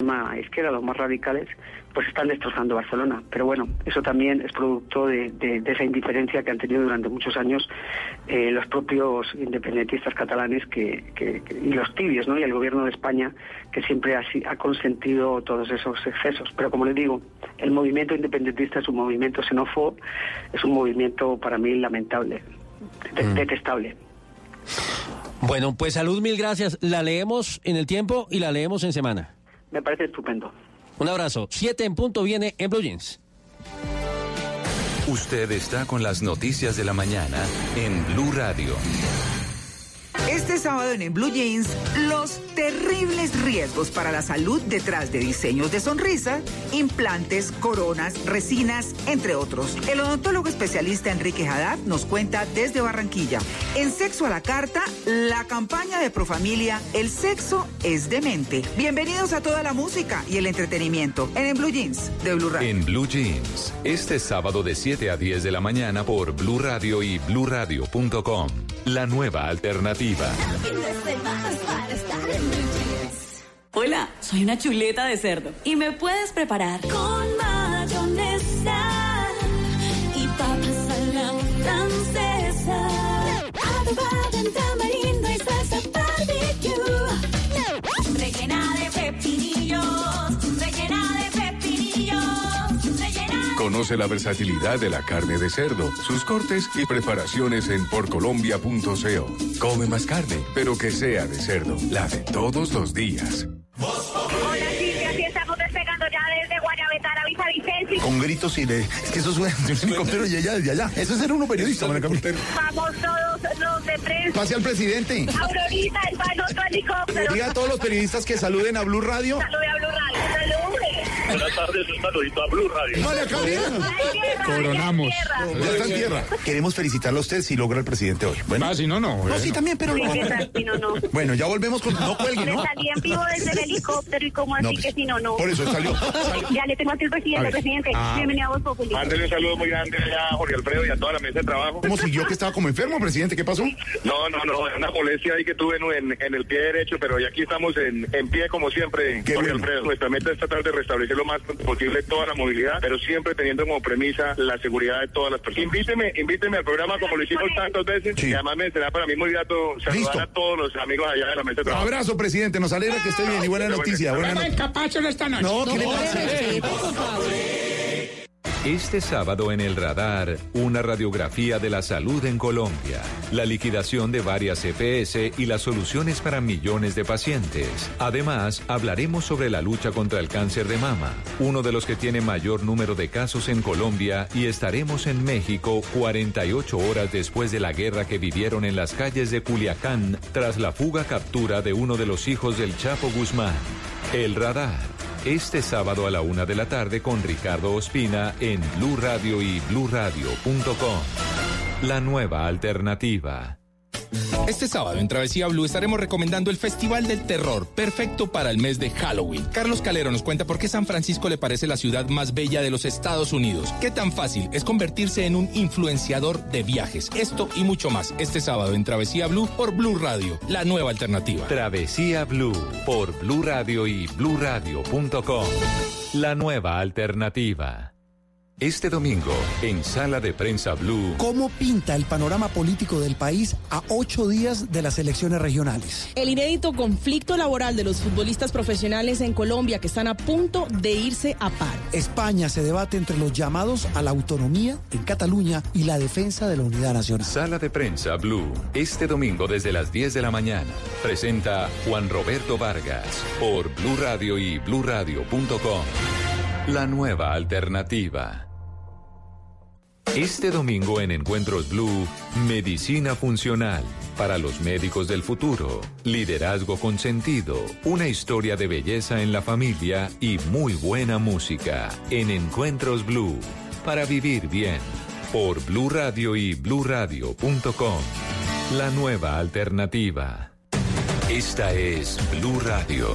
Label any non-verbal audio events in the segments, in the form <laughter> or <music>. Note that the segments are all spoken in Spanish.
La izquierda, los más radicales, pues están destrozando Barcelona. Pero bueno, eso también es producto de, de, de esa indiferencia que han tenido durante muchos años eh, los propios independentistas catalanes que, que, que, y los tibios, ¿no? Y el gobierno de España, que siempre ha, ha consentido todos esos excesos. Pero como les digo, el movimiento independentista es un movimiento xenófobo, es un movimiento para mí lamentable, de, mm. detestable. Bueno, pues salud, mil gracias. La leemos en el tiempo y la leemos en semana. Me parece estupendo. Un abrazo. Siete en punto viene en Blue Jeans. Usted está con las noticias de la mañana en Blue Radio. Este sábado en, en Blue Jeans, los terribles riesgos para la salud detrás de diseños de sonrisa, implantes, coronas, resinas, entre otros. El odontólogo especialista Enrique Haddad nos cuenta desde Barranquilla. En Sexo a la Carta, la campaña de Profamilia, el sexo es demente. Bienvenidos a toda la música y el entretenimiento en, en Blue Jeans de Blue Radio. En Blue Jeans, este sábado de 7 a 10 de la mañana por Blue Radio y bluradio.com. La nueva alternativa. Hola, soy una chuleta de cerdo y me puedes preparar con mayonesa y papas a la francesa. Conoce la versatilidad de la carne de cerdo, sus cortes y preparaciones en porcolombia.co. Come más carne, pero que sea de cerdo, la de todos los días. Hola Silvia, sí estamos despegando ya desde Guayabetara, Villavicencio. Con gritos y le... Es que eso suena de <laughs> un helicóptero y allá, desde allá. Eso es ser uno periodista, María Camila. Vamos todos los de prensa. Pase al presidente. Aurorita, el pan otro helicóptero. Diga a todos los periodistas que saluden a Blue Radio. Salude a Blue Radio. Buenas tardes, un saludito a Blue Radio. María. Coronamos. Ya está en tierra. Queremos felicitarlo a usted si logra el presidente hoy. Bueno. Ah, si no, no. No, sí, también, pero... Sí, ¿qué tal si no, no? Bueno, ya volvemos con... No cuelgue, Me ¿no? salí en vivo desde el <laughs> helicóptero y como así No, pues, que si no, no. Por eso salió. <laughs> Ya le tengo aquí el A presidente, ver. presidente. Ah. Bienvenido a Voz Populi. Mándele un saludo muy grande a Jorge Alfredo y a toda la mesa de trabajo. ¿Cómo siguió que estaba como enfermo, presidente? ¿Qué pasó? No, no, no, una molestia ahí que tuve en, en- en el pie derecho, pero ya aquí estamos en, en pie como siempre, Qué Jorge bueno. Alfredo. Nuestra meta es tratar de restablecer lo más pronto posible toda la movilidad, pero siempre teniendo como premisa la seguridad de todas las personas. Invíteme, invíteme al programa como lo hicimos tantas veces Sí. y además me será para mí muy grato saludar Listo. a todos los amigos allá de la mesa de Un trabajo. abrazo, presidente. Nos alegra que esté bien y buena noticia. Buena el noticia. capacho no esta noche. No, ¿qué le pasa? Este sábado en el radar, una radiografía de la salud en Colombia, la liquidación de varias EPS y las soluciones para millones de pacientes. Además, hablaremos sobre la lucha contra el cáncer de mama, uno de los que tiene mayor número de casos en Colombia, y estaremos en México 48 horas después de la guerra que vivieron en las calles de Culiacán tras la fuga captura de uno de los hijos del Chapo Guzmán. El radar. Este sábado a la una de la tarde con Ricardo Ospina en Blue Radio y bluradio.com. La nueva alternativa. Este sábado en Travesía Blue estaremos recomendando el Festival del Terror, perfecto para el mes de Halloween. Carlos Calero nos cuenta por qué San Francisco le parece la ciudad más bella de los Estados Unidos. Qué tan fácil es convertirse en un influenciador de viajes. Esto y mucho más este sábado en Travesía Blue por Blue Radio, la nueva alternativa. Travesía Blue por Blue Radio y bluradio.com. La nueva alternativa. Este domingo, en Sala de Prensa Blue, ¿Cómo pinta el panorama político del país a ocho días de las elecciones regionales? El inédito conflicto laboral de los futbolistas profesionales en Colombia que están a punto de irse a paro. España se debate entre los llamados a la autonomía en Cataluña y la defensa de la unidad nacional. Sala de Prensa Blue, este domingo desde las 10 de la mañana. Presenta Juan Roberto Vargas por Blue Radio y bluradio.com. La nueva alternativa. Este domingo en Encuentros Blue, Medicina Funcional para los médicos del futuro, liderazgo con sentido, una historia de belleza en la familia y muy buena música en Encuentros Blue para vivir bien por Blue Radio y bluradio.com. La nueva alternativa. Esta es Blue Radio.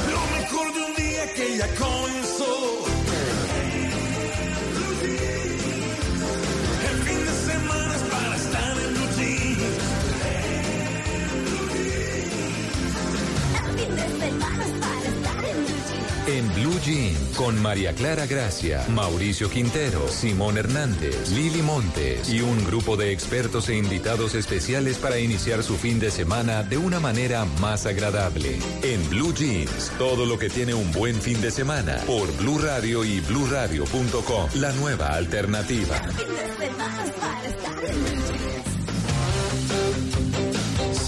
de un En Blue Jean, con María Clara Gracia, Mauricio Quintero, Simón Hernández, Lili Montes y un grupo de expertos e invitados especiales para iniciar su fin de semana de una manera más agradable. En Blue Jeans, todo lo que tiene un buen fin de semana por Blue Radio y bluradio.com, la nueva alternativa. <laughs>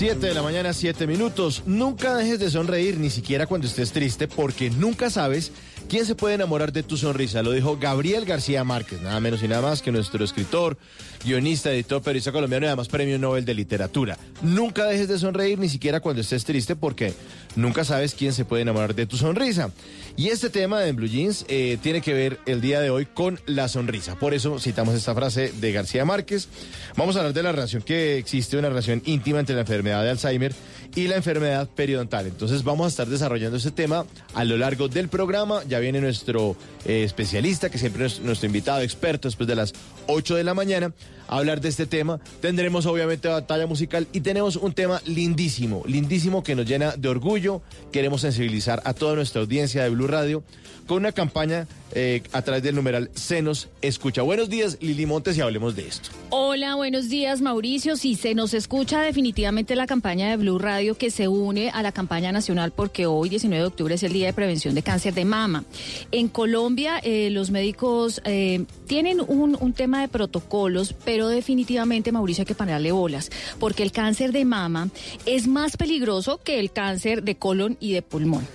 7 de la mañana, 7 minutos. Nunca dejes de sonreír, ni siquiera cuando estés triste, porque nunca sabes quién se puede enamorar de tu sonrisa. Lo dijo Gabriel García Márquez, nada menos y nada más que nuestro escritor, guionista, editor, periodista colombiano y además premio Nobel de Literatura. Nunca dejes de sonreír, ni siquiera cuando estés triste, porque nunca sabes quién se puede enamorar de tu sonrisa. Y este tema de Blue Jeans eh, tiene que ver el día de hoy con la sonrisa. Por eso citamos esta frase de García Márquez. Vamos a hablar de la relación que existe, una relación íntima entre la enfermedad de Alzheimer y la enfermedad periodontal. Entonces vamos a estar desarrollando este tema a lo largo del programa. Ya viene nuestro eh, especialista, que siempre es nuestro invitado experto después de las 8 de la mañana, a hablar de este tema. Tendremos obviamente batalla musical y tenemos un tema lindísimo, lindísimo que nos llena de orgullo. Queremos sensibilizar a toda nuestra audiencia de Blue Radio con una campaña eh, a través del numeral Senos Escucha. Buenos días, Lili Montes, y hablemos de esto. Hola, buenos días, Mauricio. Sí, se nos escucha definitivamente la campaña de Blue Radio que se une a la campaña nacional porque hoy, 19 de octubre, es el Día de Prevención de Cáncer de Mama. En Colombia, eh, los médicos eh, tienen un, un tema de protocolos, pero definitivamente, Mauricio, hay que pararle bolas, porque el cáncer de mama es más peligroso que el cáncer de colon y de pulmón.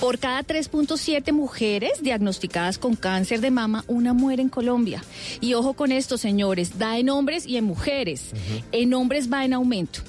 Por cada 3.7 mujeres diagnosticadas con cáncer de mama, una muere en Colombia. Y ojo con esto, señores, da en hombres y en mujeres. En hombres va en aumento.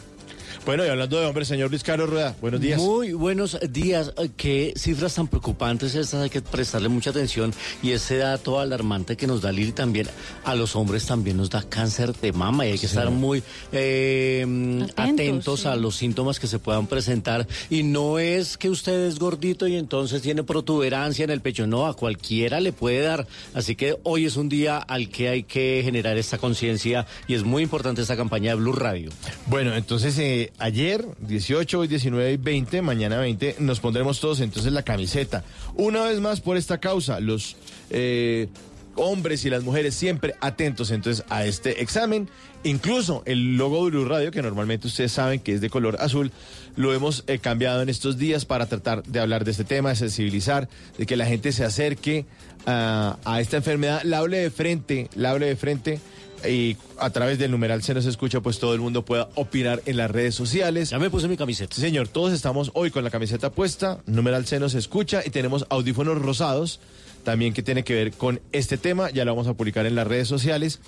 Bueno, y hablando de hombres, señor Luis Carlos Rueda, buenos días. Muy buenos días. Eh, Qué cifras tan preocupantes estas, hay que prestarle mucha atención. Y ese dato alarmante que nos da Lili también, a los hombres también nos da cáncer de mama y hay que estar muy eh, atentos, a los síntomas que se puedan presentar. Y no es que usted es gordito y entonces tiene protuberancia en el pecho, no, a cualquiera le puede dar. Así que hoy es un día al que hay que generar esta conciencia y es muy importante esta campaña de Blue Radio. Bueno, entonces eh, ayer, 18, hoy 19 y 20, mañana 20, nos pondremos todos entonces la camiseta. Una vez más por esta causa, los eh, hombres y las mujeres siempre atentos entonces a este examen. Incluso el logo de Blue Radio, que normalmente ustedes saben que es de color azul, lo hemos eh, cambiado en estos días para tratar de hablar de este tema, de sensibilizar, de que la gente se acerque ah, a esta enfermedad, la hable de frente, la hable de frente y a través del numeral se nos escucha, pues todo el mundo pueda opinar en las redes sociales. Ya me puse mi camiseta. Sí, señor, todos estamos hoy con la camiseta puesta, numeral se nos escucha y tenemos audífonos rosados también que tiene que ver con este tema, ya lo vamos a publicar en las redes sociales.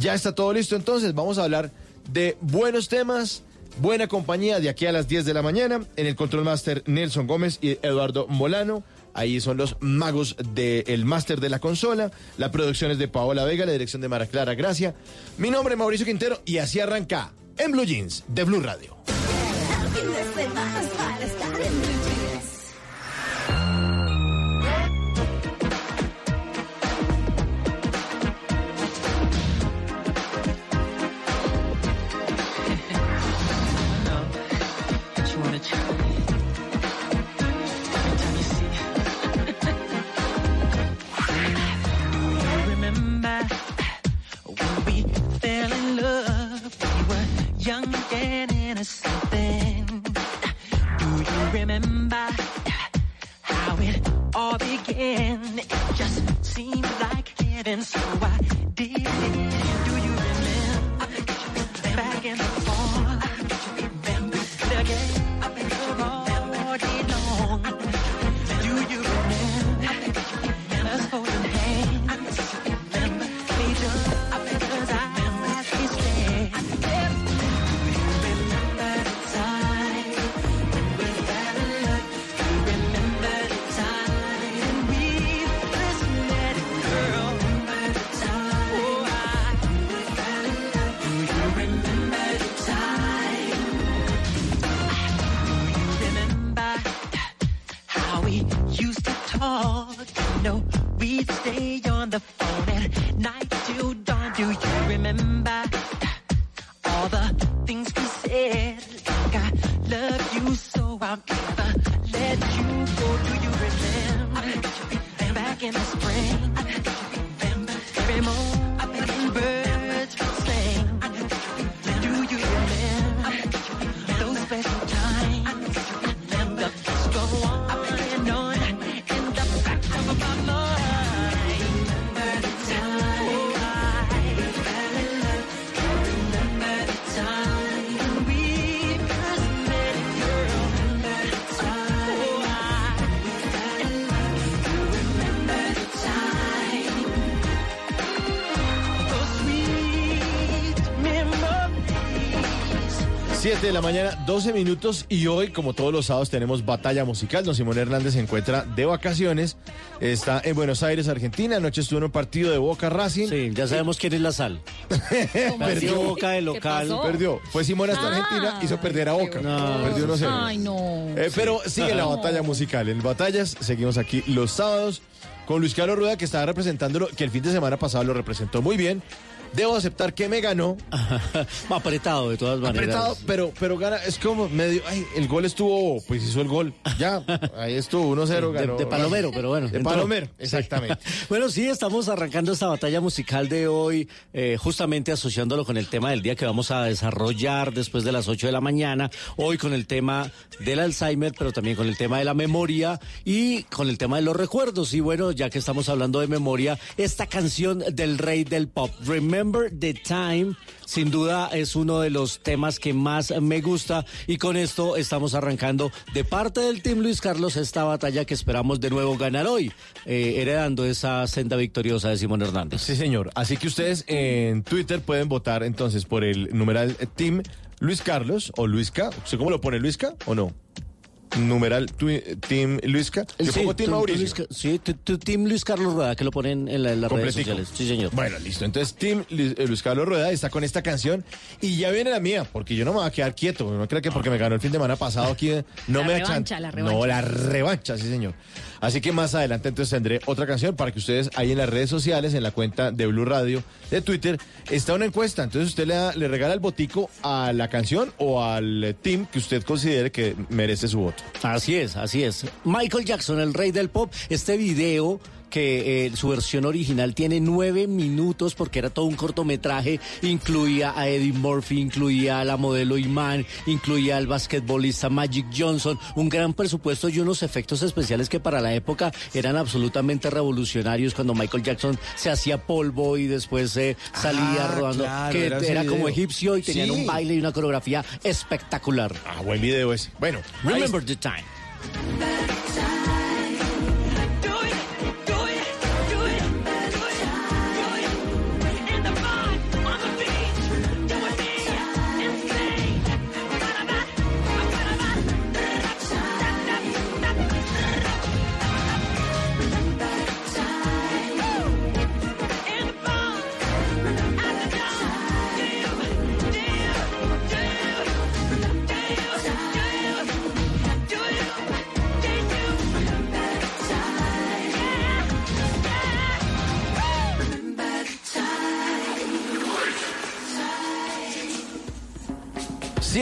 Ya está todo listo, entonces vamos a hablar de buenos temas, buena compañía de aquí a las 10 de la mañana, en el Control Master Nelson Gómez y Eduardo Molano. Ahí son los magos del máster de la consola. La producción es de Paola Vega, la dirección de Mara Clara Gracia. Mi nombre es Mauricio Quintero y así arranca en Blue Jeans de Blue Radio. Young and innocent then. Do you remember how it all began? It just seemed like heaven, so I did. Do you remember back in the fall? Stay on the 7 de la mañana, 12 minutos y hoy, como todos los sábados, tenemos batalla musical. Don Simón Hernández se encuentra de vacaciones, está en Buenos Aires, Argentina. Anoche estuvo en un partido de Boca Racing. Sí, ya sabemos quién es la sal. <laughs> Perdió Boca de local. pasó? Perdió. Fue Simón hasta Ah. Argentina, hizo perder a Boca. No. Perdió 1-0. Ay, no. Eh, pero sigue la batalla musical. En batallas seguimos aquí los sábados con Luis Carlos Rueda, que estaba representándolo, que el fin de semana pasado lo representó muy bien. Debo aceptar que me ganó. <laughs> Apretado de todas maneras. Apretado, pero, pero gana. Es como medio. Ay, el gol estuvo. Pues hizo el gol. Ya, ahí estuvo 1-0. De, ganó. de Palomero, pero bueno. De entró. Palomero, exactamente. <laughs> bueno, sí, estamos arrancando esta batalla musical de hoy, eh, justamente asociándolo con el tema del día que vamos a desarrollar después de las 8 de la mañana. Hoy con el tema del Alzheimer, pero también con el tema de la memoria y con el tema de los recuerdos. Y bueno, ya que estamos hablando de memoria, esta canción del rey del pop, Remember the Time, sin duda es uno de los temas que más me gusta. Y con esto estamos arrancando de parte del Team Luis Carlos esta batalla que esperamos de nuevo ganar hoy, eh, heredando esa senda victoriosa de Simón Hernández. Sí, señor. Así que ustedes en Twitter pueden votar entonces por el numeral Team Luis Carlos o Luisca. ¿Usted cómo lo pone, Luisca o no? Numeral twi- Team Luisca. Yo Sí, pongo Team Mauricio. Sí, tu, tu Team Luis Carlos Rueda, que lo ponen en, la- en las redes sociales. Sí, señor. Bueno, listo. Entonces, Team Luis, eh, Luis Carlos Rueda está con esta canción y ya viene la mía, porque yo no me voy a quedar quieto. No creo que porque me ganó el fin de semana pasado aquí eh, no La me revancha, echan. la revancha. No, la revancha, sí, señor. Así que más adelante entonces tendré otra canción para que ustedes ahí en las redes sociales, en la cuenta de Blue Radio de Twitter, está una encuesta. Entonces usted le, le regala el botico a la canción o al team que usted considere que merece su voto. Así es, así es. Michael Jackson, el rey del pop, este video que eh, su versión original tiene nueve minutos porque era todo un cortometraje, incluía a Eddie Murphy, incluía a la modelo Iman, incluía al basquetbolista Magic Johnson, un gran presupuesto y unos efectos especiales que para la época eran absolutamente revolucionarios cuando Michael Jackson se hacía polvo y después eh, salía Ah, rodando, claro, que era como egipcio y tenían Sí. un baile y una coreografía espectacular. Ah, buen video ese. Bueno, Remember the time.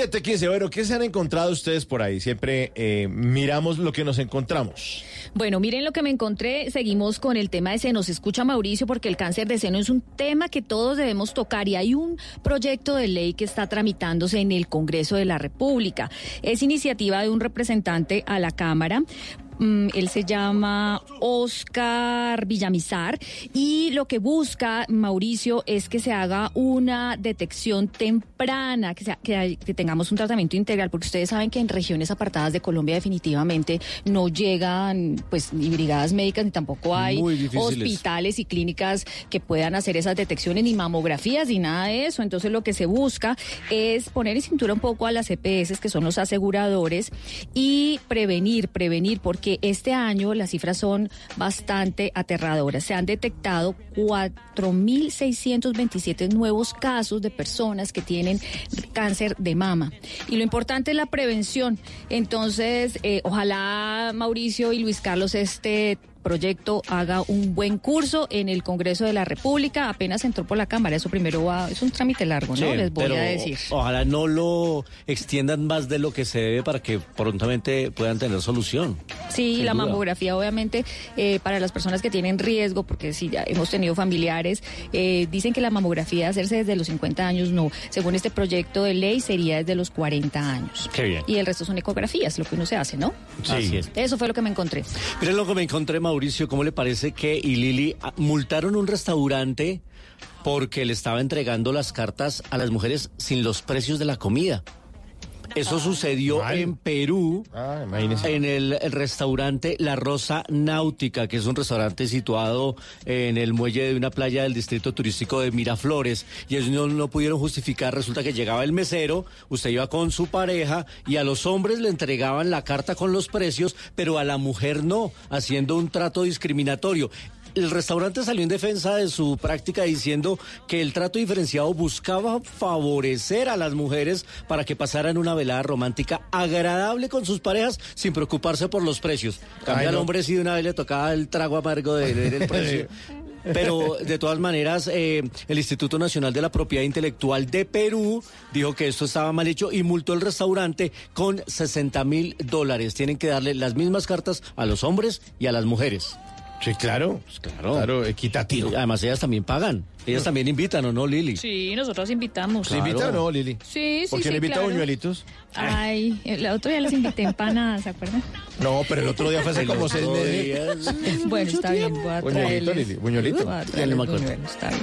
Siete, quince. Bueno, ¿qué se han encontrado ustedes por ahí? Siempre eh, miramos lo que nos encontramos. Bueno, miren lo que me encontré. Seguimos con el tema de Se nos escucha Mauricio, porque el cáncer de seno es un tema que todos debemos tocar y hay un proyecto de ley que está tramitándose en el Congreso de la República. Es iniciativa de un representante a la Cámara. Mm, Él se llama Oscar Villamizar y lo que busca Mauricio es que se haga una detección temprana, que, sea- que, tengamos un tratamiento integral, porque ustedes saben que en regiones apartadas de Colombia definitivamente no llegan pues ni brigadas médicas ni tampoco hay hospitales y clínicas que puedan hacer esas detecciones, ni mamografías, ni nada de eso. Entonces lo que se busca es poner en cintura un poco a las EPS, que son los aseguradores, y prevenir, prevenir, porque este año las cifras son bastante aterradoras. Se han detectado 4.627 nuevos casos de personas que tienen cáncer de mama. Y lo importante es la prevención. Entonces, eh, ojalá Mauricio y Luis Carlos este proyecto haga un buen curso en el Congreso de la República. Apenas entró por la Cámara, eso primero va, es un trámite largo, ¿no? Sí, Les voy pero a decir. Ojalá no lo extiendan más de lo que se debe para que prontamente puedan tener solución. Sí, la duda. mamografía obviamente eh, para las personas que tienen riesgo, porque si ya hemos tenido familiares, eh, dicen que la mamografía hacerse desde los 50 años, no. Según este proyecto de ley sería desde los 40 años. Qué bien. Y el resto son ecografías, lo que uno se hace, ¿no? Sí. Así es. Eso fue lo que me encontré. Miren lo que me encontré, Mauricio, ¿cómo le parece que y Lili ah, multaron un restaurante porque le estaba entregando las cartas a las mujeres sin los precios de la comida? Eso sucedió en Perú, en el, el restaurante La Rosa Náutica, que es un restaurante situado en el muelle de una playa del distrito turístico de Miraflores. Y ellos no, no pudieron justificar, resulta que llegaba el mesero, usted iba con su pareja y a los hombres le entregaban la carta con los precios, pero a la mujer no, haciendo un trato discriminatorio. El restaurante salió en defensa de su práctica diciendo que el trato diferenciado buscaba favorecer a las mujeres para que pasaran una velada romántica agradable con sus parejas sin preocuparse por los precios. Cambia al no. hombre si de una vez le tocaba el trago amargo de ver el precio. <laughs> Pero de todas maneras, eh, el Instituto Nacional de la Propiedad Intelectual de Perú dijo que esto estaba mal hecho y multó el restaurante con 60 mil dólares. Tienen que darle las mismas cartas a los hombres y a las mujeres. Sí, claro. claro. Claro, equitativo. Además, ellas también pagan. Ellas también invitan, ¿o no, Lili? Sí, nosotros invitamos. ¿Se invita o no, Lili? Sí, sí, ¿Por qué sí, no invita claro. buñuelitos? Ay, el otro día les invité empanadas, ¿se acuerdan? No, pero el otro día fue hace como seis meses. <laughs> Bueno, está bien, voy a Buñuelito. Lili, buñuelito. Ya no me acuerdo. buñuelos, está bien.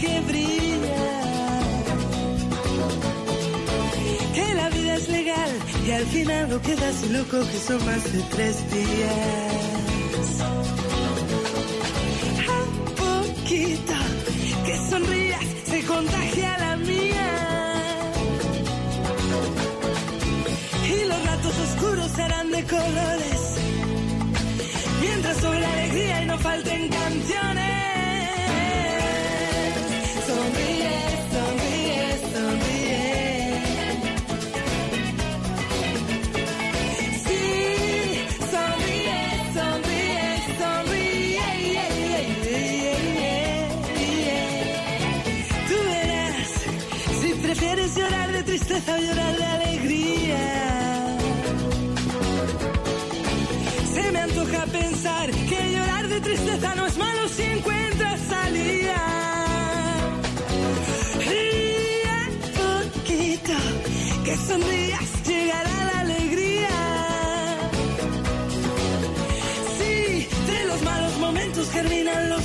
Que brilla. Que la vida es legal y al final no quedas loco que son más de tres días. A poquito que sonrías se contagia la mía. Y los ratos oscuros serán de colores. Mientras sobre alegría y no falten canciones. Tristeza o llorar de alegría. Se me antoja pensar que llorar de tristeza no es malo si encuentras salida. Ríe poquito, que sonrías, llegará la alegría. Sí, de los malos momentos germinan los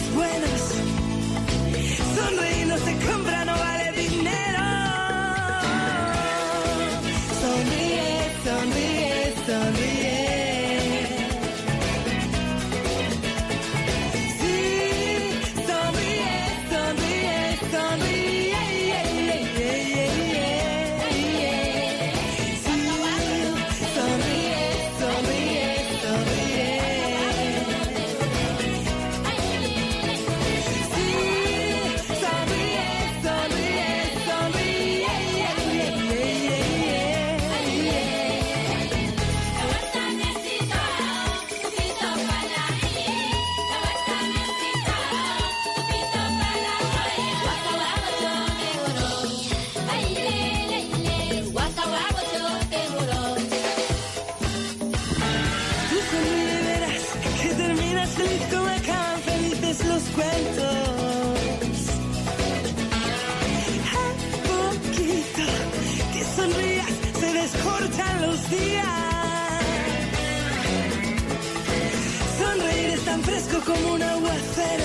como un aguacero.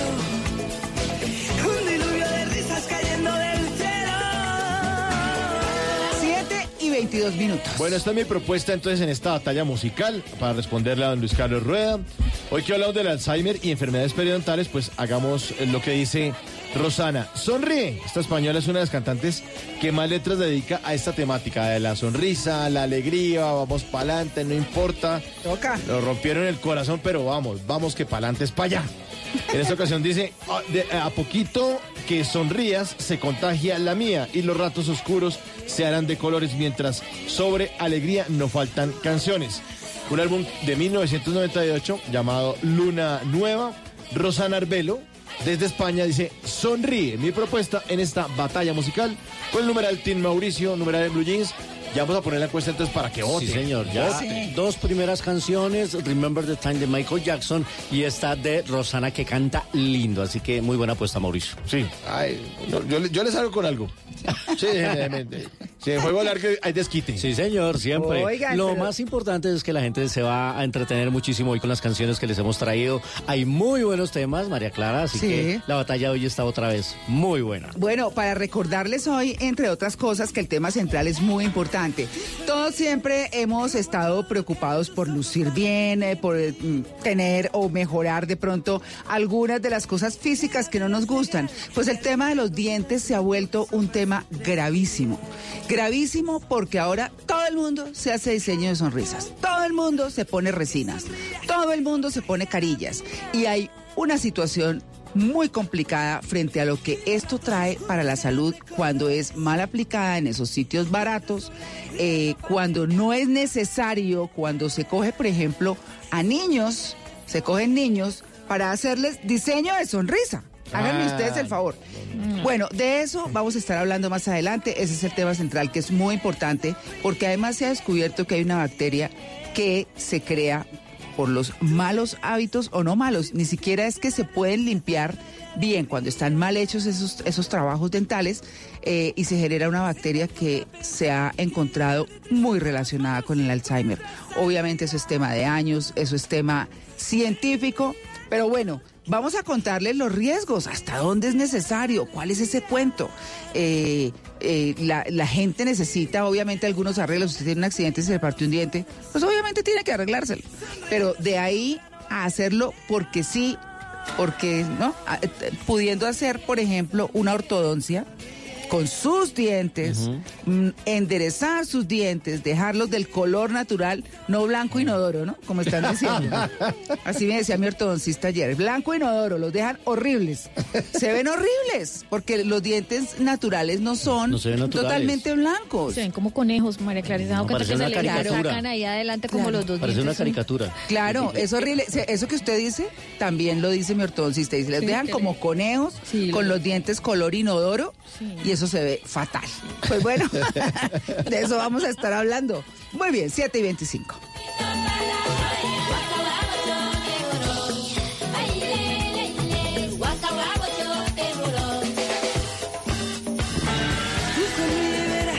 Un diluvio de risas cayendo del cielo. 7 y 22 minutos. Bueno, esta es mi propuesta entonces en esta batalla musical para responderle a don Luis Carlos Rueda. Hoy que hablamos del Alzheimer y enfermedades periodontales, pues hagamos lo que dice Rosana. Sonríe. Esta española es una de las cantantes que más letras dedica a esta temática de la sonrisa, la alegría, vamos para adelante, no importa. Toca. Lo rompieron el corazón, pero vamos, vamos que para adelante es para allá. En esta ocasión dice, "A- de- a poquito que sonrías se contagia la mía y los ratos oscuros se harán de colores mientras sobre alegría no faltan canciones. Un álbum de 1998 llamado Luna Nueva. Rosana Arbelo desde España dice, sonríe. Mi propuesta en esta batalla musical con el numeral Team Mauricio, numeral Blue Jeans. Ya vamos a poner la encuesta entonces para que vote. Sí, señor. Ya dos primeras canciones, Remember the Time de Michael Jackson y esta de Rosana que canta lindo. Así que muy buena apuesta, Mauricio. Sí. Ay, no, yo, le- yo les salgo con algo. Sí. <laughs> Si el juego largo hay desquite. Sí, señor, siempre. Oigan, Lo pero- más importante es que la gente se va a entretener muchísimo hoy con las canciones que les hemos traído. Hay muy buenos temas, María Clara, así Sí. que la batalla de hoy está otra vez muy buena. Bueno, para recordarles hoy, entre otras cosas, que el tema central es muy importante. Todos siempre hemos estado preocupados por lucir bien, eh, por eh, mm, tener o mejorar de pronto algunas de las cosas físicas que no nos gustan. Pues el tema de los dientes se ha vuelto un tema gravísimo. Gravísimo porque ahora todo el mundo se hace diseño de sonrisas. Todo el mundo se pone resinas. Todo el mundo se pone carillas. Y hay una situación muy complicada frente a lo que esto trae para la salud cuando es mal aplicada en esos sitios baratos, eh, cuando no es necesario, cuando se coge, por ejemplo, a niños, se cogen niños para hacerles diseño de sonrisa. Háganme Ah. ustedes el favor. Bueno, de eso vamos a estar hablando más adelante. Ese es el tema central que es muy importante porque además se ha descubierto que hay una bacteria que se crea por los malos hábitos o no malos. Ni siquiera es que se pueden limpiar bien cuando están mal hechos esos, esos trabajos dentales eh, y se genera una bacteria que se ha encontrado muy relacionada con el Alzheimer. Obviamente eso es tema de años, eso es tema científico, pero bueno, vamos a contarles los riesgos, hasta dónde es necesario, cuál es ese cuento. Eh, eh, la, la gente necesita obviamente algunos arreglos. Usted tiene un accidente y se le partió un diente, pues obviamente tiene que arreglárselo. Pero de ahí a hacerlo porque sí, porque, ¿no? Eh, Pudiendo hacer, por ejemplo, una ortodoncia con sus dientes, mm, enderezar sus dientes, dejarlos del color natural, no blanco inodoro, ¿no? Como están diciendo. <laughs> Así me decía mi ortodoncista ayer, blanco inodoro, los dejan horribles. Se ven horribles, porque los dientes naturales no son No se ven naturales. totalmente blancos. Se ven como conejos, María Clara. ¿Se ha dado cuenta Parece que se una le caricatura. sacan ahí adelante como Claro. los dos Parece una dientes caricatura. Claro, es horrible. Eso que usted dice, también lo dice mi ortodoncista. Dice, les Sí, dejan como conejos, Sí, con lo- los dientes color inodoro, y eso se ve fatal. Pues bueno, <laughs> <laughs> de eso vamos a estar hablando. Muy bien, 7 y 25. Tú sonríe,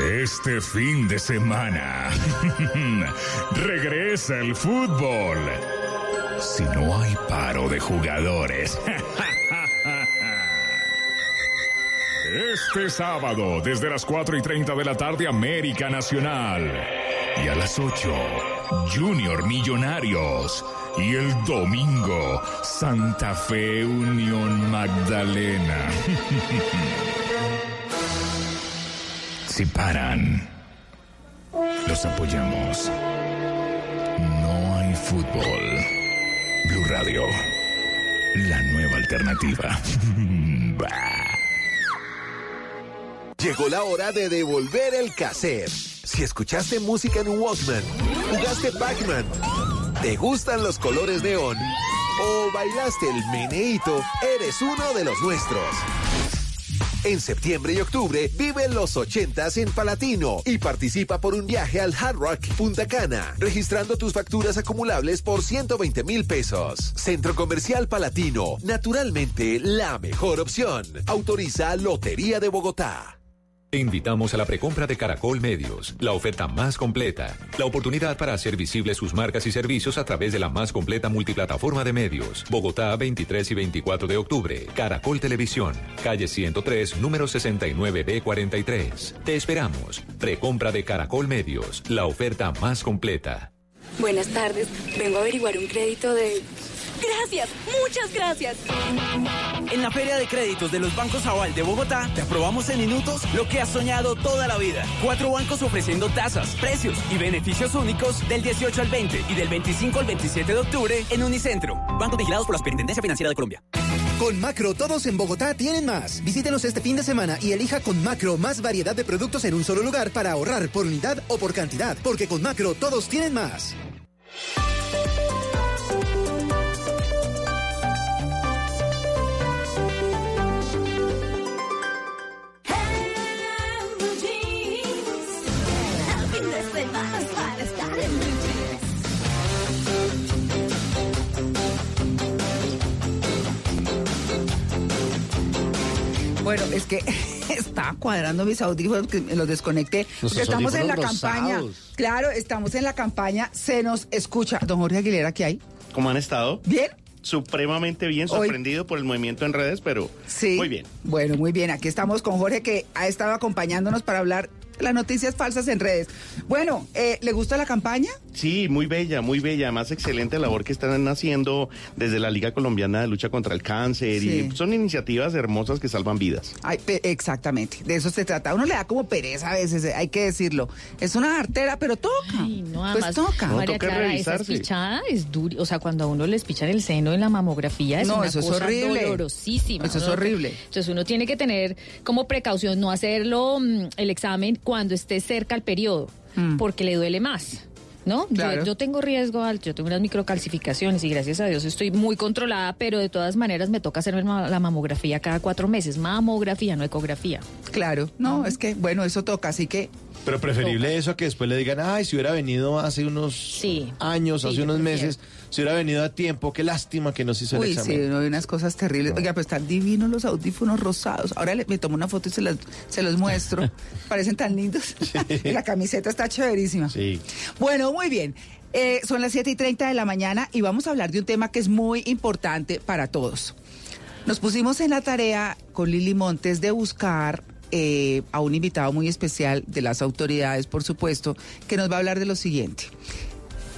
Este fin de semana <laughs> regresa el fútbol. Si no hay paro de jugadores. <laughs> Este sábado, desde las 4 y 30 de la tarde, América Nacional. Y a las 8, Junior Millonarios. Y el domingo, Santa Fe Unión Magdalena. <laughs> Si paran, los apoyamos. No hay fútbol. Blue Radio, la nueva alternativa. <laughs> Llegó la hora de devolver el cassette. Si escuchaste música en Walkman, jugaste Pac-Man, te gustan los colores neón o bailaste el meneíto, eres uno de los nuestros. En septiembre y octubre vive los 80s en Palatino y participa por un viaje al Hard Rock Punta Cana, registrando tus facturas acumulables por 120 mil pesos. Centro Comercial Palatino, naturalmente la mejor opción. Autoriza Lotería de Bogotá. Te invitamos a la precompra de Caracol Medios, la oferta más completa, la oportunidad para hacer visibles sus marcas y servicios a través de la más completa multiplataforma de medios. Bogotá, 23 y 24 de octubre. Caracol Televisión, calle 103, número 69B43. Te esperamos. Precompra de Caracol Medios, la oferta más completa. Buenas tardes. Vengo a averiguar un crédito de... Gracias, muchas gracias. En la Feria de Créditos de los Bancos Aval de Bogotá, te aprobamos en minutos lo que has soñado toda la vida. Cuatro bancos ofreciendo tasas, precios y beneficios únicos del 18 al 20 y del 25 al 27 de octubre en Unicentro. Bancos vigilados por la Superintendencia Financiera de Colombia. Con Macro, todos en Bogotá tienen más. Visítenos este fin de semana y elija con Macro más variedad de productos en un solo lugar para ahorrar por unidad o por cantidad. Porque con Macro todos tienen más. Bueno, es que <laughs> está cuadrando mis audífonos, que me los desconecté. Porque estamos en la audífonos campaña. rosados. Claro, estamos en la campaña. Se nos escucha. Don Jorge Aguilera, ¿qué hay? ¿Cómo han estado? Bien. Supremamente bien, Hoy- sorprendido por el movimiento en redes, pero Sí. muy bien. Bueno, muy bien. Aquí estamos con Jorge, que ha estado acompañándonos para hablar las noticias falsas en redes. Bueno, eh, ¿le gusta la campaña? Sí, muy bella, muy bella. Además, excelente labor que están haciendo desde la Liga Colombiana de Lucha contra el Cáncer. Sí. Y son iniciativas hermosas que salvan vidas. Ay, pe- exactamente, de eso se trata. A uno le da como pereza a veces, eh, hay que decirlo. Es una artera, pero toca. No, pues además, toca. María Clara, esa espichada es dura. O sea, cuando a uno le espichan el seno en la mamografía es No, una eso es cosa horrible. dolorosísima. Eso es horrible. Entonces uno tiene que tener como precaución no hacerlo mm, el examen cuando esté cerca al periodo, porque le duele más. ¿No? Yo- Mm. Claro. Yo, tengo riesgo alto, yo tengo unas microcalcificaciones y gracias a Dios estoy muy controlada, pero de todas maneras me toca hacerme la mamografía cada cuatro meses. Mamografía, no ecografía. Claro, no, es que, bueno, eso toca, así que Pero preferible eso a que después le digan, ay, si hubiera venido hace unos años, Sí, hace unos prefiero. meses, si hubiera venido a tiempo, qué lástima que no se hizo el Uy, sí, examen. no, hay unas cosas terribles. Oiga, pues están divinos los audífonos rosados. Ahora le- me tomo una foto y se, las- se los muestro. <laughs> Parecen tan lindos. <laughs> La camiseta está chéverísima. Sí. Bueno, muy bien. Eh, son las 7 y 30 de la mañana y vamos a hablar de un tema que es muy importante para todos. Nos pusimos en la tarea con Lili Montes de buscar eh, a un invitado muy especial de las autoridades, por supuesto, que nos va a hablar de lo siguiente.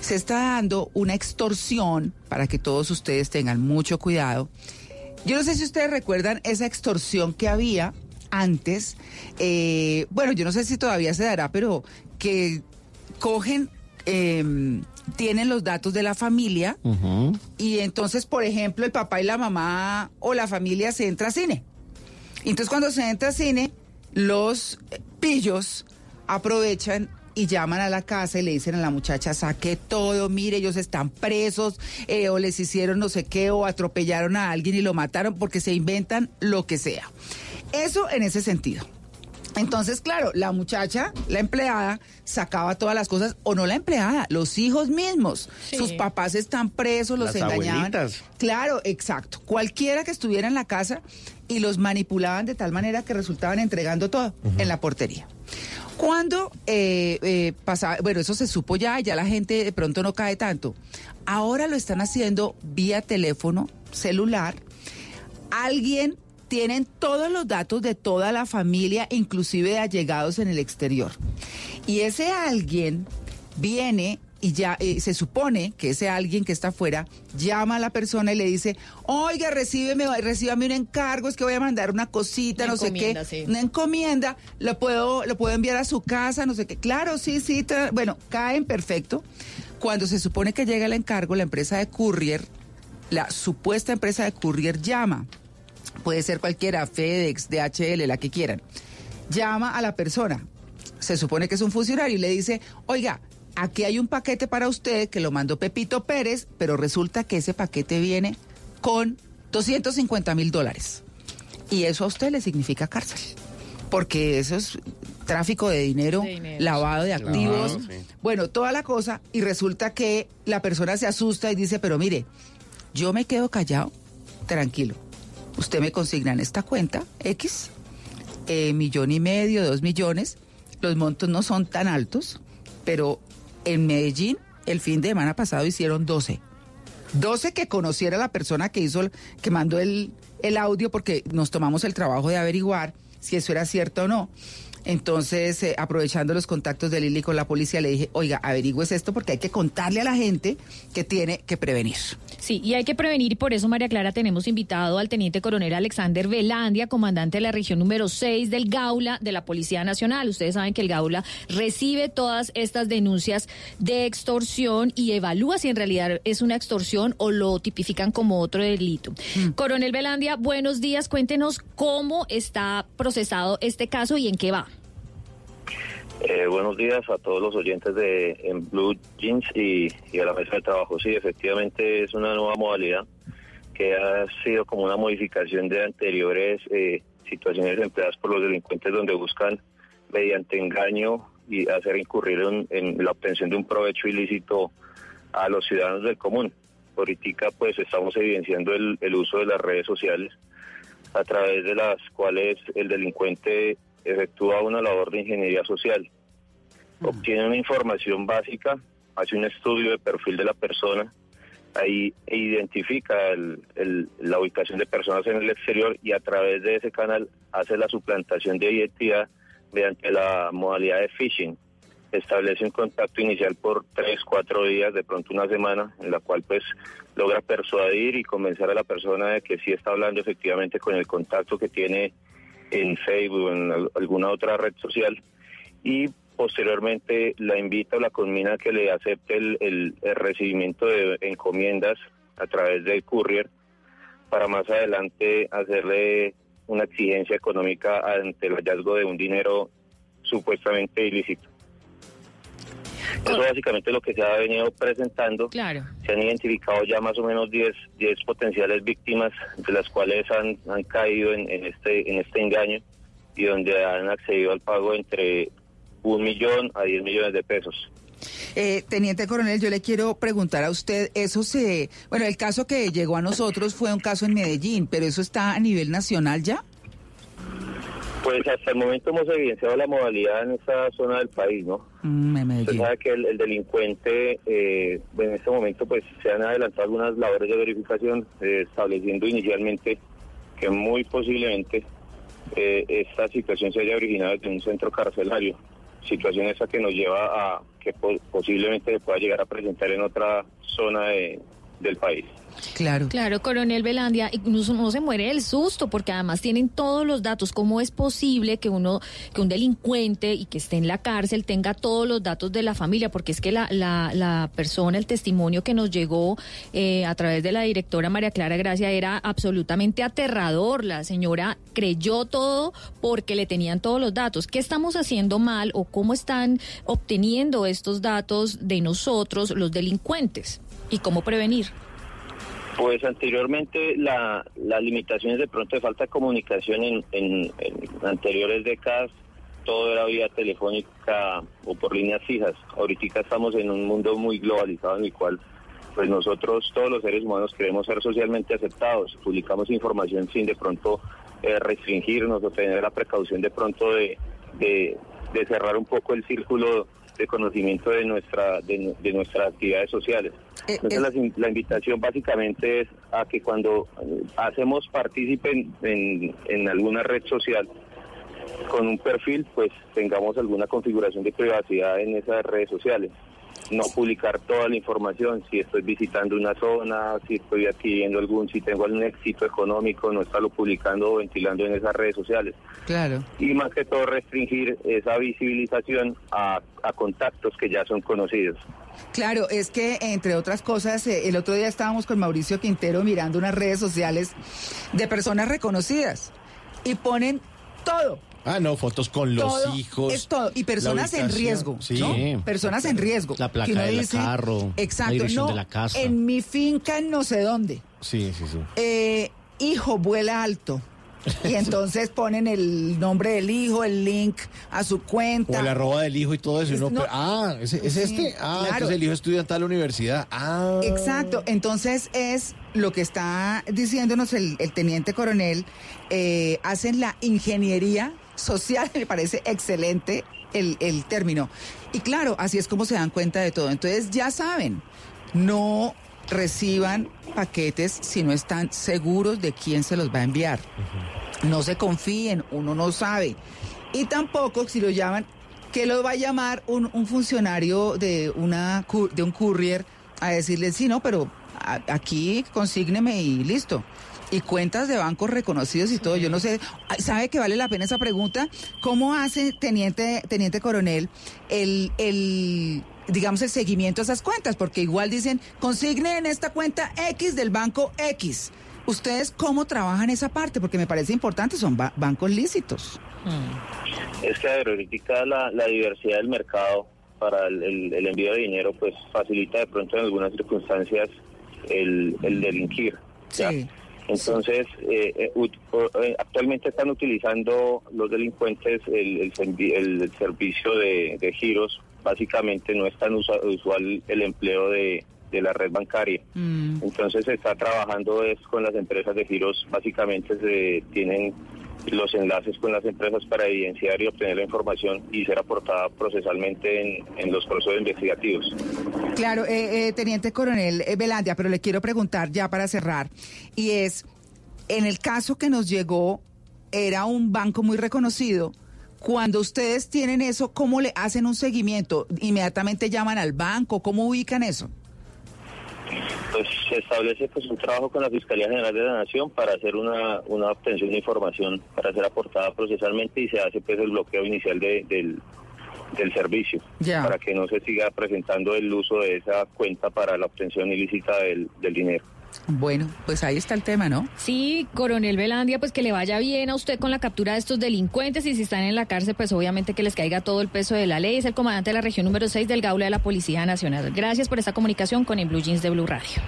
Se está dando una extorsión para que todos ustedes tengan mucho cuidado. Yo no sé si ustedes recuerdan esa extorsión que había antes. eh, bueno, yo no sé si todavía se dará, pero que cogen, eh, tienen los datos de la familia y entonces, por ejemplo, el papá y la mamá o la familia se entra a cine. Entonces, cuando se entra a cine, los pillos aprovechan y llaman a la casa y le dicen a la muchacha, saque todo, mire, ellos están presos, eh, o les hicieron no sé qué, o atropellaron a alguien y lo mataron, porque se inventan lo que sea. Eso en ese sentido. Entonces, claro, la muchacha, la empleada, sacaba todas las cosas, o no la empleada, los hijos mismos. Sí. Sus papás están presos, los Las engañaban. abuelitas. Claro, exacto. Cualquiera que estuviera en la casa y los manipulaban de tal manera que resultaban entregando todo en la portería. Cuando eh, eh, pasaba, bueno, eso se supo ya, ya la gente de pronto no cae tanto. Ahora lo están haciendo vía teléfono, celular. Alguien tienen todos los datos de toda la familia, inclusive de allegados en el exterior. Y ese alguien viene y ya eh, se supone que ese alguien que está afuera llama a la persona y le dice, oiga, recíbeme, recíbame un encargo, es que voy a mandar una cosita, Una no sé qué, encomienda, sí. una encomienda, lo puedo, lo puedo enviar a su casa, no sé qué. Claro, sí, sí, bueno, caen perfecto. Cuando se supone que llega el encargo, la empresa de courier, la supuesta empresa de courier llama, puede ser cualquiera, FedEx, DHL, la que quieran, llama a la persona, se supone que es un funcionario y le dice, oiga, aquí hay un paquete para usted que lo mandó Pepito Pérez, pero resulta que ese paquete viene con 250 mil dólares. Y eso a usted le significa cárcel. Porque eso es tráfico de dinero, De dinero, lavado de activos, Claro, sí. bueno, toda la cosa. Y resulta que la persona se asusta y dice, pero mire, yo me quedo callado, tranquilo. Usted me consigna en esta cuenta X, eh, millón y medio, dos millones. Los montos no son tan altos, pero en Medellín el fin de semana pasado hicieron 12. 12 que conociera la persona que hizo, que mandó el, el audio porque nos tomamos el trabajo de averiguar si eso era cierto o no. Entonces, eh, aprovechando los contactos de Lili con la policía, le dije, oiga, averigües esto porque hay que contarle a la gente que tiene que prevenir. Sí, y hay que prevenir y por eso, María Clara, tenemos invitado al teniente coronel Alexander Velandia, comandante de la región número 6 del Gaula de la Policía Nacional. Ustedes saben que el Gaula recibe todas estas denuncias de extorsión y evalúa si en realidad es una extorsión o lo tipifican como otro delito. Coronel Velandia, buenos días. Cuéntenos cómo está procesado este caso y en qué va. Eh, buenos días a todos los oyentes de en Blue Jeans y, a la mesa de trabajo. Sí, efectivamente es una nueva modalidad que ha sido como una modificación de anteriores eh, situaciones empleadas por los delincuentes donde buscan mediante engaño y hacer incurrir en, la obtención de un provecho ilícito a los ciudadanos del común. Ahorita pues estamos evidenciando el uso de las redes sociales a través de las cuales el delincuente efectúa una labor de ingeniería social. Obtiene una información básica, hace un estudio de perfil de la persona, ahí identifica el- el- la ubicación de personas en el exterior y a través de ese canal hace la suplantación de identidad mediante la modalidad de phishing. Establece un contacto inicial por tres, cuatro días, de pronto una semana, en la cual pues logra persuadir y convencer a la persona de que sí está hablando efectivamente con el contacto que tiene en Facebook o en al- alguna otra red social y posteriormente la invita o la conmina a que le acepte el, el- el recibimiento de encomiendas a través del courier para más adelante hacerle una exigencia económica ante el hallazgo de un dinero supuestamente ilícito. Eso básicamente es lo que se ha venido presentando. Claro. Se han identificado ya más o menos 10, 10 potenciales víctimas, de las cuales han, han caído en, en este, en este engaño y donde han accedido al pago entre un millón a 10 millones de pesos. Eh, Teniente Coronel, yo le quiero preguntar a usted, eso se, bueno, el caso que llegó a nosotros fue un caso en Medellín, pero eso está a nivel nacional ya. Pues hasta el momento hemos evidenciado la modalidad en esta zona del país, ¿no? Mm, Usted sabe que el, el delincuente, eh, en este momento, pues se han adelantado algunas labores de verificación, eh, estableciendo inicialmente que muy posiblemente eh, esta situación se haya originado desde un centro carcelario. Situación esa que nos lleva a que po- posiblemente se pueda llegar a presentar en otra zona de- del país. Claro. Claro, coronel Velandia, uno, uno se muere del susto porque además tienen todos los datos. ¿Cómo es posible que uno, que un delincuente y que esté en la cárcel tenga todos los datos de la familia? Porque es que la, la, la persona, el testimonio que nos llegó eh, a través de la directora María Clara Gracia era absolutamente aterrador. La señora creyó todo porque le tenían todos los datos. ¿Qué estamos haciendo mal o cómo están obteniendo estos datos de nosotros los delincuentes? ¿Y cómo prevenir? Pues anteriormente la, las limitaciones de pronto de falta de comunicación en, en- anteriores décadas, todo era vía telefónica o por líneas fijas. Ahorita estamos en un mundo muy globalizado en el cual pues nosotros todos los seres humanos queremos ser socialmente aceptados, publicamos información sin de pronto eh, restringirnos o tener la precaución de pronto de- de cerrar un poco el círculo de conocimiento de nuestra de, de nuestras actividades sociales. Entonces la, la invitación básicamente es a que cuando eh, hacemos partícipe en, en- en alguna red social con un perfil, pues tengamos alguna configuración de privacidad en esas redes sociales. No publicar toda la información, si estoy visitando una zona, si estoy adquiriendo algún, si tengo algún éxito económico, no estarlo publicando o ventilando en esas redes sociales Claro. y más que todo restringir esa visibilización a, a contactos que ya son conocidos. Claro, es que entre otras cosas, eh, el otro día estábamos con Mauricio Quintero mirando unas redes sociales de personas reconocidas y ponen todo. Ah, no, fotos con los todo, hijos. Es todo. Y la personas en riesgo. Sí. ¿no? Personas en riesgo. La placa del dice, carro, la Exacto. dirección no, de la casa. En mi finca en no sé dónde. Sí, sí, sí. Eh, hijo vuela alto. Y <laughs> entonces ponen el nombre del hijo, el link a su cuenta. O el arroba del hijo y todo eso. y uno, No. ah, ¿es, es Sí, este? Ah, claro. entonces el hijo estudia en tal universidad. Ah. Exacto, entonces es lo que está diciéndonos el, el teniente coronel, eh, hacen la ingeniería social, <laughs> me parece excelente el, el término. Y claro, así es como se dan cuenta de todo. Entonces ya saben, no reciban paquetes si no están seguros de quién se los va a enviar. No se confíen, uno no sabe. Y tampoco si lo llaman, que lo va a llamar un, un funcionario de, una, de un courier a decirle, sí, no, pero aquí consígneme y listo. Y cuentas de bancos reconocidos y todo. Yo no sé, ¿sabe que vale la pena esa pregunta? ¿Cómo hace, teniente, teniente coronel, el, el, digamos, el seguimiento a esas cuentas? Porque igual dicen, consigne en esta cuenta X del banco X. ¿Ustedes cómo trabajan esa parte? Porque me parece importante, son ba- bancos lícitos. Es que a ver, ahorita la, la diversidad del mercado para el, el- el envío de dinero pues facilita de pronto en algunas circunstancias el, el delinquir. ¿ya? Entonces, eh, eh, eh, actualmente están utilizando los delincuentes el, el el- servicio de, de giros. Básicamente no es tan usual el empleo de, de la red bancaria. Entonces se está trabajando es con las empresas de giros, básicamente se tienen los enlaces con las empresas para evidenciar y obtener la información y ser aportada procesalmente en, en los procesos investigativos. Claro, eh, eh, teniente coronel eh, Velandia, pero le quiero preguntar ya para cerrar, y es, en el caso que nos llegó, era un banco muy reconocido, Cuando ustedes tienen eso, ¿cómo le hacen un seguimiento? ¿Inmediatamente llaman al banco? ¿Cómo ubican eso? Pues se establece pues un trabajo con la Fiscalía General de la Nación para hacer una, una obtención de información para ser aportada procesalmente y se hace pues el bloqueo inicial de- del, del servicio para que no se siga presentando el uso de esa cuenta para la obtención ilícita del, del dinero. Bueno, pues ahí está el tema, ¿no? Sí, coronel Velandia, pues que le vaya bien a usted con la captura de estos delincuentes y si están en la cárcel, pues obviamente que les caiga todo el peso de la ley. Es el comandante de la región número 6 del Gaula de la Policía Nacional. Gracias por esta comunicación con el Blue Jeans de Blue Radio.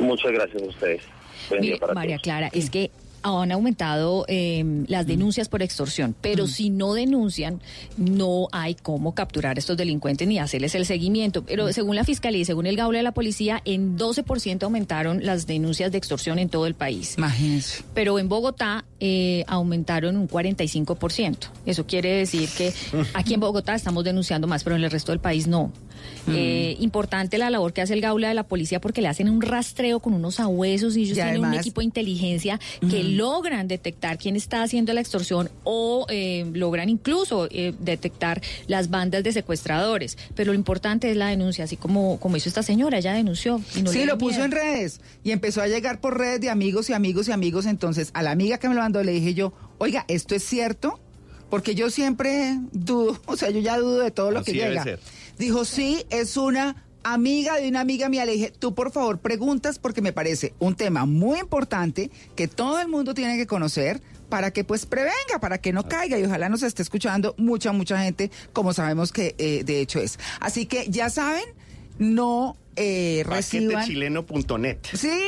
Muchas gracias a ustedes. Buen día Mire, María todos. Clara, es que han aumentado eh, las denuncias por extorsión, pero si no denuncian, no hay cómo capturar a estos delincuentes ni hacerles el seguimiento. Pero según la Fiscalía y según el Gaula de la Policía, en 12% aumentaron las denuncias de extorsión en todo el país. Imagínense. Pero en Bogotá eh, aumentaron un 45%. Eso quiere decir que <laughs> aquí en Bogotá estamos denunciando más, pero en el resto del país no. Eh, importante la labor que hace el Gaula de la Policía porque le hacen un rastreo con unos abuesos y ellos Y tienen un equipo de inteligencia que logran detectar quién está haciendo la extorsión o eh, logran incluso eh, detectar las bandas de secuestradores. Pero lo importante es la denuncia, así como, como hizo esta señora, ella denunció. Y no le sí, lo puso miedo. en redes y empezó a llegar por redes de amigos y amigos y amigos. Entonces, a la amiga que me lo mandó le dije yo, oiga, ¿esto es cierto? Porque yo siempre dudo, <laughs> o sea, yo ya dudo de todo lo Así que debe llega. ser. Dijo, sí, es una amiga de una amiga mía. Le dije, tú por favor preguntas porque me parece un tema muy importante que todo el mundo tiene que conocer para que pues prevenga, para que no caiga y ojalá nos esté escuchando mucha, mucha gente como sabemos que eh, de hecho es. Así que ya saben, no eh, reciban... Paquetechileno.net. Sí,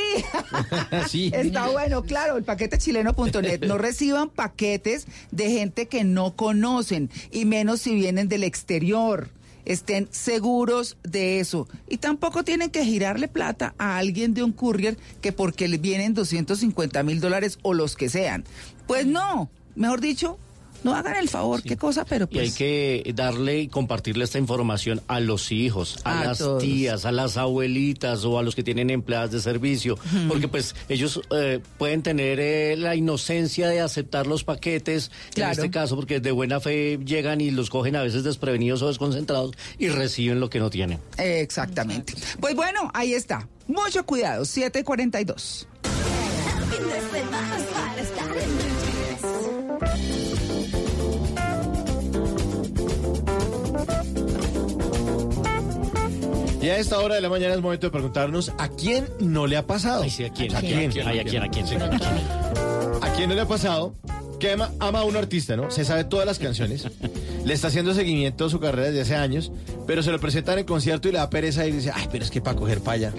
<laughs> Sí. está bueno, claro, el paquete chileno.net. No reciban paquetes de gente que no conocen y menos si vienen del exterior. Estén seguros de eso. Y tampoco tienen que girarle plata a alguien de un courier que porque le vienen 250 mil dólares o los que sean. Pues no, mejor dicho, no hagan el favor, qué cosa, pero Y hay pues... que darle y compartirle esta información a los hijos, a, A las todos. tías, a las abuelitas o a los que tienen empleadas de servicio, porque pues ellos eh, pueden tener eh, la inocencia de aceptar los paquetes, Claro. en este caso porque de buena fe llegan y los cogen a veces desprevenidos o desconcentrados y reciben lo que no tienen. Exactamente. Pues bueno, ahí está. Mucho cuidado, 742. Y a esta hora de la mañana es momento de preguntarnos a quién no le ha pasado. Ay, sí, ¿a quién? ¿A quién? ¿a quién? ¿A quién? ¿A quién no le ha pasado? Que ama, ama a un artista, ¿no? Se sabe todas las canciones. le está haciendo seguimiento a su carrera desde hace años, pero se lo presentan en concierto y le da pereza y dice, ay, pero es que para coger paya.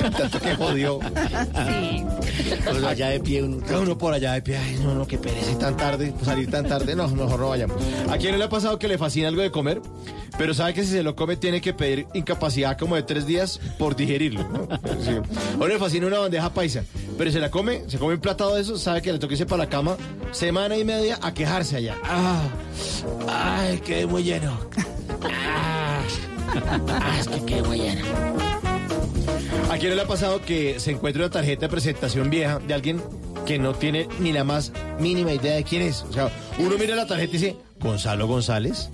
<laughs> Tanto que jodió. Pues allá de pie uno. Uno por allá de pie, ay, no, no, qué pereza y tan tarde, salir tan tarde, no, mejor no vayamos. ¿A quién no le ha pasado que le fascina algo de comer? Pero sabe que si se lo come tiene que pedir incapacidad como de tres días por digerirlo. ¿no? Sí. O le fascina una bandeja paisa, pero se la come, se come un platado de eso, sabe que le toque irse para la cama semana y media a quejarse allá. Ah, ay, quedé muy lleno. Ah, ah, es que quedé muy lleno. ¿A quién le ha pasado que se encuentre una tarjeta de presentación vieja de alguien que no tiene ni la más mínima idea de quién es? O sea, uno mira la tarjeta y dice, Gonzalo González.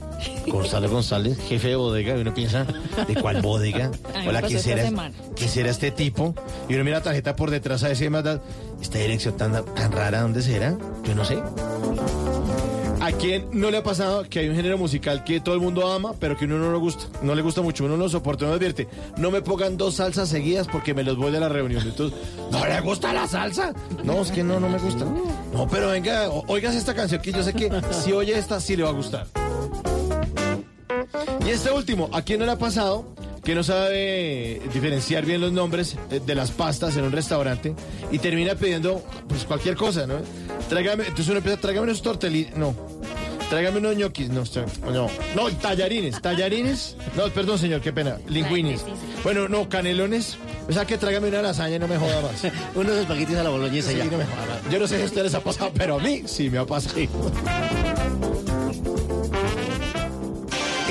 Gonzalo González, jefe de bodega, y uno piensa, ¿de cuál bodega? <laughs> Hola, pasó ¿quién esta será. ¿quién será este tipo? Y uno mira la tarjeta por detrás a decir, más esta dirección tan, tan rara, ¿dónde será? Yo no sé. ¿A quién no le ha pasado que hay un género musical que todo el mundo ama, pero que uno no le gusta? No le gusta mucho, uno no lo soporta, uno advierte. No me pongan dos salsas seguidas porque me los voy de la reunión. Entonces, ¿no le gusta la salsa? No, es que no, no me gusta. No, pero venga, oigas esta canción que yo sé que si oye esta, sí le va a gustar. Y este último, ¿a quién no le ha pasado que no sabe diferenciar bien los nombres de, de las pastas en un restaurante y termina pidiendo pues cualquier cosa, ¿no? Tráigame, entonces uno empieza, tráigame unos tortelitos, no. Tráigame unos ñoquis, no, no, no, tallarines, tallarines, no, perdón señor, qué pena, linguinis. Bueno, no, canelones, o sea que tráigame una lasaña, no me joda más. <laughs> Unos espaguetis a la boloñesa Sí, ya. no me joda más. Yo no sé si a ustedes les ha pasado, pero a mí sí me ha pasado.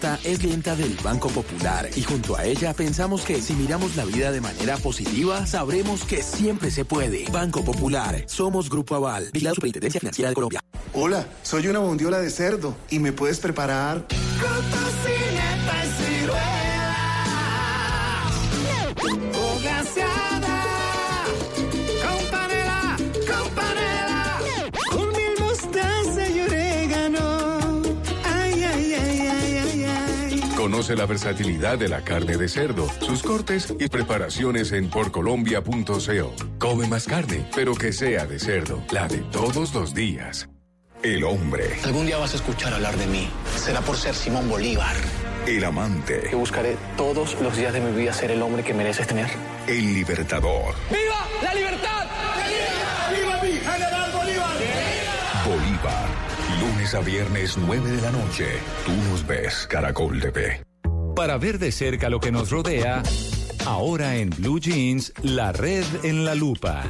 Es clienta del Banco Popular y junto a ella pensamos que si miramos la vida de manera positiva, sabremos que siempre se puede. Banco Popular, somos Grupo Aval, y la Superintendencia Financiera de Colombia. Hola, soy una bondiola de cerdo y me puedes preparar Conoce la versatilidad de la carne de cerdo, sus cortes y preparaciones en porcolombia.co. Come más carne, pero que sea de cerdo, la de todos los días. El hombre, Algún día vas a escuchar hablar de mí. Será por ser Simón Bolívar. el amante, Que buscaré todos los días de mi vida ser el hombre que mereces tener. el libertador. ¡Viva la libertad! ¡Viva mi general Bolívar! Bolívar. Lunes a viernes, 9 de la noche. Tú nos ves, Caracol TV. Para ver de cerca lo que nos rodea, ahora en Blue Jeans, la red en la lupa.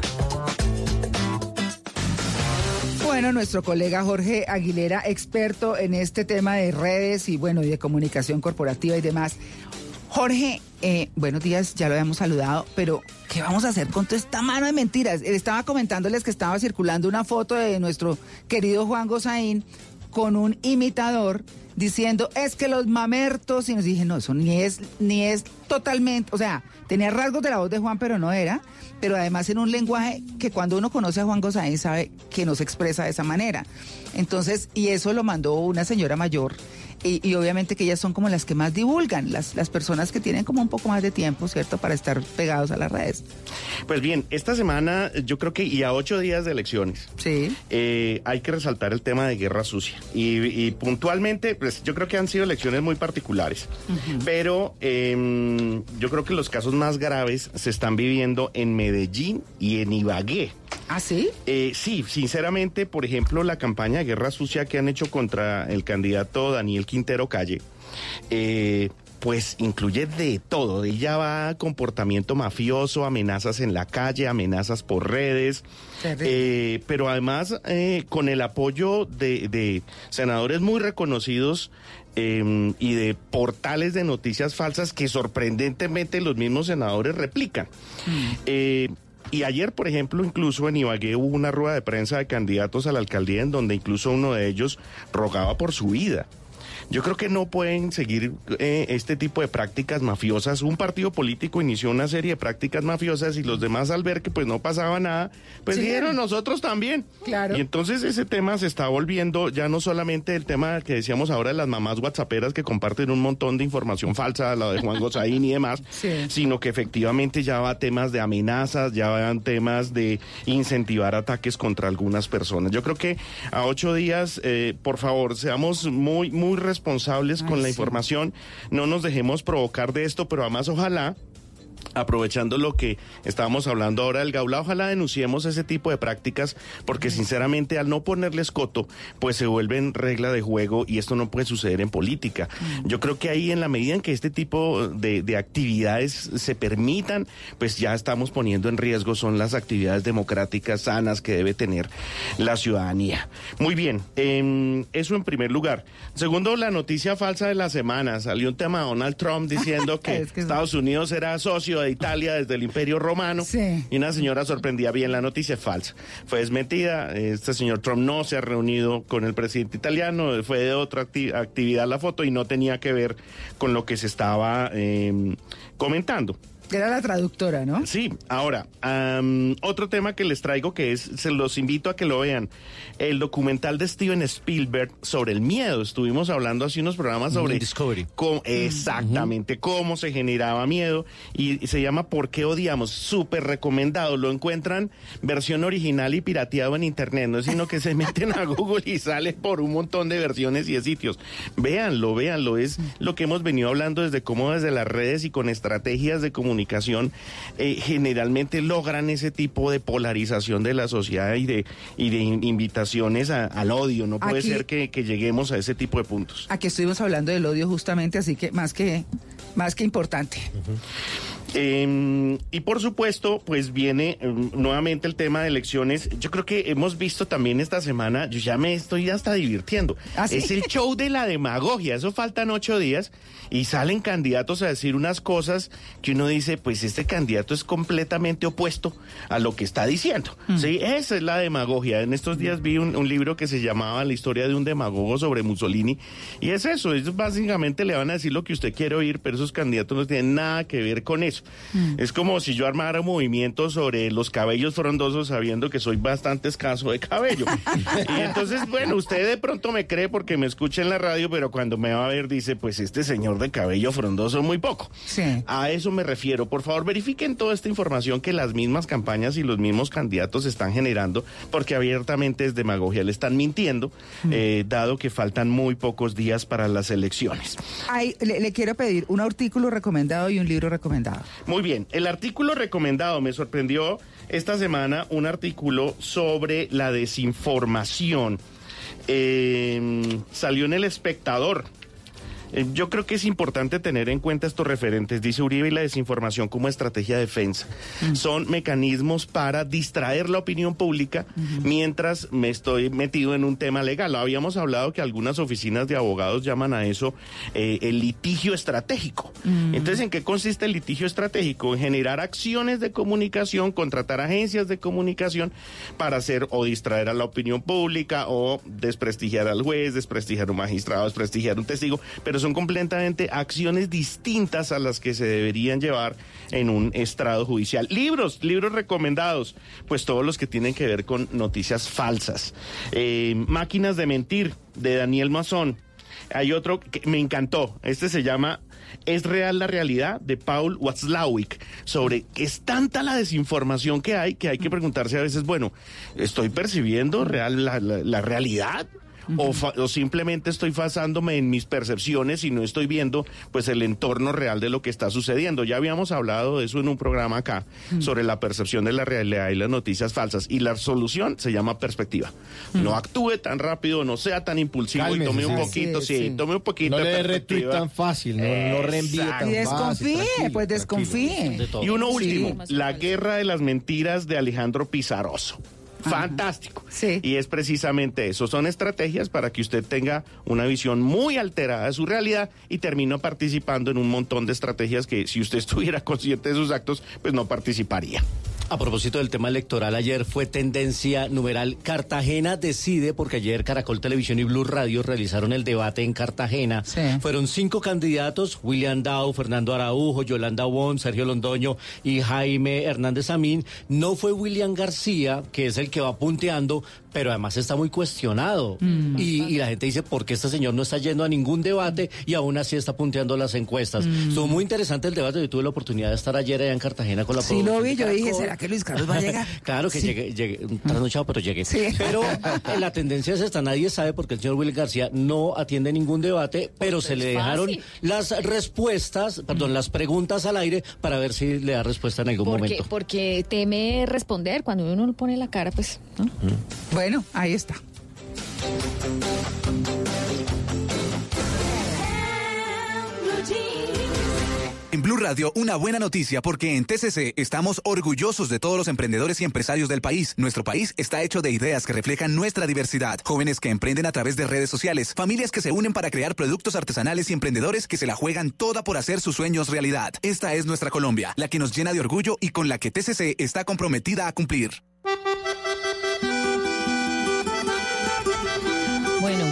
Bueno, nuestro colega Jorge Aguilera, experto en este tema de redes y bueno, y de comunicación corporativa y demás. Jorge, eh, buenos días, ya lo habíamos saludado, pero ¿qué vamos a hacer con toda esta mano de mentiras? Él estaba comentándoles que estaba circulando una foto de nuestro querido Juan Gozaín con un imitador diciendo es que los mamertos y nos dije no eso ni es ni es totalmente o sea tenía rasgos de la voz de Juan pero no era pero además en un lenguaje que cuando uno conoce a Juan Gozaín sabe que no se expresa de esa manera. Entonces y eso lo mandó una señora mayor y, y obviamente que ellas son como las que más divulgan las las personas que tienen como un poco más de tiempo cierto para estar pegados a las redes Pues bien, esta semana yo creo que y a ocho días de elecciones, sí eh, hay que resaltar el tema de guerra sucia. Y, y puntualmente, pues yo creo que han sido elecciones muy particulares. Pero em, yo creo que los casos más graves se están viviendo en Medellín y en Ibagué. ¿Ah, sí? sí, sinceramente, por ejemplo, la campaña de guerra sucia que han hecho contra el candidato Daniel Quintero Calle, eh, pues incluye de todo. Ella va comportamiento mafioso, amenazas en la calle, amenazas por redes. Eh, pero además eh, con el apoyo de, de senadores muy reconocidos eh, y de portales de noticias falsas que sorprendentemente los mismos senadores replican. Eh, y ayer, por ejemplo, incluso en Ibagué hubo una rueda de prensa de candidatos a la alcaldía en donde incluso uno de ellos rogaba por su vida. Yo creo que no pueden seguir eh, este tipo de prácticas mafiosas. Un partido político inició una serie de prácticas mafiosas y los demás al ver que pues no pasaba nada, pues Sí. dijeron nosotros también. Claro. Y entonces ese tema se está volviendo ya no solamente el tema que decíamos ahora de las mamás whatsapperas que comparten un montón de información falsa, la de Juan Gozaín y demás, <laughs> sino que efectivamente ya va a temas de amenazas, ya van temas de incentivar ataques contra algunas personas. Yo creo que a ocho días, eh, por favor, seamos muy, muy responsables con la información, no nos dejemos provocar de esto, pero además ojalá aprovechando lo que estábamos hablando ahora del Gaula, ojalá denunciemos ese tipo de prácticas, porque sinceramente al no ponerles coto, pues se vuelven regla de juego y esto no puede suceder en política. Yo creo que ahí en la medida en que este tipo de, de actividades se permitan, pues ya estamos poniendo en riesgo, son las actividades democráticas sanas que debe tener la ciudadanía. Muy bien, em, eso en primer lugar. Segundo, la noticia falsa de la semana. Salió un tema de Donald Trump diciendo <laughs> que, Estados Unidos era socio de Italia desde el Imperio Romano. Y una señora sorprendía bien la noticia es falsa. Fue desmentida. Este señor Trump no se ha reunido con el presidente italiano. Fue de otra acti- actividad la foto y no tenía que ver con lo que se estaba em, comentando. Era la traductora, ¿no? Sí, ahora, otro tema que les traigo que es, se los invito a que lo vean, el documental de Steven Spielberg sobre el miedo. Estuvimos hablando hace unos programas sobre... Discovery. cómo- exactamente, cómo se generaba miedo y, y se llama ¿Por qué odiamos? Súper recomendado, lo encuentran versión original y pirateado en internet, no es sino que se meten a <laughs> Google y sale por un montón de versiones y de sitios. Véanlo, véanlo, es lo que hemos venido hablando desde cómo desde las redes y con estrategias de comunicación eh, generalmente logran ese tipo de polarización de la sociedad y de, y de in- invitaciones a- al odio. No puede Aquí- ser que, que lleguemos a ese tipo de puntos. Aquí estuvimos hablando del odio justamente, así que más que, más que importante. Eh, y por supuesto, pues viene eh, nuevamente el tema de elecciones. Yo creo que hemos visto también esta semana, yo ya me estoy hasta divirtiendo. ¿Ah, sí? Es el show de la demagogia. Eso faltan ocho días y salen candidatos a decir unas cosas que uno dice, pues este candidato es completamente opuesto a lo que está diciendo. Sí, esa es la demagogia. En estos días vi un, un libro que se llamaba La historia de un demagogo sobre Mussolini. Y es eso, ellos básicamente le van a decir lo que usted quiere oír, pero esos candidatos no tienen nada que ver con eso. Es como si yo armara un movimiento sobre los cabellos frondosos sabiendo que soy bastante escaso de cabello. <laughs> y entonces, bueno, usted de pronto me cree porque me escucha en la radio, pero cuando me va a ver dice, pues este señor de cabello frondoso muy poco. Sí. A eso me refiero. Por favor, verifiquen toda esta información que las mismas campañas y los mismos candidatos están generando, porque abiertamente es demagogia. Le están mintiendo, eh, dado que faltan muy pocos días para las elecciones. Ay, le, le quiero pedir un artículo recomendado y un libro recomendado. Muy bien, el artículo recomendado me sorprendió esta semana un artículo sobre la desinformación. Eh, salió en el espectador. Eh, Yo creo que es importante tener en cuenta estos referentes. Dice Uribe y la desinformación como estrategia de defensa. Son mecanismos para distraer la opinión pública mientras me estoy metido en un tema legal. Habíamos hablado que algunas oficinas de abogados llaman a eso eh, el litigio estratégico. Entonces, ¿en qué consiste el litigio estratégico? En generar acciones de comunicación, contratar agencias de comunicación para hacer o distraer a la opinión pública o desprestigiar al juez, desprestigiar a un magistrado, desprestigiar a un testigo, pero son completamente acciones distintas a las que se deberían llevar en un estrado judicial. Libros, libros recomendados, pues todos los que tienen que ver con noticias falsas. Eh, Máquinas de mentir, de Daniel Mazón. Hay otro que me encantó. Este se llama ¿Es real la realidad? de Paul Watzlawick. Sobre que es tanta la desinformación que hay que hay que preguntarse a veces, bueno, ¿estoy percibiendo real la, realidad? O, fa- o simplemente estoy basándome en mis percepciones y no estoy viendo pues el entorno real de lo que está sucediendo. Ya habíamos hablado de eso en un programa acá sobre la percepción de la realidad y las noticias falsas y la solución se llama perspectiva. No actúe tan rápido, no sea tan impulsivo y tome un poquito, sí, sí. tome un poquito No de le tan fácil, no, no reenvíe tan. Y fácil. desconfíe, pues desconfíe. Y uno Sí. último, La guerra de las mentiras de Alejandro Pizarroso. Fantástico. Y es precisamente eso. Son estrategias para que usted tenga una visión muy alterada de su realidad y termine participando en un montón de estrategias que si usted <laughs> estuviera consciente de sus actos, pues no participaría. A propósito del tema electoral, ayer fue tendencia numeral Cartagena decide, porque ayer Caracol Televisión y Blue Radio realizaron el debate en Cartagena. Fueron cinco candidatos, William Dow, Fernando Araujo, Yolanda Wong, Sergio Londoño y Jaime Hernández Amín. No fue William García, que es el que va punteando, pero además está muy cuestionado. Mm. Y, y la gente dice, ¿por qué este señor no está yendo a ningún debate y aún así está punteando las encuestas? Mm. Estuvo muy interesante el debate. Yo tuve la oportunidad de estar ayer allá en Cartagena con la Sí lo producción vi, de yo dije, Caracol. ¿será que Luis Carlos va a llegar? <laughs> Claro que Sí. llegué, llegué trasnochado, pero llegué. Sí. Pero <laughs> la tendencia es esta, nadie sabe porque el señor Willy García no atiende ningún debate, pero se le dejaron fácil. las respuestas, perdón, las preguntas al aire para ver si le da respuesta en algún Porque, momento. porque teme responder cuando uno no pone la cara, pues. ¿no? Bueno, ahí está. En Blue Radio, una buena noticia porque en TCC estamos orgullosos de todos los emprendedores y empresarios del país. Nuestro país está hecho de ideas que reflejan nuestra diversidad. Jóvenes que emprenden a través de redes sociales, familias que se unen para crear productos artesanales y emprendedores que se la juegan toda por hacer sus sueños realidad. Esta es nuestra Colombia, la que nos llena de orgullo y con la que TCC está comprometida a cumplir. Bueno,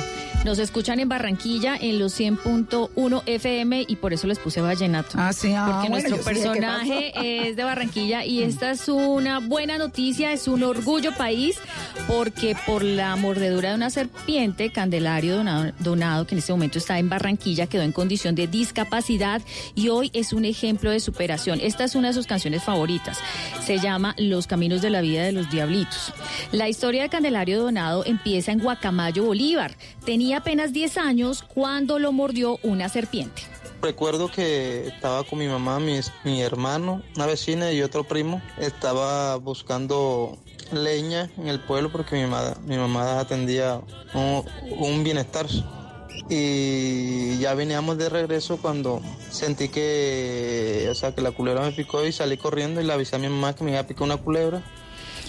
Nos escuchan en Barranquilla en los 100.1 FM y por eso les puse vallenato. Ah, sí, ah, Porque bueno, nuestro yo sí, ¿qué personaje <laughs> es de Barranquilla y esta es una buena noticia, es un orgullo país, porque por la mordedura de una serpiente, Candelario Donado, Donado, que en este momento está en Barranquilla, quedó en condición de discapacidad y hoy es un ejemplo de superación. Esta es una de sus canciones favoritas. Se llama Los Caminos de la Vida de los Diablitos. La historia de Candelario Donado empieza en Guacamayo, Bolívar. Tenía apenas 10 años cuando lo mordió una serpiente. Recuerdo que estaba con mi mamá, mi, hermano, una vecina y otro primo. Estaba buscando leña en el pueblo porque mi mamá, mi mamá atendía un, un bienestar. Y ya veníamos de regreso cuando sentí que, o sea, que la culebra me picó y salí corriendo y le avisé a mi mamá que me iba a picar una culebra.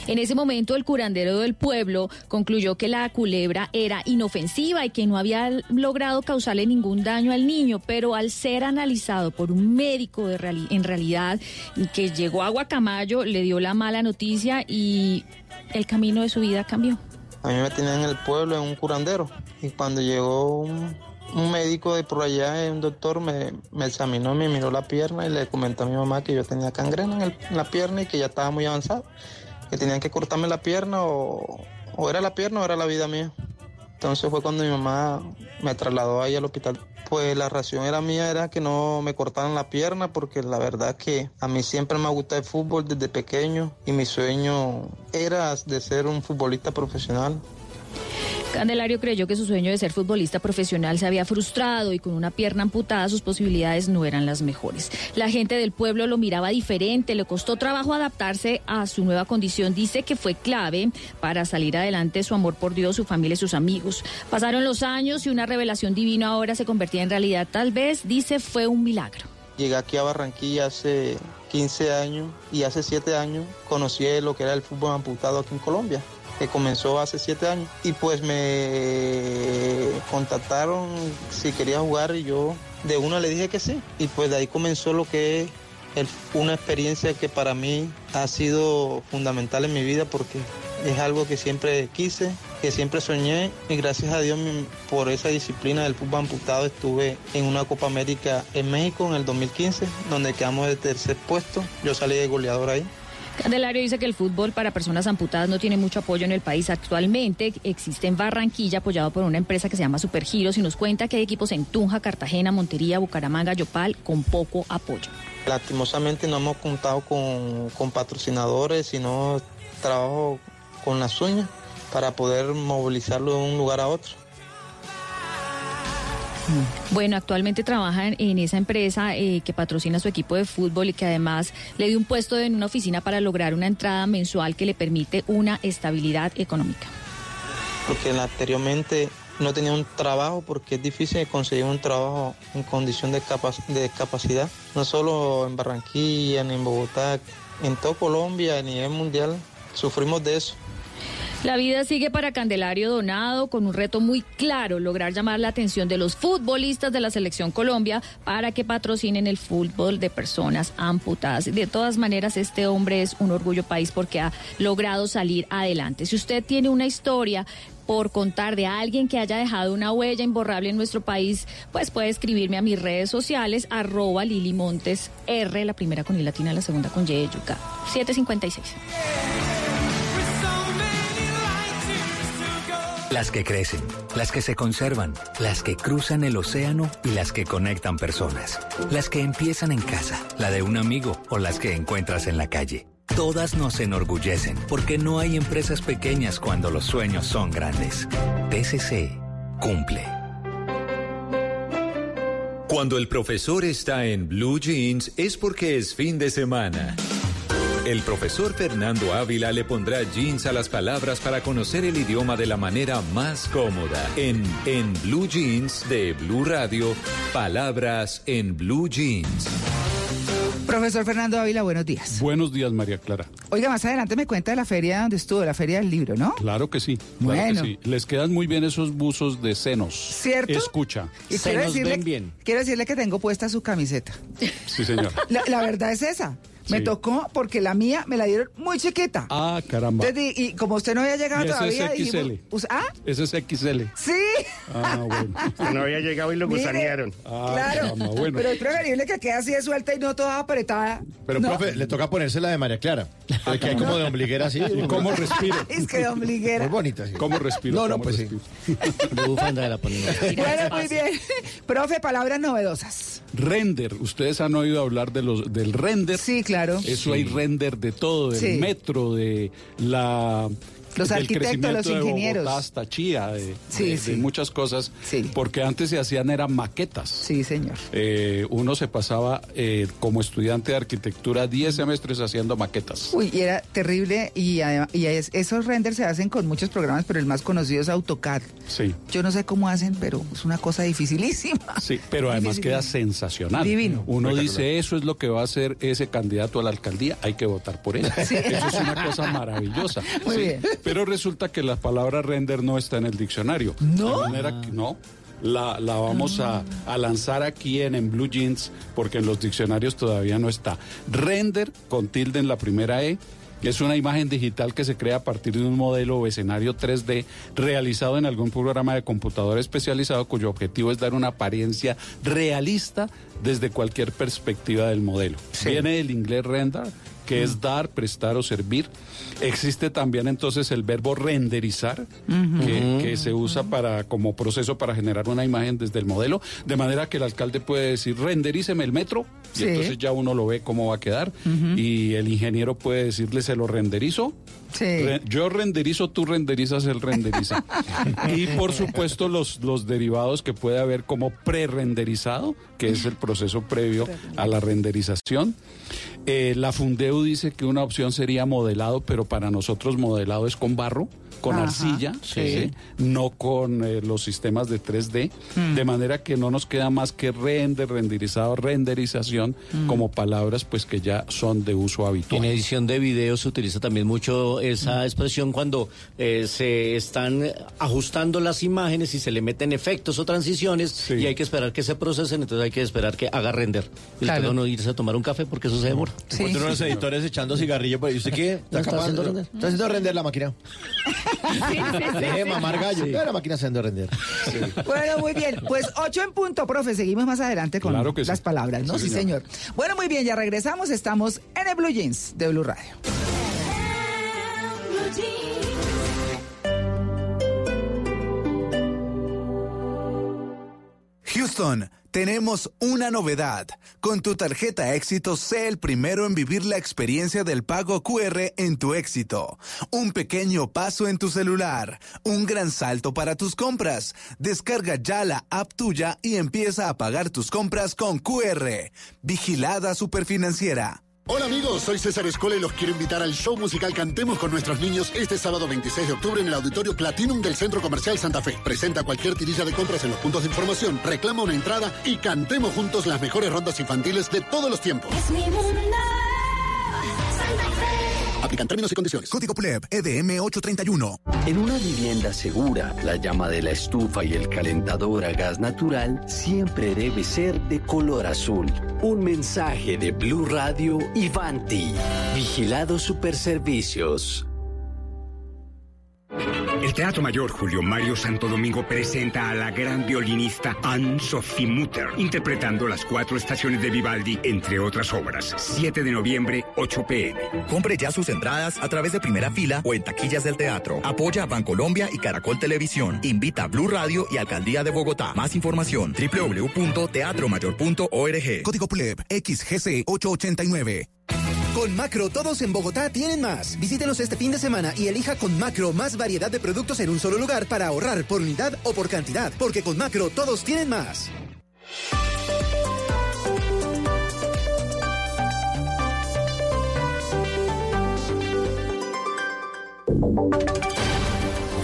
En ese momento el curandero del pueblo concluyó que la culebra era inofensiva y que no había logrado causarle ningún daño al niño, pero al ser analizado por un médico de reali- en realidad que llegó a Guacamayo le dio la mala noticia y el camino de su vida cambió. A mí me tenían en el pueblo en un curandero y cuando llegó un, médico de por allá, eh, un doctor, me, me examinó, me miró la pierna y le comentó a mi mamá que yo tenía cangrena en, en la pierna y que ya estaba muy avanzado, que tenían que cortarme la pierna o, o era la pierna o era la vida mía. Entonces fue cuando mi mamá me trasladó ahí al hospital. Pues la ración era mía, era que no me cortaran la pierna, porque la verdad que a mí siempre me ha gustado el fútbol desde pequeño y mi sueño era de ser un futbolista profesional. Candelario creyó que su sueño de ser futbolista profesional se había frustrado y con una pierna amputada sus posibilidades no eran las mejores. La gente del pueblo lo miraba diferente, le costó trabajo adaptarse a su nueva condición. Dice que fue clave para salir adelante su amor por Dios, su familia y sus amigos. Pasaron los años y una revelación divina ahora se convertía en realidad. Tal vez, dice, fue un milagro. Llegué aquí a Barranquilla hace 15 años y hace 7 años conocí lo que era el fútbol amputado aquí en Colombia, que comenzó hace 7 años. Y pues me contactaron si quería jugar y yo de una le dije que sí. Y pues de ahí comenzó lo que es una experiencia que para mí ha sido fundamental en mi vida porque es algo que siempre quise, que siempre soñé y gracias a Dios por esa disciplina del fútbol amputado estuve en una Copa América en México en el 2015 donde quedamos de tercer puesto. Yo salí de goleador ahí. Candelario dice que el fútbol para personas amputadas no tiene mucho apoyo en el país actualmente. Existe en Barranquilla, apoyado por una empresa que se llama Supergiros, y nos cuenta que hay equipos en Tunja, Cartagena, Montería, Bucaramanga, Yopal, con poco apoyo. Lastimosamente no hemos contado con, con patrocinadores, sino trabajo con las uñas para poder movilizarlo de un lugar a otro. Bueno, actualmente trabaja en, esa empresa eh, que patrocina su equipo de fútbol y que además le dio un puesto en una oficina para lograr una entrada mensual que le permite una estabilidad económica. porque anteriormente no tenía un trabajo porque es difícil conseguir un trabajo en condición de, de discapacidad, no solo en Barranquilla ni en Bogotá, en toda Colombia a nivel mundial sufrimos de eso. La vida sigue para Candelario Donado con un reto muy claro, lograr llamar la atención de los futbolistas de la selección Colombia para que patrocinen el fútbol de personas amputadas. De todas maneras, este hombre es un orgullo país porque ha logrado salir adelante. Si usted tiene una historia por contar de alguien que haya dejado una huella imborrable en nuestro país, pues puede escribirme a mis redes sociales, arroba Lili Montes R, la primera con I latina, la segunda con Y de yuca, 756. Las que crecen, las que se conservan, las que cruzan el océano y las que conectan personas. Las que empiezan en casa, la de un amigo o las que encuentras en la calle. Todas nos enorgullecen porque no hay empresas pequeñas cuando los sueños son grandes. TCC cumple. Cuando el profesor está en Blue Jeans es porque es fin de semana. El profesor Fernando Ávila le pondrá jeans a las palabras para conocer el idioma de la manera más cómoda. En En Blue Jeans de Blue Radio, palabras en Blue Jeans. Profesor Fernando Ávila, buenos días. Buenos días, María Clara. Oiga, más adelante me cuenta de la feria donde estuvo, la feria del libro, ¿no? Claro que sí. Claro Bueno. que sí. Les quedan muy bien esos buzos de senos. ¿Cierto? Escucha. Y quiero decirle, quiero decirle que tengo puesta su camiseta. Sí, señor. La, la verdad es esa. Me Sí. tocó porque la mía me la dieron muy chiquita. Ah, caramba. Entonces, y, y como usted no había llegado ese todavía, es dijimos, XL. pues, ah, Ese es XL. sí. Ah, bueno. <laughs> No había llegado y lo gusanearon. Ah, claro. caramba, bueno. Pero es preferible que quede así de suelta y no toda apretada. Pero, ¿no? profe, le toca ponerse la de María Clara. Que hay como de ombliguera así. ¿Y cómo respiro? <laughs> Es que de ombliguera. Muy bonita, sí. ¿Cómo respiro? No, no, ¿Cómo pues sí. respiro? <laughs> Bufanda de la ponemos. Bueno, muy bien. Profe, palabras novedosas. Render. Ustedes han oído hablar de los, del render. Sí, claro. Eso hay render de todo, del Sí. metro, de la... Los arquitectos, los de Bogotá ingenieros. hasta Chía, de, Sí, de- de sí. muchas cosas. Sí. Porque antes se hacían eran maquetas. Sí, señor. Eh, uno se pasaba eh, como estudiante de arquitectura 10 semestres haciendo maquetas. Uy, y era terrible y, y es- esos renders se hacen con muchos programas, pero el más conocido es AutoCAD. Sí. Yo no sé cómo hacen, pero es una cosa dificilísima. Sí, pero además queda sensacional. Divino. Uno dice, eso es lo que va a hacer ese candidato a la alcaldía, hay que votar por él. <laughs> Eso es una cosa maravillosa. Muy Sí. bien. Pero resulta que la palabra render no está en el diccionario. ¿No? De manera que no. La, la vamos a, a lanzar aquí en, en Blue Jeans porque en los diccionarios todavía no está. Render con tilde en la primera E. Es una imagen digital que se crea a partir de un modelo o escenario 3D realizado en algún programa de computador especializado cuyo objetivo es dar una apariencia realista desde cualquier perspectiva del modelo. Viene del inglés render, que es dar, prestar o servir. Existe también entonces el verbo renderizar, que, que se usa para como proceso para generar una imagen desde el modelo, de manera que el alcalde puede decir renderíceme el metro y Sí. entonces ya uno lo ve cómo va a quedar y el ingeniero puede decirle se lo renderizo. Sí. Yo renderizo, tú renderizas, él renderiza. <laughs> y por supuesto los, los derivados que puede haber como pre-renderizado, que es el proceso previo a la renderización. Eh, la Fundeu dice que una opción sería modelado, pero para nosotros modelado es con barro, con Ajá, arcilla, sí. ¿sí? no con eh, los sistemas de 3D, Mm. de manera que no nos queda más que render, renderizado, renderización, Mm. como palabras pues que ya son de uso habitual. En edición de video se utiliza también mucho esa expresión cuando eh, se están ajustando las imágenes y se le meten efectos o transiciones y hay que esperar que se procesen, entonces hay que esperar que haga render. Y Claro. uno irse a tomar un café porque eso se demora. Encuentro unos editores echando cigarrillo por ahí. ¿Usted qué? ¿Está, está capaz- haciendo render? Está haciendo render la máquina. <laughs> Deje de mamar gallo. La máquina haciendo render. Bueno, muy bien. Pues ocho en punto, profe. Seguimos más adelante con Claro que sí. las palabras, ¿no? Sí, Sí, señor. señor. Bueno, muy bien, ya regresamos. Estamos en el Blue Jeans de Blue Radio. Blue Jeans. Houston, tenemos una novedad. Con tu tarjeta éxito, sé el primero en vivir la experiencia del pago QR en tu éxito. Un pequeño paso en tu celular, un gran salto para tus compras. Descarga ya la app tuya y empieza a pagar tus compras con QR. Vigilada Superfinanciera. Hola amigos, soy César Escola y los quiero invitar al show musical Cantemos con nuestros niños este sábado 26 de octubre en el Auditorio Platinum del Centro Comercial Santa Fe. Presenta cualquier tirilla de compras en los puntos de información, reclama una entrada y cantemos juntos las mejores rondas infantiles de todos los tiempos. Es mi. Aplican términos y condiciones. Código PLEB, EDM 831. En una vivienda segura, la llama de la estufa y el calentador a gas natural siempre debe ser de color azul. Un mensaje de Blue Radio y Vanti. Vigilado Superservicios. El Teatro Mayor Julio Mario Santo Domingo presenta a la gran violinista Anne-Sophie Mutter, interpretando las cuatro estaciones de Vivaldi, entre otras obras. 7 de noviembre, 8 pm. Compre ya sus entradas a través de primera fila o en taquillas del teatro. Apoya a Bancolombia y Caracol Televisión. Invita a Blue Radio y Alcaldía de Bogotá. Más información www.teatromayor.org. Código PLEB, XGC 889. Con Macro, todos en Bogotá tienen más. Visítenos este fin de semana y elija con Macro más variedad de productos en un solo lugar para ahorrar por unidad o por cantidad. Porque con Macro, todos tienen más.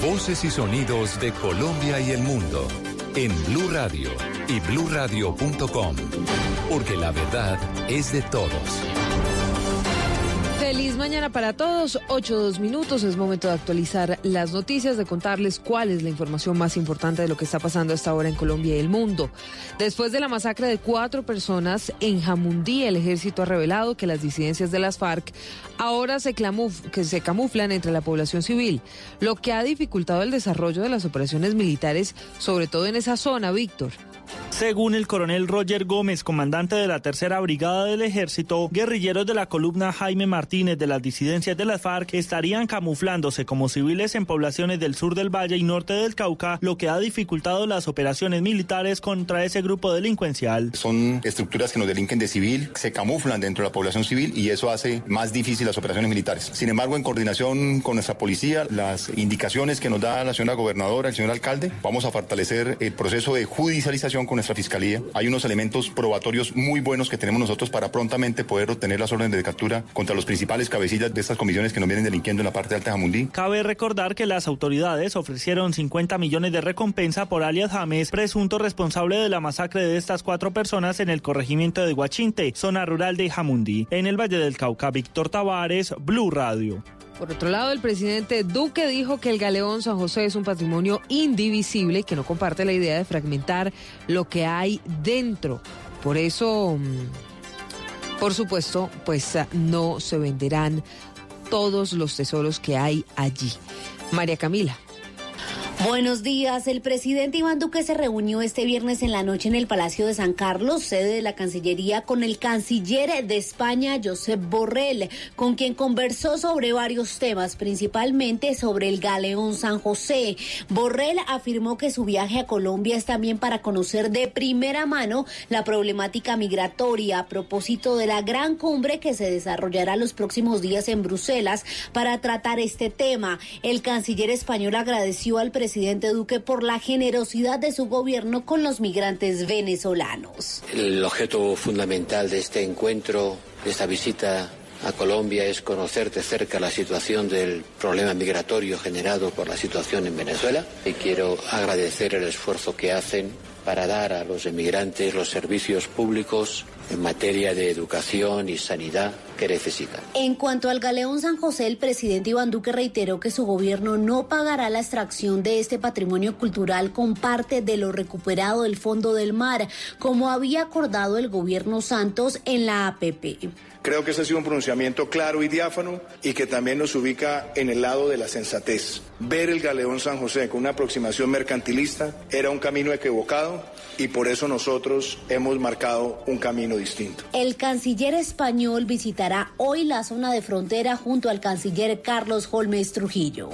Voces y sonidos de Colombia y el mundo en Blue Radio y bluradio.com, porque la verdad es de todos. Feliz mañana para todos, 8 dos minutos, es momento de actualizar las noticias, de contarles cuál es la información más importante de lo que está pasando hasta ahora en Colombia y el mundo. Después de la masacre de cuatro personas en Jamundí, el ejército ha revelado que las disidencias de las FARC ahora se, se camuflan entre la población civil, lo que ha dificultado el desarrollo de las operaciones militares, sobre todo en esa zona, Víctor. Según el coronel Roger Gómez, comandante de la tercera brigada del ejército, guerrilleros de la columna Jaime Martínez de las disidencias de las FARC estarían camuflándose como civiles en poblaciones del sur del Valle y norte del Cauca, lo que ha dificultado las operaciones militares contra ese grupo delincuencial. Son estructuras que nos delinquen de civil, se camuflan dentro de la población civil y eso hace más difícil las operaciones militares. Sin embargo, en coordinación con nuestra policía, las indicaciones que nos da la señora gobernadora, el señor alcalde, vamos a fortalecer el proceso de judicialización con nuestra fiscalía. Hay unos elementos probatorios muy buenos que tenemos nosotros para prontamente poder obtener las órdenes de captura contra los principales cabecillas de estas comisiones que nos vienen delinquiendo en la parte alta de Jamundí. Cabe recordar que las autoridades ofrecieron 50 millones de recompensa por alias James, presunto responsable de la masacre de estas cuatro personas en el corregimiento de Guachinte, zona rural de Jamundí. En el Valle del Cauca, Víctor Tavares, Blue Radio. Por otro lado, el presidente Duque dijo que el galeón San José es un patrimonio indivisible que no comparte la idea de fragmentar lo que hay dentro. Por eso, mm, por supuesto, pues ah, no se venderán todos los tesoros que hay allí. María Camila. Buenos días. El presidente Iván Duque se reunió este viernes en la noche en el Palacio de San Carlos, sede de la Cancillería, con el canciller de España, Josep Borrell, con quien conversó sobre varios temas, principalmente sobre el galeón San José. Borrell afirmó que su viaje a Colombia es también para conocer de primera mano la problemática migratoria a propósito de la gran cumbre que se desarrollará los próximos días en Bruselas para tratar este tema. El canciller español agradeció al presidente Duque por la generosidad de su gobierno con los migrantes venezolanos. El objeto fundamental de este encuentro, de esta visita a Colombia, es conocer de cerca la situación del problema migratorio generado por la situación en Venezuela. Y quiero agradecer el esfuerzo que hacen para dar a los emigrantes los servicios públicos en materia de educación y sanidad que necesitan. En cuanto al galeón San José, el presidente Iván Duque reiteró que su gobierno no pagará la extracción de este patrimonio cultural con parte de lo recuperado del fondo del mar, como había acordado el gobierno Santos en la APP. Creo que ese ha sido un pronunciamiento claro y diáfano y que también nos ubica en el lado de la sensatez. Ver el galeón San José con una aproximación mercantilista era un camino equivocado y por eso nosotros hemos marcado un camino distinto. El canciller español visitará hoy la zona de frontera junto al canciller Carlos Holmes Trujillo.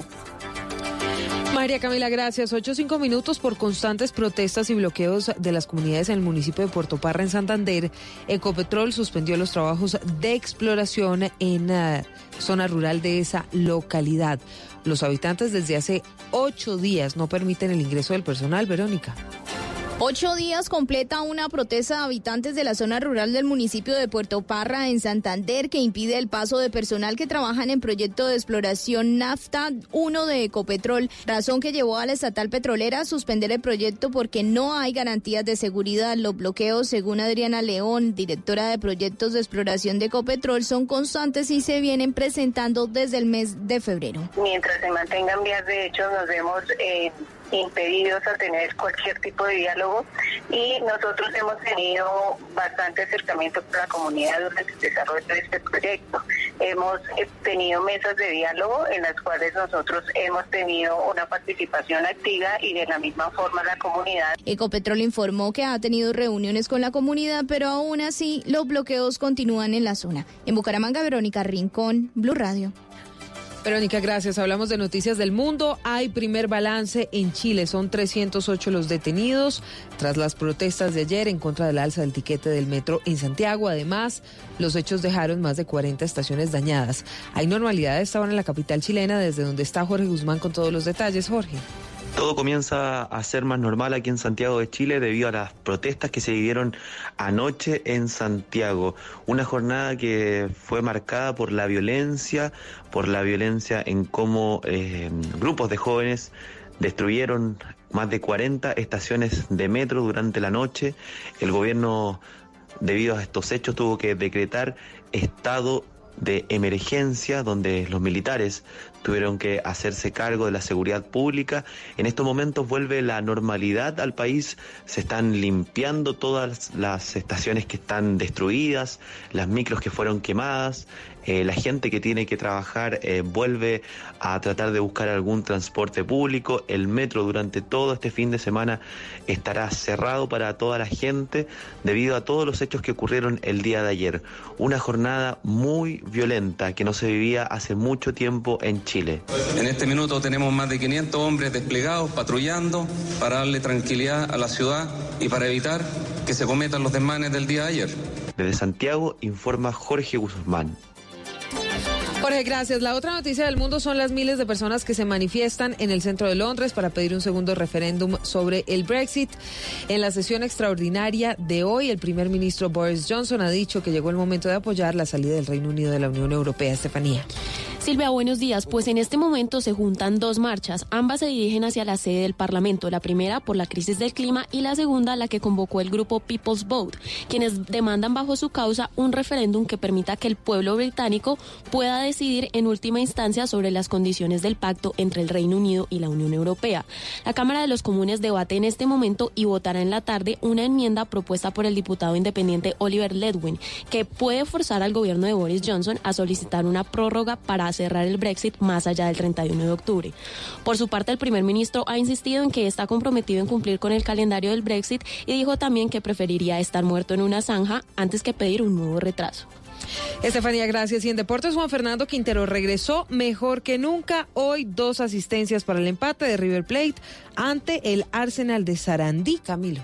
María Camila, gracias. Ocho cinco minutos por constantes protestas y bloqueos de las comunidades en el municipio de Puerto Parra, en Santander. Ecopetrol suspendió los trabajos de exploración en la zona rural de esa localidad. Los habitantes desde hace ocho días no permiten el ingreso del personal, Verónica. Ocho días completa una protesta de habitantes de la zona rural del municipio de Puerto Parra, en Santander, que impide el paso de personal que trabajan en proyecto de exploración NAFTA 1 de Ecopetrol, razón que llevó a la estatal petrolera a suspender el proyecto porque no hay garantías de seguridad. Los bloqueos, según Adriana León, directora de proyectos de exploración de Ecopetrol, son constantes y se vienen presentando desde el mes de febrero. Mientras se mantengan vías de hecho, nos vemos impedidos a tener cualquier tipo de diálogo y nosotros hemos tenido bastante acercamiento con la comunidad durante el desarrollo de este proyecto. Hemos eh, tenido mesas de diálogo en las cuales nosotros hemos tenido una participación activa y de la misma forma la comunidad. Ecopetrol informó que ha tenido reuniones con la comunidad, pero aún así los bloqueos continúan en la zona. En Bucaramanga, Verónica Rincón, Blue Radio. Verónica, gracias. Hablamos de noticias del mundo. Hay primer balance en Chile. Son 308 los detenidos tras las protestas de ayer en contra del alza del tiquete del metro en Santiago. Además, los hechos dejaron más de 40 estaciones dañadas. Hay normalidad esta en la capital chilena, desde donde está Jorge Guzmán con todos los detalles. Jorge. Todo comienza a ser más normal aquí en Santiago de Chile debido a las protestas que se vivieron anoche en Santiago. Una jornada que fue marcada por la violencia, por la violencia en cómo eh, grupos de jóvenes destruyeron más de 40 estaciones de metro durante la noche. El gobierno, debido a estos hechos, tuvo que decretar estado de emergencia donde los militares tuvieron que hacerse cargo de la seguridad pública. En estos momentos vuelve la normalidad al país, se están limpiando todas las estaciones que están destruidas, las micros que fueron quemadas, eh, la gente que tiene que trabajar eh, vuelve a tratar de buscar algún transporte público, el metro durante todo este fin de semana estará cerrado para toda la gente debido a todos los hechos que ocurrieron el día de ayer. Una jornada muy violenta que no se vivía hace mucho tiempo en Chile. En este minuto tenemos más de 500 hombres desplegados, patrullando, para darle tranquilidad a la ciudad y para evitar que se cometan los desmanes del día de ayer. Desde Santiago informa Jorge Guzmán. Jorge, gracias. La otra noticia del mundo son las miles de personas que se manifiestan en el centro de Londres para pedir un segundo referéndum sobre el Brexit. En la sesión extraordinaria de hoy, el primer ministro Boris Johnson ha dicho que llegó el momento de apoyar la salida del Reino Unido de la Unión Europea. Estefanía. Silvia, buenos días. Pues en este momento se juntan dos marchas. Ambas se dirigen hacia la sede del Parlamento. La primera por la crisis del clima y la segunda la que convocó el grupo People's Vote, quienes demandan bajo su causa un referéndum que permita que el pueblo británico pueda decidir en última instancia sobre las condiciones del pacto entre el Reino Unido y la Unión Europea. La Cámara de los Comunes debate en este momento y votará en la tarde una enmienda propuesta por el diputado independiente Oliver Ledwin, que puede forzar al gobierno de Boris Johnson a solicitar una prórroga para cerrar el Brexit más allá del 31 de octubre. Por su parte, el primer ministro ha insistido en que está comprometido en cumplir con el calendario del Brexit y dijo también que preferiría estar muerto en una zanja antes que pedir un nuevo retraso. Estefanía, gracias. Y en deportes, Juan Fernando Quintero regresó mejor que nunca. Hoy dos asistencias para el empate de River Plate ante el Arsenal de Sarandí, Camilo.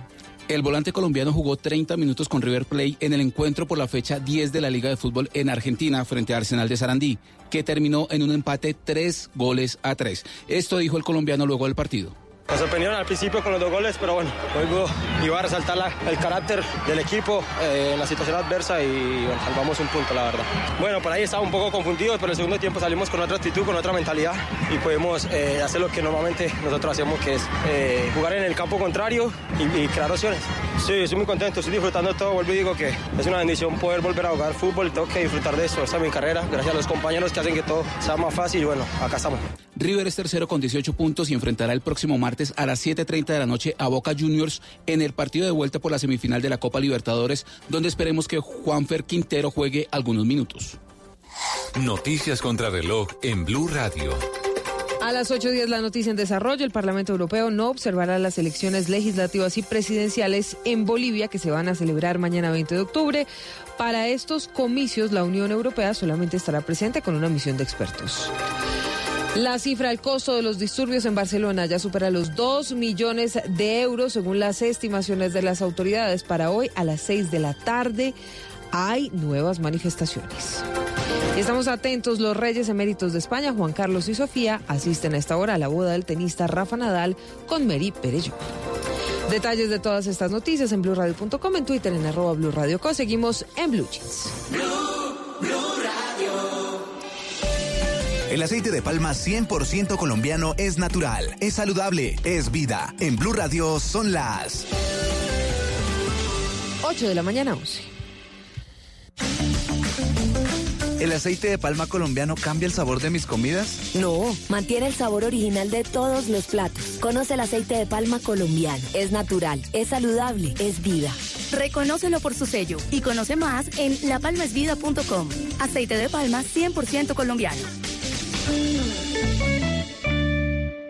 El volante colombiano jugó 30 minutos con River Plate en el encuentro por la fecha 10 de la Liga de Fútbol en Argentina frente a Arsenal de Sarandí, que terminó en un empate 3 goles a 3. Esto dijo el colombiano luego del partido. Nos sorprendieron al principio con los dos goles, pero bueno, hoy iba a resaltar el carácter del equipo eh, en la situación adversa y bueno, salvamos un punto, la verdad. Bueno, por ahí estaba un poco confundidos, pero el segundo tiempo salimos con otra actitud, con otra mentalidad y pudimos eh, hacer lo que normalmente nosotros hacemos, que es eh, jugar en el campo contrario y, y, crear opciones. Sí, estoy muy contento, estoy disfrutando todo. Vuelvo y digo que es una bendición poder volver a jugar fútbol, tengo que disfrutar de eso. Esta es mi carrera, gracias a los compañeros que hacen que todo sea más fácil y bueno, acá estamos. River es tercero con 18 puntos y enfrentará el próximo martes a las 7.30 de la noche a Boca Juniors en el partido de vuelta por la semifinal de la Copa Libertadores, donde esperemos que Juanfer Quintero juegue algunos minutos. Noticias contra reloj en Blue Radio. A las 8.10 la noticia en desarrollo. El Parlamento Europeo no observará las elecciones legislativas y presidenciales en Bolivia que se van a celebrar mañana 20 de octubre. Para estos comicios, la Unión Europea solamente estará presente con una misión de expertos. La cifra del costo de los disturbios en Barcelona ya supera los 2 millones de euros según las estimaciones de las autoridades. Para hoy a las 6 de la tarde hay nuevas manifestaciones. Estamos atentos, los reyes eméritos de España, Juan Carlos y Sofía, asisten a esta hora a la boda del tenista Rafa Nadal con Mary Perello. Detalles de todas estas noticias en blurradio.com, en Twitter en arroba. Seguimos en Blue Jeans. El aceite de palma 100% colombiano es natural, es saludable, es vida. En Blue Radio son las 8 de la mañana 11. ¿El aceite de palma colombiano cambia el sabor de mis comidas? No, mantiene el sabor original de todos los platos. Conoce el aceite de palma colombiano. Es natural, es saludable, es vida. Reconócelo por su sello y conoce más en lapalmasvida.com. Aceite de palma 100% colombiano.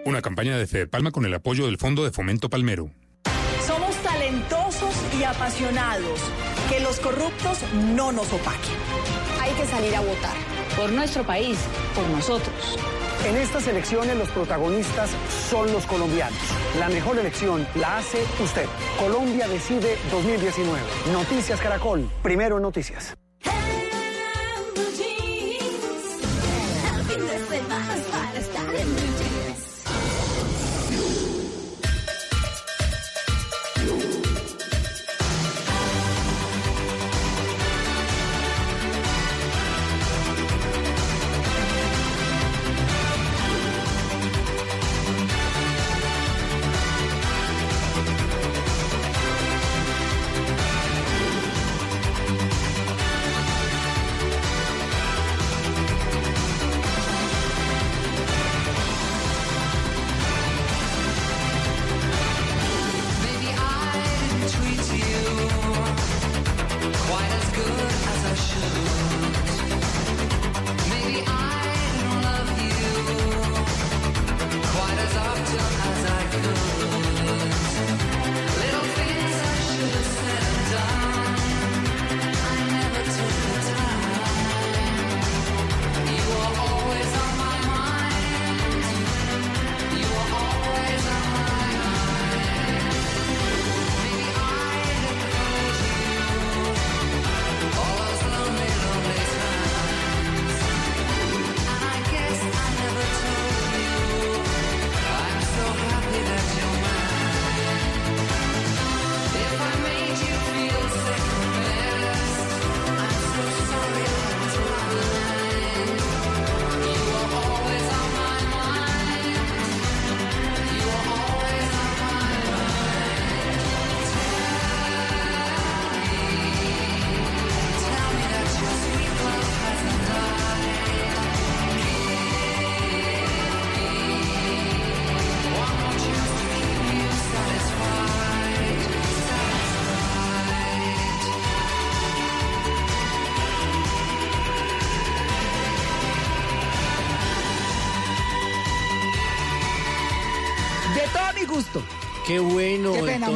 Una campaña de Fede Palma con el apoyo del Fondo de Fomento Palmero. Somos talentosos y apasionados. Que los corruptos no nos opaquen. Hay que salir a votar. Por nuestro país, por nosotros. En estas elecciones los protagonistas son los colombianos. La mejor elección la hace usted. Colombia decide 2019. Noticias Caracol. Primero en noticias.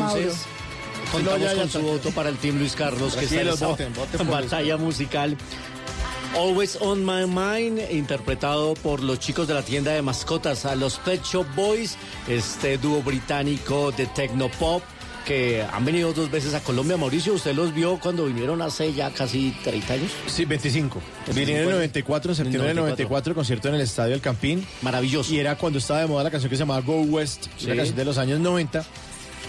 Entonces. Mauro. Contamos No, ya, ya, con su ya. voto para el Team Luis Carlos, que está en batalla musical. Always on My Mind, interpretado por los chicos de la tienda de mascotas, a los Pet Shop Boys, este dúo británico de Tecnopop que han venido dos veces a Colombia. Mauricio, ¿usted los vio cuando vinieron hace ya casi 30 años? Sí, 25. Vinieron en el 94, en septiembre del 94, concierto en el Estadio El Campín. Maravilloso. Y era cuando estaba de moda la canción que se llamaba Go West, Sí. una canción de los años 90.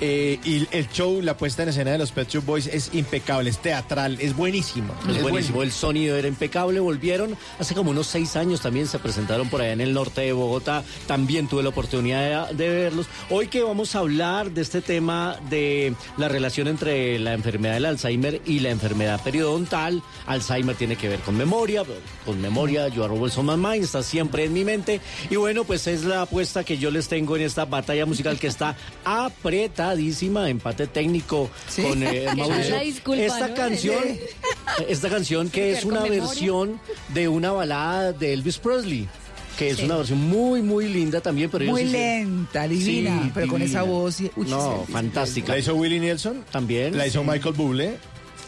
Eh, y el show, la puesta en escena de los Pet Shop Boys es impecable, es teatral, es buenísimo. Es buenísimo, el sonido era impecable, volvieron hace como unos seis años también se presentaron por allá en el norte de Bogotá, también tuve la oportunidad de, de verlos. Hoy que vamos a hablar de este tema de la relación entre la enfermedad del Alzheimer y la enfermedad periodontal, Alzheimer tiene que ver con memoria, con memoria, yo arrobo el on my mind, está siempre en mi mente y bueno, pues es la apuesta que yo les tengo en esta batalla musical que está apretadísima, empate técnico Sí. con eh, <laughs> Mauricio. Disculpa, esta ¿no? canción <laughs> esta canción que es una versión de una balada de Elvis Presley, que es Sí. una versión muy, muy linda también. Pero Muy lenta, divina, Sí, pero con esa voz. y- uy, no, sí, fantástica. La hizo Willie Nelson. También. La hizo sí. Michael Bublé.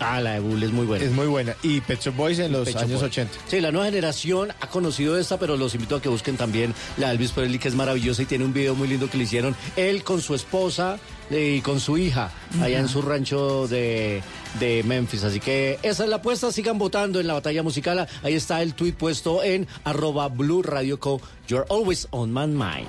Ah, la de Bull es muy buena. Es muy buena. Y Pet Shop Boys en los Pet años Boys. 80. Sí, la nueva generación ha conocido esta, pero los invito a que busquen también la de Elvis Presley, que es maravillosa y tiene un video muy lindo que le hicieron él con su esposa eh, y con su hija, allá en su rancho de, de Memphis. Así que esa es la apuesta, sigan votando en la batalla musical. Ahí está el tweet puesto en arroba Blue Radio Co. You're always on my mind.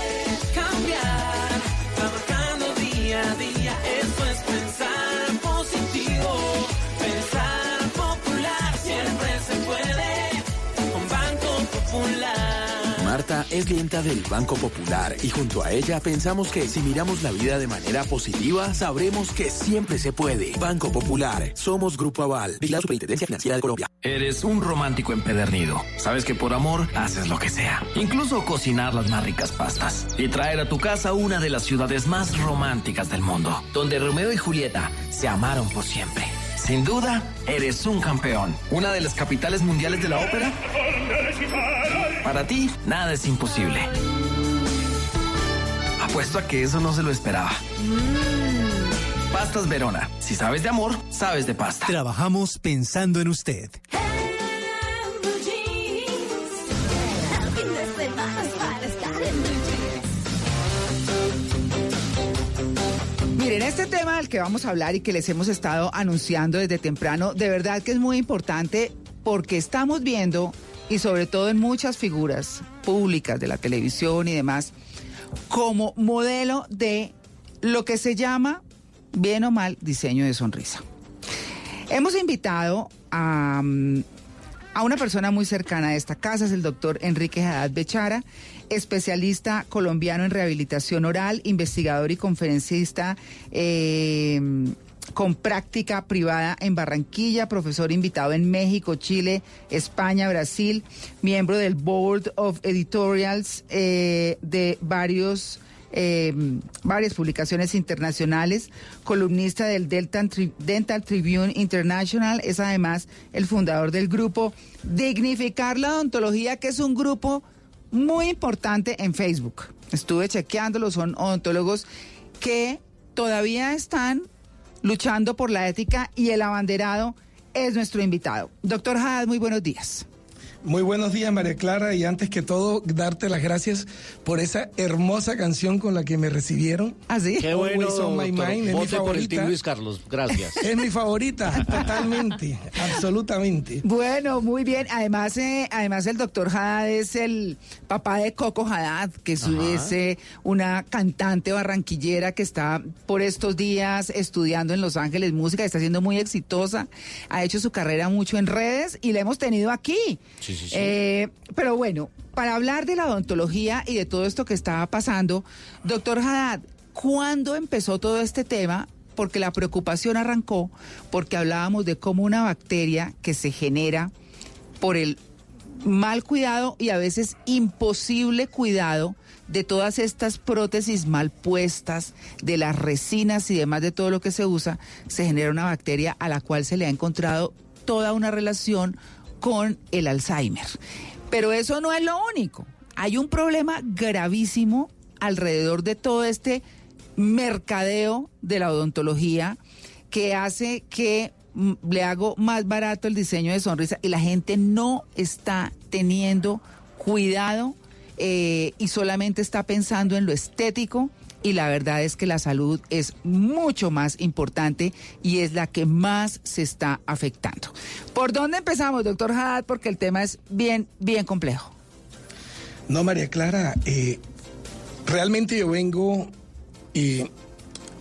es clienta del Banco Popular y junto a ella pensamos que si miramos la vida de manera positiva, sabremos que siempre se puede. Banco Popular, somos Grupo Aval, y la Superintendencia Financiera de Colombia. Eres un romántico empedernido. Sabes que por amor haces lo que sea. Incluso cocinar las más ricas pastas. Y traer a tu casa una de las ciudades más románticas del mundo. Donde Romeo y Julieta se amaron por siempre. Sin duda, eres un campeón. Una de las capitales mundiales de la ópera. Para ti, nada es imposible. Apuesto a que eso no se lo esperaba. Pastas Verona. Si sabes de amor, sabes de pasta. Trabajamos pensando en usted. Miren, este tema del que vamos a hablar y que les hemos estado anunciando desde temprano, de verdad que es muy importante porque estamos viendo, y sobre todo en muchas figuras públicas de la televisión y demás, como modelo de lo que se llama, bien o mal, diseño de sonrisa. Hemos invitado a, mm, a una persona muy cercana a esta casa, es el doctor Enrique Haddad Bechara, especialista colombiano en rehabilitación oral, investigador y conferencista eh, con práctica privada en Barranquilla, profesor invitado en México, Chile, España, Brasil, miembro del Board of Editorials eh, de varios eh, varias publicaciones internacionales, columnista del Delta Dental Tribune International, es además el fundador del grupo Dignificar la Odontología, que es un grupo muy importante en Facebook. Estuve chequeándolo, son odontólogos que todavía están luchando por la ética y el abanderado es nuestro invitado. Doctor Haddad, muy buenos días. Muy buenos días, María Clara, y antes que todo, darte las gracias por esa hermosa canción con la que me recibieron. ¿Ah, sí? Qué bueno, Always on my mind, es mi por el Luis Carlos. Gracias. <laughs> Es mi favorita, <laughs> totalmente, absolutamente. Bueno, muy bien. Además, eh, además el doctor Haddad es el papá de Coco Haddad, que es, eh, una cantante barranquillera que está por estos días estudiando en Los Ángeles música, está siendo muy exitosa, ha hecho su carrera mucho en redes y la hemos tenido aquí. Sí. Eh, pero bueno, para hablar de la odontología y de todo esto que estaba pasando, doctor Haddad, ¿cuándo empezó todo este tema? Porque la preocupación arrancó porque hablábamos de cómo una bacteria que se genera por el mal cuidado y a veces imposible cuidado de todas estas prótesis mal puestas, de las resinas y demás de todo lo que se usa, se genera una bacteria a la cual se le ha encontrado toda una relación con el Alzheimer. Pero eso no es lo único. Hay un problema gravísimo alrededor de todo este mercadeo de la odontología que hace que mm, le hago más barato el diseño de sonrisa y la gente no está teniendo cuidado eh, y solamente está pensando en lo estético y la verdad es que la salud es mucho más importante y es la que más se está afectando. ¿Por dónde empezamos, doctor Haddad? Porque el tema es bien, bien complejo. No, María Clara, eh, realmente yo vengo eh,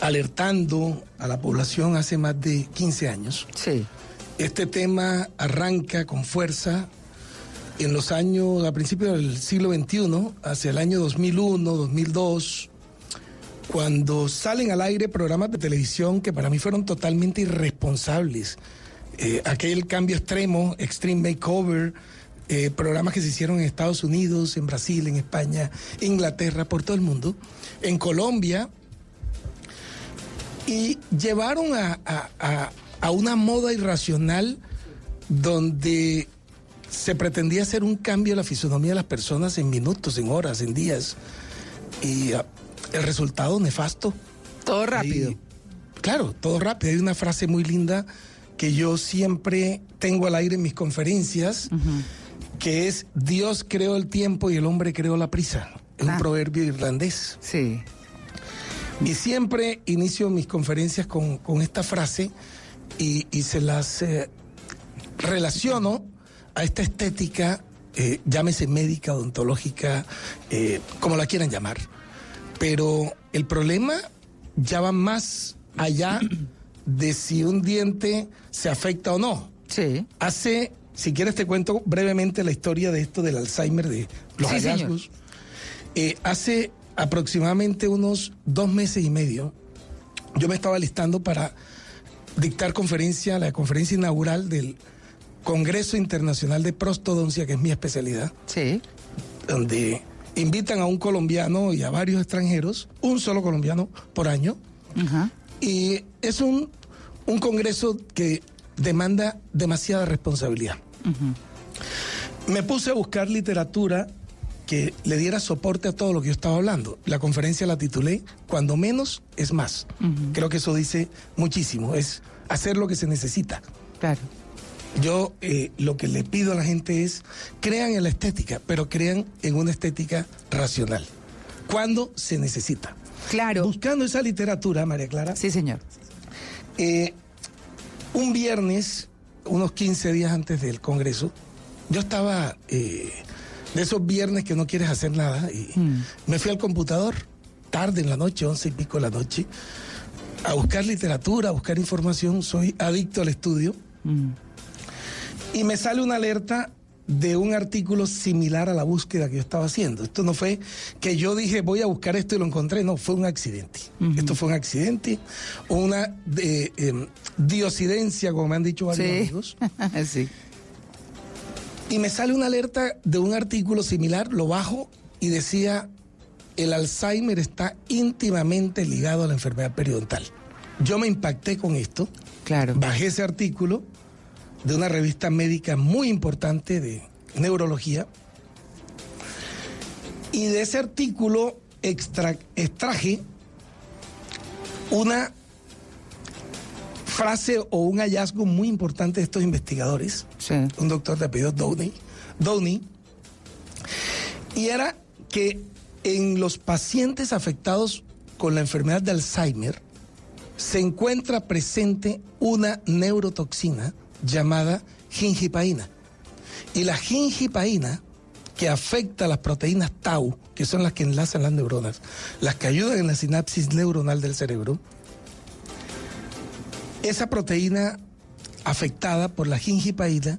alertando a la población hace más de 15 años. Sí. Este tema arranca con fuerza en los años, a principios del siglo XXI, hacia el año 2001, 2002, cuando salen al aire programas de televisión que para mí fueron totalmente irresponsables. Eh, aquel cambio extremo, Extreme Makeover, eh, programas que se hicieron en Estados Unidos, en Brasil, en España, Inglaterra, por todo el mundo, en Colombia, y llevaron a, a- a- a una moda irracional donde se pretendía hacer un cambio en la fisonomía de las personas en minutos, en horas, en días. Y ah, el resultado nefasto. Todo rápido. claro, todo rápido. Hay una frase muy linda que yo siempre tengo al aire en mis conferencias, que es Dios creó el tiempo y el hombre creó la prisa. Es un Ah. proverbio irlandés. Sí. Y siempre inicio mis conferencias con, con esta frase y, y se las eh, relaciono a esta estética, eh, llámese médica, odontológica, eh, como la quieran llamar. Pero el problema ya va más allá de si un diente se afecta o no. Sí. Hace, si quieres te cuento brevemente la historia de esto del Alzheimer, de los Sí, hallazgos. Eh, hace aproximadamente unos dos meses y medio, yo me estaba listando para dictar conferencia, la conferencia inaugural del Congreso Internacional de Prostodoncia, que es mi especialidad. Sí. Donde invitan a un colombiano y a varios extranjeros, un solo colombiano por año. Y es un, un congreso que demanda demasiada responsabilidad. Me puse a buscar literatura que le diera soporte a todo lo que yo estaba hablando. La conferencia la titulé Cuando menos es más. Creo que eso dice muchísimo, es hacer lo que se necesita. Claro. Yo eh, lo que le pido a la gente es crean en la estética, pero crean en una estética racional. Cuando se necesita. Claro. Buscando esa literatura, María Clara. Sí, señor. Eh, un viernes, unos 15 días antes del Congreso, yo estaba eh, de esos viernes que no quieres hacer nada y me fui al computador tarde en la noche, once y pico de la noche, a buscar literatura, a buscar información. Soy adicto al estudio. Y me sale una alerta de un artículo similar a la búsqueda que yo estaba haciendo. Esto no fue que yo dije voy a buscar esto y lo encontré, no, fue un accidente. Esto fue un accidente, una eh, em, diosidencia, como me han dicho varios Sí. amigos. <laughs> sí. Y me sale una alerta de un artículo similar, lo bajo y decía, el Alzheimer está íntimamente ligado a la enfermedad periodontal. Yo me impacté con esto. Claro. Bajé ese artículo de una revista médica muy importante de neurología. Y de ese artículo extra- extraje una frase o un hallazgo muy importante de estos investigadores. Un doctor de apellido Downey. Downey. Y era que en los pacientes afectados con la enfermedad de Alzheimer se encuentra presente una neurotoxina llamada gingipaína. Y la gingipaína, que afecta a las proteínas tau, que son las que enlazan las neuronas, las que ayudan en la sinapsis neuronal del cerebro, esa proteína afectada por la gingipaína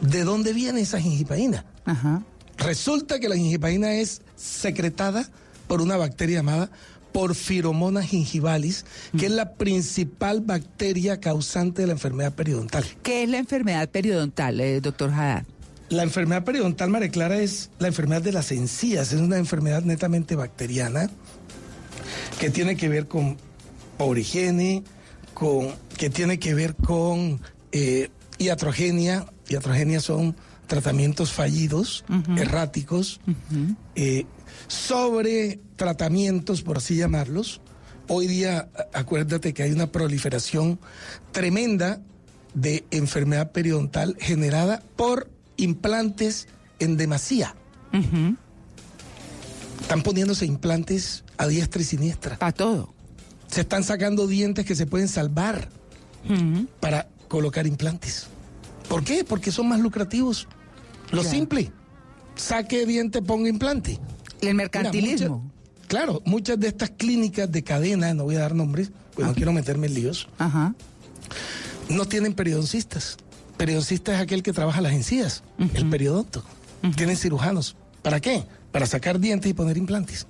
¿De dónde viene esa gingipaína? Ajá. Resulta que la gingipaína es secretada por una bacteria llamada Porphyromonas gingivalis, que es la principal bacteria causante de la enfermedad periodontal. ¿Qué es la enfermedad periodontal, eh, doctor Haddad? La enfermedad periodontal, María Clara, es la enfermedad de las encías, es una enfermedad netamente bacteriana que tiene que ver con pobre higiene, con, que tiene que ver con eh, iatrogenia. Iatrogenia son tratamientos fallidos, erráticos, eh, sobre tratamientos, por así llamarlos. Hoy día, a- acuérdate que hay una proliferación tremenda de enfermedad periodontal generada por implantes en demasía. Están poniéndose implantes a diestra y siniestra. Para todo. Se están sacando dientes que se pueden salvar para colocar implantes. ¿Por qué? Porque son más lucrativos. Lo simple. Saque diente, ponga implante. El mercantilismo. Mira, muchas- claro, muchas de estas clínicas de cadena, no voy a dar nombres, pues no quiero meterme en líos, Ajá. no tienen periodoncistas. Periodoncista es aquel que trabaja las encías, el periodonto. Tienen cirujanos. ¿Para qué? Para sacar dientes y poner implantes.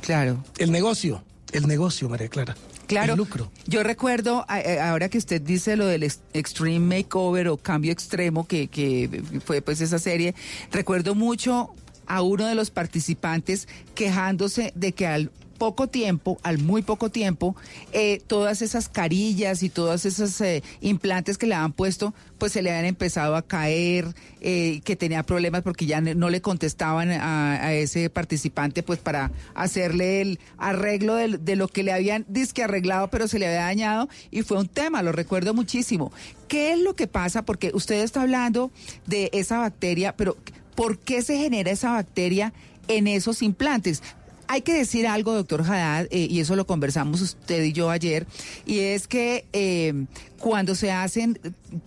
Claro. El negocio, el negocio, María Clara. Claro. El lucro. Yo recuerdo, a- ahora que usted dice lo del ex- Extreme Makeover o Cambio Extremo, que, que fue pues esa serie, recuerdo mucho a uno de los participantes quejándose de que al poco tiempo, al muy poco tiempo, eh, todas esas carillas y todos esos eh, implantes que le habían puesto, pues se le habían empezado a caer, eh, que tenía problemas porque ya no le contestaban a, ese participante, pues para hacerle el arreglo del- de, lo que le habían disque arreglado, pero se le había dañado y fue un tema, lo recuerdo muchísimo. ¿Qué es lo que pasa? Porque usted está hablando de esa bacteria, pero ¿por qué se genera esa bacteria en esos implantes? Hay que decir algo, doctor Haddad, eh, y eso lo conversamos usted y yo ayer, y es que eh, cuando se hacen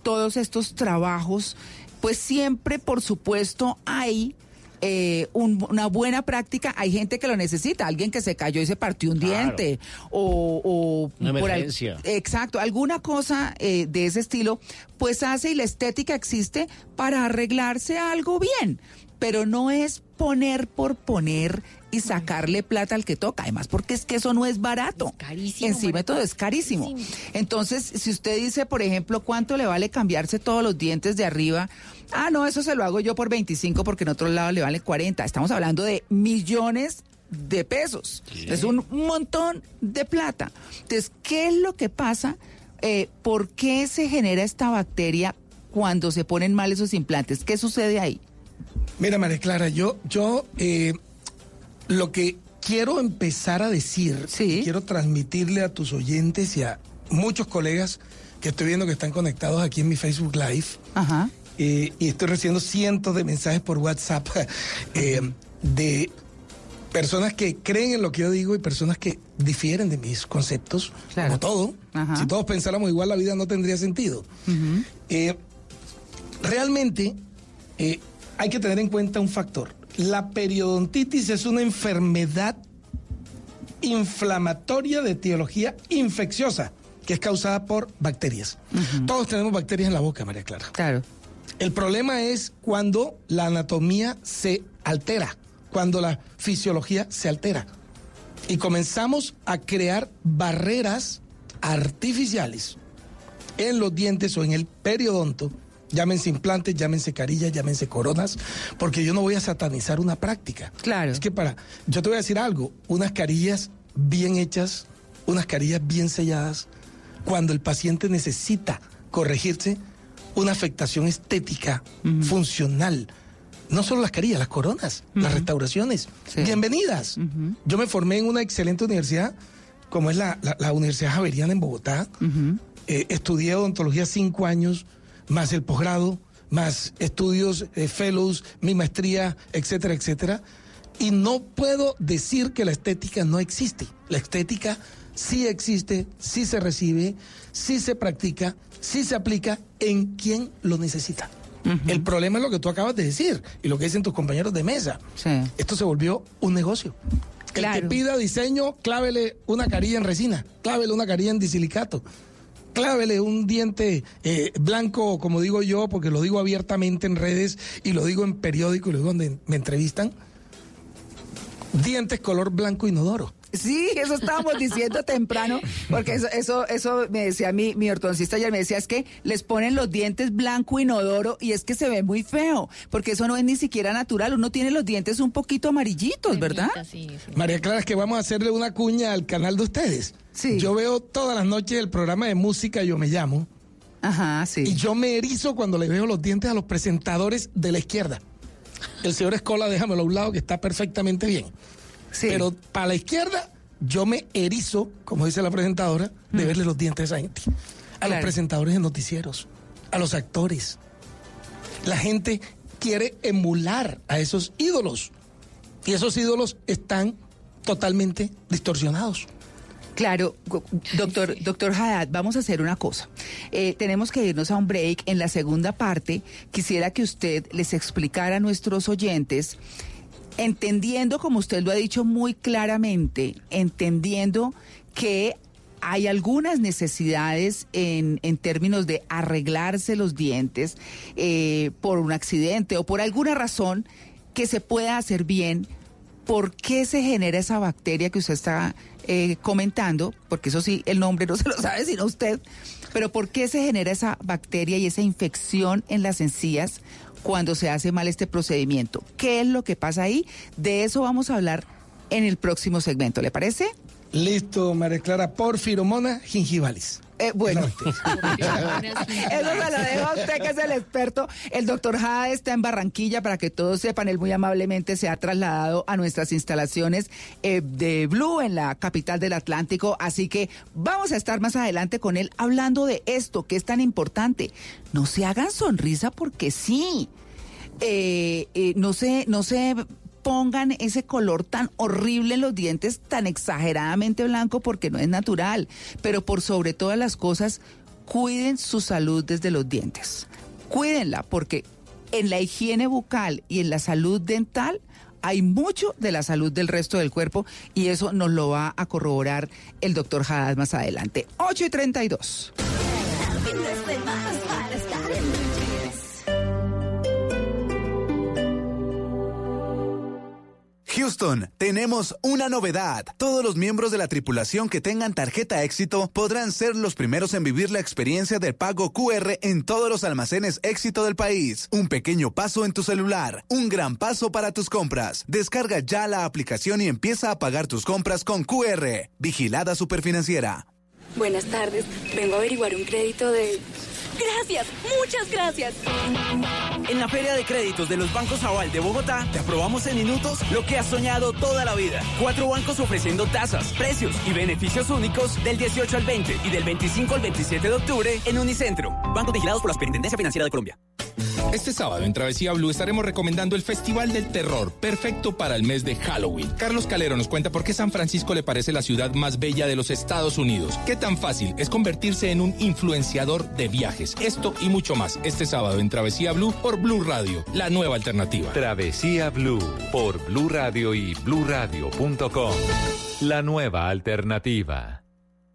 todos estos trabajos, pues siempre, por supuesto, hay eh, un- una buena práctica. Hay gente que lo necesita, alguien que se cayó y se partió un Claro. diente, o, o Una por emergencia. Exacto, alguna cosa eh, de ese estilo, pues hace y la estética existe para arreglarse algo bien, pero no es poner por poner y sacarle plata al que toca, además porque es que eso no es barato. carísimo, Encima todo es carísimo. Entonces, si usted dice, por ejemplo, cuánto le vale cambiarse todos los dientes de arriba, ah, no, eso se lo hago yo por 25 porque en otro lado le vale 40. Estamos hablando de millones de pesos. Es un montón de plata. Entonces, ¿qué es lo que pasa? Eh, ¿Por qué se genera esta bacteria cuando se ponen mal esos implantes? ¿Qué sucede ahí? Mira, María Clara, yo, yo eh, lo que quiero empezar a decir, quiero transmitirle a tus oyentes y a muchos colegas que estoy viendo que están conectados aquí en mi Facebook Live, Ajá. Eh, y estoy recibiendo cientos de mensajes por WhatsApp eh, de personas que creen en lo que yo digo y personas que difieren de mis conceptos, como todo. Ajá. Si todos pensáramos igual, la vida no tendría sentido. Eh, realmente hay que tener en cuenta un factor. La periodontitis es una enfermedad inflamatoria de etiología infecciosa que es causada por bacterias. Todos tenemos bacterias en la boca, María Clara. Claro. El problema es cuando la anatomía se altera, cuando la fisiología se altera. Y comenzamos a crear barreras artificiales en los dientes o en el periodonto, llámense implantes, llámense carillas, llámense coronas, porque yo no voy a satanizar una práctica. Claro. Es que para, yo te voy a decir algo, unas carillas bien hechas, unas carillas bien selladas, cuando el paciente necesita corregirse una afectación estética, funcional. No solo las carillas, las coronas, las restauraciones. Bienvenidas. Yo me formé en una excelente universidad, como es la, la- la Universidad Javeriana en Bogotá. Eh, estudié odontología cinco años, más el posgrado, más estudios, eh, fellows, mi maestría, etcétera, etcétera. Y no puedo decir que la estética no existe. La estética sí existe, sí se recibe, sí se practica, sí se aplica en quien lo necesita. El problema es lo que tú acabas de decir y lo que dicen tus compañeros de mesa. Esto se volvió un negocio. El que pida diseño, clávele una carilla en resina, clávele una carilla en disilicato. clávele un diente eh, blanco, como digo yo, porque lo digo abiertamente en redes y lo digo en periódicos y lo digo donde me entrevistan. Dientes color blanco inodoro. Sí, eso estábamos diciendo temprano, porque eso, eso, eso me decía mi, mi ortodoncista ayer, me decía, es que les ponen los dientes blanco inodoro y es que se ve muy feo, porque eso no es ni siquiera natural, uno tiene los dientes un poquito amarillitos, ¿verdad? María Clara, es que vamos a hacerle una cuña al canal de ustedes. Sí. Yo veo todas las noches el programa de música Yo Me Llamo. Ajá, sí. Y yo me erizo cuando le veo los dientes a los presentadores de la izquierda. El señor Escola, déjamelo a un lado, que está perfectamente bien. Pero para la izquierda, yo me erizo, como dice la presentadora, de verle los dientes a esa gente. A los Mm. Presentadores de noticieros, a los actores. La gente quiere emular a esos ídolos. Y esos ídolos están totalmente distorsionados. Claro, doctor, doctor Haddad, vamos a hacer una cosa. Eh, tenemos que irnos a un break. En la segunda parte, quisiera que usted les explicara a nuestros oyentes, entendiendo, como usted lo ha dicho muy claramente, entendiendo que hay algunas necesidades en, en términos de arreglarse los dientes eh, por un accidente o por alguna razón que se pueda hacer bien ¿por qué se genera esa bacteria que usted está eh, comentando? Porque eso sí, el nombre no se lo sabe sino usted. Pero ¿por qué se genera esa bacteria y esa infección en las encías cuando se hace mal este procedimiento? ¿Qué es lo que pasa ahí? De eso vamos a hablar en el próximo segmento, ¿le parece? Listo, María Clara, porfiromona gingivalis. Eh, bueno, <laughs> eso se lo dejo a usted que es el experto. El doctor Jade está en Barranquilla para que todos sepan, él muy amablemente se ha trasladado a nuestras instalaciones eh, de Blue en la capital del Atlántico, así que vamos a estar más adelante con él hablando de esto que es tan importante. No se hagan sonrisa porque sí. Eh, eh, no se, no se pongan ese color tan horrible en los dientes, tan exageradamente blanco, porque no es natural. Pero por sobre todas las cosas, cuiden su salud desde los dientes. Cuídenla, porque en la higiene bucal y en la salud dental hay mucho de la salud del resto del cuerpo y eso nos lo va a corroborar el doctor Haddad más adelante. 8 y 32. Houston, tenemos una novedad. Todos los miembros de la tripulación que tengan tarjeta éxito podrán ser los primeros en vivir la experiencia del pago QR en todos los almacenes éxito del país. Un pequeño paso en tu celular, un gran paso para tus compras. Descarga ya la aplicación y empieza a pagar tus compras con QR. Vigilada Superfinanciera. Buenas tardes. Vengo a averiguar un crédito de... Gracias, muchas gracias. En la Feria de Créditos de los Bancos Aval de Bogotá, te aprobamos en minutos lo que has soñado toda la vida. Cuatro bancos ofreciendo tasas, precios y beneficios únicos del 18 al 20 y del 25 al 27 de octubre en Unicentro. Bancos vigilados por la Superintendencia Financiera de Colombia. Este sábado en Travesía Blue estaremos recomendando el Festival del Terror, perfecto para el mes de Halloween. Carlos Calero nos cuenta por qué San Francisco le parece la ciudad más bella de los Estados Unidos. Qué tan fácil es convertirse en un influenciador de viajes. Esto y mucho más este sábado en Travesía Blue por Blue Radio, la nueva alternativa. Travesía Blue por Blue Radio y bluradio.com. La nueva alternativa.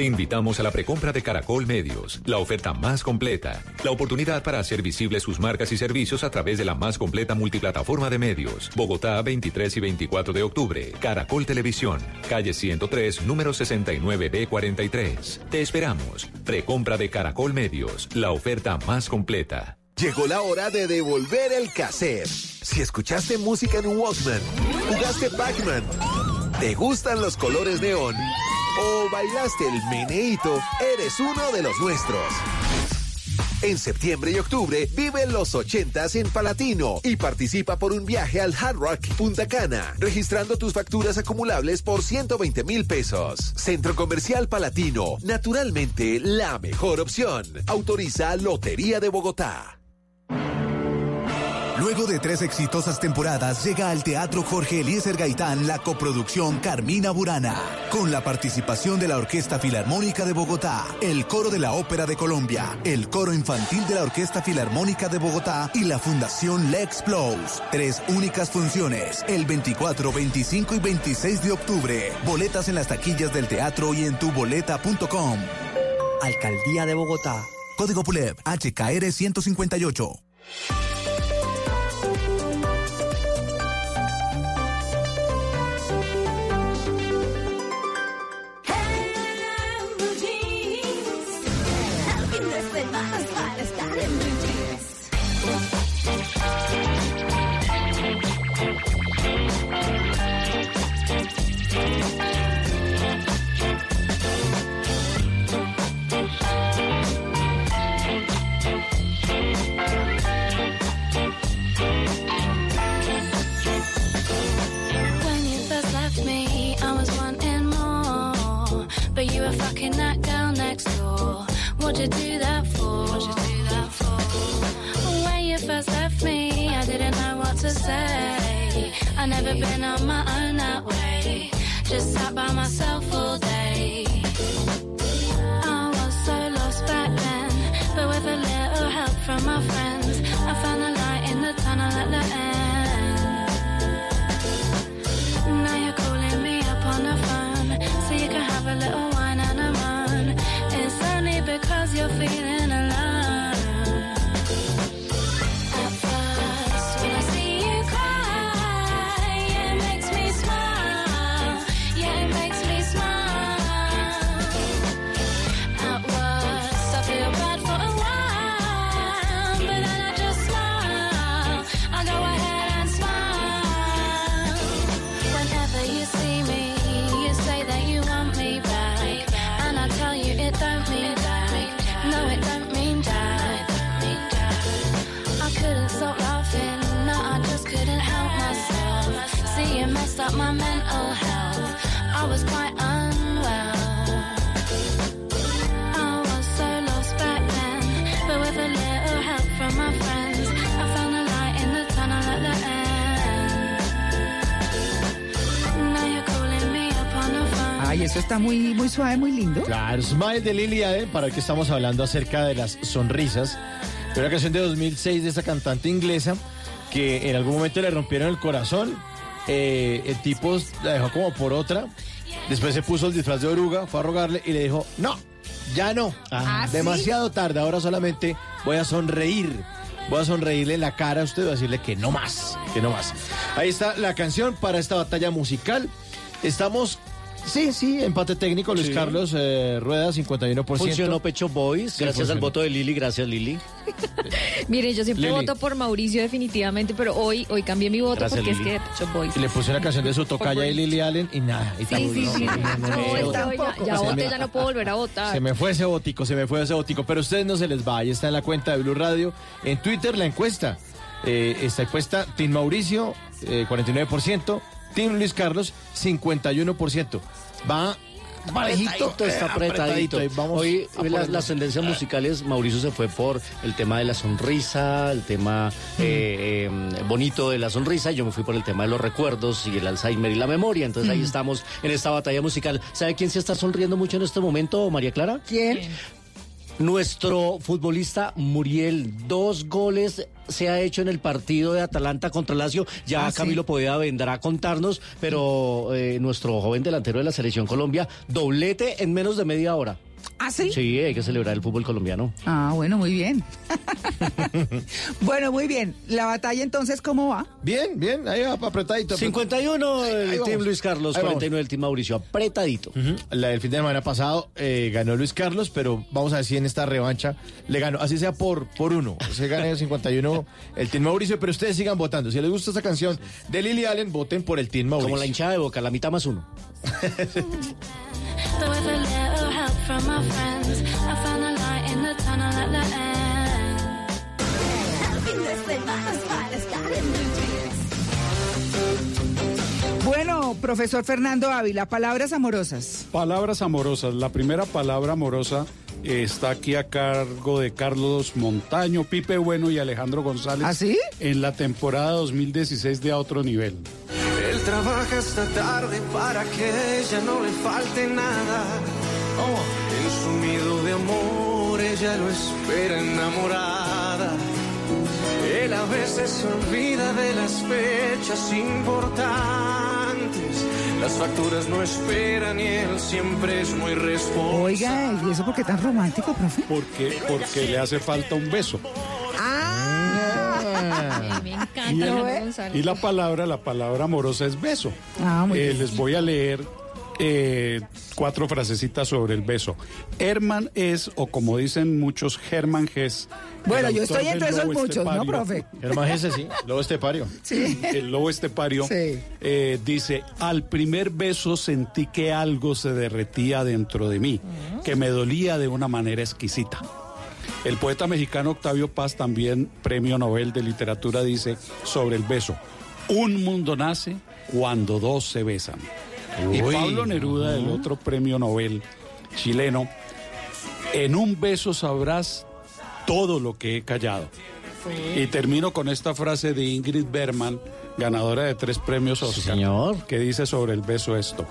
Te invitamos a la precompra de Caracol Medios, la oferta más completa, la oportunidad para hacer visibles sus marcas y servicios a través de la más completa multiplataforma de medios. Bogotá, 23 y 24 de octubre. Caracol Televisión, calle 103, número 69B43. Te esperamos. Precompra de Caracol Medios, la oferta más completa. Llegó la hora de devolver el cassette. Si escuchaste música en Walkman, jugaste Pac-Man, te gustan los colores neón o bailaste el meneíto, eres uno de los nuestros. En septiembre y octubre vive los 80s en Palatino y participa por un viaje al Hard Rock Punta Cana, registrando tus facturas acumulables por 120 mil pesos. Centro Comercial Palatino, naturalmente la mejor opción. Autoriza Lotería de Bogotá. Luego de tres exitosas temporadas, llega al Teatro Jorge Eliezer Gaitán la coproducción Carmina Burana, con la participación de la Orquesta Filarmónica de Bogotá, el Coro de la Ópera de Colombia, el Coro Infantil de la Orquesta Filarmónica de Bogotá y la Fundación Lex. Tres únicas funciones, el 24, 25 y 26 de octubre. Boletas en las taquillas del teatro y en tuboleta.com. Alcaldía de Bogotá. Código PULEP, HKR 158. You do that for? What'd you do that for? When you first left me, I didn't know what to say. I never been on my own that way. Just sat by myself all day. I was so lost back then, but with a little help from my friends, I found the light in the tunnel at the end. Now you're calling me up on the phone So you can have a little your feeling eso está muy, muy suave, muy lindo. Claro, Smile de Lily Allen, para hoy que estamos hablando acerca de las sonrisas. Una canción de 2006 de esta cantante inglesa que en algún momento le rompieron el corazón. Eh, el tipo la dejó como por otra. Después se puso el disfraz de oruga, fue a rogarle y le dijo, no, ya no. ¿Ah, sí? Demasiado tarde, ahora solamente voy a sonreír. Voy a sonreírle en la cara a usted y voy a decirle que no más, que no más. Ahí está la canción para esta batalla musical. Estamos, sí, sí, empate técnico. Luis Sí. Carlos eh, Rueda, 51%. Funcionó Pecho Boys, Sí, gracias al voto de Lili, gracias Lili. Mire, yo siempre Lili. voto por Mauricio definitivamente, pero hoy, hoy cambié mi voto Gracias, porque Lili. es que Pet Shop Boys. Y le puse una canción de su tocaya y Lily Allen y nada. Y Sí, tampoco- sí, sí. no, no, no, No, no, hoy no. ya, ya voté, me- ya no puedo volver a votar. Se me fue ese botico, se me fue ese botico. Pero a ustedes no se les va. Ahí está en la cuenta de Blue Radio. En Twitter la encuesta. Eh, esta encuesta, Team Mauricio, eh, 49%. Team Luis Carlos, 51%. Va parejito. Apretadito, está eh, apretadito. Ahí vamos Hoy las, las tendencias musicales, Mauricio se fue por el tema de la sonrisa, el tema eh, eh, bonito de la sonrisa, y yo me fui por el tema de los recuerdos y el Alzheimer y la memoria. Entonces ahí estamos en esta batalla musical. ¿Sabe quién se está sonriendo mucho en este momento, María Clara? ¿Quién? Nuestro futbolista Muriel, dos goles se ha hecho en el partido de Atalanta contra Lazio. Ya Ah, sí. Camilo Poveda vendrá a contarnos, pero eh, nuestro joven delantero de la selección Colombia, doblete en menos de media hora. ¿Ah, sí? Sí, hay que celebrar el fútbol colombiano. Ah, bueno, muy bien. <laughs> bueno, muy bien. La batalla entonces, ¿cómo va? Bien, bien, ahí va apretadito. 51 Ahí el. Team Luis Carlos, Ahí vamos. 49 el Team Mauricio, apretadito. Ujú. La del fin de semana pasado eh, ganó Luis Carlos, pero vamos a ver si en esta revancha le ganó, así sea por, por uno. Se gana el 51 el Team Mauricio, pero ustedes sigan votando. Si les gusta esta canción de Lily Allen, voten por el Team Mauricio. Como la hinchada de boca, la mitad más uno. <laughs> But with a little help from my friends, I found a light in the tunnel at the end. Bueno, profesor Fernando Ávila, palabras amorosas. Palabras amorosas. La primera palabra amorosa eh, está aquí a cargo de Carlos Montaño, Pipe Bueno y Alejandro González. ¿Ah, sí? En la temporada 2016 de A Otro Nivel. Él trabaja hasta tarde para que ella no le falte nada. Oh, en su nido de amor ella lo espera enamorada. Él a veces se olvida de las fechas importantes. Las facturas no esperan y él siempre es muy responsable. Oiga, ¿y eso por qué tan romántico, profe? Porque, porque le hace falta un beso. Ah, Me encanta, Y, el- y la palabra, la palabra amorosa es beso. Ah, muy Eh, bien. les voy a leer eh, cuatro frasecitas sobre el beso. Herman es, o como dicen muchos, Herman Hess. Bueno, yo estoy entre esos muchos, ¿no, profe? Germán Gese, sí. <laughs> Lobo estepario. Sí. <laughs> El lobo estepario Sí. eh, dice, al primer beso sentí que algo se derretía dentro de mí, que me dolía de una manera exquisita. El poeta mexicano Octavio Paz, también premio Nobel de Literatura, dice sobre el beso, un mundo nace cuando dos se besan. Y. Pablo Neruda, el otro premio Nobel chileno, en un beso sabrás todo lo que he callado. Y termino con esta frase de Ingrid Berman, ganadora de tres premios Oscar, que dice sobre el beso esto.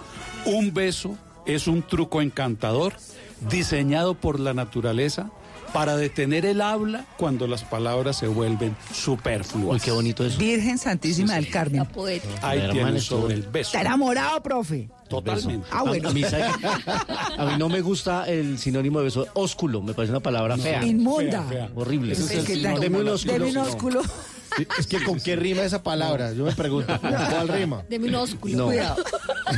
Un beso es un truco encantador diseñado por la naturaleza para detener el habla cuando las palabras se vuelven superfluas. Uy, qué bonito eso. Virgen Santísima del Carmen. Ahí Hermano, tienen estuvo- sobre el beso. Está enamorado, profe. Totalmente. Ah, bueno. A, a mí, no me gusta el sinónimo de beso. Ósculo, me parece una palabra fea. Inmunda. Fea, fea. Horrible. Es que Deme un ósculo. Deme un ósculo. Sí, Es que con qué rima esa palabra, yo me pregunto, <laughs> ¿con cuál rima? Deme un ósculo. No. Cuidado.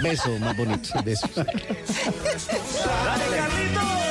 Beso más bonito. Besos. <laughs>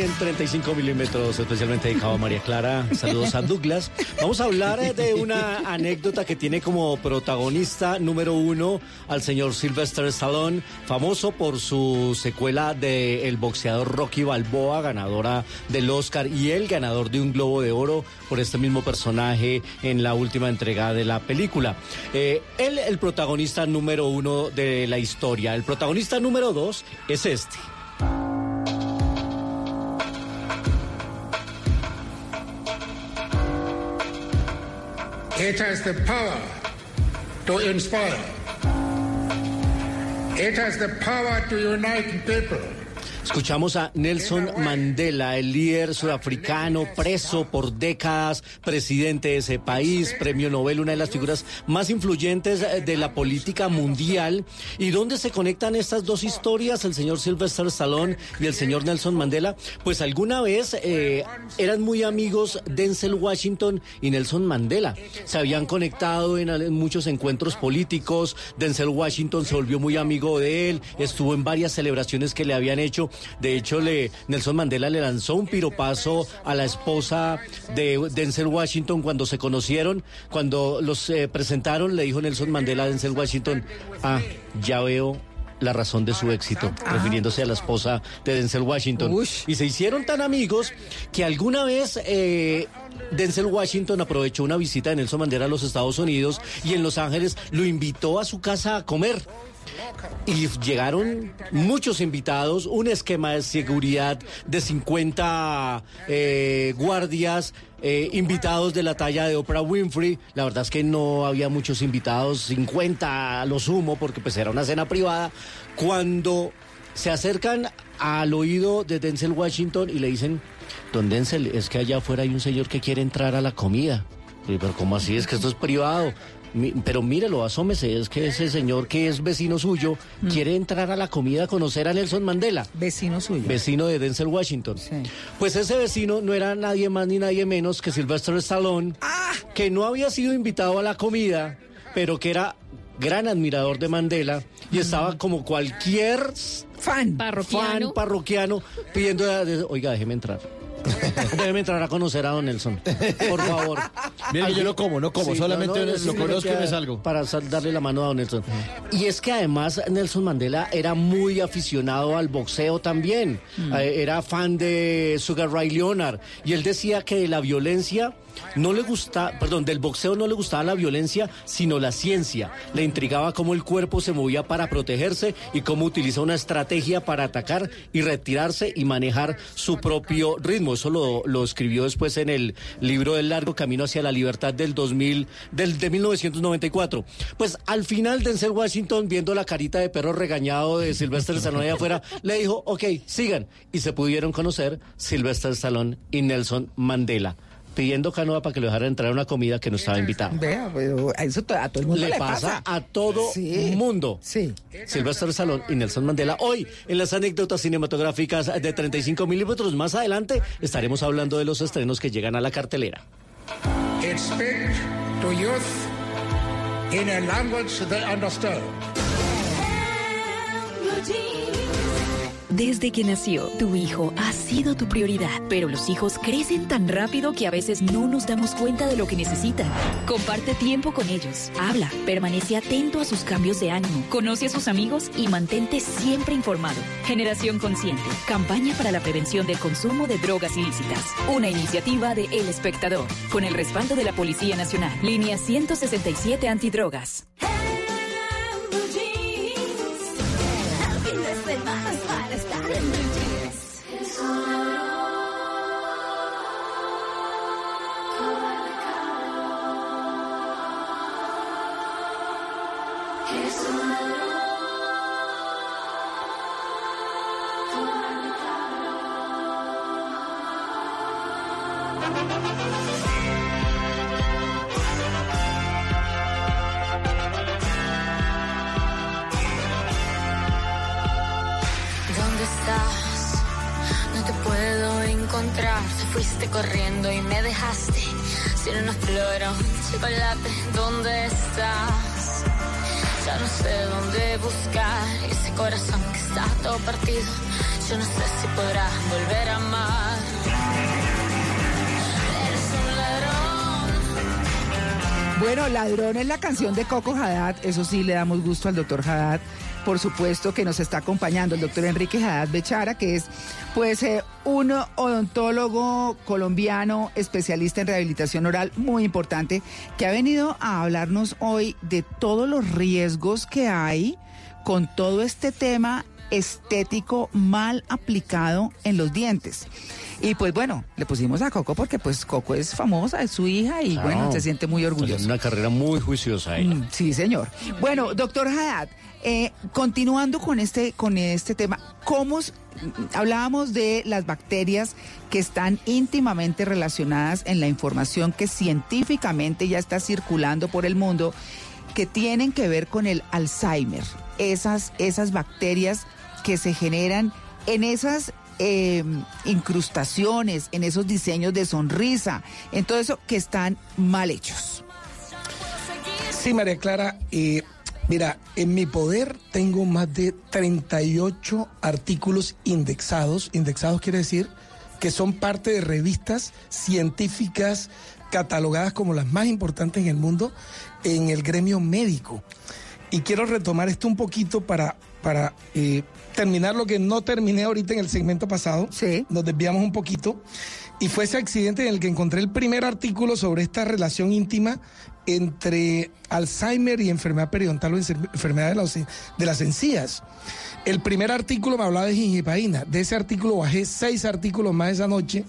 En 35 milímetros, especialmente dedicado a María Clara. Saludos a Douglas. Vamos a hablar de una anécdota que tiene como protagonista número uno al señor Sylvester Stallone, famoso por su secuela de El boxeador Rocky Balboa, ganadora del Oscar y el ganador de un Globo de Oro por este mismo personaje en la última entrega de la película. Eh, él, el protagonista número uno de la historia. El protagonista número dos es este. It has the power to inspire. It has the power to unite people. Escuchamos a Nelson Mandela, el líder sudafricano preso por décadas, presidente de ese país, premio Nobel, una de las figuras más influyentes eh, de la política mundial. ¿Y dónde se conectan estas dos historias, el señor Sylvester Stallone y el señor Nelson Mandela? Pues alguna vez eh, eran muy amigos Denzel Washington y Nelson Mandela. Se habían conectado en, en muchos encuentros políticos. Denzel Washington se volvió muy amigo de él, estuvo en varias celebraciones que le habían hecho. De hecho, le, Nelson Mandela le lanzó un piropazo a la esposa de Denzel Washington cuando se conocieron. Cuando los eh, presentaron, le dijo Nelson Mandela a Denzel Washington, ah, ya veo la razón de su éxito, refiriéndose a la esposa de Denzel Washington. Y se hicieron tan amigos que alguna vez eh, Denzel Washington aprovechó una visita de Nelson Mandela a los Estados Unidos y en Los Ángeles lo invitó a su casa a comer. Y llegaron muchos invitados, un esquema de seguridad de 50 eh, guardias, eh, invitados de la talla de Oprah Winfrey. La verdad es que no había muchos invitados, 50 a lo sumo, porque pues era una cena privada. Cuando se acercan al oído de Denzel Washington y le dicen, don Denzel, es que allá afuera hay un señor que quiere entrar a la comida. Pero ¿cómo así? Es que esto es privado. Mi- pero mírelo, asómese, es que ese señor que es vecino suyo quiere entrar a la comida a conocer a Nelson Mandela. Vecino suyo. Vecino de Denzel Washington. Pues ese vecino no era nadie más ni nadie menos que Sylvester Stallone, que no había sido invitado a la comida, pero que era gran admirador de Mandela y estaba como cualquier fan parroquiano, fan parroquiano pidiendo, de- oiga, déjeme entrar. <laughs> Déjeme entrar a conocer a Don Nelson, por favor. Mira, Ay, yo no como, no como, solamente lo conozco y me salgo. Para darle la mano a Don Nelson. Y es que además Nelson Mandela era muy aficionado al boxeo también. Mm. Eh, era fan de Sugar Ray Leonard. Y él decía que la violencia no le gusta, perdón, del boxeo no le gustaba la violencia, sino la ciencia. Le intrigaba cómo el cuerpo se movía para protegerse y cómo utiliza una estrategia para atacar y retirarse y manejar su propio ritmo. Eso lo, lo escribió después en el libro del largo camino hacia la libertad del 2000, del de 1994. Pues al final Denzel Washington, viendo la carita de perro regañado de Sylvester Stallone allá afuera, <laughs> le dijo, ok, sigan. Y se pudieron conocer Sylvester Stallone y Nelson Mandela. Pidiendo canoa para que lo dejara entrar a una comida que no estaba invitado. Vea, pero a eso a todo el mundo Le le, pasa a todo Sí. mundo. Sí. Sylvester Stallone y Nelson Mandela. Hoy, en las anécdotas cinematográficas de 35 milímetros, más adelante estaremos hablando de los estrenos que llegan a la cartelera. It speak to youth in a language they understand. Desde que nació, tu hijo ha sido tu prioridad, pero los hijos crecen tan rápido que a veces no nos damos cuenta de lo que necesitan. Comparte tiempo con ellos, habla, permanece atento a sus cambios de ánimo, conoce a sus amigos y mantente siempre informado. Generación Consciente, campaña para la prevención del consumo de drogas ilícitas. Una iniciativa de El Espectador, con el respaldo de la Policía Nacional. Línea 167 Antidrogas. ¿Dónde chocolate. ¿Dónde estás? Ya no sé dónde buscar ese corazón que está todo partido. Yo no sé si podrá volver a amar. Eres un ladrón. Bueno, Ladrón es la canción de Coco Haddad. Eso sí, le damos gusto al doctor Haddad. Por supuesto que nos está acompañando el doctor Enrique Haddad Bechara, que es pues eh, un odontólogo colombiano especialista en rehabilitación oral muy importante, que ha venido a hablarnos hoy de todos los riesgos que hay con todo este tema estético mal aplicado en los dientes. Y pues bueno, le pusimos a Coco porque pues Coco es famosa, es su hija y bueno, se siente muy orgulloso. Tiene una carrera muy juiciosa ella. Mm, sí, señor. Bueno, doctor Haddad, eh, continuando con este, con este tema, ¿cómo hablábamos de las bacterias que están íntimamente relacionadas en la información que científicamente ya está circulando por el mundo, que tienen que ver con el Alzheimer? Esas, esas bacterias que se generan en esas eh, incrustaciones, en esos diseños de sonrisa, en todo eso que están mal hechos. Sí, María Clara, eh, mira, en mi poder tengo más de 38 artículos indexados. Indexados quiere decir que son parte de revistas científicas catalogadas como las más importantes en el mundo en el gremio médico. Y quiero retomar esto un poquito para, para eh, terminar lo que no terminé ahorita en el segmento pasado. Sí. Nos desviamos un poquito. Y fue ese accidente en el que encontré el primer artículo sobre esta relación íntima entre Alzheimer y enfermedad periodontal o enfer- enfermedad de las, de las encías. El primer artículo me hablaba de gingipaína. De ese artículo bajé seis artículos más esa noche.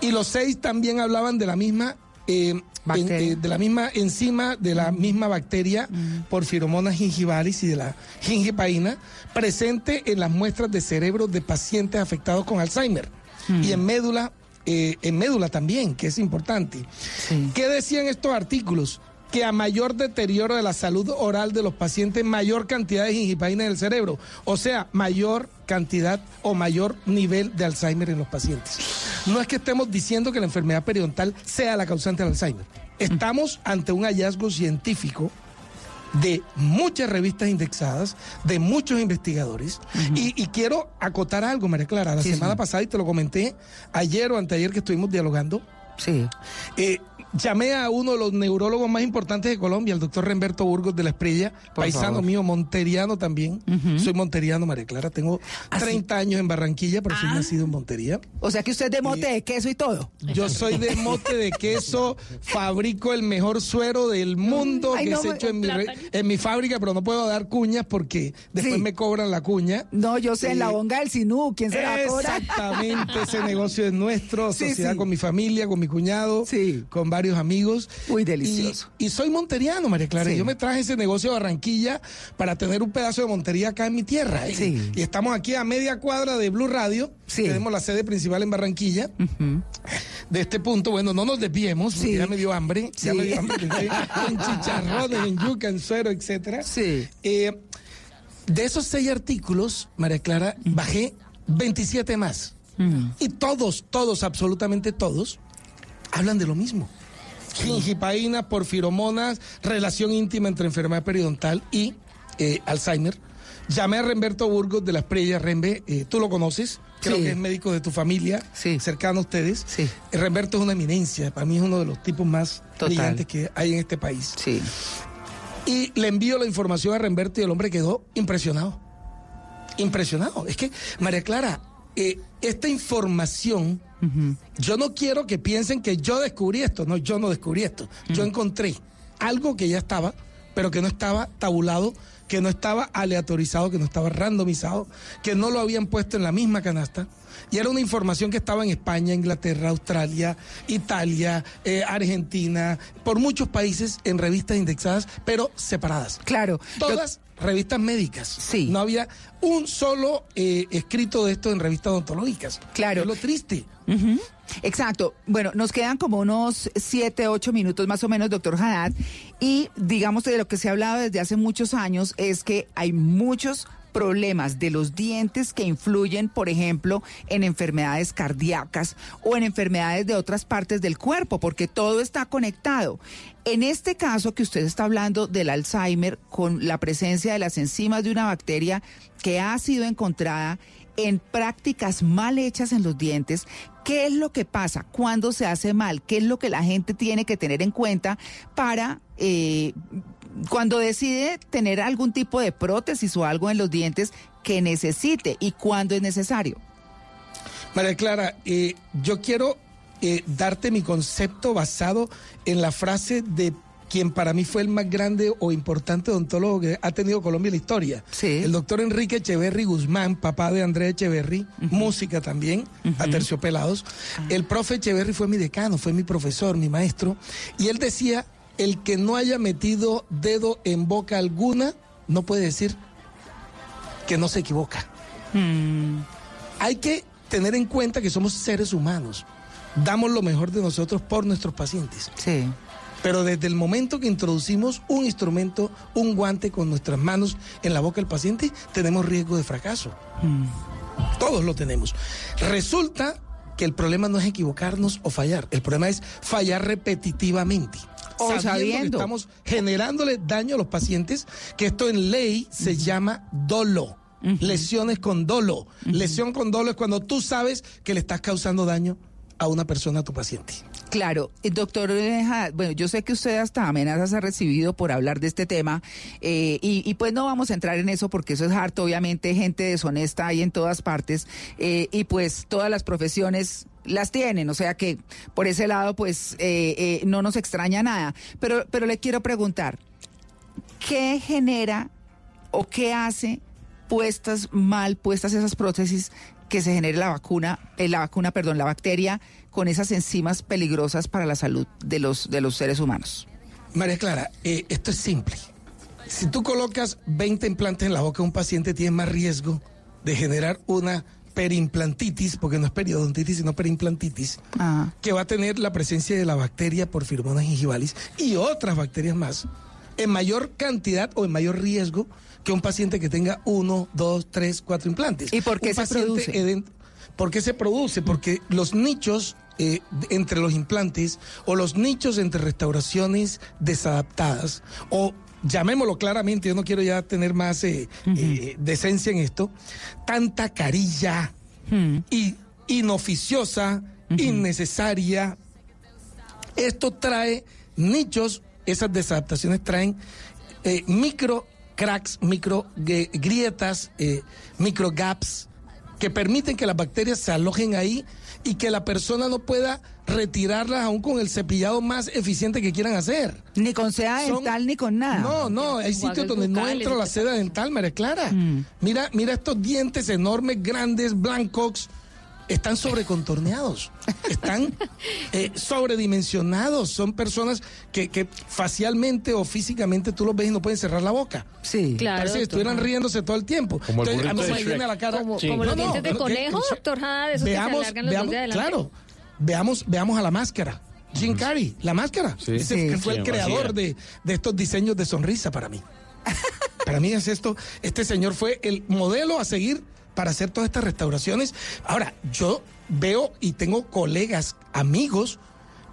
Y los seis también hablaban de la misma... eh, en- eh, de la misma enzima de la misma bacteria Porphyromonas gingivalis y de la gingipaína presente en las muestras de cerebro de pacientes afectados con Alzheimer. Y en médula eh, en médula también que es importante ¿qué decían estos artículos? que a mayor deterioro de la salud oral de los pacientes, mayor cantidad de gingipaína en el cerebro, o sea, mayor cantidad o mayor nivel de Alzheimer en los pacientes. No es que estemos diciendo que la enfermedad periodontal sea la causante del Alzheimer. Estamos ante un hallazgo científico de muchas revistas indexadas, de muchos investigadores. y, y quiero acotar algo, María Clara. La Sí, semana sí. pasada, y te lo comenté ayer o anteayer que estuvimos dialogando, Sí. eh, llamé a uno de los neurólogos más importantes de Colombia, el doctor Remberto Burgos de la Esprella, Por paisano favor. mío, monteriano también. Soy monteriano, María Clara. Tengo ¿Ah, 30 años en Barranquilla, pero soy nacido en Montería. O sea que usted es de mote de queso y todo. Yo soy de mote de queso, <laughs> fabrico el mejor suero del mundo Ay, que no me- hecho en mi, re- en mi fábrica, pero no puedo dar cuñas porque después Sí. me cobran la cuña. No, yo sé, en la Eh, bonga del Sinú, ¿quién se la cobra? Exactamente, ese negocio es nuestro, <laughs> Sí, sociedad sí. con mi familia, con mi cuñado, con varios amigos. Muy delicioso. Y, y soy monteriano, María Clara. Sí. Yo me traje ese negocio de Barranquilla para tener un pedazo de Montería acá en mi tierra. Sí. Y, estamos aquí a media cuadra de Blue Radio. Tenemos la sede principal en Barranquilla. De este punto, bueno, no nos desviemos, porque Sí. ya me dio hambre. Ya Sí. me dio hambre. en chicharrones, en yuca, en suero, etcétera. Sí. Eh, de esos seis artículos, María Clara, bajé 27 más. Y todos, todos, absolutamente todos, hablan de lo mismo. Gingipaína, porfiromonas, relación íntima entre enfermedad periodontal y eh, Alzheimer. Llamé a Remberto Burgos de la Esprella. Rembe, eh, tú lo conoces, creo Sí. que es médico de tu familia, cercano a ustedes. Sí. Eh, Remberto es una eminencia, para mí es uno de los tipos más Total. brillantes que hay en este país. Sí. Y le envío la información a Remberto y el hombre quedó impresionado. Impresionado. Es que, María Clara, eh, esta información, yo no quiero que piensen que yo descubrí esto. No, yo no descubrí esto. Yo encontré algo que ya estaba, pero que no estaba tabulado, que no estaba aleatorizado, que no estaba randomizado, que no lo habían puesto en la misma canasta. Y era una información que estaba en España, Inglaterra, Australia, Italia, eh, Argentina, por muchos países en revistas indexadas, pero separadas. Claro. Todas revistas médicas. Sí. No había un solo eh, escrito de esto en revistas odontológicas. Claro. Es lo triste. Exacto. Bueno, nos quedan como unos siete, ocho minutos más o menos, doctor Haddad. Y digamos de lo que se ha hablado desde hace muchos años es que hay muchos problemas de los dientes que influyen, por ejemplo, en enfermedades cardíacas o en enfermedades de otras partes del cuerpo, porque todo está conectado. En este caso que usted está hablando del Alzheimer, con la presencia de las enzimas de una bacteria que ha sido encontrada en prácticas mal hechas en los dientes, ¿qué es lo que pasa? ¿Cuándo se hace mal? ¿Qué es lo que la gente tiene que tener en cuenta para... eh, cuando decide tener algún tipo de prótesis o algo en los dientes que necesite y cuándo es necesario. María Clara, eh, yo quiero eh, darte mi concepto basado en la frase de quien para mí fue el más grande o importante odontólogo que ha tenido Colombia en la historia. El doctor Enrique Echeverry Guzmán, papá de Andrés Echeverry, música también, a terciopelados. El profe Echeverry fue mi decano, fue mi profesor, mi maestro, y él decía, el que no haya metido dedo en boca alguna, no puede decir que no se equivoca. Hay que tener en cuenta que somos seres humanos. Damos lo mejor de nosotros por nuestros pacientes. Sí. Pero desde el momento que introducimos un instrumento, un guante con nuestras manos en la boca del paciente, tenemos riesgo de fracaso. Todos lo tenemos. Resulta que el problema no es equivocarnos o fallar. El problema es fallar repetitivamente. O que sabiendo. estamos generándole daño a los pacientes, que esto en ley se llama dolo. Lesiones con dolo. Lesión con dolo es cuando tú sabes que le estás causando daño a una persona, a tu paciente. Claro, eh, doctor, bueno, yo sé que usted hasta amenazas ha recibido por hablar de este tema eh, y, y pues no vamos a entrar en eso porque eso es harto, obviamente gente deshonesta hay en todas partes eh, y pues todas las profesiones las tienen, o sea que por ese lado pues eh, eh, no nos extraña nada, pero, pero le quiero preguntar, ¿qué genera o qué hace puestas mal, puestas esas prótesis que se genere la vacuna, eh, la vacuna, perdón, la bacteria con esas enzimas peligrosas para la salud de los, de los seres humanos? María Clara, eh, esto es simple. Si tú colocas 20 implantes en la boca de un paciente, tienes más riesgo de generar una perimplantitis, porque no es periodontitis, sino perimplantitis, Ah, que va a tener la presencia de la bacteria Porphyromonas gingivalis y otras bacterias más, en mayor cantidad o en mayor riesgo que un paciente que tenga uno, dos, tres, cuatro implantes. ¿Y por qué Un se produce? eden- ¿Por qué se produce? Porque los nichos eh, entre los implantes o los nichos entre restauraciones desadaptadas o llamémoslo claramente, yo no quiero ya tener más eh, eh, decencia en esto, tanta carilla y inoficiosa, innecesaria. Esto trae nichos, esas desadaptaciones traen eh, micro cracks, micro gue- grietas, eh, micro gaps que permiten que las bacterias se alojen ahí y que la persona no pueda retirarlas aún con el cepillado más eficiente que quieran hacer. Ni con seda Son- dental ni con nada. No, no, hay sitios donde no entra la seda dental, María Clara. Mm. Mira, mira estos dientes enormes, grandes, blancos. Están sobrecontorneados, están <laughs> eh, sobredimensionados. Son personas que, que facialmente o físicamente tú los ves y no pueden cerrar la boca. Sí. Claro, Parece que doctor. estuvieran riéndose todo el tiempo. Como el Entonces, a mí burrito se de me viene a la cara. Como, Sí. como los No, dientes de no, conejo, que- doctor Jada, de esos que se veamos, alargan los veamos, de claro, veamos, veamos a la máscara. Jim Carrey, la máscara. Sí. Ese Sí. que fue el creador de estos diseños de sonrisa para mí. <laughs> para mí es esto, este señor fue el modelo a seguir para hacer todas estas restauraciones. Ahora, yo veo y tengo colegas, amigos,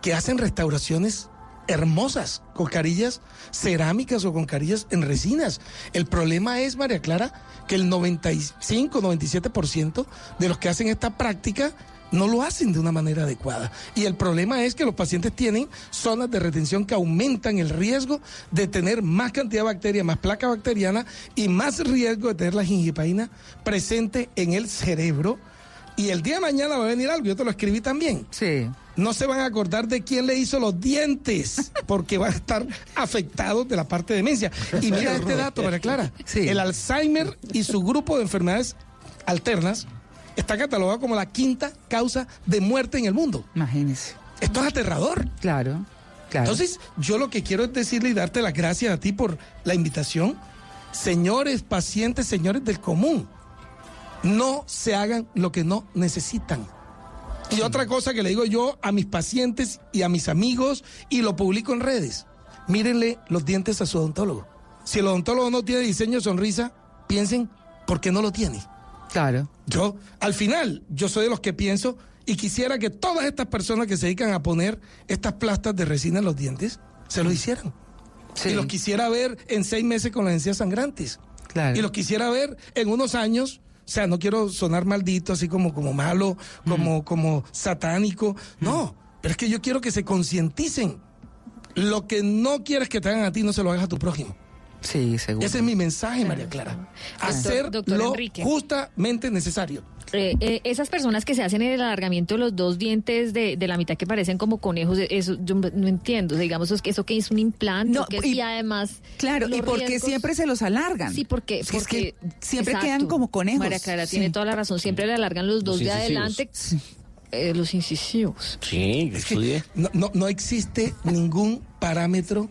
que hacen restauraciones hermosas con carillas cerámicas o con carillas en resinas. El problema es, María Clara, que el 95, 97% de los que hacen esta práctica no lo hacen de una manera adecuada. Y el problema es que los pacientes tienen zonas de retención que aumentan el riesgo de tener más cantidad de bacterias, más placa bacteriana y más riesgo de tener la gingipaína presente en el cerebro. Y el día de mañana va a venir algo, yo te lo escribí también. Sí. No se van a acordar de quién le hizo los dientes, porque van a estar afectados de la parte de demencia. Y mira este dato, María Clara. Sí. El Alzheimer y su grupo de enfermedades alternas está catalogado como la quinta causa de muerte en el mundo. Imagínese. Esto es aterrador. Claro, claro. Entonces, yo lo que quiero es decirle y darte las gracias a ti por la invitación. Señores pacientes, señores del común, no se hagan lo que no necesitan. Y otra cosa que le digo yo a mis pacientes y a mis amigos, y lo publico en redes, mírenle los dientes a su odontólogo. Si el odontólogo no tiene diseño de sonrisa, piensen, ¿por qué no lo tiene? Claro. Yo, al final, yo soy de los que pienso y quisiera que todas estas personas que se dedican a poner estas plastas de resina en los dientes, se lo hicieran. Sí. Y los quisiera ver en seis meses con las encías sangrantes. Claro. Y los quisiera ver en unos años. O sea, no quiero sonar maldito, así como, como malo, como, como satánico. No, pero es que yo quiero que se concienticen. Lo que no quieres que te hagan a ti, no se lo hagas a tu prójimo. Sí, seguro. Ese es mi mensaje, María Clara. Hacer doctor lo Enrique. justamente necesario. Eh, eh, esas personas que se hacen el alargamiento de los dos dientes de, de la mitad que parecen como conejos, eso yo no entiendo. O sea, digamos, eso, que- eso que es un implante, No, que es- y- y, además. Claro, los ¿y por qué riesgos- siempre se los alargan? Sí, porque, Es que porque siempre exacto. quedan como conejos. María Clara Sí. tiene toda la razón. Siempre le alargan los dos de incisivos. adelante. eh, los incisivos. Sí, yo estudié. No, no, no existe ningún parámetro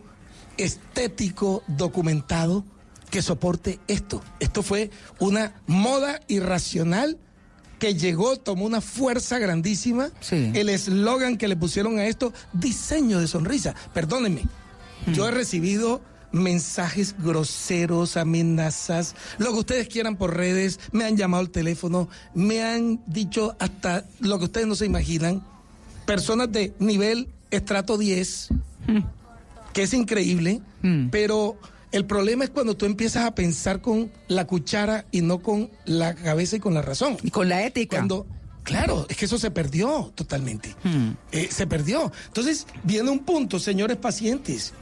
estético documentado que soporte esto. Esto fue una moda irracional que llegó, tomó una fuerza grandísima. El eslogan que le pusieron a esto, diseño de sonrisa. Perdónenme, yo he recibido mensajes groseros, amenazas, lo que ustedes quieran por redes, me han llamado al teléfono, me han dicho hasta lo que ustedes no se imaginan. Personas de nivel estrato 10, que es increíble, pero el problema es cuando tú empiezas a pensar con la cuchara y no con la cabeza y con la razón. Y con la ética. Cuando, claro, es que eso se perdió totalmente. Hmm. Eh, se perdió. Entonces, viene un punto, señores pacientes.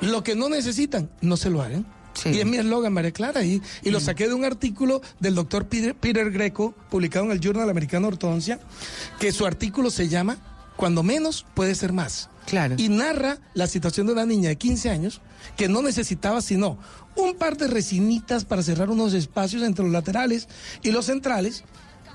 Lo que no necesitan, no se lo hagan. Y es mi eslogan, María Clara. Y, y lo saqué de un artículo del doctor Peter, Peter Greco, publicado en el Journal Americano Ortodoncia, que su artículo se llama Cuando menos puede ser más. Y narra la situación de una niña de 15 años que no necesitaba sino un par de resinitas para cerrar unos espacios entre los laterales y los centrales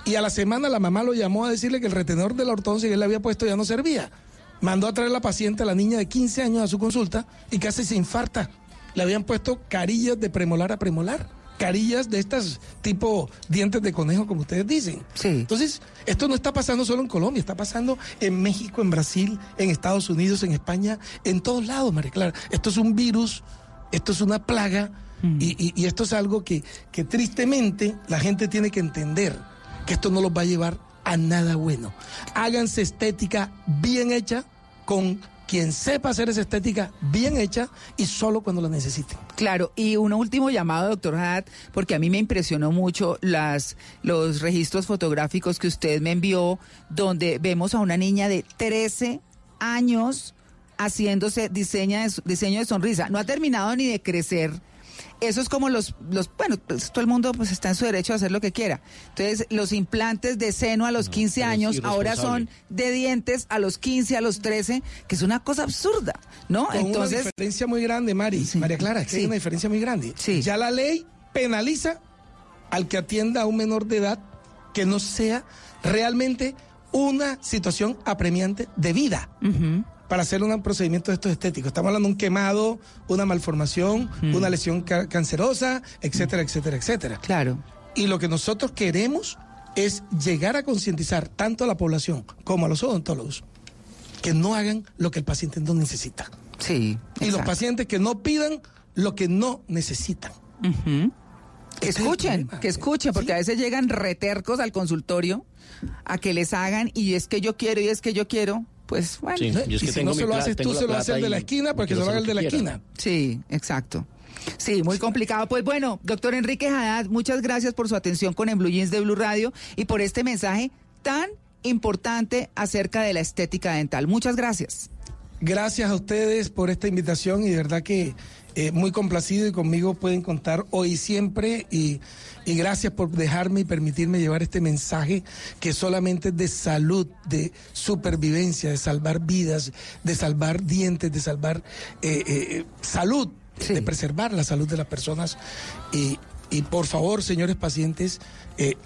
Y a la semana la mamá lo llamó a decirle que el retenedor de la ortodoncia que él le había puesto ya no servía. Mandó a traer a la paciente, a la niña de 15 años, a su consulta y casi se infarta. Le habían puesto carillas de premolar a premolar. Carillas de estas tipo dientes de conejo, como ustedes dicen. Sí. Entonces, esto no está pasando solo en Colombia, está pasando en México, en Brasil, en Estados Unidos, en España, en todos lados, María Clara. Esto es un virus, esto es una plaga y, y- y esto es algo que, que tristemente la gente tiene que entender que esto no los va a llevar a nada bueno. Háganse estética bien hecha con quien sepa hacer esa estética bien hecha y solo cuando la necesiten. Claro, y un último llamado, doctor Haddad, porque a mí me impresionó mucho las, los registros fotográficos que usted me envió, donde vemos a una niña de 13 años haciéndose diseño de, diseño de sonrisa. No ha terminado ni de crecer. Eso es como los, los bueno, pues todo el mundo pues está en su derecho a hacer lo que quiera. Entonces, los implantes de seno a los 15 pero es años ahora son de dientes a los 15, a los 13, que es una cosa absurda, ¿no? Con Entonces, una diferencia muy grande, Mari. María Clara, es que hay sí. una diferencia muy grande. Ya la ley penaliza al que atienda a un menor de edad que no sea realmente una situación apremiante de vida para hacer un procedimiento de estos estéticos. Estamos hablando de un quemado, una malformación, una lesión ca- cancerosa, etcétera, etcétera, etcétera. Claro. Y lo que nosotros queremos es llegar a concientizar tanto a la población como a los odontólogos que no hagan lo que el paciente no necesita. Sí. Y los pacientes que no pidan lo que no necesitan. Que escuchen, que escuchen, porque a veces llegan retercos al consultorio a que les hagan y es que yo quiero y es que yo quiero, pues bueno. Sí, y es que Y si tengo no se lo haces tú, se lo hace el de la esquina, pues que se lo haga el de la esquina. Sí, exacto. Sí, muy complicado. Pues bueno, doctor Enrique Haddad, muchas gracias por su atención con En Blue Jeans de Blue Radio y por este mensaje tan importante acerca de la estética dental. Muchas gracias. Gracias a ustedes por esta invitación y de verdad que eh, muy complacido y conmigo pueden contar hoy y siempre. Y, y gracias por dejarme y permitirme llevar este mensaje que solamente es de salud, de supervivencia, de salvar vidas, de salvar dientes, de salvar eh, eh, salud, de preservar la salud de las personas. Y, y por favor, señores pacientes,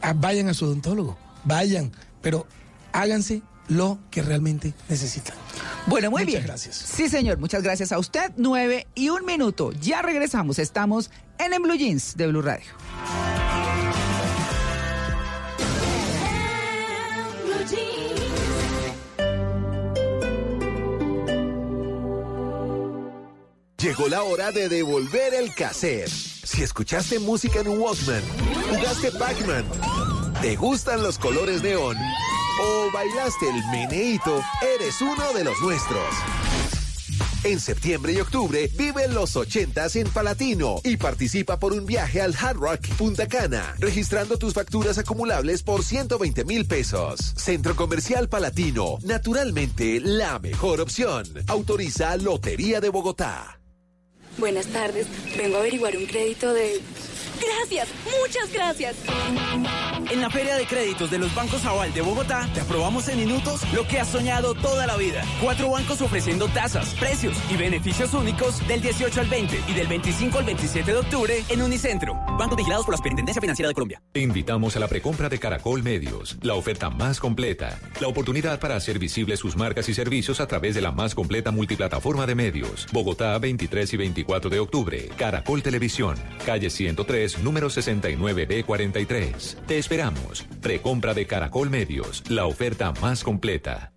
ah, vayan a su odontólogo, vayan, pero háganse lo que realmente necesitan. Bueno, muy Muchas bien. gracias. Sí, señor, muchas gracias a usted. Nueve y un minuto. Ya regresamos. Estamos en En Blue Jeans de Blue Radio. Llegó la hora de devolver el cassette. Si escuchaste música en un Walkman, jugaste Pac-Man, te gustan los colores neón o bailaste el meneíto, eres uno de los nuestros. En septiembre y octubre vive los 80s en Palatino y participa por un viaje al Hard Rock Punta Cana, registrando tus facturas acumulables por 120 mil pesos. Centro Comercial Palatino, naturalmente la mejor opción. Autoriza Lotería de Bogotá. Buenas tardes. Vengo a averiguar un crédito de... Gracias, muchas gracias. En la Feria de Créditos de los Bancos Aval de Bogotá, te aprobamos en minutos lo que has soñado toda la vida. Cuatro bancos ofreciendo tasas, precios y beneficios únicos del 18 al 20 y del 25 al 27 de octubre en Unicentro. Bancos vigilados por la Superintendencia Financiera de Colombia. Te invitamos a la precompra de Caracol Medios, la oferta más completa, la oportunidad para hacer visibles sus marcas y servicios a través de la más completa multiplataforma de medios. Bogotá, 23 y 24 de octubre. Caracol Televisión, calle 103, número 69B43. Te esperamos. Precompra de Caracol Medios, la oferta más completa.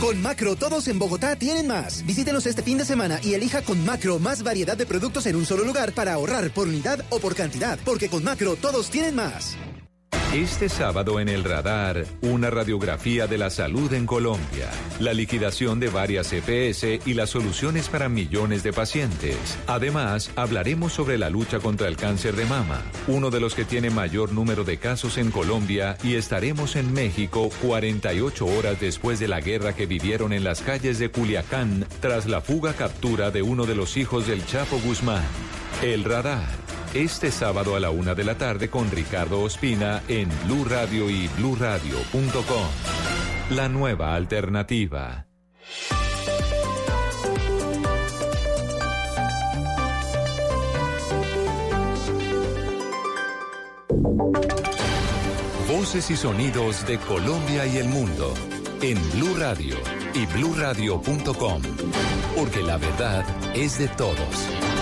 Con Macro, todos en Bogotá tienen más. Visítenos este fin de semana y elija con Macro más variedad de productos en un solo lugar para ahorrar por unidad o por cantidad. Porque con Macro todos tienen más. Este sábado en el radar, una radiografía de la salud en Colombia, la liquidación de varias EPS y las soluciones para millones de pacientes. Además, hablaremos sobre la lucha contra el cáncer de mama, uno de los que tiene mayor número de casos en Colombia, y estaremos en México 48 horas después de la guerra que vivieron en las calles de Culiacán tras la fuga captura de uno de los hijos del Chapo Guzmán. El radar. Este sábado a la una de la tarde con Ricardo Ospina en Blue Radio y BlueRadio.com. La nueva alternativa. Voces y sonidos de Colombia y el mundo en Blue Radio y bluradio.com, porque la verdad es de todos.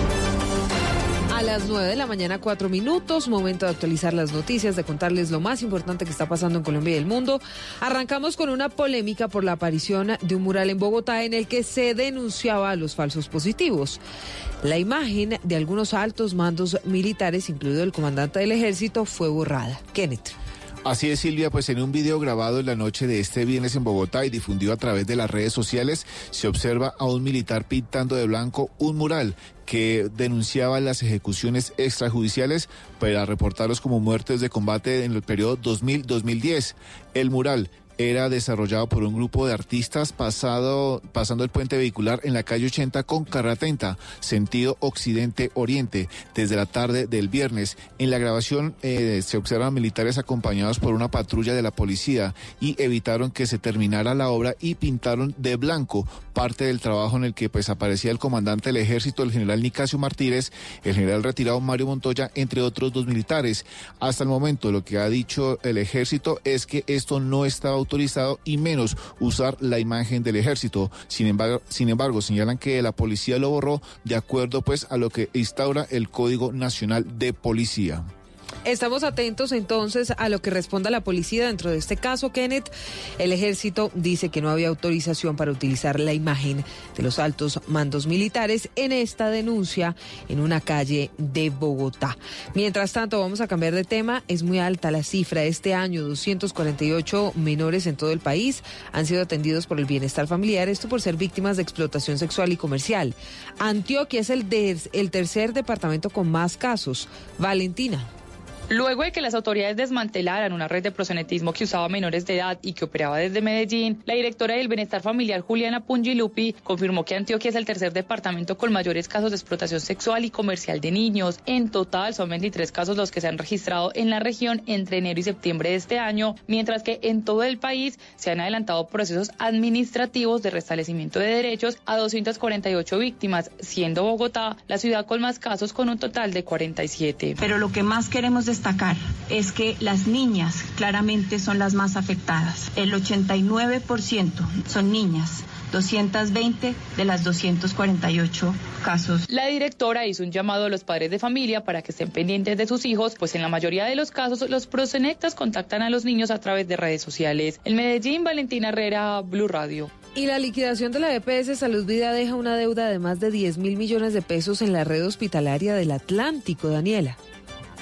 A las 9 de la mañana, 4 minutos, momento de actualizar las noticias, de contarles lo más importante que está pasando en Colombia y el mundo. Arrancamos con una polémica por la aparición de un mural en Bogotá en el que se denunciaba a los falsos positivos. La imagen de algunos altos mandos militares, incluido el comandante del ejército, fue borrada. Kenneth. Así es, Silvia, pues en un video grabado en la noche de este viernes en Bogotá y difundido a través de las redes sociales, se observa a un militar pintando de blanco un mural que denunciaba las ejecuciones extrajudiciales para reportarlos como muertes de combate en el periodo 2000-2010. El mural era desarrollado por un grupo de artistas pasado, pasando el puente vehicular en la calle 80 con 30, sentido occidente-oriente, desde la tarde del viernes. En la grabación eh, se observan militares acompañados por una patrulla de la policía y evitaron que se terminara la obra y pintaron de blanco parte del trabajo en el que pues aparecía el comandante del ejército, el general Nicasio Martínez, el general retirado Mario Montoya, entre otros dos militares. Hasta el momento lo que ha dicho el ejército es que esto no estaba autorizado y menos usar la imagen del ejército. Sin embargo, sin embargo, señalan que la policía lo borró de acuerdo pues a lo que instaura el Código Nacional de Policía. Estamos atentos entonces a lo que responda la policía dentro de este caso, Kenneth. El ejército dice que no había autorización para utilizar la imagen de los altos mandos militares en esta denuncia en una calle de Bogotá. Mientras tanto, vamos a cambiar de tema. Es muy alta la cifra. Este año, 248 menores en todo el país han sido atendidos por el bienestar familiar, esto por ser víctimas de explotación sexual y comercial. Antioquia es el, tercer departamento con más casos. Valentina. Luego de que las autoridades desmantelaran una red de prosenetismo que usaba menores de edad y que operaba desde Medellín, la directora del Bienestar Familiar, Juliana Pungilupi, confirmó que Antioquia es el tercer departamento con mayores casos de explotación sexual y comercial de niños. En total, son 23 casos los que se han registrado en la región entre enero y septiembre de este año, mientras que en todo el país se han adelantado procesos administrativos de restablecimiento de derechos a 248 víctimas, siendo Bogotá la ciudad con más casos con un total de 47. Pero lo que más queremos destacar es que las niñas claramente son las más afectadas. El 89% son niñas. 220 de las 248 casos. La directora hizo un llamado a los padres de familia para que estén pendientes de sus hijos, pues en la mayoría de los casos los prosenectas contactan a los niños a través de redes sociales. En Medellín, Valentina Herrera, Blue Radio. Y la liquidación de la EPS Salud Vida deja una deuda de más de 10 mil millones de pesos en la red hospitalaria del Atlántico, Daniela.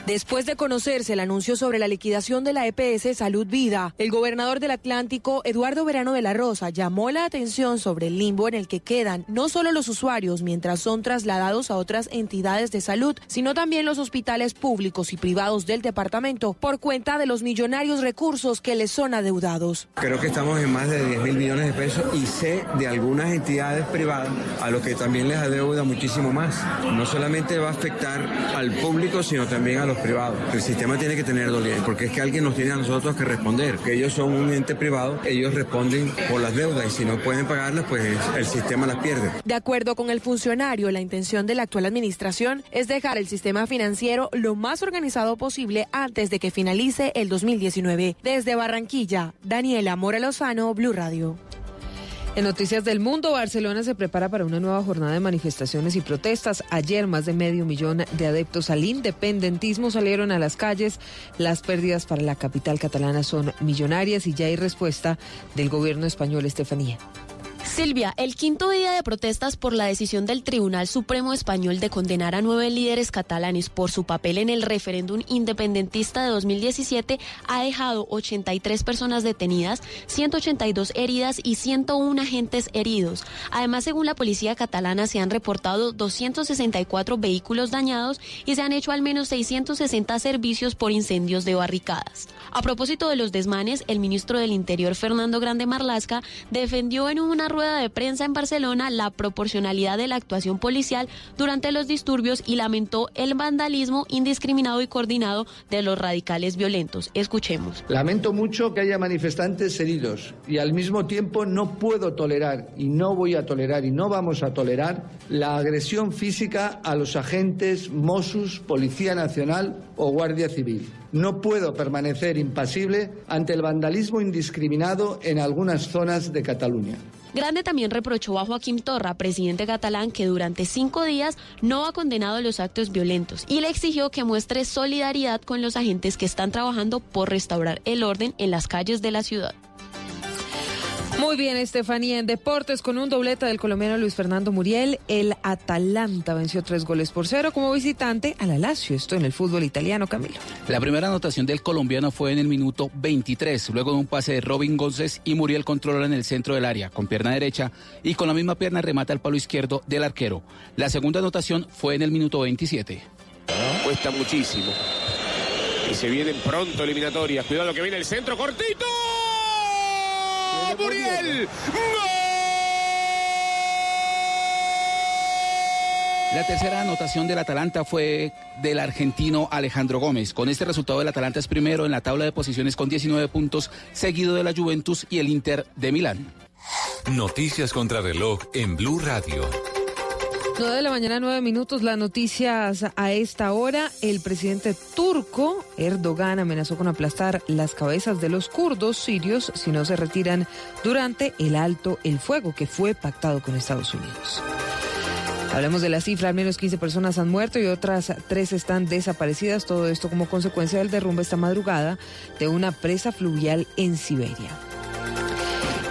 Después de conocerse el anuncio sobre la liquidación de la EPS Salud Vida, el gobernador del Atlántico, Eduardo Verano de la Rosa, llamó la atención sobre el limbo en el que quedan no solo los usuarios mientras son trasladados a otras entidades de salud, sino también los hospitales públicos y privados del departamento por cuenta de los millonarios recursos que les son adeudados. Creo que estamos en más de 10 mil millones de pesos y sé de algunas entidades privadas a los que también les adeuda muchísimo más. No solamente va a afectar al público, sino también a los privados. El sistema tiene que tener dolencia, porque es que alguien nos tiene a nosotros que responder. Que ellos son un ente privado, ellos responden por las deudas y si no pueden pagarlas, pues el sistema las pierde. De acuerdo con el funcionario, la intención de la actual administración es dejar el sistema financiero lo más organizado posible antes de que finalice el 2019. Desde Barranquilla, Daniela Mora Lozano, Blue Radio. En Noticias del Mundo, Barcelona se prepara para una nueva jornada de manifestaciones y protestas. Ayer más de medio millón de adeptos al independentismo salieron a las calles. Las pérdidas para la capital catalana son millonarias y ya hay respuesta del gobierno español, Estefanía. Silvia, el quinto día de protestas por la decisión del Tribunal Supremo Español de condenar a nueve líderes catalanes por su papel en el referéndum independentista de 2017 ha dejado 83 personas detenidas, 182 heridas y 101 agentes heridos. Además, según la policía catalana, se han reportado 264 vehículos dañados y se han hecho al menos 660 servicios por incendios de barricadas. A propósito de los desmanes, el ministro del Interior, Fernando Grande Marlasca, defendió en una rueda rueda de prensa en Barcelona la proporcionalidad de la actuación policial durante los disturbios y lamentó el vandalismo indiscriminado y coordinado de los radicales violentos. Escuchemos. Lamento mucho que haya manifestantes heridos y al mismo tiempo no puedo tolerar y no voy a tolerar y no vamos a tolerar la agresión física a los agentes Mossos, Policía Nacional o Guardia Civil. No puedo permanecer impasible ante el vandalismo indiscriminado en algunas zonas de Cataluña. Grande también reprochó a Joaquín Torra, presidente catalán, que durante cinco días no ha condenado los actos violentos y le exigió que muestre solidaridad con los agentes que están trabajando por restaurar el orden en las calles de la ciudad. Muy bien, Estefanía. En deportes, con un doblete del colombiano Luis Fernando Muriel, el Atalanta venció tres goles por cero como visitante a la Lazio. Esto en el fútbol italiano, Camilo. La primera anotación del colombiano fue en el minuto 23, luego de un pase de Robin González y Muriel controla en el centro del área con pierna derecha y con la misma pierna remata el palo izquierdo del arquero. La segunda anotación fue en el minuto 27. Cuesta muchísimo. Y se vienen pronto eliminatorias. Cuidado que viene el centro cortito. Muriel. La tercera anotación del Atalanta fue del argentino Alejandro Gómez. Con este resultado, el Atalanta es primero en la tabla de posiciones con 19 puntos, seguido de la Juventus y el Inter de Milán. Noticias contra reloj en Blue Radio. 9 de la mañana, 9 minutos. Las noticias a esta hora. El presidente turco, Erdogan, amenazó con aplastar las cabezas de los kurdos sirios si no se retiran durante el alto el fuego que fue pactado con Estados Unidos. Hablemos de la cifra, al menos 15 personas han muerto y otras tres están desaparecidas. Todo esto como consecuencia del derrumbe esta madrugada de una presa fluvial en Siberia.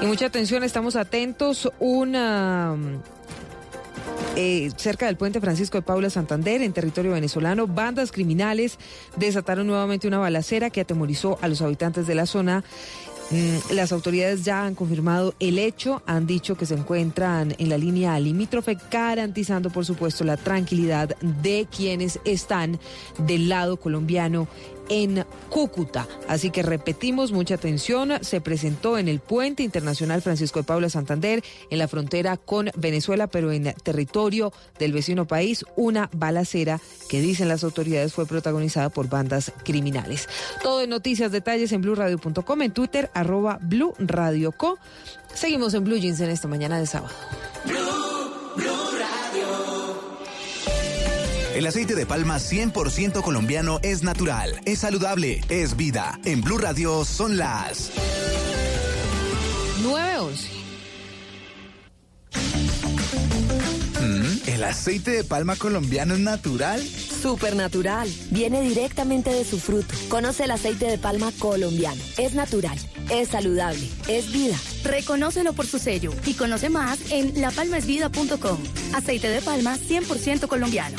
Y mucha atención, estamos atentos. Una eh, cerca del puente Francisco de Paula Santander, en territorio venezolano, bandas criminales desataron nuevamente una balacera que atemorizó a los habitantes de la zona. Mm, Las autoridades ya han confirmado el hecho, han dicho que se encuentran en la línea limítrofe, garantizando, por supuesto, la tranquilidad de quienes están del lado colombiano en Cúcuta. Así que repetimos, mucha atención, se presentó en el puente internacional Francisco de Paula Santander, en la frontera con Venezuela, pero en territorio del vecino país, una balacera que dicen las autoridades fue protagonizada por bandas criminales. Todo en noticias, detalles en blurradio.com, en Twitter, arroba. Seguimos en Blue Jeans en esta mañana de sábado. El aceite de palma 100% colombiano es natural, es saludable, es vida. En Blue Radio son las 911. Mm, ¿El aceite de palma colombiano es natural? Supernatural. Viene directamente de su fruto. Conoce el aceite de palma colombiano. Es natural, es saludable, es vida. Reconócelo por su sello y conoce más en lapalmaesvida.com. Aceite de palma 100% colombiano.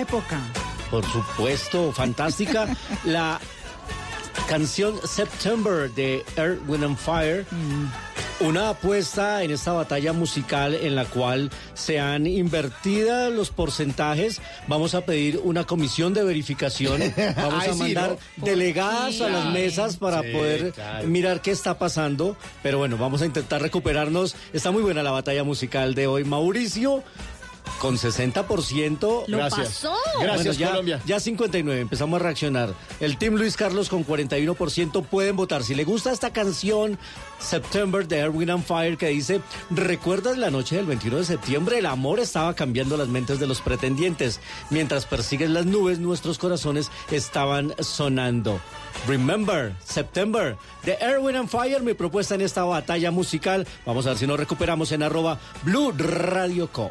Época. Por supuesto, fantástica. <laughs> La canción September de Earth, Wind and Fire. Una apuesta en esta batalla musical en la cual se han invertido los porcentajes. Vamos a pedir una comisión de verificación. <laughs> Vamos Ay, a sí, mandar ¿no? delegadas a las mesas para Sí, poder claro. mirar qué está pasando. Pero bueno, vamos a intentar recuperarnos. Está muy buena la batalla musical de hoy. Mauricio. Con 60%. Lo Gracias. pasó. Gracias, ya, Colombia. Ya 59, empezamos a reaccionar. El Team Luis Carlos con 41% pueden votar. Si le gusta esta canción, September de Erwin and Fire, que dice, ¿recuerdas la noche del 21 de septiembre? El amor estaba cambiando las mentes de los pretendientes. Mientras persiguen las nubes, nuestros corazones estaban sonando. Remember, September, de Erwin and Fire, mi propuesta en esta batalla musical. Vamos a ver si nos recuperamos en arroba Blue Radio Co.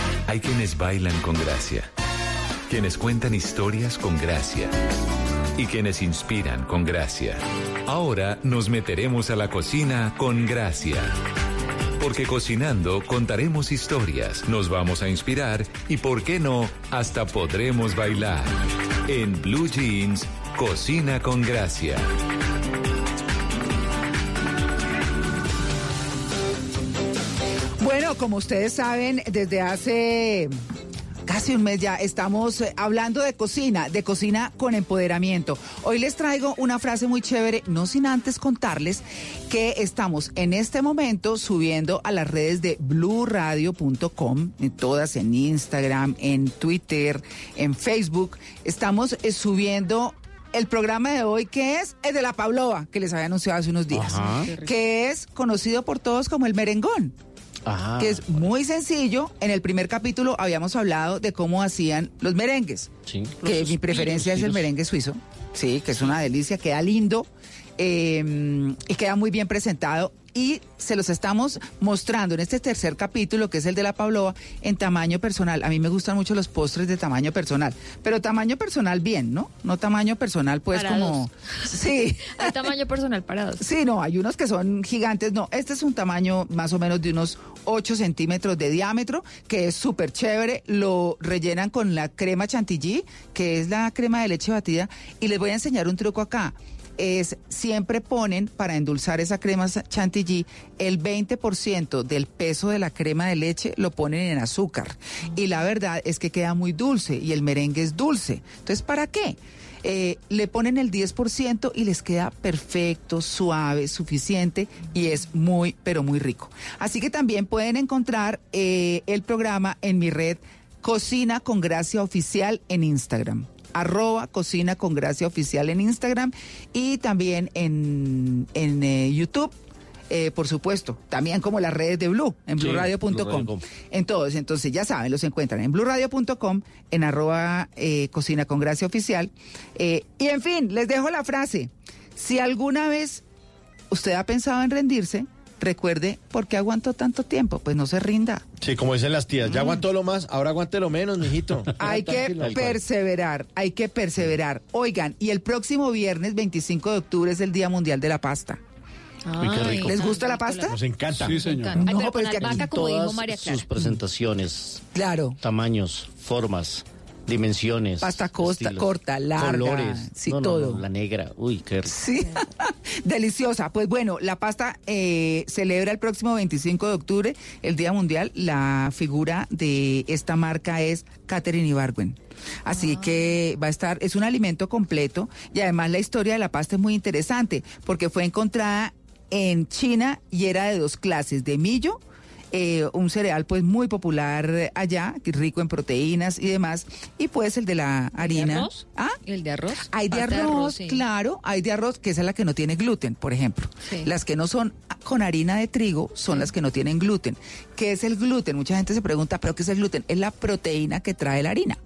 Hay quienes bailan con gracia, quienes cuentan historias con gracia y quienes inspiran con gracia. Ahora nos meteremos a la cocina con gracia. Porque cocinando contaremos historias, nos vamos a inspirar y, por qué no, hasta podremos bailar. En Blue Jeans, cocina con gracia. Bueno, como ustedes saben, desde hace casi un mes ya estamos eh, hablando de cocina, de cocina con empoderamiento. Hoy les traigo una frase muy chévere, no sin antes contarles que estamos en este momento subiendo a las redes de bluradio.com, en todas en Instagram, en Twitter, en Facebook. Estamos eh, subiendo el programa de hoy que es el de la Pavlova, que les había anunciado hace unos días, Ajá. que es conocido por todos como el merengón Ajá. que es muy sencillo. En el primer capítulo habíamos hablado de cómo hacían los merengues. Sí. Que mi preferencia es el merengue suizo. Sí, que es una delicia, queda lindo eh, y queda muy bien presentado. Y se los estamos mostrando en este tercer capítulo, que es el de la Pavlova, en tamaño personal. A mí me gustan mucho los postres de tamaño personal, pero tamaño personal bien, ¿no? No tamaño personal, pues Para como. dos. <laughs> Sí. Hay tamaño personal para dos. Sí, no, hay unos que son gigantes. No, este es un tamaño más o menos de unos 8 centímetros de diámetro, que es súper chévere. Lo rellenan con la crema chantilly, que es la crema de leche batida. Y les voy a enseñar un truco acá. Es siempre ponen para endulzar esa crema chantilly el 20% del peso de la crema de leche lo ponen en azúcar. Y la verdad es que queda muy dulce y el merengue es dulce. Entonces, ¿para qué? eh, le ponen el 10% y les queda perfecto, suave, suficiente y es muy, pero muy rico. Así que también pueden encontrar eh, el programa en mi red Cocina con Gracia Oficial en Instagram arroba cocina con gracia oficial en Instagram y también en, en eh, YouTube. eh, por supuesto, también como las redes de Blue, en Sí, bluradio.com. En todos, entonces ya saben, los encuentran en bluradio.com, en arroba eh, cocina con gracia oficial. Eh, y en fin, les dejo la frase. Si alguna vez usted ha pensado en rendirse, recuerde por qué aguantó tanto tiempo, pues no se rinda. Sí, como dicen las tías, ya aguantó lo más, ahora aguante lo menos, mijito. <laughs> Hay que perseverar, hay que perseverar. Oigan, y el próximo viernes 25 de octubre es el Día Mundial de la Pasta. Qué rico. ¿Les gusta la pasta? Nos encanta. Sí, señor. Ay, pero pues con que albahaca, En como dijo María Clara. sus presentaciones, Claro. tamaños, formas, dimensiones. Pasta costa, estilos, corta, larga, colores. sí, No, no, todo. no, la negra, uy, qué rico. Sí, <laughs> deliciosa. Pues bueno, la pasta eh, celebra el próximo 25 de octubre, el Día Mundial. La figura de esta marca es Catherine Ibargüen. Así que va a estar, es un alimento completo y además la historia de la pasta es muy interesante porque fue encontrada en China y era de dos clases, de millo eh, un cereal pues muy popular allá, que rico en proteínas y demás, y pues el de la harina. arroz? ¿Ah? ¿El de arroz? Hay de arroz, sí. claro, hay de arroz, que esa es la que no tiene gluten, por ejemplo. Sí. Las que no son con harina de trigo son las que no tienen gluten. ¿Qué es el gluten? Mucha gente se pregunta, ¿pero qué es el gluten? Es la proteína que trae la harina.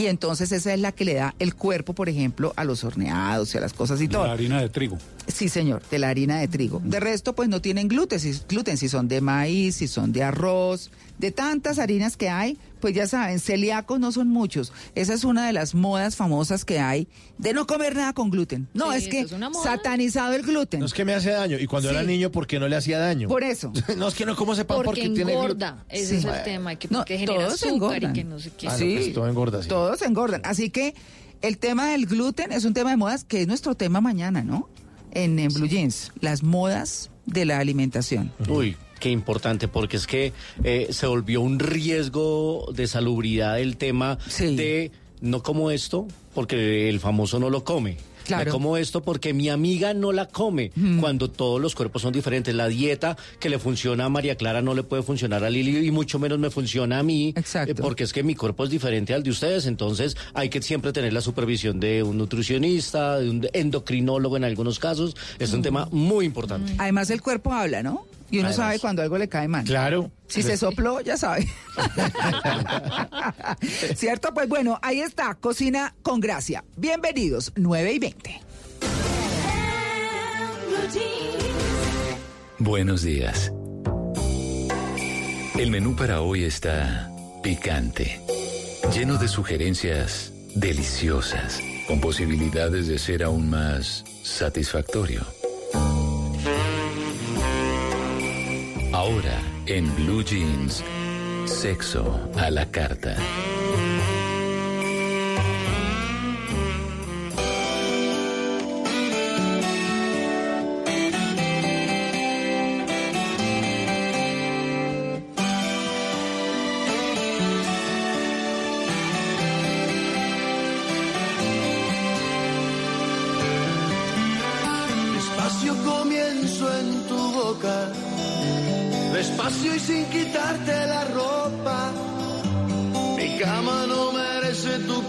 Y entonces esa es la que le da el cuerpo, por ejemplo, a los horneados y a las cosas y todo. La harina de trigo. Sí, señor, de la harina de trigo. De resto, pues no tienen gluten, si, gluten, si son de maíz, si son de arroz, de tantas harinas que hay, pues ya saben, celíacos no son muchos. Esa es una de las modas famosas que hay de no comer nada con gluten. No, Sí, es que es satanizado el gluten. No es que me hace daño. Y cuando Sí. era niño, ¿por qué no le hacía daño? Por eso. <laughs> no es que no como ese pan Porque porque, tiene gluten. engorda. Ese Sí. es el tema. Que, No, genera todos azúcar engordan. y que no sé qué. Ah, no, Sí. pues todo engorda, sí. Todos engordan. Así que el tema del gluten es un tema de modas que es nuestro tema mañana, ¿no? En, en Blue Jeans, las modas de la alimentación. Uy, qué importante, porque es que eh, se volvió un riesgo de salubridad el tema de no como esto, porque el famoso no lo come. Claro. Me como esto porque mi amiga no la come, cuando todos los cuerpos son diferentes. La dieta que le funciona a María Clara no le puede funcionar a Lili y mucho menos me funciona a mí, eh, porque es que mi cuerpo es diferente al de ustedes. Entonces hay que siempre tener la supervisión de un nutricionista, de un endocrinólogo en algunos casos. Es un tema muy importante. Además el cuerpo habla, ¿no? Y uno Además. sabe cuando algo le cae mal. Claro. Si se sopló, ya sabe. <laughs> ¿Cierto? Pues bueno, ahí está, Cocina con Gracia. Bienvenidos, 9 y 20. Buenos días. El menú para hoy está picante, lleno de sugerencias deliciosas, con posibilidades de ser aún más satisfactorio. Ahora, en Blue Jeans, sexo a la carta.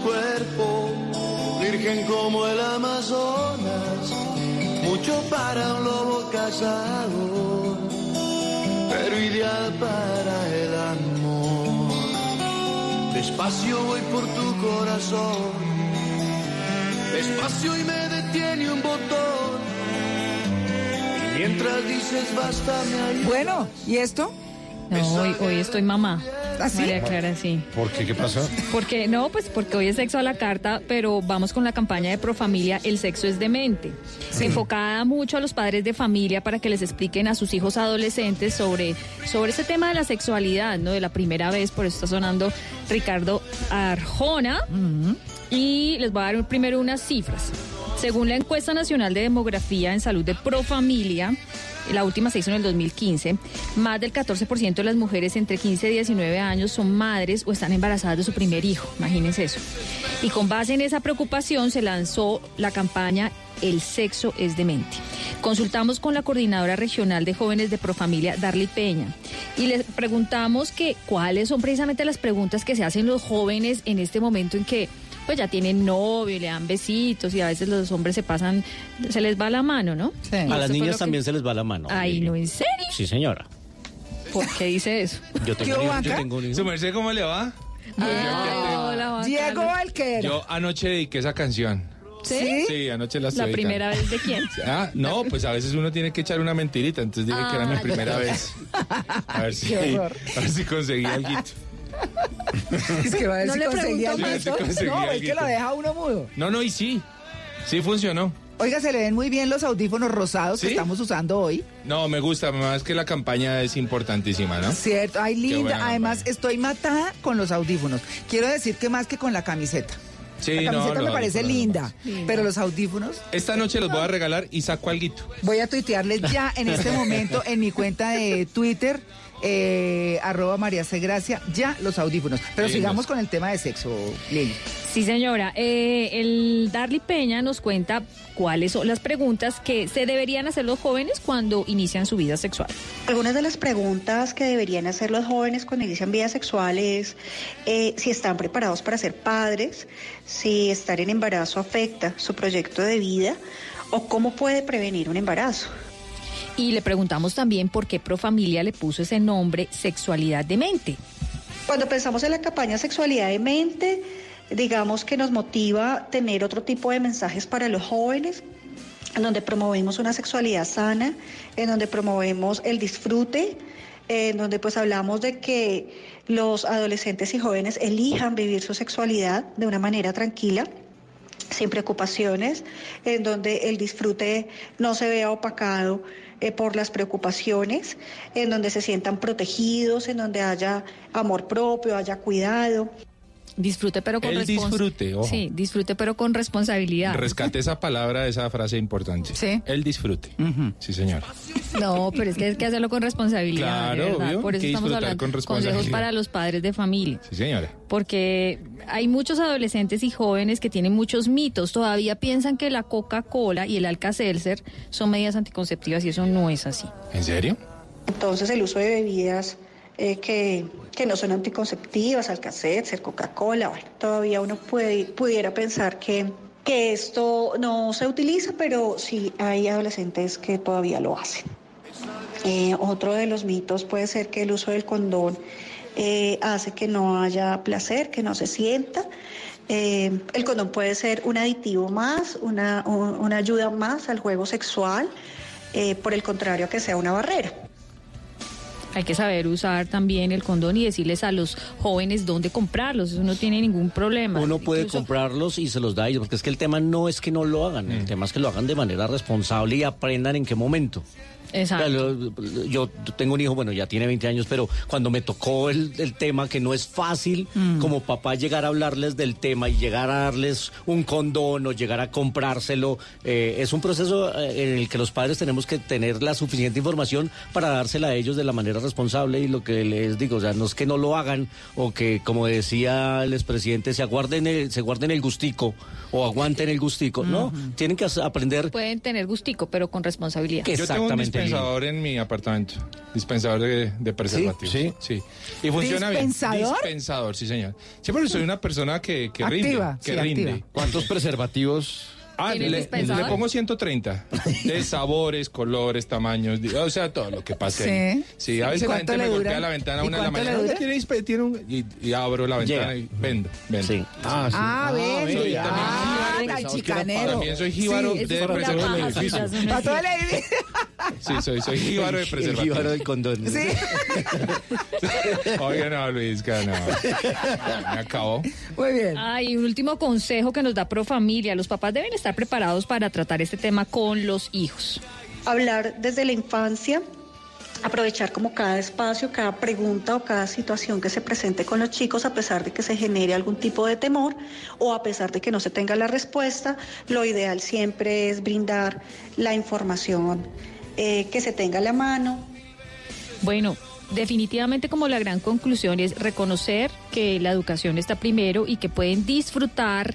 Cuerpo, virgen como el Amazonas, mucho para un lobo casado, pero ideal para el amor. Despacio voy por tu corazón, despacio y me detiene un botón. Y mientras dices basta me ayudas. Bueno, ¿y esto? No, hoy, hoy estoy mamá. ¿Ah, sí? María Clara, sí. ¿Por qué? ¿Qué pasó? Porque no, pues porque hoy es sexo a la carta, pero vamos con la campaña de Profamilia El sexo es demente, enfocada mucho a los padres de familia para que les expliquen a sus hijos adolescentes sobre sobre ese tema de la sexualidad, ¿no? De la primera vez, por eso está sonando Ricardo Arjona y les voy a dar primero unas cifras. Según la encuesta nacional de demografía en salud de Profamilia, la última se hizo en el 2015, más del 14% de las mujeres entre 15 y 19 años son madres o están embarazadas de su primer hijo, imagínense eso. Y con base en esa preocupación se lanzó la campaña El sexo es demente. Consultamos con la coordinadora regional de jóvenes de Profamilia, Darly Peña, y les preguntamos que cuáles son precisamente las preguntas que se hacen los jóvenes en este momento en que pues ya tienen novio y le dan besitos y a veces los hombres se pasan, se les va la mano, ¿no? A las niñas que- también se les va la mano. Ay, no, ¿en serio? Sí, señora. ¿Por qué dice eso? Yo tengo, un hijo, yo tengo un hijo. ¿Su merced cómo le va? Diego Alquer. Yo anoche dediqué esa canción. ¿Sí? Sí, anoche la ¿La primera vez de quién? <laughs> Ah, no, pues a veces uno tiene que echar una mentirita, entonces dije que era mi Ah, primera vez. A ver si, a ver si conseguí algo. <laughs> Es que va a ver No si le conseguía si conseguí No, es que lo deja uno mudo. No, no, y sí. Sí funcionó. Oiga, se le ven muy bien los audífonos rosados que estamos usando hoy. No, me gusta, más que la campaña es importantísima, ¿no? Cierto, ay, linda. Además, estoy matada con los audífonos. Quiero decir que más que con la camiseta. Sí, la camiseta me parece audífonos linda, pero los audífonos Esta noche los voy a regalar y saco alguito. voy a tuitearles ya en este momento en mi cuenta de Twitter, eh, arroba María C. Gracia, ya los audífonos. Pero sigamos con el tema de sexo, Lili. Sí, señora. Eh, el Darly Peña nos cuenta cuáles son las preguntas que se deberían hacer los jóvenes cuando inician su vida sexual. Algunas de las preguntas que deberían hacer los jóvenes cuando inician vida sexual es eh, si están preparados para ser padres, si estar en embarazo afecta su proyecto de vida o cómo puede prevenir un embarazo. Y le preguntamos también por qué Profamilia le puso ese nombre Sexualidad de Mente. Cuando pensamos en la campaña Sexualidad de Mente, digamos que nos motiva tener otro tipo de mensajes para los jóvenes, en donde promovemos una sexualidad sana, en donde promovemos el disfrute, en donde pues hablamos de que los adolescentes y jóvenes elijan vivir su sexualidad de una manera tranquila sin preocupaciones, en donde el disfrute no se vea opacado eh, por las preocupaciones, en donde se sientan protegidos, en donde haya amor propio, haya cuidado. Disfrute pero con El disfrute, ojo. Sí, disfrute pero con responsabilidad. Rescate esa <laughs> palabra, esa frase importante. Sí. El disfrute. Sí, señor. No, pero es que hay que hacerlo con responsabilidad. Claro, verdad. obvio, Por eso estamos hablando con consejos para los padres de familia. Sí, señora. Porque hay muchos adolescentes y jóvenes que tienen muchos mitos. Todavía piensan que la Coca-Cola y el Alka-Seltzer son medidas anticonceptivas y eso no es así. ¿En serio? Entonces el uso de bebidas eh, que, que no son anticonceptivas, Alka-Seltzer, Coca-Cola, todavía uno puede, pudiera pensar que, esto no se utiliza, pero sí hay adolescentes que todavía lo hacen. Eh, otro de los mitos puede ser que el uso del condón eh, hace que no haya placer, que no se sienta. Eh, el condón puede ser un aditivo más, una, un- una ayuda más al juego sexual, por el contrario que sea una barrera. Hay que saber usar también el condón y decirles a los jóvenes dónde comprarlos. Eso no tiene ningún problema. Uno puede Incluso- comprarlos y se los da a ellos, porque es que el tema no es que no lo hagan, el tema es que lo hagan de manera responsable y aprendan en qué momento. Exacto. Yo tengo un hijo, bueno, ya tiene 20 años, pero cuando me tocó el, el tema, que no es fácil Mm. como papá llegar a hablarles del tema y llegar a darles un condón o llegar a comprárselo, eh, es un proceso eh, en el que los padres tenemos que tener la suficiente información para dársela a ellos de la manera responsable y lo que les digo, o sea, no es que no lo hagan o que, como decía el expresidente, se aguarden el, se guarden el gustico o aguanten el gustico, no, tienen que aprender Pueden tener gustico, pero con responsabilidad. Un dispensador en mi apartamento. Dispensador de, de preservativos. Sí, sí. Y funciona ¿Dispensador? bien. Dispensador, sí, señor. Sí, porque soy una persona que, que rinde. Activa, Que sí, rinde. activa. ¿Cuántos preservativos? Ah, ¿Tiene le, dispensador? le pongo 130. De <laughs> sabores, colores, tamaños, o sea, todo lo que pase. Sí. Sí, a ¿Y veces la gente me golpea la ventana a ¿Y una de la mañana. dura? "Oiga, ¿tiene dispe- tiene un-" y, y abro la ventana Llega. y vendo, vendo. Sí. Ah, sí. Ah, ven, soy ah, también- tan chicanero. También soy jíbaro <laughs> Sí, de preservar el edificio. sí, Para todo el edificio. Sí, soy, soy jíbaro de el preservativos. jíbaro del condón. Sí. <laughs> Oiga, no, Luis, que no. Me acabó. Muy bien. Hay un último consejo que nos da Profamilia. Los papás deben estar preparados para tratar este tema con los hijos. hablar desde la infancia, aprovechar como cada espacio, cada pregunta o cada situación que se presente con los chicos, a pesar de que se genere algún tipo de temor o a pesar de que no se tenga la respuesta, lo ideal siempre es brindar la información eh, que se tenga a la mano, Bueno, definitivamente como la gran conclusión es reconocer que la educación está primero y que pueden disfrutar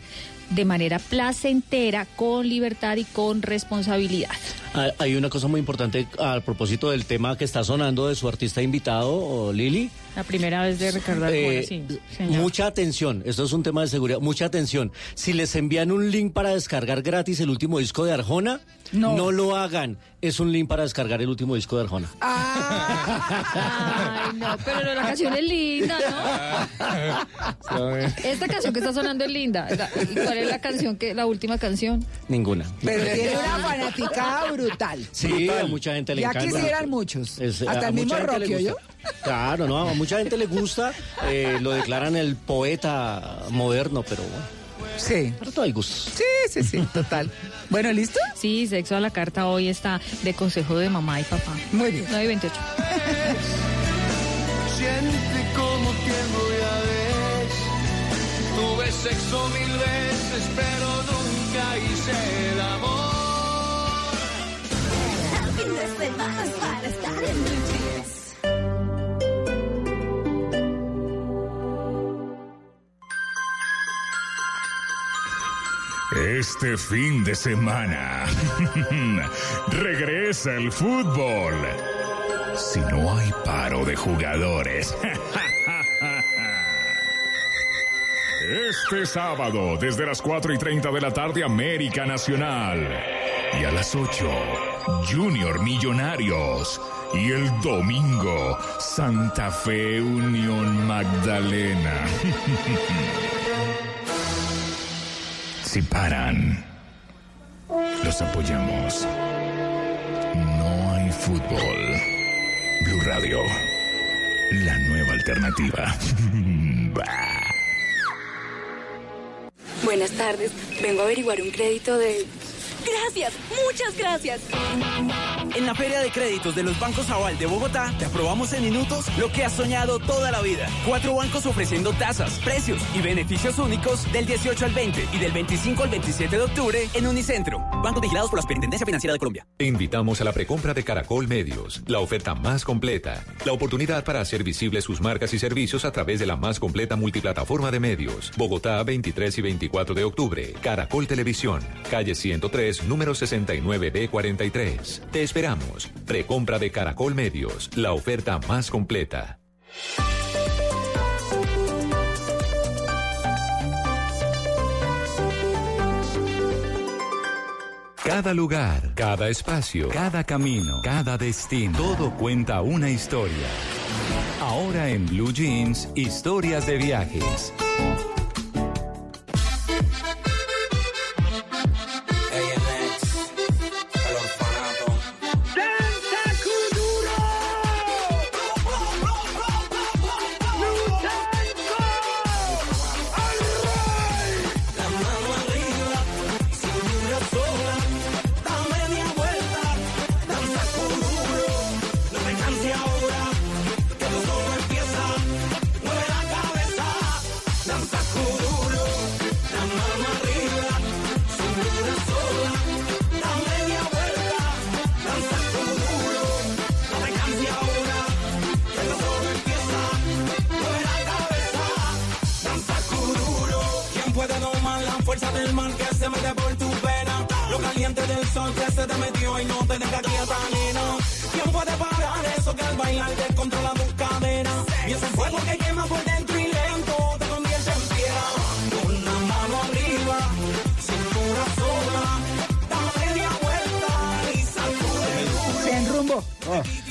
de manera placentera, con libertad y con responsabilidad. Ah, Hay una cosa muy importante a propósito del tema que está sonando de su artista invitado, o Lili. La primera vez de Ricardo Arjona, Eh, sí, señor. mucha atención, esto es un tema de seguridad, mucha atención. Si les envían un link para descargar gratis el último disco de Arjona, no, lo hagan. Es un link para descargar el último disco de Arjona. Ay, no, pero no, la canción es linda, ¿no? <laughs> Esta canción que está sonando es linda. La- ¿Y cuál es la canción que, la última canción? Ninguna. Pero tiene una fanaticada brutal. Sí, a mucha gente le Ya encanta. quisieran muchos. Es- Hasta el mismo Rocky, gusta. Claro, no, a mucha gente le gusta, eh, lo declaran el poeta moderno, pero bueno. Sí. Para todo hay gustos. Sí, sí, sí, total. <laughs> Bueno, ¿listo? Sí, Sexo a la Carta hoy está de consejo de mamá y papá. Muy bien. 9 y 28. <laughs> Siente como tiempo ya ves. Tuve sexo mil veces, pero nunca hice el amor. Fin de semana para estar en Este fin de semana <laughs> regresa el fútbol. Si no hay paro de jugadores. <laughs> Este sábado, desde las 4 y 30 de la tarde, América Nacional. Y a las 8, Junior Millonarios. Y el domingo, Santa Fe Unión Magdalena. <laughs> Si paran, los apoyamos. No hay fútbol. Blue Radio, la nueva alternativa. <laughs> Buenas tardes. Vengo a averiguar un crédito de... Gracias, muchas gracias. En la Feria de Créditos de los Bancos Aval de Bogotá, te aprobamos en minutos lo que has soñado toda la vida. Cuatro bancos ofreciendo tasas, precios y beneficios únicos del 18 al 20 y del 25 al 27 de octubre en Unicentro. Bancos vigilados por la Superintendencia Financiera de Colombia. Te invitamos a la precompra de Caracol Medios, la oferta más completa, la oportunidad para hacer visibles sus marcas y servicios a través de la más completa multiplataforma de medios. Bogotá, 23 y 24 de octubre. Caracol Televisión, calle 103, número 69B43. Te esperamos. Precompra de Caracol Medios, la oferta más completa. Cada lugar, cada espacio, cada camino, cada destino, todo cuenta una historia. Ahora en Blue Jeans, historias de viajes. Sol que se te metió y no te deja quieta, nena. ¿Quién puede parar eso que al bailar descontrola tus cadenas? Y ese fuego que quema por dentro y lento te convierte en piedra. Una mano arriba, cintura sola, da media vuelta y sacude Se enrumbo.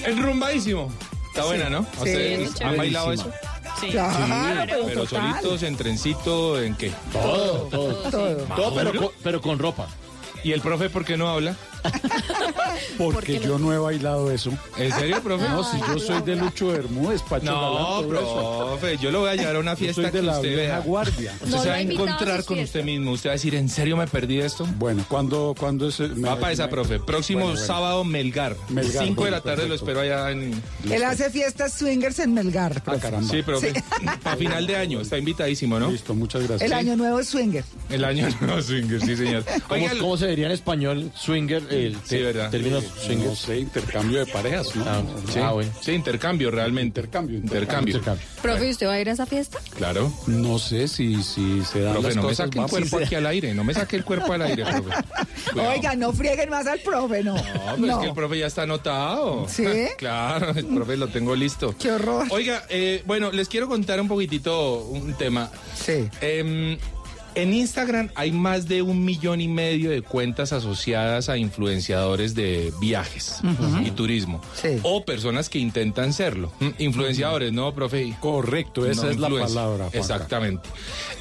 Enrumbadísimo. Está buena, ¿no? Sí, ¿Ustedes muy ¿Han bailado eso? Sí. Claro, pero pero total. solitos, en trencito, ¿en qué? Todo, todo. Todo. Todo, pero ¿Maduro? con, pero con ropa. ¿Y el profe por qué no habla? <laughs> Porque yo no he bailado eso. ¿En serio, profe? No, si yo soy de Lucho Bermúdez, Pacho No, Galán, todo eso. profe, yo lo voy a llevar a una Yo fiesta soy de que la usted vieja vea. guardia. Usted No se lo va a ha invitado a encontrar sus con fiestas. usted mismo. Usted va a decir, ¿en serio me perdí esto? Bueno, ¿cuándo, cuándo es? me- Va para esa, me- profe. Próximo Bueno, bueno. sábado, Melgar. Melgar, 5 de la tarde lo espero allá en... Él hace fiestas swingers en Melgar. profe. Sí, <laughs> profe. Para final de año. Está invitadísimo, ¿no? Listo, muchas gracias. El año nuevo es swinger. El año <laughs> nuevo swinger, sí, señor. ¿Cómo, Oiga, cómo se diría en español swinger? El Sí, verdad. términos No sé, intercambio de parejas, ¿no? Ah, sí, ah, bueno. sí, intercambio realmente. Intercambio, Intercambio. Profe, ¿usted va a ir a esa fiesta? Claro. No sé si, si se dan Profe, las no me saque el cuerpo aquí al aire. No me saque el cuerpo al aire, profe. <laughs> Cuidado. Oiga, no frieguen más al profe, no. No, pero es que el profe ya está anotado. ¿Sí? <laughs> claro, el profe lo tengo listo. Qué horror. Oiga, eh, bueno, les quiero contar un poquitito un tema. Sí. Em, en Instagram hay más de un millón y medio de cuentas asociadas a influenciadores de viajes y turismo. Sí. O personas que intentan serlo. Mm, Influenciadores, ¿no, profe? Correcto, esa No, es la palabra. Juanca. Exactamente.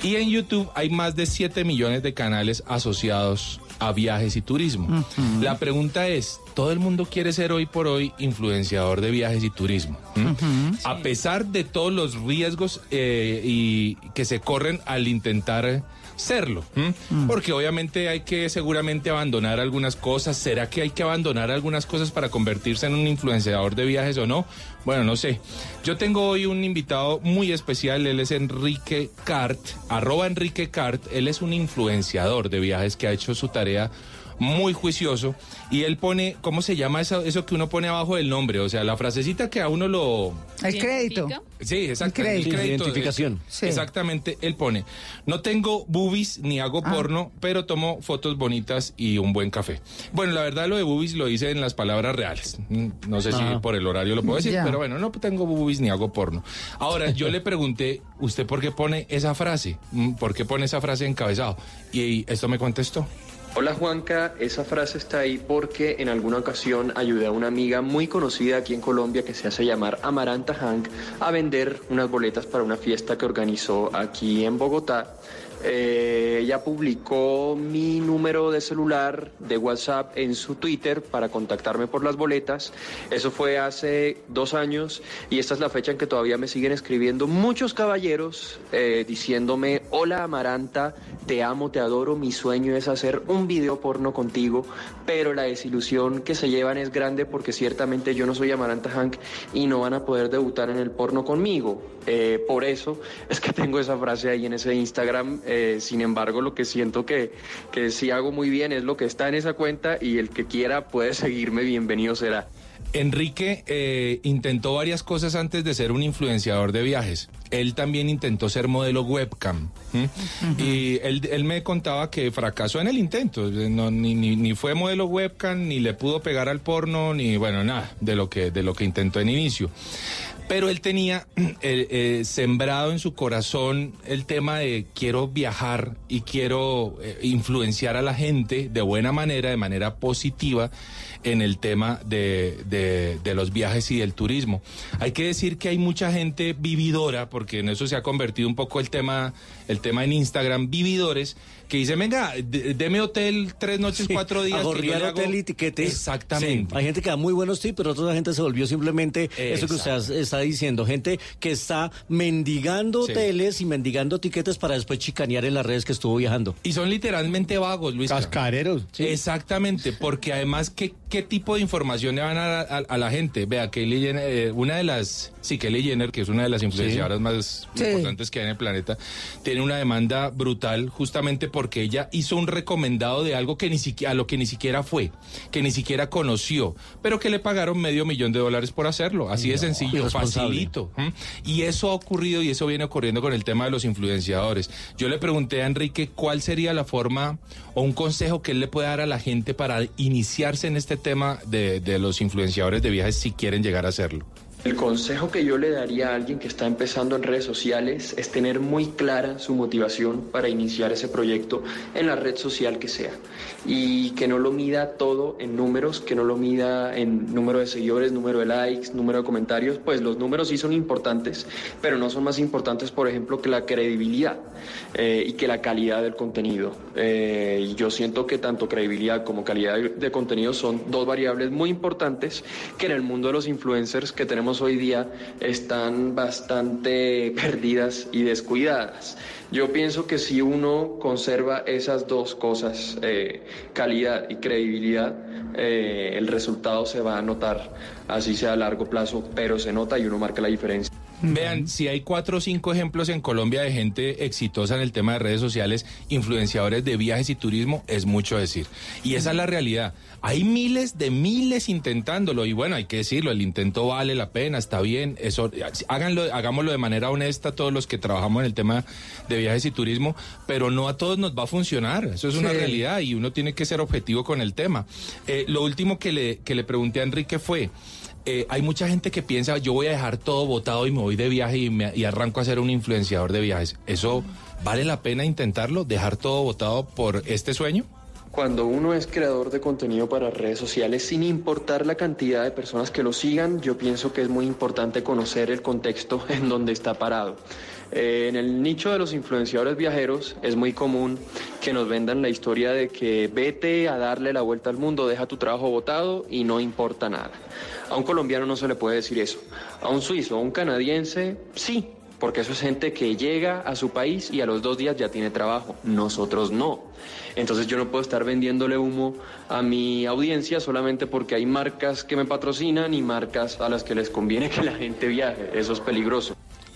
Y en YouTube hay más de 7 millones de canales asociados a viajes y turismo. La pregunta es, ¿todo el mundo quiere ser hoy por hoy influenciador de viajes y turismo? ¿Mm? A pesar de todos los riesgos eh, y que se corren al intentar serlo. ¿m? Porque obviamente hay que seguramente abandonar algunas cosas. ¿Será que hay que abandonar algunas cosas para convertirse en un influenciador de viajes o no? Bueno, no sé. Yo tengo hoy un invitado muy especial. Él es Enrique Cart, arroba Enrique Cart. Él es un influenciador de viajes que ha hecho su tarea muy juicioso, y él pone, ¿cómo se llama eso, eso que uno pone abajo del nombre? O sea, la frasecita que a uno lo... El crédito. Sí, exactamente. crédito. el Identificación. eh, Exactamente, él pone, no tengo boobies ni hago Ah. porno, pero tomo fotos bonitas y un buen café. Bueno, la verdad lo de boobies lo hice en las palabras reales. Mm, No sé si por el horario lo puedo decir, Ya. pero bueno, no tengo boobies ni hago porno. Ahora, yo le pregunté, ¿usted por qué pone esa frase? Mm, ¿Por qué pone esa frase encabezado? Y esto me contestó. Hola Juanca, esa frase está ahí porque en alguna ocasión ayudé a una amiga muy conocida aquí en Colombia que se hace llamar Amaranta Hank a vender unas boletas para una fiesta que organizó aquí en Bogotá. Eh, ella publicó mi número de celular de WhatsApp en su Twitter para contactarme por las boletas. Eso fue hace dos años y esta es la fecha en que todavía me siguen escribiendo muchos caballeros eh, diciéndome, hola Amaranta, te amo, te adoro, mi sueño es hacer un video porno contigo, pero la desilusión que se llevan es grande porque ciertamente yo no soy Amaranta Hank y no van a poder debutar en el porno conmigo. Eh, por eso <laughs> es que tengo esa frase ahí en ese Instagram. Eh, sin embargo, lo que siento que, que sí hago muy bien es lo que está en esa cuenta y el que quiera puede <laughs> seguirme, bienvenido será. Enrique eh, intentó varias cosas antes de ser un influenciador de viajes. Él también intentó ser modelo webcam. Y él, él me contaba que fracasó en el intento. No, ni, ni, ni fue modelo webcam, ni le pudo pegar al porno, ni bueno, nada de lo que, de lo que intentó en inicio. Pero él tenía <clears throat> eh, eh, sembrado en su corazón el tema de quiero viajar y quiero eh, influenciar a la gente de buena manera, de manera positiva en el tema de, de- de los viajes y del turismo. Hay que decir que hay mucha gente vividora, porque en eso se ha convertido un poco el tema, el tema en Instagram, vividores, que dicen, venga, deme hotel tres noches, cuatro días. que Agorriar le hago-". hotel y tiquetes. Exactamente. Sí, Hay gente que da muy buenos tips, pero otra gente se volvió simplemente eso que usted está diciendo. Gente que está mendigando Sí. hoteles y mendigando tiquetes para después chicanear en las redes que estuvo viajando. Y son literalmente vagos, Luis. Cascareros. Exactamente, porque además, ¿qué, qué tipo de información le van a dar a, a la gente? Vea, Kylie Jenner, eh, una de las, sí, Kylie Jenner, que es una de las influenciadoras más Sí. importantes que hay en el planeta, tiene una demanda brutal justamente porque ella hizo un recomendado de algo que ni siquiera, a lo que ni siquiera fue, que ni siquiera conoció, pero que le pagaron medio millón de dólares por hacerlo. Así de sencillo, facilito. Y eso ha ocurrido y eso viene ocurriendo con el tema de los influenciadores. Yo le pregunté a Enrique cuál sería la forma o un consejo que él le puede dar a la gente para iniciarse en este tema de, de los influenciadores de viajes si quieren llegar a hacerlo. El consejo que yo le daría a alguien que está empezando en redes sociales es tener muy clara su motivación para iniciar ese proyecto en la red social que sea y que no lo mida todo en números, que no lo mida en número de seguidores, número de likes, número de comentarios, pues los números sí son importantes, pero no son más importantes, por ejemplo, que la credibilidad eh, y que la calidad del contenido. Eh, y yo siento que tanto credibilidad como calidad de contenido son dos variables muy importantes que en el mundo de los influencers que tenemos hoy día están bastante perdidas y descuidadas. Yo pienso que si uno conserva esas dos cosas, eh, calidad y credibilidad, eh, el resultado se va a notar, así sea a largo plazo, pero se nota y uno marca la diferencia. Vean, si hay cuatro o cinco ejemplos en Colombia de gente exitosa en el tema de redes sociales, influenciadores de viajes y turismo, es mucho decir. Y esa es la realidad. Hay miles de miles intentándolo y bueno, hay que decirlo, el intento vale la pena, está bien, eso háganlo, hagámoslo de manera honesta todos los que trabajamos en el tema de viajes y turismo, pero no a todos nos va a funcionar, eso es una Sí. realidad y uno tiene que ser objetivo con el tema. Eh, lo último que le, que le pregunté a Enrique fue, eh, hay mucha gente que piensa, yo voy a dejar todo botado y me voy de viaje y, me- y arranco a ser un influenciador de viajes. ¿Eso vale la pena intentarlo? ¿Dejar todo botado por este sueño? Cuando uno es creador de contenido para redes sociales, sin importar la cantidad de personas que lo sigan, yo pienso que es muy importante conocer el contexto <laughs> en donde está parado. Eh, en el nicho de los influenciadores viajeros es muy común que nos vendan la historia de que vete a darle la vuelta al mundo, deja tu trabajo botado y no importa nada. A un colombiano no se le puede decir eso. A un suizo o un canadiense, sí, porque eso es gente que llega a su país y a los dos días ya tiene trabajo. Nosotros no. Entonces yo no puedo estar vendiéndole humo a mi audiencia solamente porque hay marcas que me patrocinan y marcas a las que les conviene que la gente viaje. Eso es peligroso.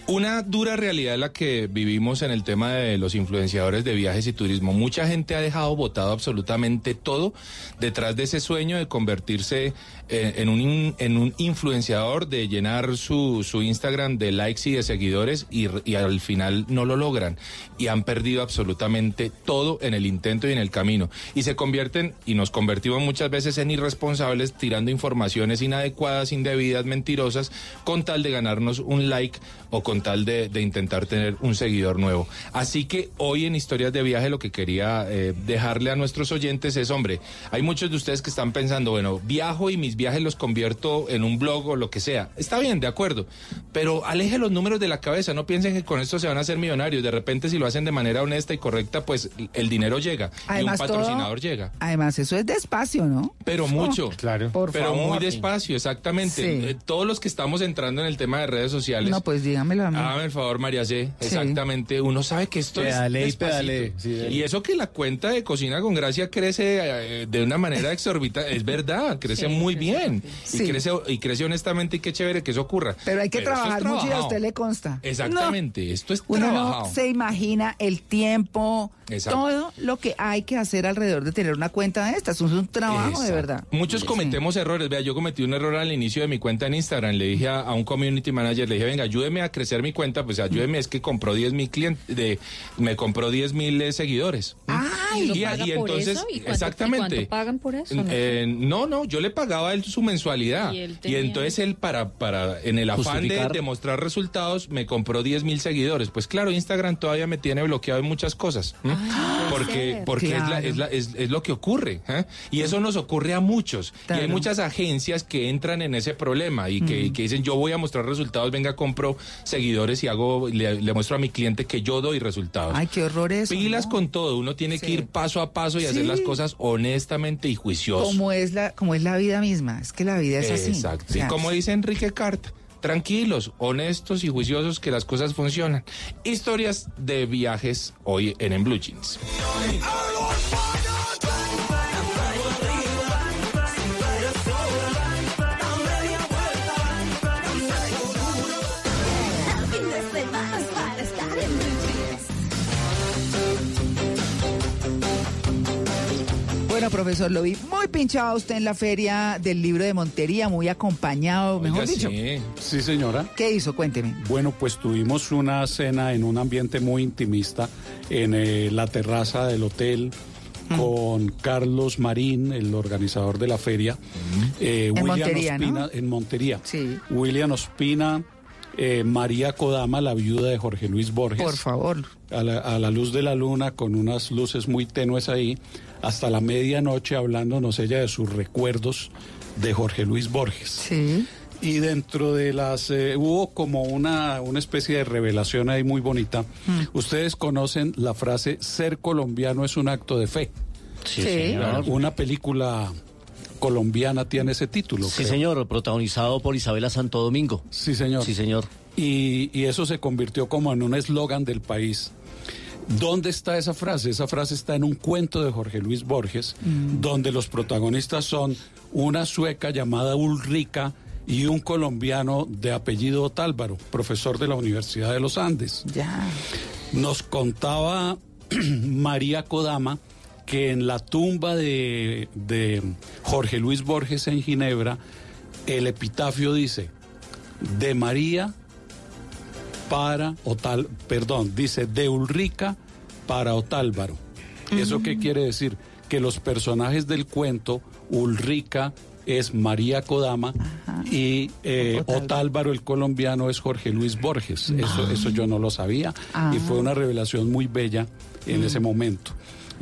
Una dura realidad la que vivimos en el tema de los influenciadores de viajes y turismo. Mucha gente ha dejado botado absolutamente todo detrás de ese sueño de convertirse eh, en, un, in- en un influenciador, de llenar su, Instagram de likes y de seguidores y al final no lo logran. Y han perdido absolutamente todo en el intento y en el camino. Y se convierten, y nos convertimos muchas veces en irresponsables tirando informaciones inadecuadas, indebidas, mentirosas, con tal de ganarnos un like o con tal de, de intentar tener un seguidor nuevo. Así que hoy en Historias de Viaje lo que quería eh, dejarle a nuestros oyentes es, hombre, hay muchos de ustedes que están pensando, bueno, viajo y mis viajes los convierto en un blog o lo que sea. Está bien, de acuerdo, pero aleje los números de la cabeza, no piensen que con esto se van a hacer millonarios. De repente si lo hacen de manera honesta y correcta, pues el dinero llega Además, y un todo- patrocinador llega. Además, eso es despacio, ¿no? Pero mucho. Claro. Por pero favor. muy despacio, exactamente. Sí. Eh, todos los que estamos entrando en el tema de redes sociales. No, pues dígamelo mí. Hágame el favor, María C. Sí. Exactamente. Uno sabe que esto Pedale es pedale, sí, dale. y eso que la cuenta de Cocina con Gracia crece eh, de una manera exorbitante. es verdad, crece Sí, muy bien. Sí. Y, crece, y crece honestamente y qué chévere que eso ocurra. Pero hay que es trabajar mucho y a usted le consta. Exactamente. Esto es No, uno trabajado. no se imagina el tiempo, Exacto. todo lo que hay que hacer alrededor de tener una cuenta de estas. Es un trabajo de verdad. Muchos cometemos errores. Vea, yo cometí un error al inicio de mi cuenta en Instagram. Le dije a, a un community manager, le dije, venga, ayúdeme a crecer mi cuenta. Pues ayúdeme, es que compró 10 mil clientes, de, me compró 10 mil eh, seguidores. ¿Y lo Y- paga y por entonces, eso? ¿Y cuánto, exactamente. ¿y cuánto pagan por eso? No. Eh, no, no, yo le pagaba a él su mensualidad. Y Y, él tenía- entonces él, para, para, en el afán de demostrar resultados, me compró 10 mil seguidores. Pues claro, Instagram todavía me tiene bloqueado en muchas cosas. porque porque es, la- es, la- es- es lo que ocurre. ¿eh? Y eso nos ocurre a muchos. Y hay muchas agencias que entran en ese problema y que, y que dicen, yo voy a mostrar resultados, venga, compro seguidores y hago le, le muestro a mi cliente que yo doy resultados. Ay, qué horror eso. Pilas ¿no? con todo, uno tiene que ir paso a paso y hacer las cosas honestamente y juicioso. Como es la, como es la vida misma. Es que la vida es así. Exacto. O sea, y como dice Enrique Carta, tranquilos, honestos y juiciosos que las cosas funcionan. Historias de viajes hoy en En Blue Jeans. Bueno, profesor, lo vi muy pinchado usted en la feria del libro de Montería, muy acompañado, mejor Oiga, dicho. sí. Sí, señora. ¿Qué hizo? Cuénteme. Bueno, pues tuvimos una cena en un ambiente muy intimista en eh, la terraza del hotel con Carlos Marín, el organizador de la feria, eh, En William Montería, ¿no? Ospina, en Montería, Sí. William Ospina, eh, María Kodama, la viuda de Jorge Luis Borges, Por favor. a la, a la luz de la luna, con unas luces muy tenues ahí, hasta la medianoche hablándonos ella de sus recuerdos de Jorge Luis Borges. Sí. Y dentro de las, eh, hubo como una, una especie de revelación ahí muy bonita. Ustedes conocen la frase, ser colombiano es un acto de fe. Sí, Sí. señor. Una película colombiana tiene ese título. Sí, creo. señor, protagonizado por Isabela Santo Domingo. Sí, señor. Sí, señor. Y, y eso se convirtió como en un eslogan del país. ¿Dónde está esa frase? Esa frase está en un cuento de Jorge Luis Borges, donde los protagonistas son una sueca llamada Ulrica y un colombiano de apellido Otálvaro, profesor de la Universidad de los Andes. Ya. Nos contaba <clears throat> María Kodama que en la tumba de, de Jorge Luis Borges en Ginebra, el epitafio dice, de María para Otal, perdón, dice de Ulrica para Otálvaro. ¿Eso qué quiere decir? Que los personajes del cuento, Ulrica es María Kodama y eh, Otálvaro el colombiano es Jorge Luis Borges. Eso, eso yo no lo sabía Ah. y fue una revelación muy bella en ese momento.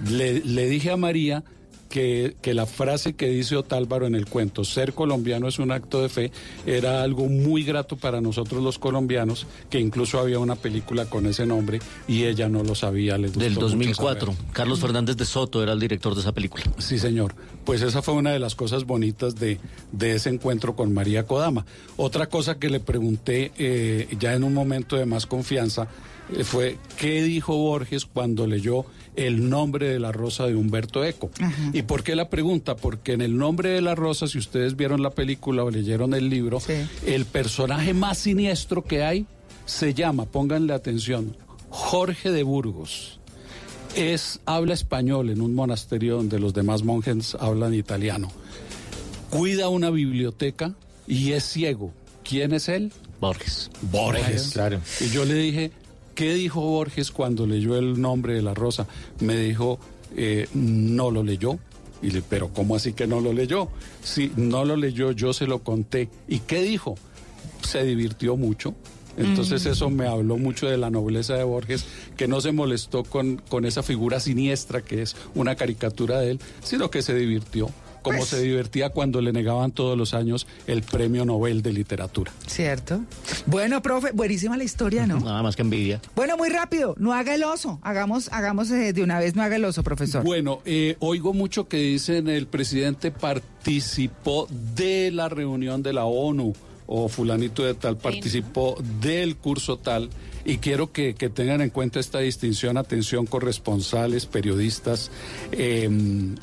Le, le dije a María que, que la frase que dice Otálvaro en el cuento, ser colombiano es un acto de fe, era algo muy grato para nosotros los colombianos, que incluso había una película con ese nombre y ella no lo sabía. Del mucho 2004. saber. Carlos Fernández de Soto era el director de esa película. Sí, señor. Pues esa fue una de las cosas bonitas de, de ese encuentro con María Kodama. Otra cosa que le pregunté eh, ya en un momento de más confianza eh, fue qué dijo Borges cuando leyó el nombre de la rosa de Humberto Eco. ¿Y por qué la pregunta? Porque en el nombre de la rosa, si ustedes vieron la película o leyeron el libro, el personaje más siniestro que hay Se llama, pónganle atención, Jorge de Burgos. Es, habla español en un monasterio donde los demás monjes hablan italiano. Cuida una biblioteca y es ciego. ¿Quién es él? Borges. Borges. Claro. Y yo le dije, ¿qué dijo Borges cuando leyó el nombre de la rosa? Me dijo, eh, no lo leyó. Y le, pero ¿cómo así que no lo leyó? Sí, no lo leyó, yo se lo conté. ¿Y qué dijo? Se divirtió mucho. Entonces Mm. eso me habló mucho de la nobleza de Borges, que no se molestó con, con esa figura siniestra que es una caricatura de él, sino que se divirtió, como Pues- se divertía cuando le negaban todos los años el premio Nobel de Literatura. ¿Cierto? Bueno, profe, buenísima la historia, ¿no? Nada más que envidia. Bueno, muy rápido, no haga el oso. Hagamos, hagamos eh, de una vez, no haga el oso, profesor. Bueno, eh, oigo mucho que dicen el presidente participó de la reunión de la ONU o fulanito de tal participó del curso tal y quiero que, que tengan en cuenta esta distinción, atención, corresponsales, periodistas, em,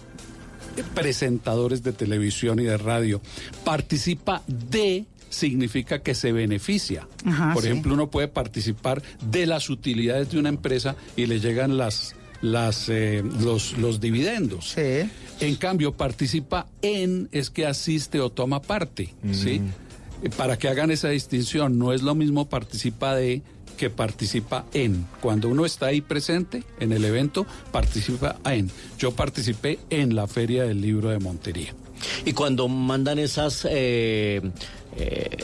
presentadores de televisión y de radio. Participa de significa que se beneficia. Ajá, Por sí. ejemplo, uno puede participar de las utilidades de una empresa y le llegan las, las, eh, los, los dividendos. En cambio, participa en es que asiste o toma parte. ¿sí? Eh, Para que hagan esa distinción, no es lo mismo participa de que participa en. Cuando uno está ahí presente en el evento, participa en. Yo participé en la Feria del Libro de Montería. Y cuando mandan esas eh, eh,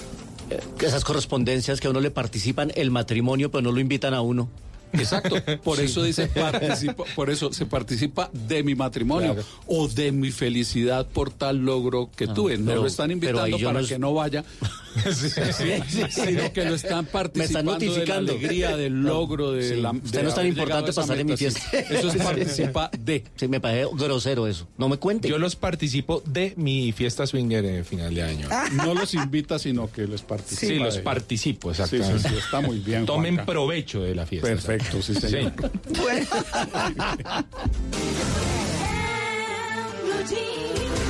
esas correspondencias que a uno le participan el matrimonio, pero no lo invitan a uno. Exacto, por eso dice participa, por eso se participa de mi matrimonio Claro. o de mi felicidad por tal logro que Ah, tuve. No pero- lo están invitando para no es- que no vaya, <laughs> <laughs> sino que lo están participando de la notificando. alegría, del logro, de Sí. la. Usted no es tan importante pasar en mi fiesta. <laughs> Eso es participa de. Sí, me parece grosero eso. No me cuente. Yo los participo de mi fiesta swinger en final de año. No los invita, sino que les participa. Sí, los participo, Sí, exactamente. sí, sí, está muy bien. Tomen Juanca. provecho de la fiesta. Perfecto, sí, señor. <laughs>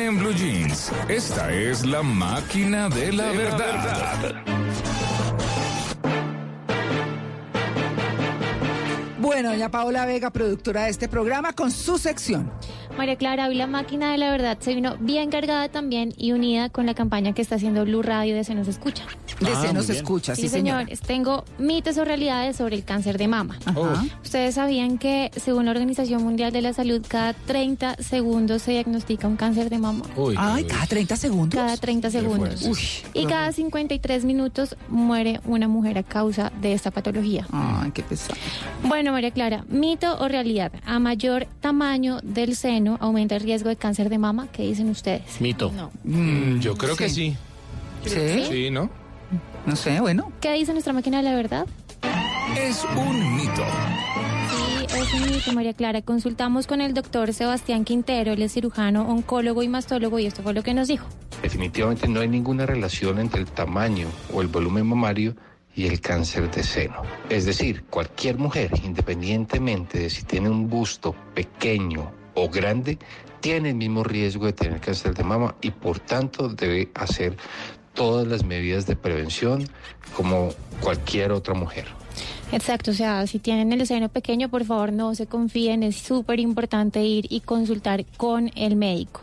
En Blue Jeans, esta es la máquina de la verdad. Bueno, doña Paola Vega, productora de este programa, con su sección. María Clara, hoy la máquina de la verdad se vino bien cargada también y unida con la campaña que está haciendo Blue Radio de Se nos escucha. De Se nos escucha, sí, señora. señores. Tengo mitos o realidades sobre el cáncer de mama. Ajá. Ustedes sabían que, según la Organización Mundial de la Salud, cada 30 segundos se diagnostica un cáncer de mama. Ay, cada 30 segundos. Cada 30 segundos. Uy, y cada 53 minutos muere una mujer a causa de esta patología. Ay, qué pesado. Bueno, María Clara, mito o realidad, a mayor tamaño del seno aumenta el riesgo de cáncer de mama, ¿qué dicen ustedes? Mito. No. Mm, yo creo que sí. ¿Sí? Sí, ¿no? No sé, bueno. ¿Qué dice nuestra máquina de la verdad? Es un mito. Sí, es un mito, María Clara. Consultamos con el doctor Sebastián Quintero, él es cirujano, oncólogo y mastólogo, y esto fue lo que nos dijo. Definitivamente no hay ninguna relación entre el tamaño o el volumen mamario y el cáncer de seno. Es decir, cualquier mujer, independientemente de si tiene un busto pequeño o grande, tiene el mismo riesgo de tener cáncer de mama y por tanto debe hacer todas las medidas de prevención como cualquier otra mujer. Exacto, o sea, si tienen el seno pequeño, por favor no se confíen, es súper importante ir y consultar con el médico.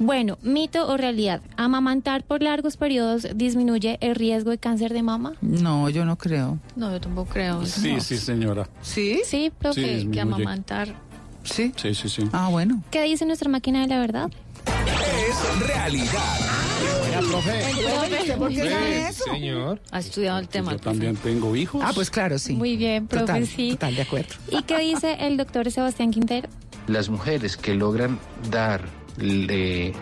Bueno, mito o realidad, amamantar por largos periodos disminuye el riesgo de cáncer de mama. No, yo no creo. No, yo tampoco creo. Sí, sí, señora. ¿Sí? Sí, profe. Sí. Que amamantar. Sí. Sí, sí, sí. Ah, bueno. ¿Qué dice nuestra máquina de la verdad? Es realidad. ¿Por qué sabe eso? Señor. Ha estudiado el tema. Yo también tengo hijos. Ah, pues claro, sí. Muy bien, profe, Total, sí. total, de acuerdo. ¿Y qué dice el doctor Sebastián Quintero? Las mujeres que logran dar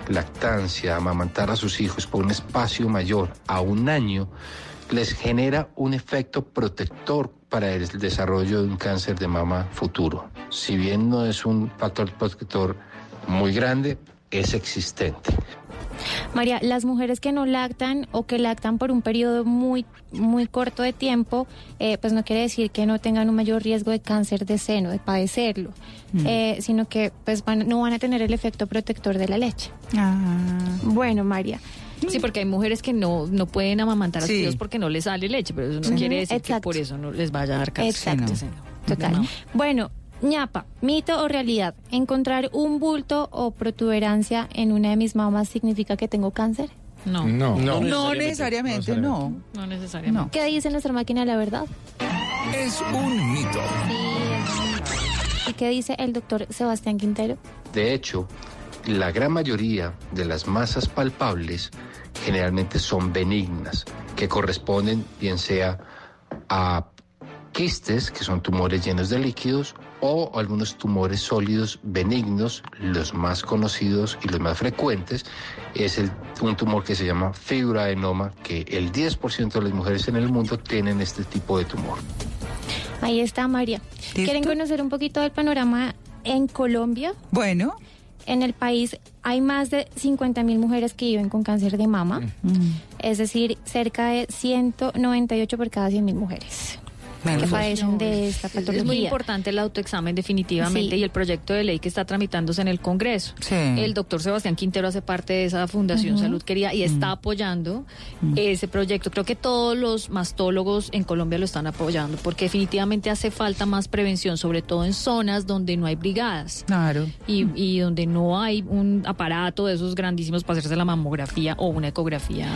lactancia, amamantar a sus hijos por un espacio mayor a un año, les genera un efecto protector para el desarrollo de un cáncer de mama futuro. Si bien no es un factor protector muy grande, es existente. María, las mujeres que no lactan o que lactan por un periodo muy, muy corto de tiempo, eh, pues no quiere decir que no tengan un mayor riesgo de cáncer de seno, de padecerlo, Mm. eh, sino que pues van- no van a tener el efecto protector de la leche. Ah. Bueno, María. Sí, porque hay mujeres que no, no pueden amamantar a sus hijos porque no les sale leche, pero eso no Sí. quiere decir que por eso no les vaya a dar cáncer. Exacto. Sí, no. Total. No. Bueno, ñapa, mito o realidad. ¿Encontrar un bulto o protuberancia en una de mis mamas significa que tengo cáncer? No. No, No, no necesariamente, no. No necesariamente. ¿Qué dice nuestra máquina de la verdad? Es un mito. ¿Y qué dice el doctor Sebastián Quintero? De hecho, la gran mayoría de las masas palpables generalmente son benignas, que corresponden bien sea a quistes, que son tumores llenos de líquidos, o algunos tumores sólidos benignos, los más conocidos y los más frecuentes, es el- un tumor que se llama fibroadenoma, que el 10% de las mujeres en el mundo tienen este tipo de tumor. Ahí está María. ¿Quieren conocer un poquito del panorama en Colombia? Bueno. En el país hay más de 50 mil mujeres que viven con cáncer de mama, Mm. es decir, cerca de 198 por cada 100 mil mujeres que padecen de esta patología. Es muy importante el autoexamen definitivamente Sí. y el proyecto de ley que está tramitándose en el Congreso. Sí. El doctor Sebastián Quintero hace parte de esa Fundación. Salud Quería y está apoyando ese proyecto. Creo que todos los mastólogos en Colombia lo están apoyando porque definitivamente hace falta más prevención, sobre todo en zonas donde no hay brigadas. Claro. Y, y donde no hay un aparato de esos grandísimos para hacerse la mamografía o una ecografía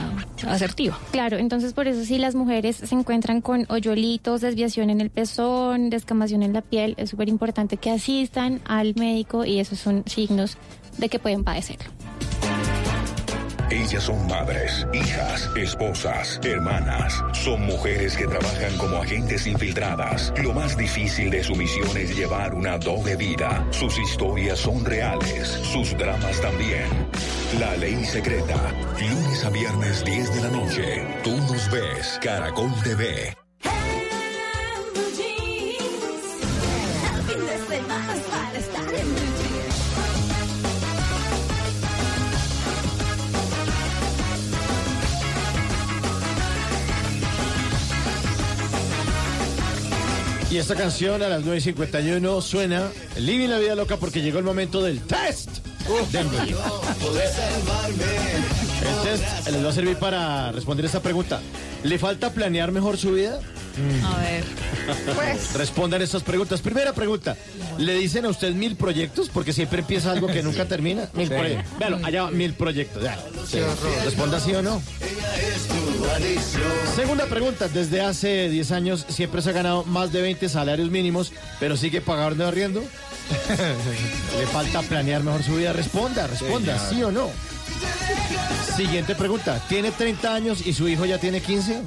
asertiva. Claro, entonces por eso si las mujeres se encuentran con hoyuelitos, desviación en el pezón, descamación en la piel, es súper importante que asistan al médico y esos son signos de que pueden padecerlo. Ellas son madres, hijas, esposas, hermanas. Son mujeres que trabajan como agentes infiltradas. Lo más difícil de su misión es llevar una doble vida. Sus historias son reales, sus dramas también. La ley secreta. Lunes a viernes 10 de la noche. Tú nos ves, Caracol TV. Y esta canción a las 9.51 suena Living la vida loca porque llegó el momento del test. El test les va a servir para responder esta pregunta. ¿Le falta planear mejor su vida? A ver. Pues. Respondan estas preguntas. Primera pregunta. ¿Le dicen a usted mil proyectos? Porque siempre empieza algo que nunca termina. Mil Sí. proyectos. Véalo, allá va, mil proyectos. Ya. Sí. Responda sí o no. Segunda pregunta. Desde hace 10 años siempre se ha ganado más de 20 salarios mínimos, pero sigue pagando arriendo. <laughs> ¿Le falta planear mejor su vida? Responda, responda, sí o no. Siguiente pregunta. ¿Tiene 30 años y su hijo ya tiene 15?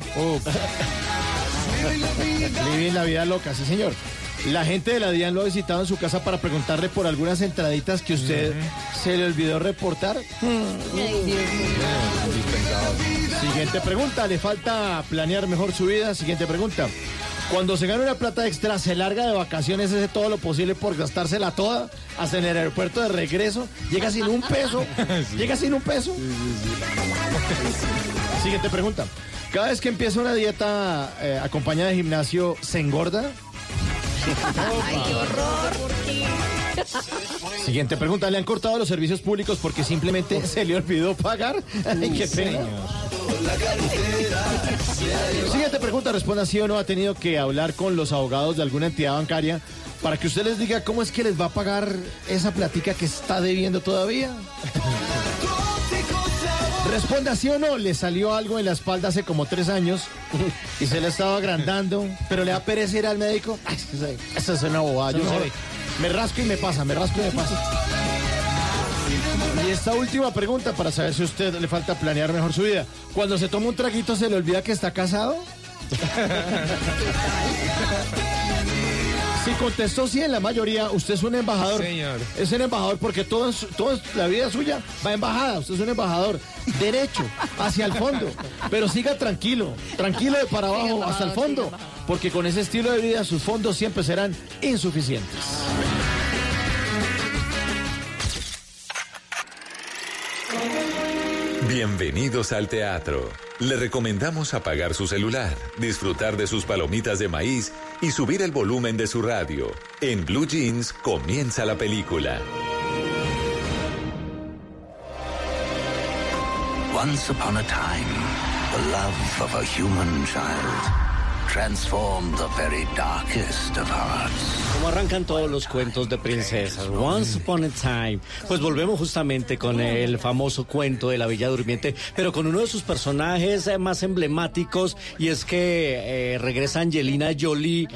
Living la vida loca, sí señor. La gente de la DIAN lo ha visitado en su casa para preguntarle por algunas entraditas que usted se le olvidó reportar. Siguiente pregunta, ¿le falta planear mejor su vida? Siguiente pregunta. Cuando se gana una plata extra, se larga de vacaciones, hace todo lo posible por gastársela toda, hasta en el aeropuerto de regreso, llega sin un peso, <laughs> llega sin un peso. Siguiente pregunta. Cada vez que empieza una dieta eh, acompañada de gimnasio, ¿se engorda? Ay, qué horror. Siguiente pregunta. ¿Le han cortado los servicios públicos porque simplemente se le olvidó pagar? <laughs> Ay, qué pena. Siguiente pregunta. Responda sí o no. ¿Ha tenido que hablar con los abogados de alguna entidad bancaria para que usted les diga cómo es que les va a pagar esa platica que está debiendo todavía? Responda sí o no. Le salió algo en la espalda hace como tres años y se le estaba agrandando, pero le da pereza ir al médico. Ay, eso- es una bobada. Yo me rasco y me pasa, me rasco y me pasa. Y esta última pregunta para saber si a usted le falta planear mejor su vida. Cuando se toma un traguito, ¿se le olvida que está casado? Si contestó sí en la mayoría. Usted es un embajador. Señor. Es un embajador porque en la vida suya va embajada. Usted es un embajador. Derecho, hacia el fondo. Pero siga tranquilo. Tranquilo de para abajo, hasta el fondo. Porque con ese estilo de vida sus fondos siempre serán insuficientes. Bienvenidos al teatro. Le recomendamos apagar su celular, disfrutar de sus palomitas de maíz y subir el volumen de su radio. En Blue Jeans comienza la película. Once upon a time, the love of a human child transformed the very darkest of hearts. ¿Cómo arrancan todos los cuentos de princesas? Once Upon a Time. Pues volvemos justamente con el famoso cuento de la Bella Durmiente, pero con uno de sus personajes eh, más emblemáticos, y es que eh, regresa Angelina Jolie.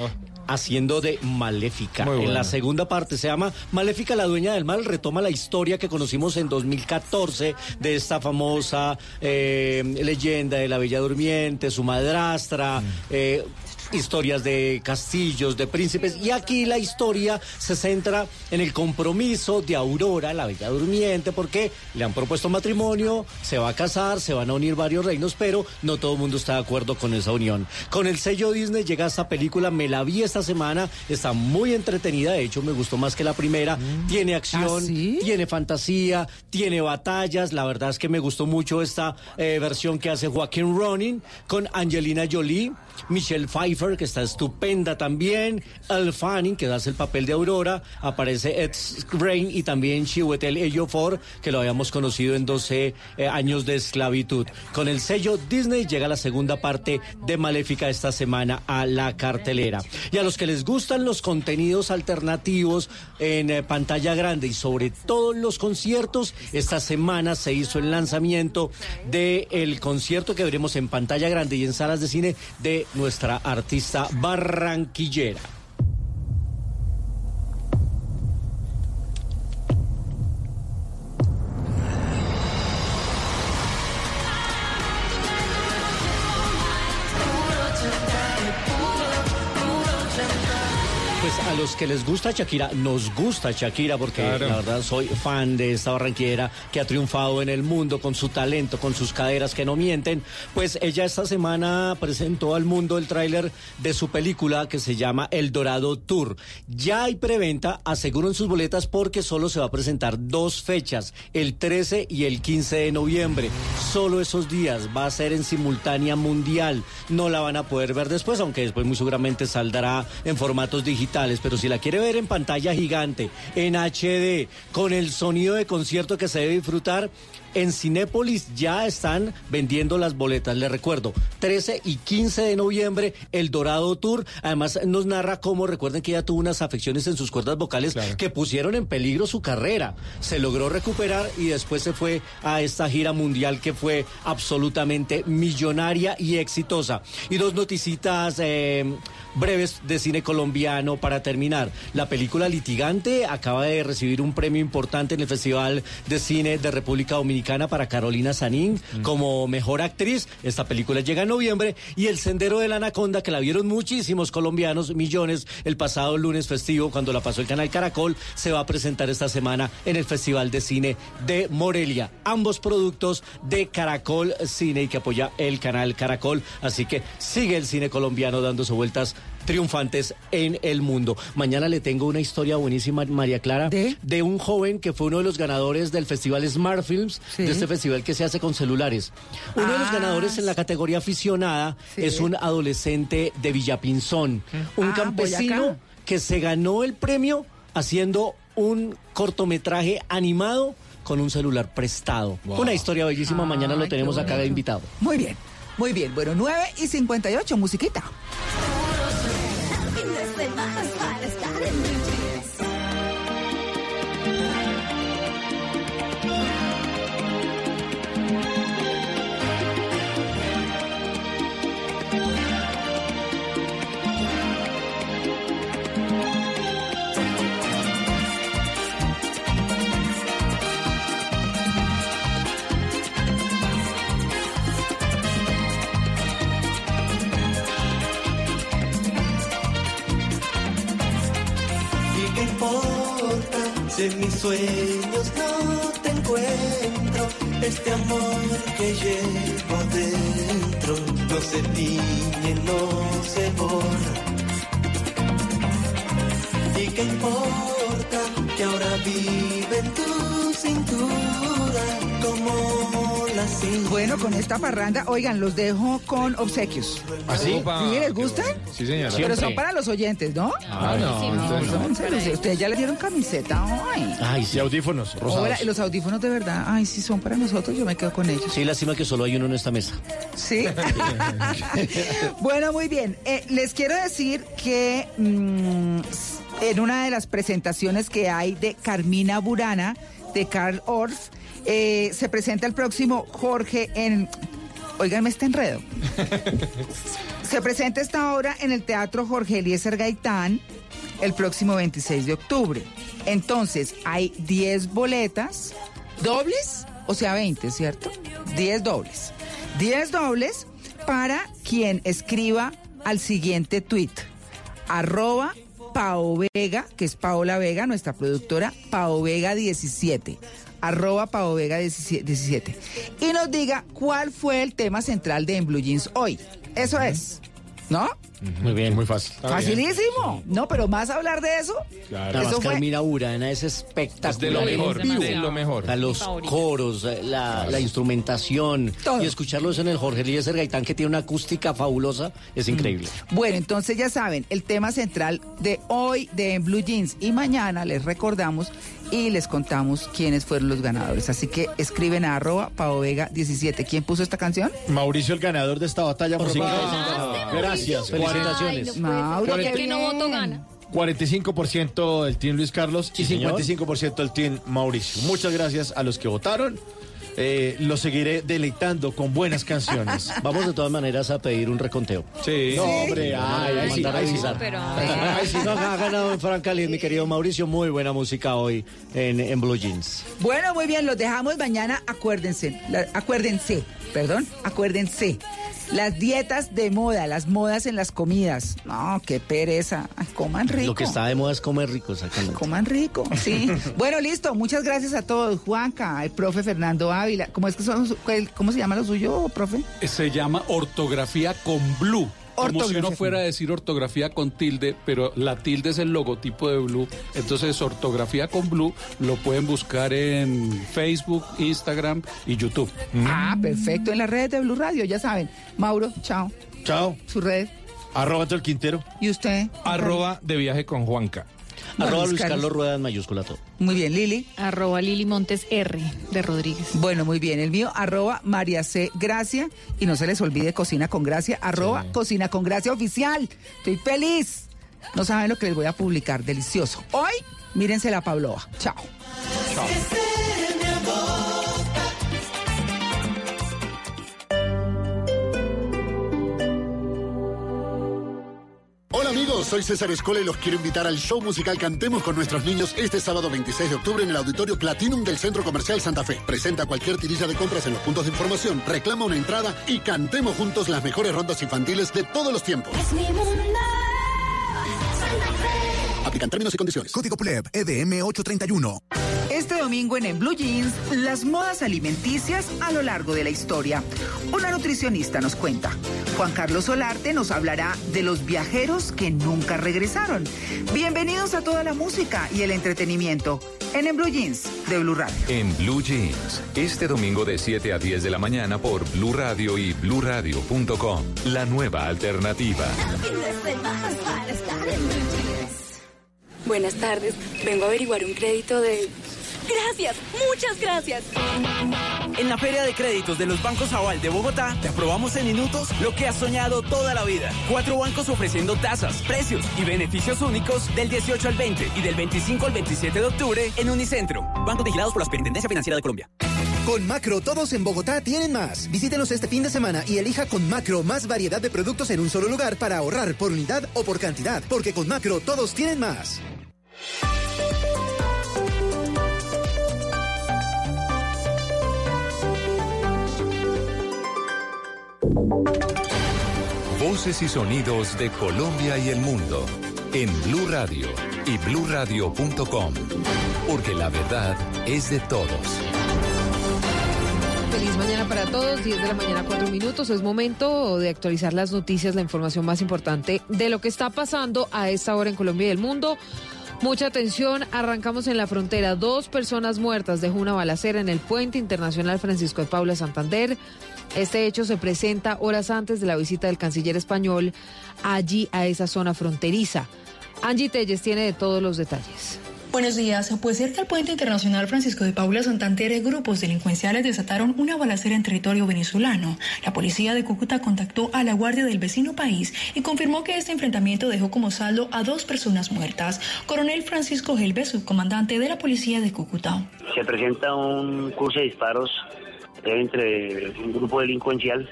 Haciendo de Maléfica. Muy En la segunda parte se llama Maléfica, la dueña del mal. Retoma la historia que conocimos en 2014 de esta famosa eh, leyenda de la Bella Durmiente, su madrastra. eh, historias de castillos, de príncipes, y aquí la historia se centra en el compromiso de Aurora, la bella durmiente, porque le han propuesto matrimonio, se va a casar, se van a unir varios reinos, pero no todo el mundo está de acuerdo con esa unión. Con el sello Disney llega esta película, me la vi esta semana, está muy entretenida, de hecho me gustó más que la primera, tiene acción, tiene fantasía, tiene batallas, la verdad es que me gustó mucho esta eh, versión que hace Joaquín Ronin con Angelina Jolie. Michelle Pfeiffer, que está estupenda también, Elle Fanning, que hace el papel de Aurora, aparece Ed Rain y también Chiwetel Ejiofor, que lo habíamos conocido en 12 eh, años de esclavitud. Con el sello Disney llega la segunda parte de Maléfica esta semana a la cartelera. Y a los que les gustan los contenidos alternativos en eh, pantalla grande y sobre todo los conciertos, esta semana se hizo el lanzamiento del concierto que veremos en pantalla grande y en salas de cine de nuestra artista barranquillera. Pues a los que les gusta Shakira, nos gusta Shakira porque Claro. la verdad soy fan de esta barranquera que ha triunfado en el mundo con su talento, con sus caderas que no mienten. Pues ella esta semana presentó al mundo el tráiler de su película que se llama El Dorado Tour. Ya hay preventa, aseguren sus boletas porque solo se va a presentar dos fechas, el 13 y el 15 de noviembre. Solo esos días va a ser en simultánea mundial. No la van a poder ver después, aunque después muy seguramente saldrá en formatos digitales. Pero si la quiere ver en pantalla gigante, en HD, con el sonido de concierto que se debe disfrutar, en Cinépolis ya están vendiendo las boletas. Les recuerdo, 13 y 15 de noviembre, el Dorado Tour. Además, nos narra cómo, recuerden que ella tuvo unas afecciones en sus cuerdas vocales que pusieron en peligro su carrera. Se logró recuperar y después se fue a esta gira mundial que fue absolutamente millonaria y exitosa. Y dos noticitas eh, breves de cine colombiano para terminar. La película Litigante acaba de recibir un premio importante en el Festival de Cine de República Dominicana para Carolina Sanín como mejor actriz. Esta película llega en noviembre y El Sendero de la Anaconda, que la vieron muchísimos colombianos, millones, el pasado lunes festivo cuando la pasó el canal Caracol, se va a presentar esta semana en el Festival de Cine de Morelia. Ambos productos de Caracol Cine y que apoya el canal Caracol. Así que sigue el cine colombiano dándose vueltas triunfantes en el mundo. Mañana le tengo una historia buenísima, María Clara, ¿De? un joven que fue uno de los ganadores del festival Smart Films, Sí. de este festival que se hace con celulares. Uno de los Ah, ganadores en la categoría aficionada Sí. es un adolescente de Villapinzón, un Ah, campesino Boyacá. que se ganó el premio haciendo un cortometraje animado con un celular prestado. Wow. Una historia bellísima, mañana lo tenemos acá de invitado. Muy bien, muy bien. Bueno, 9 y 58, musiquita. Fin en mis sueños no te encuentro? Este amor que llevo dentro no se tiñe, no se borra. ¿Y qué importa que ahora vive en tu cintura como? Bueno, con esta parranda, oigan, los dejo con obsequios. ¿Ah, sí? ¿Sí les gustan? Sí, señora. Pero son para los oyentes, ¿no? Ah, no, no. Ustedes ya le dieron camiseta hoy. Ay, sí, audífonos rosados. Ahora, los audífonos de verdad, ay, si son para nosotros, yo me quedo con ellos. Sí, lástima que solo hay uno en esta mesa. ¿Sí? <laughs> bueno, muy bien. Eh, les quiero decir que mm, en una de las presentaciones que hay de Carmina Burana, de Carl Orff, eh, se presenta el próximo Jorge en... Óiganme este enredo. Se presenta esta obra en el Teatro Jorge Eliezer Gaitán el próximo 26 de octubre. Entonces, hay 10 boletas dobles, o sea, 20, ¿cierto? 10 dobles. 10 dobles para quien escriba al siguiente tweet. Arroba Pao Vega, que es Paola Vega, nuestra productora, Pao Vega 17. Arroba Pao Vega 17. Y nos diga cuál fue el tema central de En Blue Jeans hoy. Eso es. ¿No? Muy bien, muy fácil. Facilísimo. No, pero más hablar de eso. Además, Eso fue- Carmina Burana es espectacular. Es de lo mejor, de lo mejor. A los coros, eh, la, la instrumentación y escucharlos en el Jorge Eliezer Gaitán que tiene una acústica fabulosa es increíble. Bueno, entonces ya saben, el tema central de hoy de En Blue Jeans y mañana les recordamos y les contamos quiénes fueron los ganadores. Así que escriben a arroba paovega 17. ¿Quién puso esta canción? Mauricio, el ganador de esta batalla musical. Gracias. Felicitaciones. Mauro, El qué que no bien. votó gana. 45% del team Luis Carlos y señor. 55% del team Mauricio. Muchas gracias a los que votaron. Eh, los seguiré deleitando con buenas canciones. <laughs> Vamos de todas maneras a pedir un reconteo. Sí. No, hombre, ay, ay, sí, ay, sí. Ay, sí, no, ha ganado en Francali, mi querido Mauricio. Muy buena música hoy en, en Blue Jeans. Bueno, muy bien, los dejamos mañana. Acuérdense, la- acuérdense, perdón, acuérdense. Las dietas de moda, las modas en las comidas. No, qué pereza. Ay, coman rico. Lo que está de moda es comer rico, exactamente. Coman rico, sí. <laughs> bueno, listo. Muchas gracias a todos. Juanca, el profe Fernando Ávila. ¿Cómo es que son? ¿Cómo se llama lo suyo, profe? Se llama ortografía con blue. Como si uno fuera a decir ortografía con tilde, pero la tilde es el logotipo de Blue. Entonces, ortografía con Blue lo pueden buscar en Facebook, Instagram y YouTube. Ah, perfecto. En las redes de Blue Radio, ya saben. Mauro, chao. Chao. Su red. Arroba el Quintero. ¿Y usted? Arroba de viaje con Juanca. Arroba Luis Carlos. Rueda en mayúscula todo. Muy bien, Lili. Arroba Lili Montes R de Rodríguez. Bueno, muy bien. El mío, arroba María C. Gracia. Y no se les olvide Cocina con Gracia, arroba Cocina con Gracia Oficial. Estoy feliz. No saben lo que les voy a publicar. Delicioso. Hoy, mírense la Pavlova. Chao. Hola amigos, soy César Escola y los quiero invitar al show musical Cantemos con nuestros niños este sábado 26 de octubre en el Auditorio Platinum del Centro Comercial Santa Fe. Presenta cualquier tirilla de compras en los puntos de información, reclama una entrada y cantemos juntos las mejores rondas infantiles de todos los tiempos. Es mi. Aplican términos y condiciones. Código PLEB, EDM 831. Este domingo en En Blue Jeans, las modas alimenticias a lo largo de la historia. Una nutricionista nos cuenta. Juan Carlos Solarte nos hablará de los viajeros que nunca regresaron. Bienvenidos a toda la música y el entretenimiento en En Blue Jeans de Blue Radio. En Blue Jeans, este domingo de 7 a 10 de la mañana por Blue Radio y bluradio.com. La nueva alternativa. <laughs> Buenas tardes. Vengo a averiguar un crédito de... Gracias, muchas gracias. En la Feria de Créditos de los Bancos Aval de Bogotá, te aprobamos en minutos lo que has soñado toda la vida. Cuatro bancos ofreciendo tasas, precios y beneficios únicos del 18 al 20 y del 25 al 27 de octubre en Unicentro. Bancos vigilados por la Superintendencia Financiera de Colombia. Con Macro, todos en Bogotá tienen más. Visítenos este fin de semana y elija con Macro más variedad de productos en un solo lugar para ahorrar por unidad o por cantidad. Porque con Macro todos tienen más. Voces y sonidos de Colombia y el mundo en Blue Radio y bluradio.com, porque la verdad es de todos. Feliz mañana para todos, 10 de la mañana, 4 minutos. Es momento de actualizar las noticias, la información más importante de lo que está pasando a esta hora en Colombia y el mundo. Mucha atención, arrancamos en la frontera. Dos personas muertas dejó una balacera en el puente internacional Francisco de Paula Santander. Este hecho se presenta horas antes de la visita del canciller español allí a esa zona fronteriza. Angie Telles tiene de todos los detalles. Buenos días. Pues cerca al puente internacional Francisco de Paula Santander, grupos delincuenciales desataron una balacera en territorio venezolano. La policía de Cúcuta contactó a la guardia del vecino país y confirmó que este enfrentamiento dejó como saldo a dos personas muertas. Coronel Francisco Gelbe, subcomandante de la policía de Cúcuta. Se presenta un curso de disparos entre un grupo delincuencial.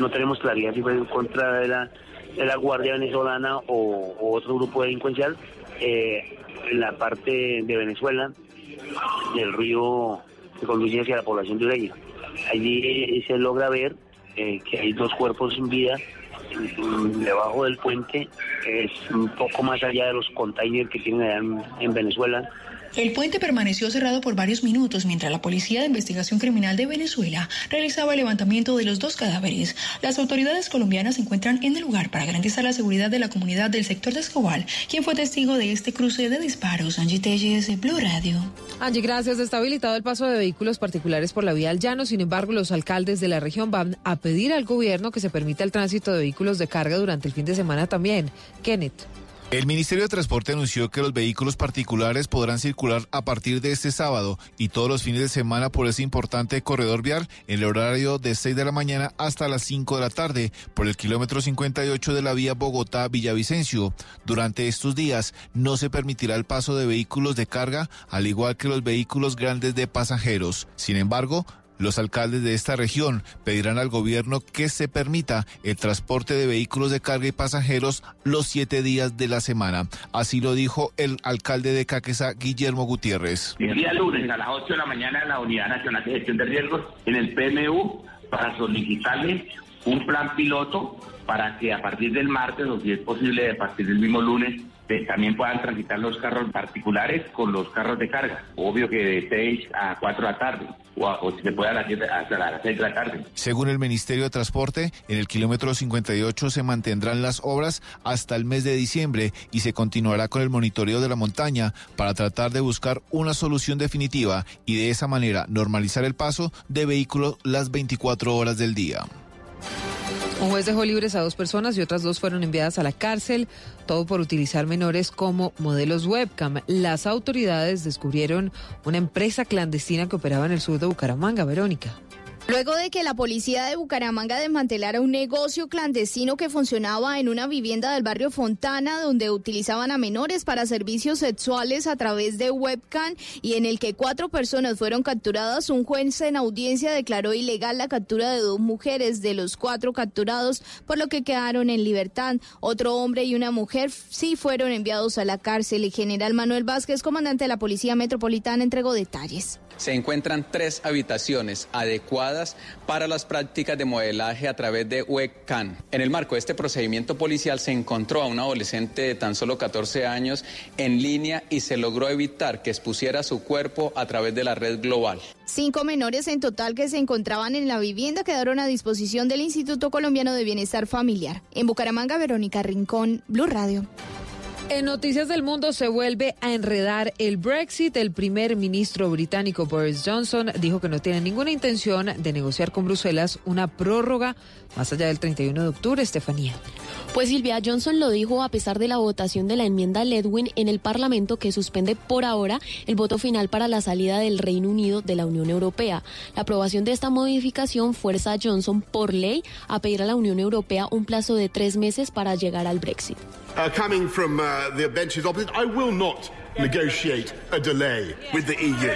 No tenemos claridad si fue en contra de la, de la Guardia Venezolana o, o otro grupo delincuencial. Eh, en la parte de Venezuela, del río que conduce hacia la población de Ureña. Allí se logra ver eh, que hay dos cuerpos sin vida mm, debajo del puente, es un poco más allá de los containers que tienen allá en Venezuela. El puente permaneció cerrado por varios minutos mientras la Policía de Investigación Criminal de Venezuela realizaba el levantamiento de los dos cadáveres. Las autoridades colombianas se encuentran en el lugar para garantizar la seguridad de la comunidad del sector de Escobal, quien fue testigo de este cruce de disparos. Angie Telles, Blue Radio. Angie, gracias. Está habilitado el paso de vehículos particulares por la vía al llano. Sin embargo, los alcaldes de la región van a pedir al gobierno que se permita el tránsito de vehículos de carga durante el fin de semana también. Kenneth. El Ministerio de Transporte anunció que los vehículos particulares podrán circular a partir de este sábado y todos los fines de semana por ese importante corredor vial en el horario de 6 de la mañana hasta las 5 de la tarde por el kilómetro 58 de la vía Bogotá-Villavicencio. Durante estos días no se permitirá el paso de vehículos de carga al igual que los vehículos grandes de pasajeros. Sin embargo, los alcaldes de esta región pedirán al gobierno que se permita el transporte de vehículos de carga y pasajeros los siete días de la semana. Así lo dijo el alcalde de Caquesa, Guillermo Gutiérrez. El día lunes a las 8 de la mañana en la Unidad Nacional de Gestión de Riesgos, en el PMU, para solicitarle un plan piloto para que a partir del martes, o si es posible, a partir del mismo lunes, eh, también puedan transitar los carros particulares con los carros de carga. Obvio que de 6 a 4 de la tarde, o, si se puede a las 7 hasta las 6 de la tarde. Según el Ministerio de Transporte, en el kilómetro 58 se mantendrán las obras hasta el mes de diciembre y se continuará con el monitoreo de la montaña para tratar de buscar una solución definitiva y de esa manera normalizar el paso de vehículos las 24 horas del día. Un juez dejó libres a dos personas y otras dos fueron enviadas a la cárcel, todo por utilizar menores como modelos webcam. Las autoridades descubrieron una empresa clandestina que operaba en el sur de Bucaramanga, Verónica. Luego de que la policía de Bucaramanga desmantelara un negocio clandestino que funcionaba en una vivienda del barrio Fontana, donde utilizaban a menores para servicios sexuales a través de webcam y en el que cuatro personas fueron capturadas, un juez en audiencia declaró ilegal la captura de dos mujeres de los cuatro capturados, por lo que quedaron en libertad. Otro hombre y una mujer sí fueron enviados a la cárcel. El general Manuel Vázquez, comandante de la Policía Metropolitana, entregó detalles. Se encuentran tres habitaciones adecuadas para las prácticas de modelaje a través de webcam. En el marco de este procedimiento policial se encontró a un adolescente de tan solo 14 años en línea y se logró evitar que expusiera su cuerpo a través de la red global. Cinco menores en total que se encontraban en la vivienda quedaron a disposición del Instituto Colombiano de Bienestar Familiar. En Bucaramanga, Verónica Rincón, Blue Radio. En Noticias del Mundo se vuelve a enredar el Brexit. El primer ministro británico Boris Johnson dijo que no tiene ninguna intención de negociar con Bruselas una prórroga más allá del 31 de octubre, Estefanía. Pues Silvia Johnson lo dijo a pesar de la votación de la enmienda Ledwin en el Parlamento que suspende por ahora el voto final para la salida del Reino Unido de la Unión Europea. La aprobación de esta modificación fuerza a Johnson por ley a pedir a la Unión Europea un plazo de tres meses para llegar al Brexit. Uh, coming from uh, the benches opposite, I will not negotiate a delay with the EU.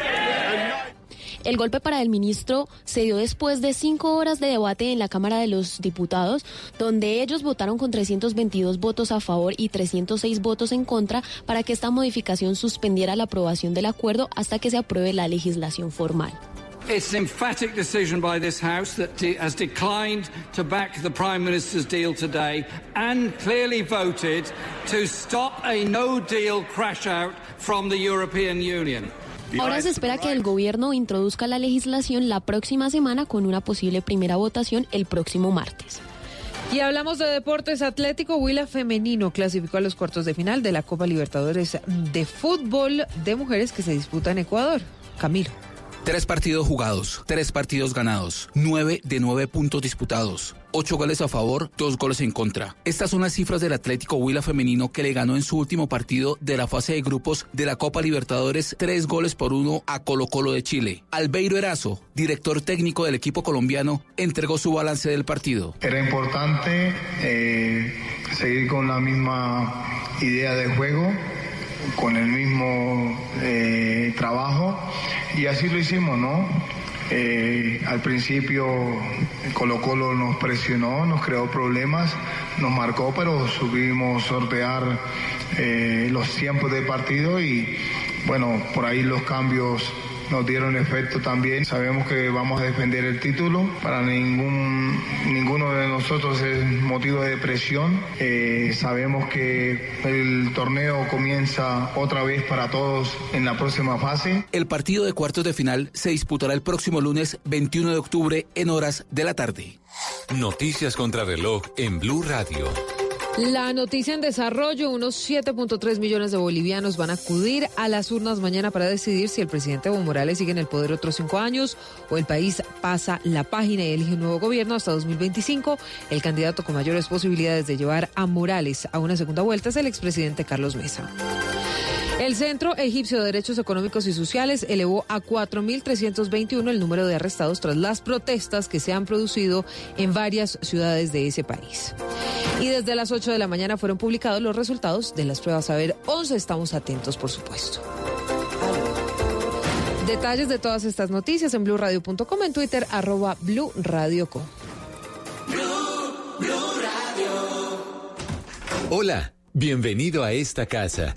El golpe para el ministro se dio después de cinco horas de debate en la Cámara de los Diputados, donde ellos votaron con 322 votos a favor y 306 votos en contra para que esta modificación suspendiera la aprobación del acuerdo hasta que se apruebe la legislación formal. It's an emphatic decision by this House that de- has declined to back the Prime Minister's deal today and clearly voted to stop a no deal crash out from the European Union. Ahora se espera que el gobierno introduzca la legislación la próxima semana con una posible primera votación el próximo martes. Y hablamos de deportes atlético. Huila Femenino clasificó a los cuartos de final de la Copa Libertadores de Fútbol de Mujeres que se disputa en Ecuador. Camilo. Tres partidos jugados, tres partidos ganados, nueve de nueve puntos disputados, ocho goles a favor, dos goles en contra. Estas son las cifras del Atlético Huila femenino que le ganó en su último partido de la fase de grupos de la Copa Libertadores tres goles por uno a Colo Colo de Chile. Albeiro Erazo, director técnico del equipo colombiano, entregó su balance del partido. Era importante eh, seguir con la misma idea de juego, con el mismo eh, trabajo y así lo hicimos, ¿no? Eh, al principio Colo Colo nos presionó, nos creó problemas, nos marcó, pero supimos sortear eh, los tiempos de partido y bueno, por ahí los cambios nos dieron efecto también. Sabemos que vamos a defender el título. Para ningún, ninguno de nosotros es motivo de presión. Eh, sabemos que el torneo comienza otra vez para todos en la próxima fase. El partido de cuartos de final se disputará el próximo lunes 21 de octubre en horas de la tarde. Noticias contra reloj en Blue Radio. La noticia en desarrollo, unos 7.3 millones de bolivianos van a acudir a las urnas mañana para decidir si el presidente Evo Morales sigue en el poder otros cinco años o el país pasa la página y elige un nuevo gobierno hasta 2025. El candidato con mayores posibilidades de llevar a Morales a una segunda vuelta es el expresidente Carlos Mesa. El Centro Egipcio de Derechos Económicos y Sociales elevó a 4.321 el número de arrestados tras las protestas que se han producido en varias ciudades de ese país. Y desde las 8 de la mañana fueron publicados los resultados de las pruebas. A ver, 11 estamos atentos, por supuesto. Detalles de todas estas noticias en en Twitter, arroba blurradioco. Hola, bienvenido a esta casa,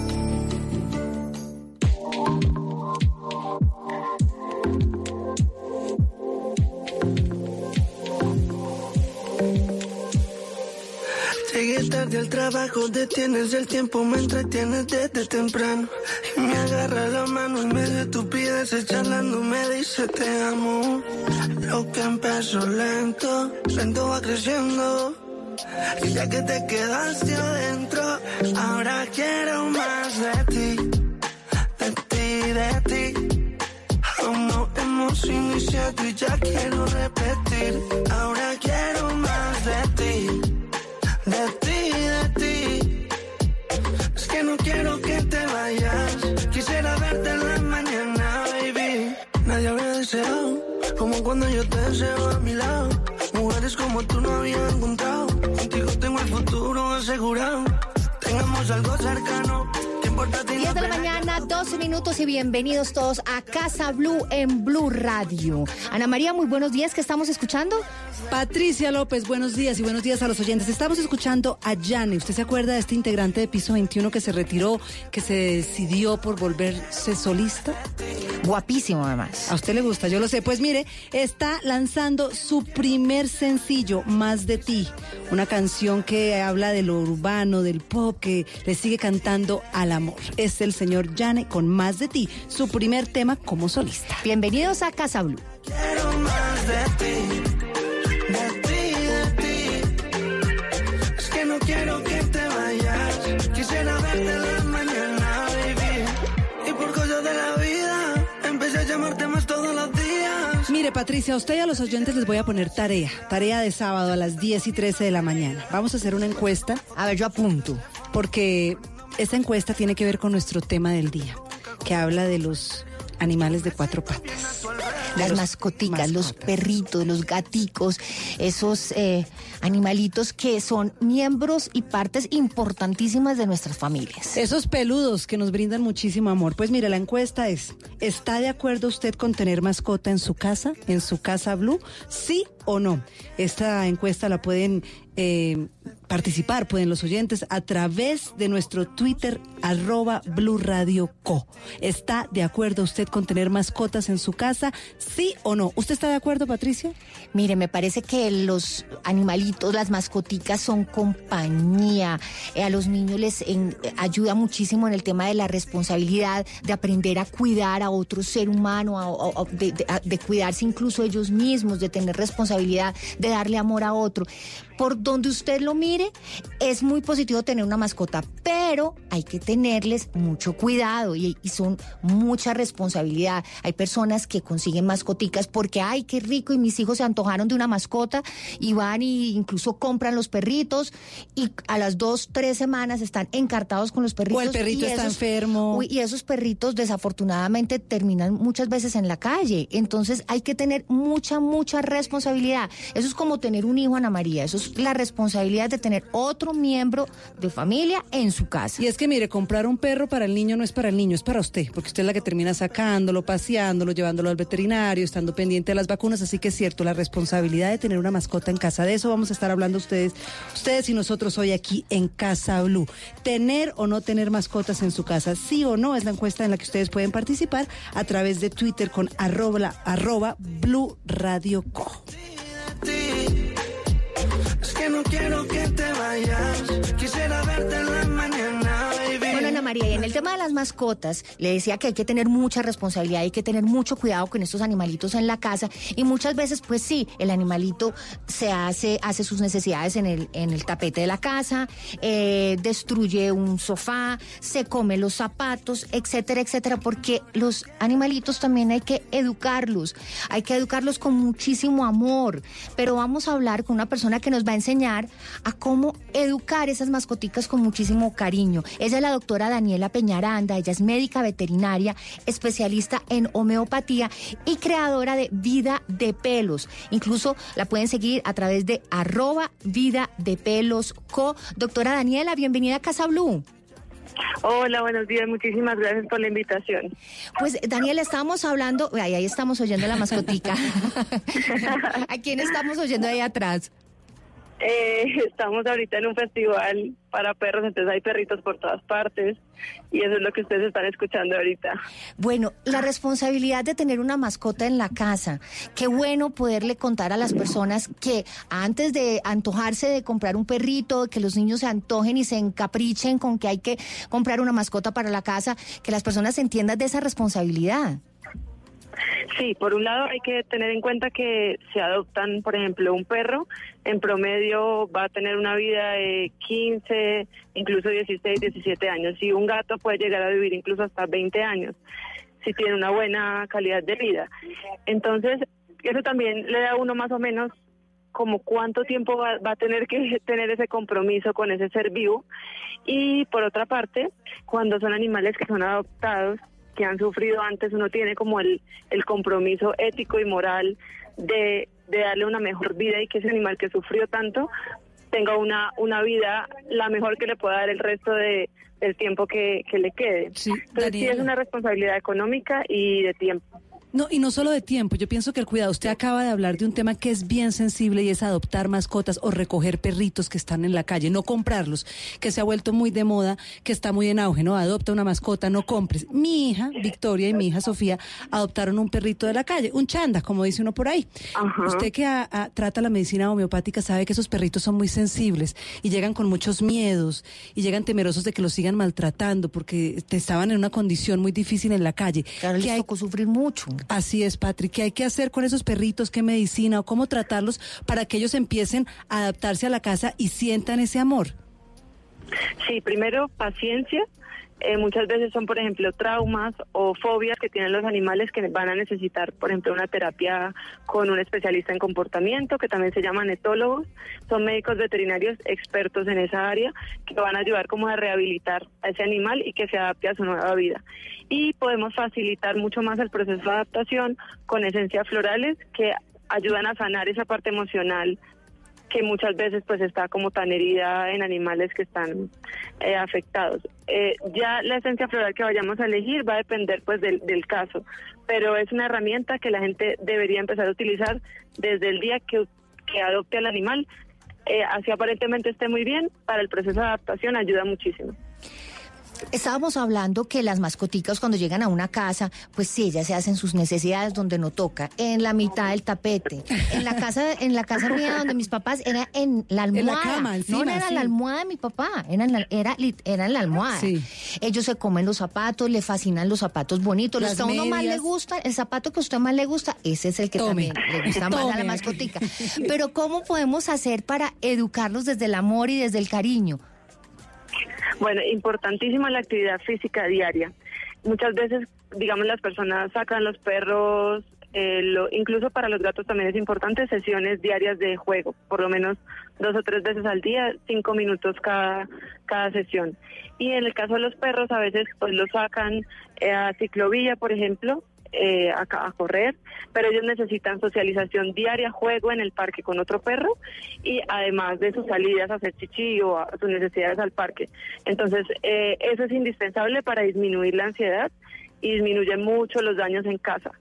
Llegué tarde al trabajo, detienes el tiempo, me entretienes desde temprano. Y me agarra la mano en medio de estupideces, charlando, me dice te amo. Lo que empezó lento, lento va creciendo. Y ya que te quedaste adentro, ahora quiero más de ti, de ti, de ti. Aún no hemos iniciado y ya quiero repetir. Ahora quiero más de ti no quiero que te vayas. Quisiera verte en la mañana, baby. Nadie había deseado como cuando yo te deseo a mi lado. Mujeres como tú no había encontrado. Contigo tengo el futuro asegurado. Tengamos algo cercano. ¿Qué importa a ti 10 de la mañana, 12 minutos y bienvenidos todos a Casa Blue en Blue Radio. Ana María, muy buenos días, ¿qué estamos escuchando? Patricia López, buenos días y buenos días a los oyentes. Estamos escuchando a Yane. ¿Usted se acuerda de este integrante de Piso 21 que se retiró, que se decidió por volverse solista? Guapísimo, además. A usted le gusta, yo lo sé. Pues mire, está lanzando su primer sencillo, Más de ti. Una canción que habla de lo urbano, del pop, que le sigue cantando al amor. Es el señor Yane con Más de ti, su primer tema como solista. Bienvenidos a Casa Blue. quiero más de ti, de ti, de ti. Es que no quiero que te vayas. Quisiera verte en la mañana, baby. Y por cosas de la vida, empecé a llamarte más todos los días. Mire, Patricia, a usted y a los oyentes les voy a poner tarea. Tarea de sábado a las 10 y 13 de la mañana. Vamos a hacer una encuesta. A ver, yo apunto. Porque esta encuesta tiene que ver con nuestro tema del día, que habla de los animales de cuatro patas. las mascoticas, los perritos, los gaticos, esos eh, animalitos que son miembros y partes importantísimas de nuestras familias. Esos peludos que nos brindan muchísimo amor. Pues mire, la encuesta es, ¿está de acuerdo usted con tener mascota en su casa, en su casa Blue? ¿Sí o no? Esta encuesta la pueden eh, participar, pueden los oyentes, a través de nuestro Twitter, arroba Blue Radio Co. ¿Está de acuerdo usted con tener mascotas en su casa? ¿Sí o no? ¿Usted está de acuerdo, Patricia? Mire, me parece que los animalitos, las mascoticas son compañía. Eh, a los niños les ayuda muchísimo en el tema de la responsabilidad, de aprender a cuidar a otro ser humano, de cuidarse incluso ellos mismos, de tener responsabilidad, de darle amor a otro. Por donde usted lo mire, es muy positivo tener una mascota, pero hay que tenerles mucho cuidado y, y son mucha responsabilidad. Hay personas que consiguen mascoticas porque, ay, qué rico, y mis hijos se antojaron de una mascota y van y incluso compran los perritos y a las dos, tres semanas están encartados con los perritos. O el perrito y está enfermo. Uy, y esos perritos desafortunadamente terminan muchas veces en la calle. Entonces hay que tener mucha, mucha responsabilidad. Eso es como tener un hijo, Ana María. Eso es la responsabilidad de tener otro miembro de familia en su casa. Y es que mire, comprar un perro para el niño no es para el niño, es para usted, porque usted es la que termina sacándolo, paseándolo, llevándolo al veterinario, estando pendiente de las vacunas, así que es cierto, la responsabilidad de tener una mascota en casa, de eso vamos a estar hablando ustedes, ustedes y nosotros hoy aquí en Casa Blue. Tener o no tener mascotas en su casa, sí o no, es la encuesta en la que ustedes pueden participar a través de Twitter con arroba, arroba Blue Radio Co. Que no quiero que te vayas. Quisiera verte en la María, y en el tema de las mascotas, le decía que hay que tener mucha responsabilidad, hay que tener mucho cuidado con estos animalitos en la casa y muchas veces, pues sí, el animalito se hace, hace sus necesidades en el, en el tapete de la casa, eh, destruye un sofá, se come los zapatos, etcétera, etcétera, porque los animalitos también hay que educarlos, hay que educarlos con muchísimo amor, pero vamos a hablar con una persona que nos va a enseñar a cómo educar esas mascoticas con muchísimo cariño. Ella es la doctora Daniela Peñaranda, ella es médica veterinaria, especialista en homeopatía y creadora de Vida de Pelos. Incluso la pueden seguir a través de arroba Vida de Pelos Co. Doctora Daniela, bienvenida a Casa Blue. Hola, buenos días. Muchísimas gracias por la invitación. Pues Daniela, estábamos hablando, ay, ahí estamos oyendo la mascotica. <laughs> ¿A quién estamos oyendo ahí atrás? Eh, <laughs> estamos ahorita en un festival para perros, entonces hay perritos por todas partes y eso es lo que ustedes están escuchando ahorita. Bueno, la responsabilidad de tener una mascota en la casa. Qué bueno poderle contar a las personas que antes de antojarse de comprar un perrito, que los niños se antojen y se encaprichen con que hay que comprar una mascota para la casa, que las personas entiendan de esa responsabilidad. Sí, por un lado hay que tener en cuenta que si adoptan, por ejemplo, un perro, en promedio va a tener una vida de 15, incluso 16, 17 años. Y un gato puede llegar a vivir incluso hasta 20 años, si tiene una buena calidad de vida. Entonces, eso también le da a uno más o menos como cuánto tiempo va, va a tener que <laughs> tener ese compromiso con ese ser vivo. Y por otra parte, cuando son animales que son adoptados, que han sufrido antes, uno tiene como el, el compromiso ético y moral de, de darle una mejor vida y que ese animal que sufrió tanto tenga una, una vida la mejor que le pueda dar el resto de, del tiempo que, que le quede. Entonces sí es una responsabilidad económica y de tiempo. No, y no solo de tiempo, yo pienso que el cuidado, usted acaba de hablar de un tema que es bien sensible y es adoptar mascotas o recoger perritos que están en la calle, no comprarlos, que se ha vuelto muy de moda, que está muy en auge, ¿no? Adopta una mascota, no compres. Mi hija, Victoria, y mi hija Sofía adoptaron un perrito de la calle, un chanda, como dice uno por ahí. Usted que a- a- trata la medicina homeopática sabe que esos perritos son muy sensibles y llegan con muchos miedos y llegan temerosos de que los sigan maltratando porque te estaban en una condición muy difícil en la calle. Claro, les ¿Qué hay- tocó sufrir mucho. Así es, Patrick. ¿Qué hay que hacer con esos perritos? ¿Qué medicina o cómo tratarlos para que ellos empiecen a adaptarse a la casa y sientan ese amor? Sí, primero paciencia. Eh, muchas veces son, por ejemplo, traumas o fobias que tienen los animales que van a necesitar, por ejemplo, una terapia con un especialista en comportamiento, que también se llaman etólogos. Son médicos veterinarios expertos en esa área que van a ayudar como a rehabilitar a ese animal y que se adapte a su nueva vida. Y podemos facilitar mucho más el proceso de adaptación con esencias florales que ayudan a sanar esa parte emocional que muchas veces pues está como tan herida en animales que están eh, afectados. Eh, ya la esencia floral que vayamos a elegir va a depender pues del, del, caso, pero es una herramienta que la gente debería empezar a utilizar desde el día que, que adopte al animal. Eh, así aparentemente esté muy bien, para el proceso de adaptación ayuda muchísimo. Estábamos hablando que las mascoticas cuando llegan a una casa, pues sí, ellas se hacen sus necesidades donde no toca, en la mitad del tapete. En la casa, en la casa mía donde mis papás era en la almohada. En la cama, encima, no, era sí. la almohada de mi papá, era en la, era, era en la almohada. Sí. Ellos se comen los zapatos, le fascinan los zapatos bonitos, los que a uno más le gusta, el zapato que a usted más le gusta, ese es el que Tome. también le gusta más a la mascotica. <laughs> Pero ¿cómo podemos hacer para educarlos desde el amor y desde el cariño? Bueno, importantísima la actividad física diaria. Muchas veces, digamos, las personas sacan los perros, eh, incluso para los gatos también es importante sesiones diarias de juego, por lo menos dos o tres veces al día, cinco minutos cada, cada sesión. Y en el caso de los perros, a veces pues los sacan eh, a ciclovía, por ejemplo, eh, a, a correr, pero ellos necesitan socialización diaria, juego en el parque con otro perro y además de sus salidas a hacer chichi o a sus necesidades al parque. Entonces, eh, eso es indispensable para disminuir la ansiedad y disminuye mucho los daños en casa.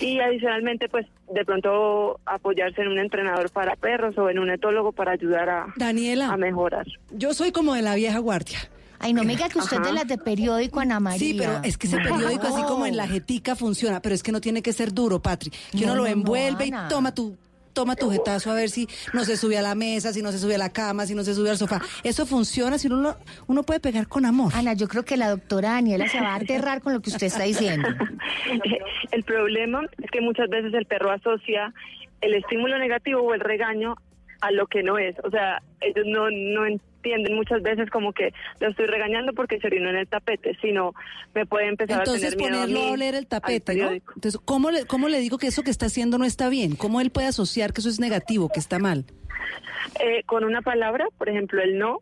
Y adicionalmente, pues de pronto apoyarse en un entrenador para perros o en un etólogo para ayudar a, Daniela, a mejorar. Yo soy como de la vieja guardia. Ay, no me diga que usted es de las de periódico, Ana María. Sí, pero es que ese periódico así como en la jetica funciona, pero es que no tiene que ser duro, Patri. Que No, uno lo no, envuelve y toma tu toma tu jetazo a ver si no se sube a la mesa, si no se sube a la cama, si no se sube al sofá. Eso funciona si uno lo- uno puede pegar con amor. Ana, yo creo que la doctora Daniela se va a aterrar con lo que usted está diciendo. <laughs> El problema es que muchas veces el perro asocia el estímulo negativo o el regaño a lo que no es. O sea, ellos no, no entienden muchas veces como que lo estoy regañando porque se orinó en el tapete, sino me puede empezar Entonces a tener miedo a ponerlo mí, a oler el tapete. Entonces, ¿cómo le, ¿cómo le digo que eso que está haciendo no está bien? ¿Cómo él puede asociar que eso es negativo, que está mal? Eh, con una palabra, por ejemplo, el no,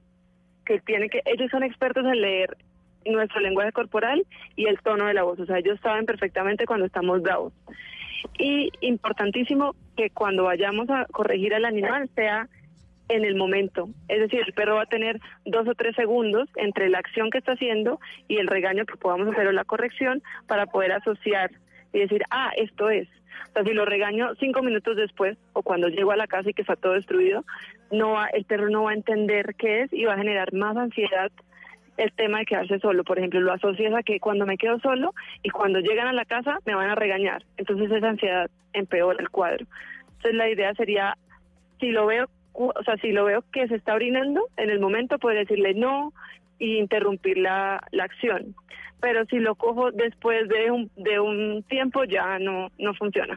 que tiene que, ellos son expertos en leer nuestro lenguaje corporal y el tono de la voz, o sea, ellos saben perfectamente cuando estamos bravos. Y importantísimo que cuando vayamos a corregir al animal sea en el momento. Es decir, el perro va a tener dos o tres segundos entre la acción que está haciendo y el regaño que podamos hacer o la corrección para poder asociar y decir, ah, esto es. O sea, si lo regaño cinco minutos después o cuando llego a la casa y que está todo destruido, no va, el perro no va a entender qué es y va a generar más ansiedad el tema de quedarse solo. Por ejemplo, lo asocias a que cuando me quedo solo y cuando llegan a la casa me van a regañar. Entonces esa ansiedad empeora el cuadro. Entonces la idea sería, si lo veo, o sea, si lo veo que se está orinando, en el momento poder decirle no y interrumpir la, la acción. Pero si lo cojo después de un, de un tiempo ya no, no funciona.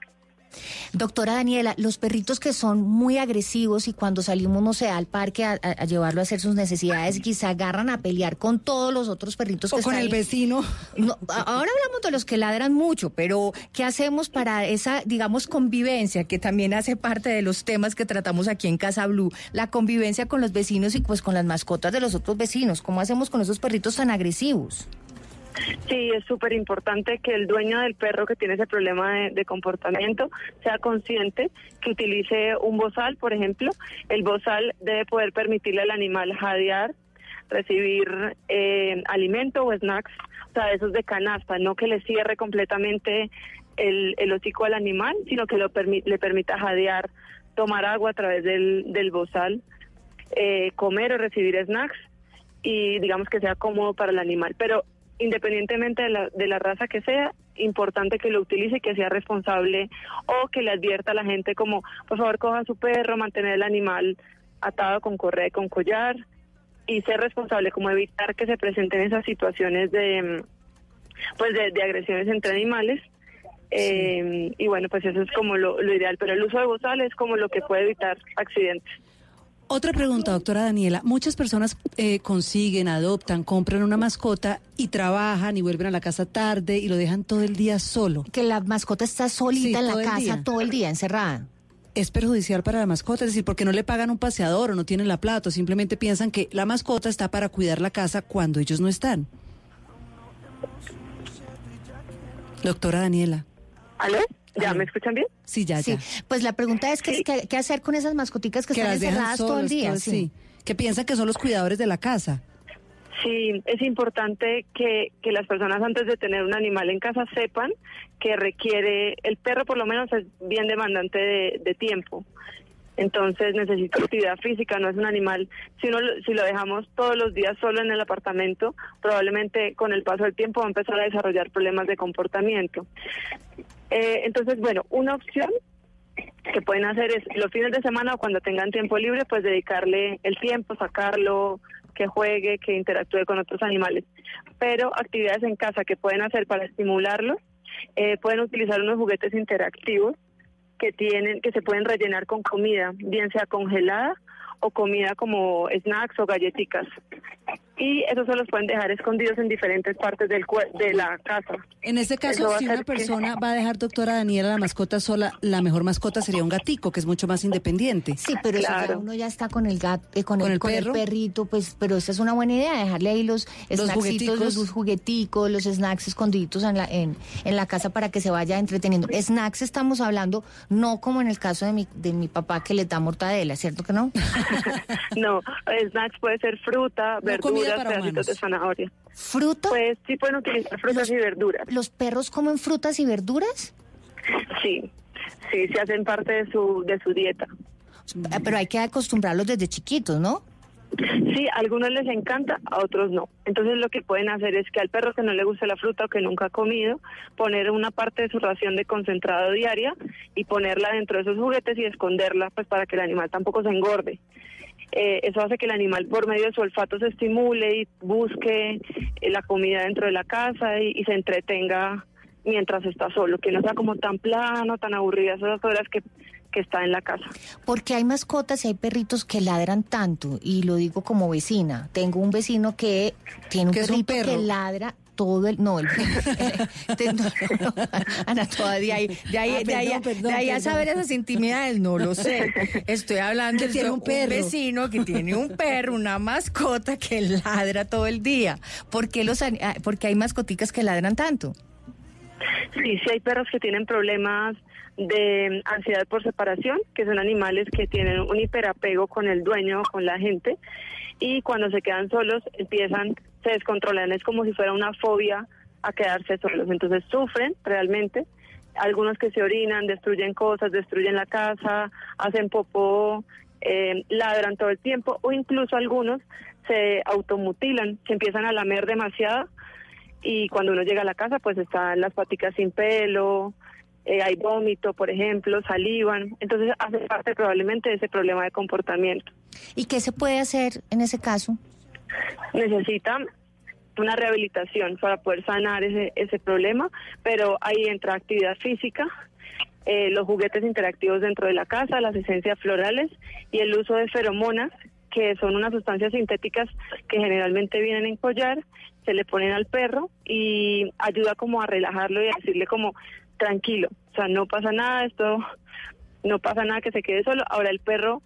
Doctora Daniela, los perritos que son muy agresivos y cuando salimos, no sé, al parque a, llevarlo a hacer sus necesidades, quizá agarran a pelear con todos los otros perritos O que con están el ahí. vecino. No, ahora hablamos de los que ladran mucho, pero ¿qué hacemos para esa, digamos, convivencia que también hace parte de los temas que tratamos aquí en Casa Blue? La convivencia con los vecinos y pues con las mascotas de los otros vecinos. ¿Cómo hacemos con esos perritos tan agresivos? Sí, es súper importante que el dueño del perro que tiene ese problema de, comportamiento sea consciente que utilice un bozal, por ejemplo. El bozal debe poder permitirle al animal jadear, recibir eh, alimento o snacks, o sea, esos de canasta, no que le cierre completamente el, hocico al animal, sino que lo le permita jadear, tomar agua a través del, del bozal, eh, comer o recibir snacks y digamos que sea cómodo para el animal. Pero independientemente de la, de la raza que sea, importante que lo utilice y que sea responsable o que le advierta a la gente como, por favor, coja a su perro, mantener el animal atado con correa y con collar y ser responsable, como evitar que se presenten esas situaciones de, pues de, de agresiones entre animales. Eh, y bueno, pues eso es como lo, lo ideal, pero el uso de bozal es como lo que puede evitar accidentes. Otra pregunta, doctora Daniela. Muchas personas eh, consiguen, adoptan, compran una mascota y trabajan y vuelven a la casa tarde y lo dejan todo el día solo. Que la mascota está solita Sí, en la casa día. todo el día, encerrada. Es perjudicial para la mascota, es decir, porque no le pagan un paseador o no tienen la plata, o simplemente piensan que la mascota está para cuidar la casa cuando ellos no están. Doctora Daniela. ¿Aló? ¿Ya me escuchan bien? Sí, ya, Sí, ya. pues la pregunta es ¿qué, qué, qué hacer con esas mascoticas que, Que están encerradas todo el día? todo- sí. Que piensan que son los cuidadores de la casa. Sí, es importante que, que las personas antes de tener un animal en casa sepan que requiere, el perro por lo menos es bien demandante de, de tiempo. Entonces necesita actividad física, no es un animal. Si, uno, lo- si lo dejamos todos los días solo en el apartamento, probablemente con el paso del tiempo va a empezar a desarrollar problemas de comportamiento. Eh, entonces, bueno, una opción que pueden hacer es los fines de semana o cuando tengan tiempo libre, pues dedicarle el tiempo, sacarlo, que juegue, que interactúe con otros animales. Pero actividades en casa que pueden hacer para estimularlos, eh, pueden utilizar unos juguetes interactivos que tienen, que se pueden rellenar con comida, bien sea congelada o comida como snacks o galletitas. Y esos se los pueden dejar escondidos en diferentes partes del cue- de la casa. En ese Eso caso, si una que- persona va a dejar, doctora Daniela, la mascota sola, la mejor mascota sería un gatico, que es mucho más independiente. Sí, pero si ya uno ya está con el gato, eh, con, ¿Con el, el con el perro? perrito, pues, pero esa es una buena idea, dejarle ahí los Los snacksitos, jugueticos. los jugueticos, los snacks escondiditos en la, en, en la casa para que se vaya entreteniendo. Snacks estamos hablando, no como en el caso de mi, de mi papá que le da mortadela, ¿cierto que no? <laughs> No, snacks puede ser fruta, comida verduras, pedacitos humanos. de zanahoria. ¿Fruta? Pues sí pueden utilizar frutas y verduras. ¿Los perros comen frutas y verduras? Sí, sí, se hacen parte de su, de su dieta. Pero hay que acostumbrarlos desde chiquitos, ¿no? Sí, a algunos les encanta, a otros no. Entonces lo que pueden hacer es que al perro que no le guste la fruta o que nunca ha comido, poner una parte de su ración de concentrado diaria y ponerla dentro de esos juguetes y esconderla pues para que el animal tampoco se engorde. Eh, eso hace que el animal por medio de su olfato se estimule y busque eh, la comida dentro de la casa y, y se entretenga mientras está solo, que no sea como tan plano, tan aburrida esas horas que, que está en la casa. Porque hay mascotas y hay perritos que ladran tanto, y lo digo como vecina. Tengo un vecino que tiene un ¿Qué es un perrito perro? que ladra todo el no el <laughs> no, no, Ana todavía ahí de ahí, Ah, de ahí, perdón, perdón, de ahí a saber esas intimidades no lo sé <laughs> estoy hablando de tiene un perro. vecino que tiene un perro una mascota que ladra todo el día ¿por qué los ani- ah, porque hay mascoticas que ladran tanto Sí, sí hay perros que tienen problemas de ansiedad por separación, que son animales que tienen un hiperapego con el dueño, con la gente, y cuando se quedan solos empiezan, se descontrolan, es como si fuera una fobia a quedarse solos, entonces sufren realmente, algunos que se orinan, destruyen cosas, destruyen la casa, hacen popó, eh, ladran todo el tiempo, o incluso algunos se automutilan, se empiezan a lamer demasiado y cuando uno llega a la casa pues están las paticas sin pelo, eh, hay vómito, por ejemplo, salivan, entonces hace parte probablemente de ese problema de comportamiento. y qué se puede hacer en ese caso Necesita una rehabilitación para poder sanar ese, ese problema, pero ahí entra actividad física, eh, los juguetes interactivos dentro de la casa, las esencias florales y el uso de feromonas, que son unas sustancias sintéticas que generalmente vienen en collar, se le ponen al perro y ayuda como a relajarlo y a decirle como tranquilo, o sea, no pasa nada, esto no pasa nada que se quede solo. Ahora el perro,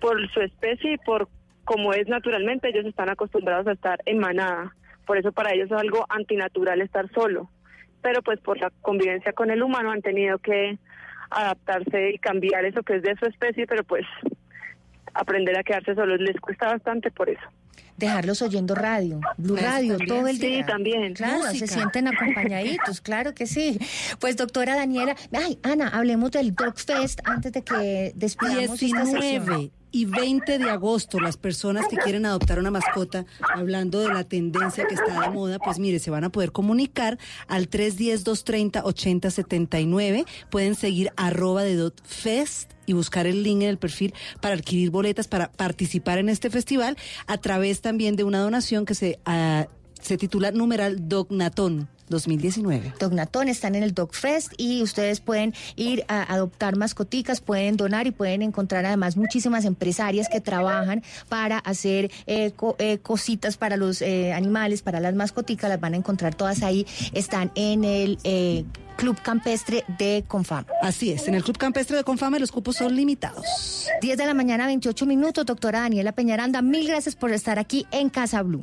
por su especie y por como es naturalmente, ellos están acostumbrados a estar en manada, por eso para ellos es algo antinatural estar solo, pero pues por la convivencia con el humano han tenido que adaptarse y cambiar eso que es de su especie, pero pues aprender a quedarse solos les cuesta bastante por eso. Dejarlos oyendo radio, Blue Eso Radio, también. todo el Sí, día. también. Claro, Música. se sienten acompañaditos, <laughs> claro que sí. Pues doctora Daniela, ay, Ana, hablemos del Dog Fest antes de que despidamos esta sesión. 19 y 20 de agosto, las personas que quieren adoptar una mascota, hablando de la tendencia que está de moda, pues mire, se van a poder comunicar al 310-230-8079. Pueden seguir arroba de Dot Fest y buscar el link en el perfil para adquirir boletas para participar en este festival a través también de una donación que se... ah, se titula numeral Dognatón. 2019. Dognatón están en el Dog Fest y ustedes pueden ir a adoptar mascoticas, pueden donar y pueden encontrar además muchísimas empresarias que trabajan para hacer eh, co- eh, cositas para los eh, animales, para las mascoticas, las van a encontrar todas ahí. Están en el Club Campestre de Confama. Así es, en el Club Campestre de Confama los cupos son limitados. 10 de la mañana, 28 minutos, doctora Daniela Peñaranda, mil gracias por estar aquí en Casa Blue.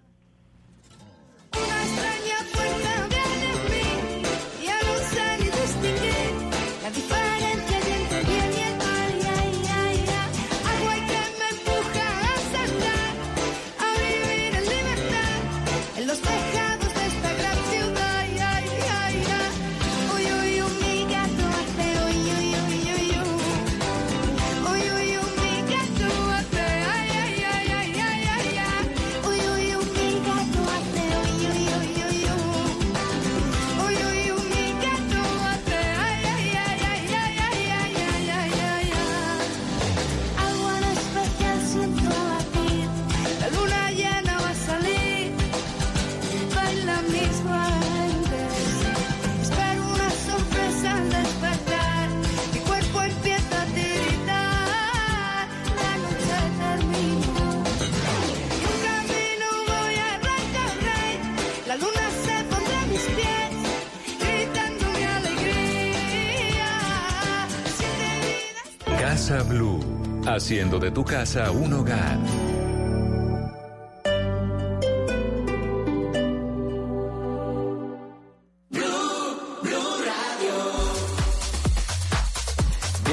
Haciendo de tu casa un hogar.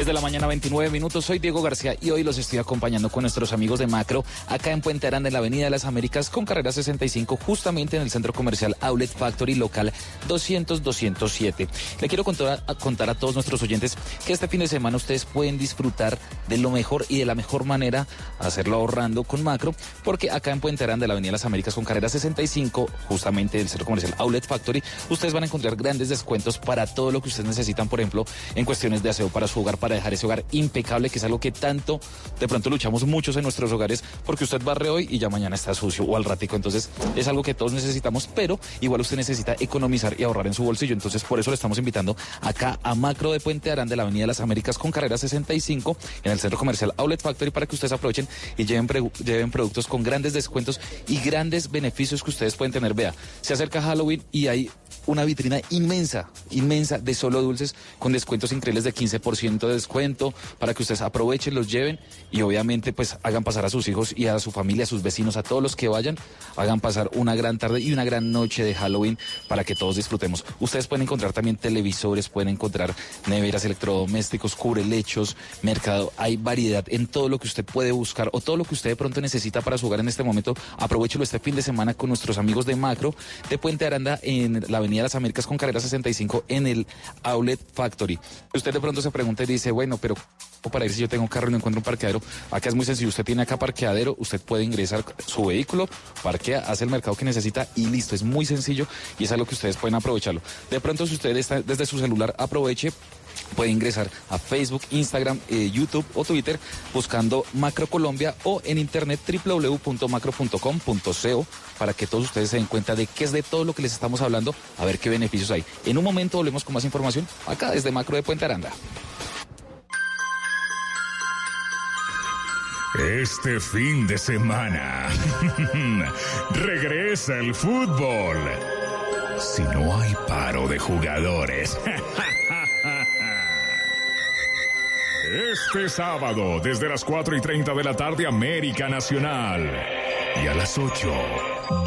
De la mañana, 29 minutos. Soy Diego García y hoy los estoy acompañando con nuestros amigos de Macro acá en Puente Aranda, en la Avenida de las Américas, con carrera 65, justamente en el centro comercial Outlet Factory local 200-207. Le quiero contar a, contar a todos nuestros oyentes que este fin de semana ustedes pueden disfrutar de lo mejor y de la mejor manera, hacerlo ahorrando con Macro, porque acá en Puente Aranda, en la Avenida de las Américas, con carrera 65, justamente en el centro comercial Outlet Factory, ustedes van a encontrar grandes descuentos para todo lo que ustedes necesitan, por ejemplo, en cuestiones de aseo para su hogar, para dejar ese hogar impecable, que es algo que tanto de pronto luchamos muchos en nuestros hogares, porque usted barre hoy y ya mañana está sucio o al ratico. Entonces, es algo que todos necesitamos, pero igual usted necesita economizar y ahorrar en su bolsillo. Entonces, por eso le estamos invitando acá a Macro de Puente Aranda, de la Avenida de las Américas, con carrera 65, en el centro comercial Outlet Factory, para que ustedes aprovechen y lleven, lleven productos con grandes descuentos y grandes beneficios que ustedes pueden tener. Vea, se acerca Halloween y hay una vitrina inmensa, inmensa de solo dulces con descuentos increíbles de 15% de descuento para que ustedes aprovechen, los lleven y obviamente pues hagan pasar a sus hijos y a su familia, a sus vecinos, a todos los que vayan, hagan pasar una gran tarde y una gran noche de Halloween para que todos disfrutemos. Ustedes pueden encontrar también televisores, pueden encontrar neveras, electrodomésticos, cubrelechos, mercado, hay variedad en todo lo que usted puede buscar o todo lo que usted de pronto necesita para su hogar en este momento. Aprovechelo este fin de semana con nuestros amigos de Macro de Puente Aranda en la Avenida las Américas con carrera 65 en el Outlet Factory. Usted de pronto se pregunta y dice, bueno, pero ¿cómo para ir si yo tengo un carro y no encuentro un parqueadero? Acá es muy sencillo, usted tiene acá parqueadero, usted puede ingresar su vehículo, parquea, hace el mercado que necesita y listo, es muy sencillo y es algo que ustedes pueden aprovecharlo. De pronto si usted está desde su celular, aproveche puede ingresar a Facebook, Instagram, eh, YouTube o Twitter buscando Macro Colombia o en internet www.macro.com.co para que todos ustedes se den cuenta de qué es de todo lo que les estamos hablando, a ver qué beneficios hay. En un momento volvemos con más información acá desde Macro de Puente Aranda. Este fin de semana <laughs> regresa el fútbol. Si no hay paro de jugadores. <laughs> Este sábado, desde las 4 y 30 de la tarde, América Nacional. Y a las 8,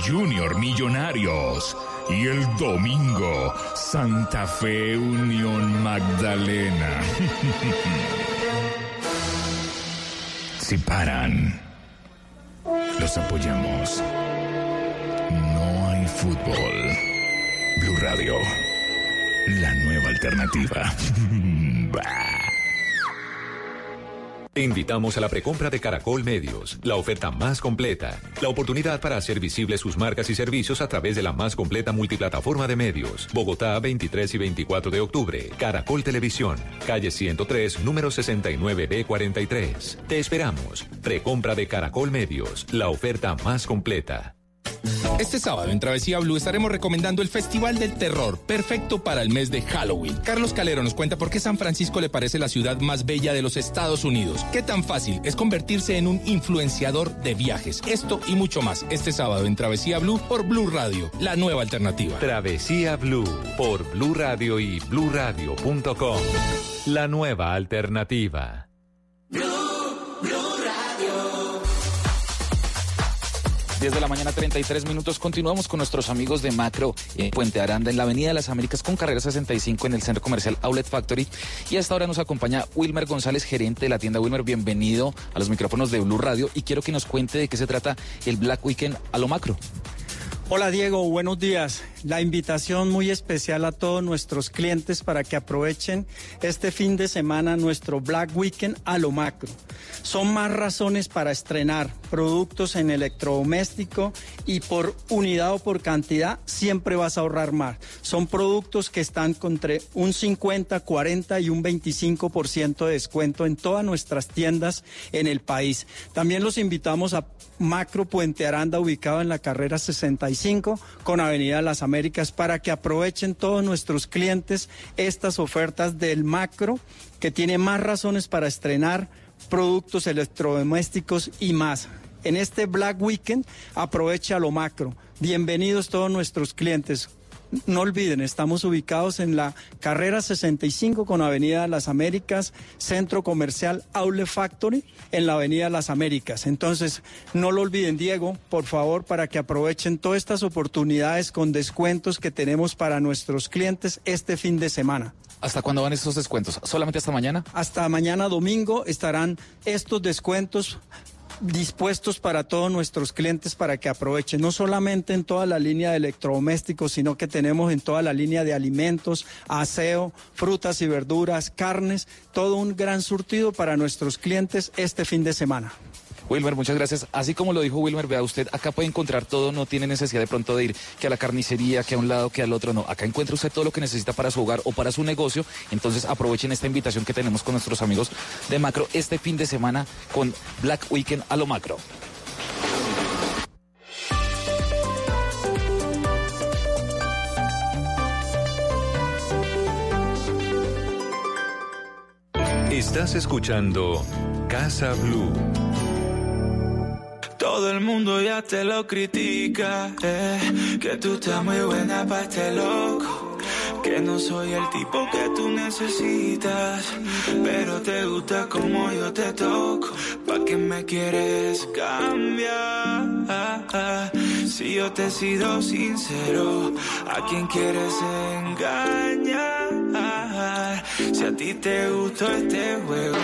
Junior Millonarios. Y el domingo, Santa Fe Unión Magdalena. <laughs> Si paran, los apoyamos. No hay fútbol. Blue Radio, la nueva alternativa. <laughs> Te invitamos a la precompra de Caracol Medios, la oferta más completa, la oportunidad para hacer visibles sus marcas y servicios a través de la más completa multiplataforma de medios. Bogotá, 23 y 24 de octubre. Caracol Televisión, calle 103, número 69B43. Te esperamos. Precompra de Caracol Medios, la oferta más completa. Este sábado en Travesía Blue estaremos recomendando el Festival del Terror, perfecto para el mes de Halloween. Carlos Calero nos cuenta por qué San Francisco le parece la ciudad más bella de los Estados Unidos. Qué tan fácil es convertirse en un influenciador de viajes. Esto y mucho más este sábado en Travesía Blue por Blue Radio, la nueva alternativa. Travesía Blue por Blue Radio y bluradio.com. La nueva alternativa. 10 de la mañana, 33 minutos. Continuamos con nuestros amigos de Macro en Puente Aranda, en la Avenida de las Américas, con carrera 65 en el Centro Comercial Outlet Factory. Y hasta ahora nos acompaña Wilmer González, gerente de la tienda. Wilmer, bienvenido a los micrófonos de Blue Radio. Y quiero que nos cuente de qué se trata el Black Weekend a lo macro. Hola Diego, buenos días. La invitación muy especial a todos nuestros clientes para que aprovechen este fin de semana nuestro Black Weekend a lo macro. Son más razones para estrenar productos en electrodoméstico y por unidad o por cantidad siempre vas a ahorrar más. Son productos que están entre un 50, 40 y un 25% de descuento en todas nuestras tiendas en el país. También los invitamos a Macro Puente Aranda ubicado en la carrera 65 con Avenida Las Américas para que aprovechen todos nuestros clientes estas ofertas del Macro que tiene más razones para estrenar productos electrodomésticos y más. En este Black Weekend aprovecha lo macro. Bienvenidos todos nuestros clientes no olviden, estamos ubicados en la carrera 65 con Avenida Las Américas, Centro Comercial Aule Factory, en la Avenida Las Américas. Entonces, no lo olviden, Diego, por favor, para que aprovechen todas estas oportunidades con descuentos que tenemos para nuestros clientes este fin de semana. ¿Hasta cuándo van estos descuentos? ¿Solamente hasta mañana? Hasta mañana domingo estarán estos descuentos dispuestos para todos nuestros clientes para que aprovechen, no solamente en toda la línea de electrodomésticos, sino que tenemos en toda la línea de alimentos, aseo, frutas y verduras, carnes, todo un gran surtido para nuestros clientes este fin de semana. Wilmer, muchas gracias. Así como lo dijo Wilmer, vea usted, acá puede encontrar todo, no tiene necesidad de pronto de ir que a la carnicería, que a un lado, que al otro, no. Acá encuentra usted todo lo que necesita para su hogar o para su negocio. Entonces aprovechen esta invitación que tenemos con nuestros amigos de Macro este fin de semana con Black Weekend a lo Macro. Estás escuchando Casa Blue. Todo el mundo ya te lo critica, eh, que tú estás muy buena para este loco. Que no soy el tipo que tú necesitas, pero te gusta como yo te toco. ¿Pa' qué me quieres cambiar? Si yo te he sido sincero, ¿a quién quieres engañar? Si a ti te gustó este juego.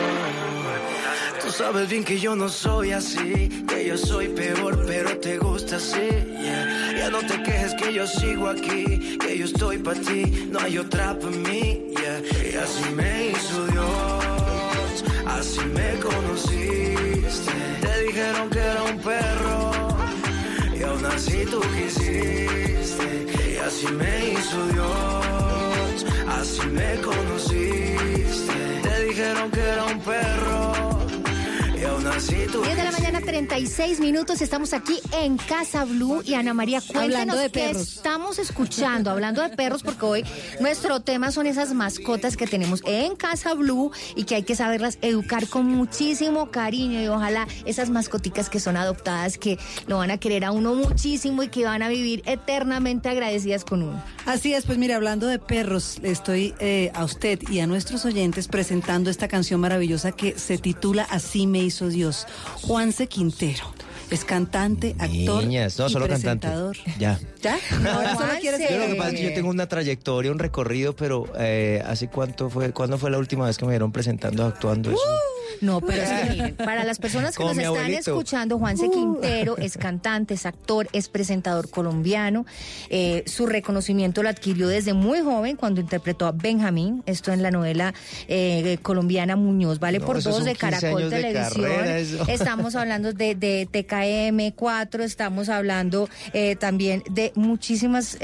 Tú sabes bien que yo no soy así, que yo soy peor, pero te gusta así. yeah. Ya no te quejes que yo sigo aquí, que yo estoy para ti, no hay otra para mí. yeah. Y así me hizo Dios, así me conociste. Te dijeron que era un perro, y aún así tú quisiste. Y así me hizo Dios, así me conociste. Te dijeron que era un perro. 10 de la mañana, 36 minutos. Estamos aquí en Casa Blue. Y Ana María, cuéntanos Hablando de qué perros. estamos escuchando. Hablando de perros, porque hoy nuestro tema son esas mascotas que tenemos en Casa Blue y que hay que saberlas educar con muchísimo cariño. Y ojalá esas mascoticas que son adoptadas, que lo van a querer a uno muchísimo y que van a vivir eternamente agradecidas con uno. Así es, pues mire, hablando de perros, le estoy eh, a usted y a nuestros oyentes presentando esta canción maravillosa que se titula Así me hizo Dios. Juanse Quintero. Es cantante, actor Niñas, no, y solo cantante. presentador. Ya. ¿Ya? Ahora solo quieres Yo lo que que- pasa es que yo tengo una trayectoria, un recorrido, pero eh, ¿hace cuánto fue? ¿Cuándo fue la última vez que me vieron presentando, actuando? Eso? No, pero es que <laughs> miren, para las personas que Como nos están escuchando, Juanse Quintero es cantante, es actor, es presentador colombiano. Eh, su reconocimiento lo adquirió desde muy joven cuando interpretó a Benjamín, esto en la novela eh, colombiana Muñoz, vale No, por dos de 15 Caracol de Televisión. carrera. <laughs> Estamos hablando de, de TKM4, estamos hablando eh, también de muchísimas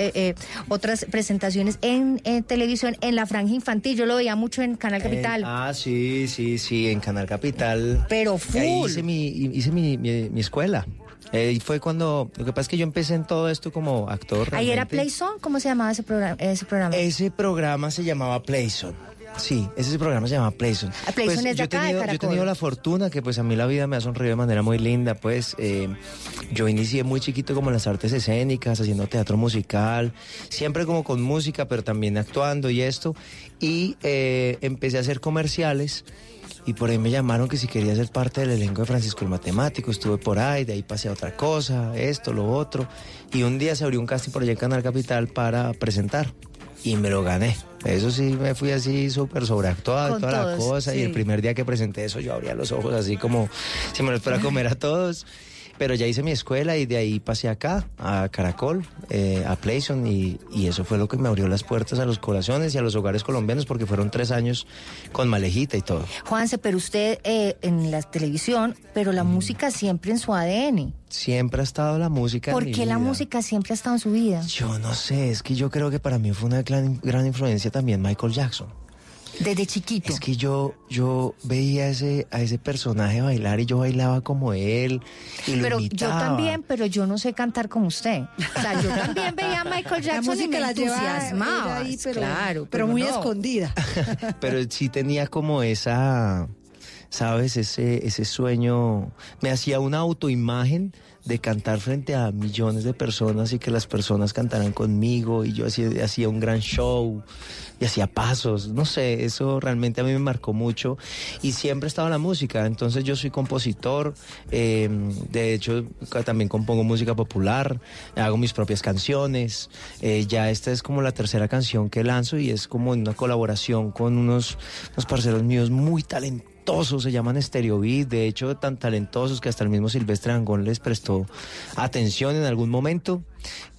otras presentaciones en, en televisión, en la franja infantil. Yo lo veía mucho en Canal Capital. En- ah, sí, sí, sí, en Canal Capital. Pero Ahí full. hice mi, hice mi, mi, mi escuela. Eh, y fue cuando, lo que pasa es que yo empecé en todo esto como actor. Ahí era realmente. Playzone, ¿cómo se llamaba ese programa? Ese programa? Ese programa se llamaba Playzone. Sí, ese programa se llama Playzone. Ah, Playzone Pues es de yo, he de tenido, yo he tenido la fortuna que pues a mí la vida me ha sonreído de manera muy linda. Pues eh, yo inicié muy chiquito como en las artes escénicas, haciendo teatro musical, siempre como con música, pero también actuando y esto. Y eh, empecé a hacer comerciales. Y por ahí me llamaron que si quería ser parte del elenco de Francisco el Matemático, estuve por ahí, de ahí pasé a otra cosa, esto, lo otro. Y un día se abrió un casting por allá en Canal Capital para presentar. Y me lo gané. Eso sí, me fui así súper sobreactuado y toda la cosa. Y el primer día que presenté eso, yo abría los ojos así como si me los fuera a comer a todos. Pero ya hice mi escuela y de ahí pasé acá, a Caracol, eh, a Playson, y, y eso fue lo que me abrió las puertas a los corazones y a los hogares colombianos, porque fueron tres años con Malejita y todo. Juanse, pero usted eh, en la televisión, pero la música siempre en su ADN. Siempre ha estado la música. en ¿Por mi qué la vida. música siempre ha estado en su vida? Yo no sé, es que yo creo que para mí fue una gran, gran influencia también Michael Jackson. Desde chiquito. Es que yo, yo veía ese, a ese personaje bailar y yo bailaba como él. Y lo Pero yo también, pero yo no sé cantar como usted. O sea, yo también veía a Michael La Jackson y me la entusiasmaba. ahí, pero, claro, pero muy no. escondida. <laughs> Pero sí tenía como esa, ¿sabes? Ese, ese sueño. Me hacía una autoimagen de cantar frente a millones de personas y que las personas cantaran conmigo y yo hacía, un gran show y hacía pasos, no sé, eso realmente a mí me marcó mucho y siempre estaba la música, entonces yo soy compositor, eh, de hecho también compongo música popular, hago mis propias canciones, eh, ya esta es como la tercera canción que lanzo y es como una colaboración con unos, unos parceros míos muy talentosos talentosos, se llaman Stereo Beat, de hecho tan talentosos que hasta el mismo Silvestre Angón les prestó atención en algún momento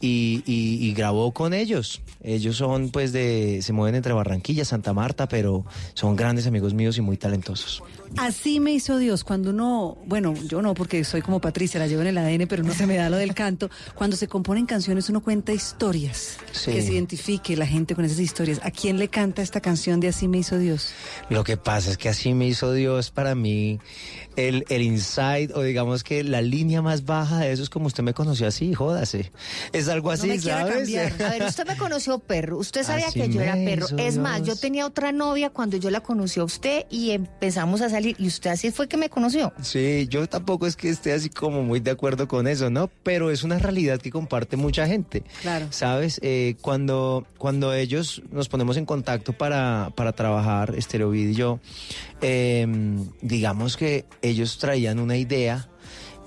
y, y- y grabó con ellos. Ellos son pues de, se mueven entre Barranquilla, Santa Marta, pero son grandes amigos míos y muy talentosos. Así me hizo Dios. Cuando uno, bueno, yo no, porque soy como Patricia, la llevo en el ADN, pero no se me da lo del canto. Cuando se componen canciones, uno cuenta historias, Sí. que se identifique la gente con esas historias. ¿A quién le canta esta canción de Así me hizo Dios? Lo que pasa es que así me hizo Dios para mí el, el insight o digamos que la línea más baja de eso es como usted me conoció así, jódase. Es algo así, no me ¿sabes? A ver, usted me conoció perro. Usted sabía Así que yo era perro. hizo Es más, Dios. yo tenía otra novia cuando yo la conocí a usted y empezamos a salir. Y usted así fue que me conoció. Sí, yo tampoco es que esté así como muy de acuerdo con eso, ¿no? Pero es una realidad que comparte mucha gente. Claro. ¿Sabes? Eh, cuando, cuando ellos nos ponemos en contacto para, para trabajar, Estereovid y yo, eh, digamos que ellos traían una idea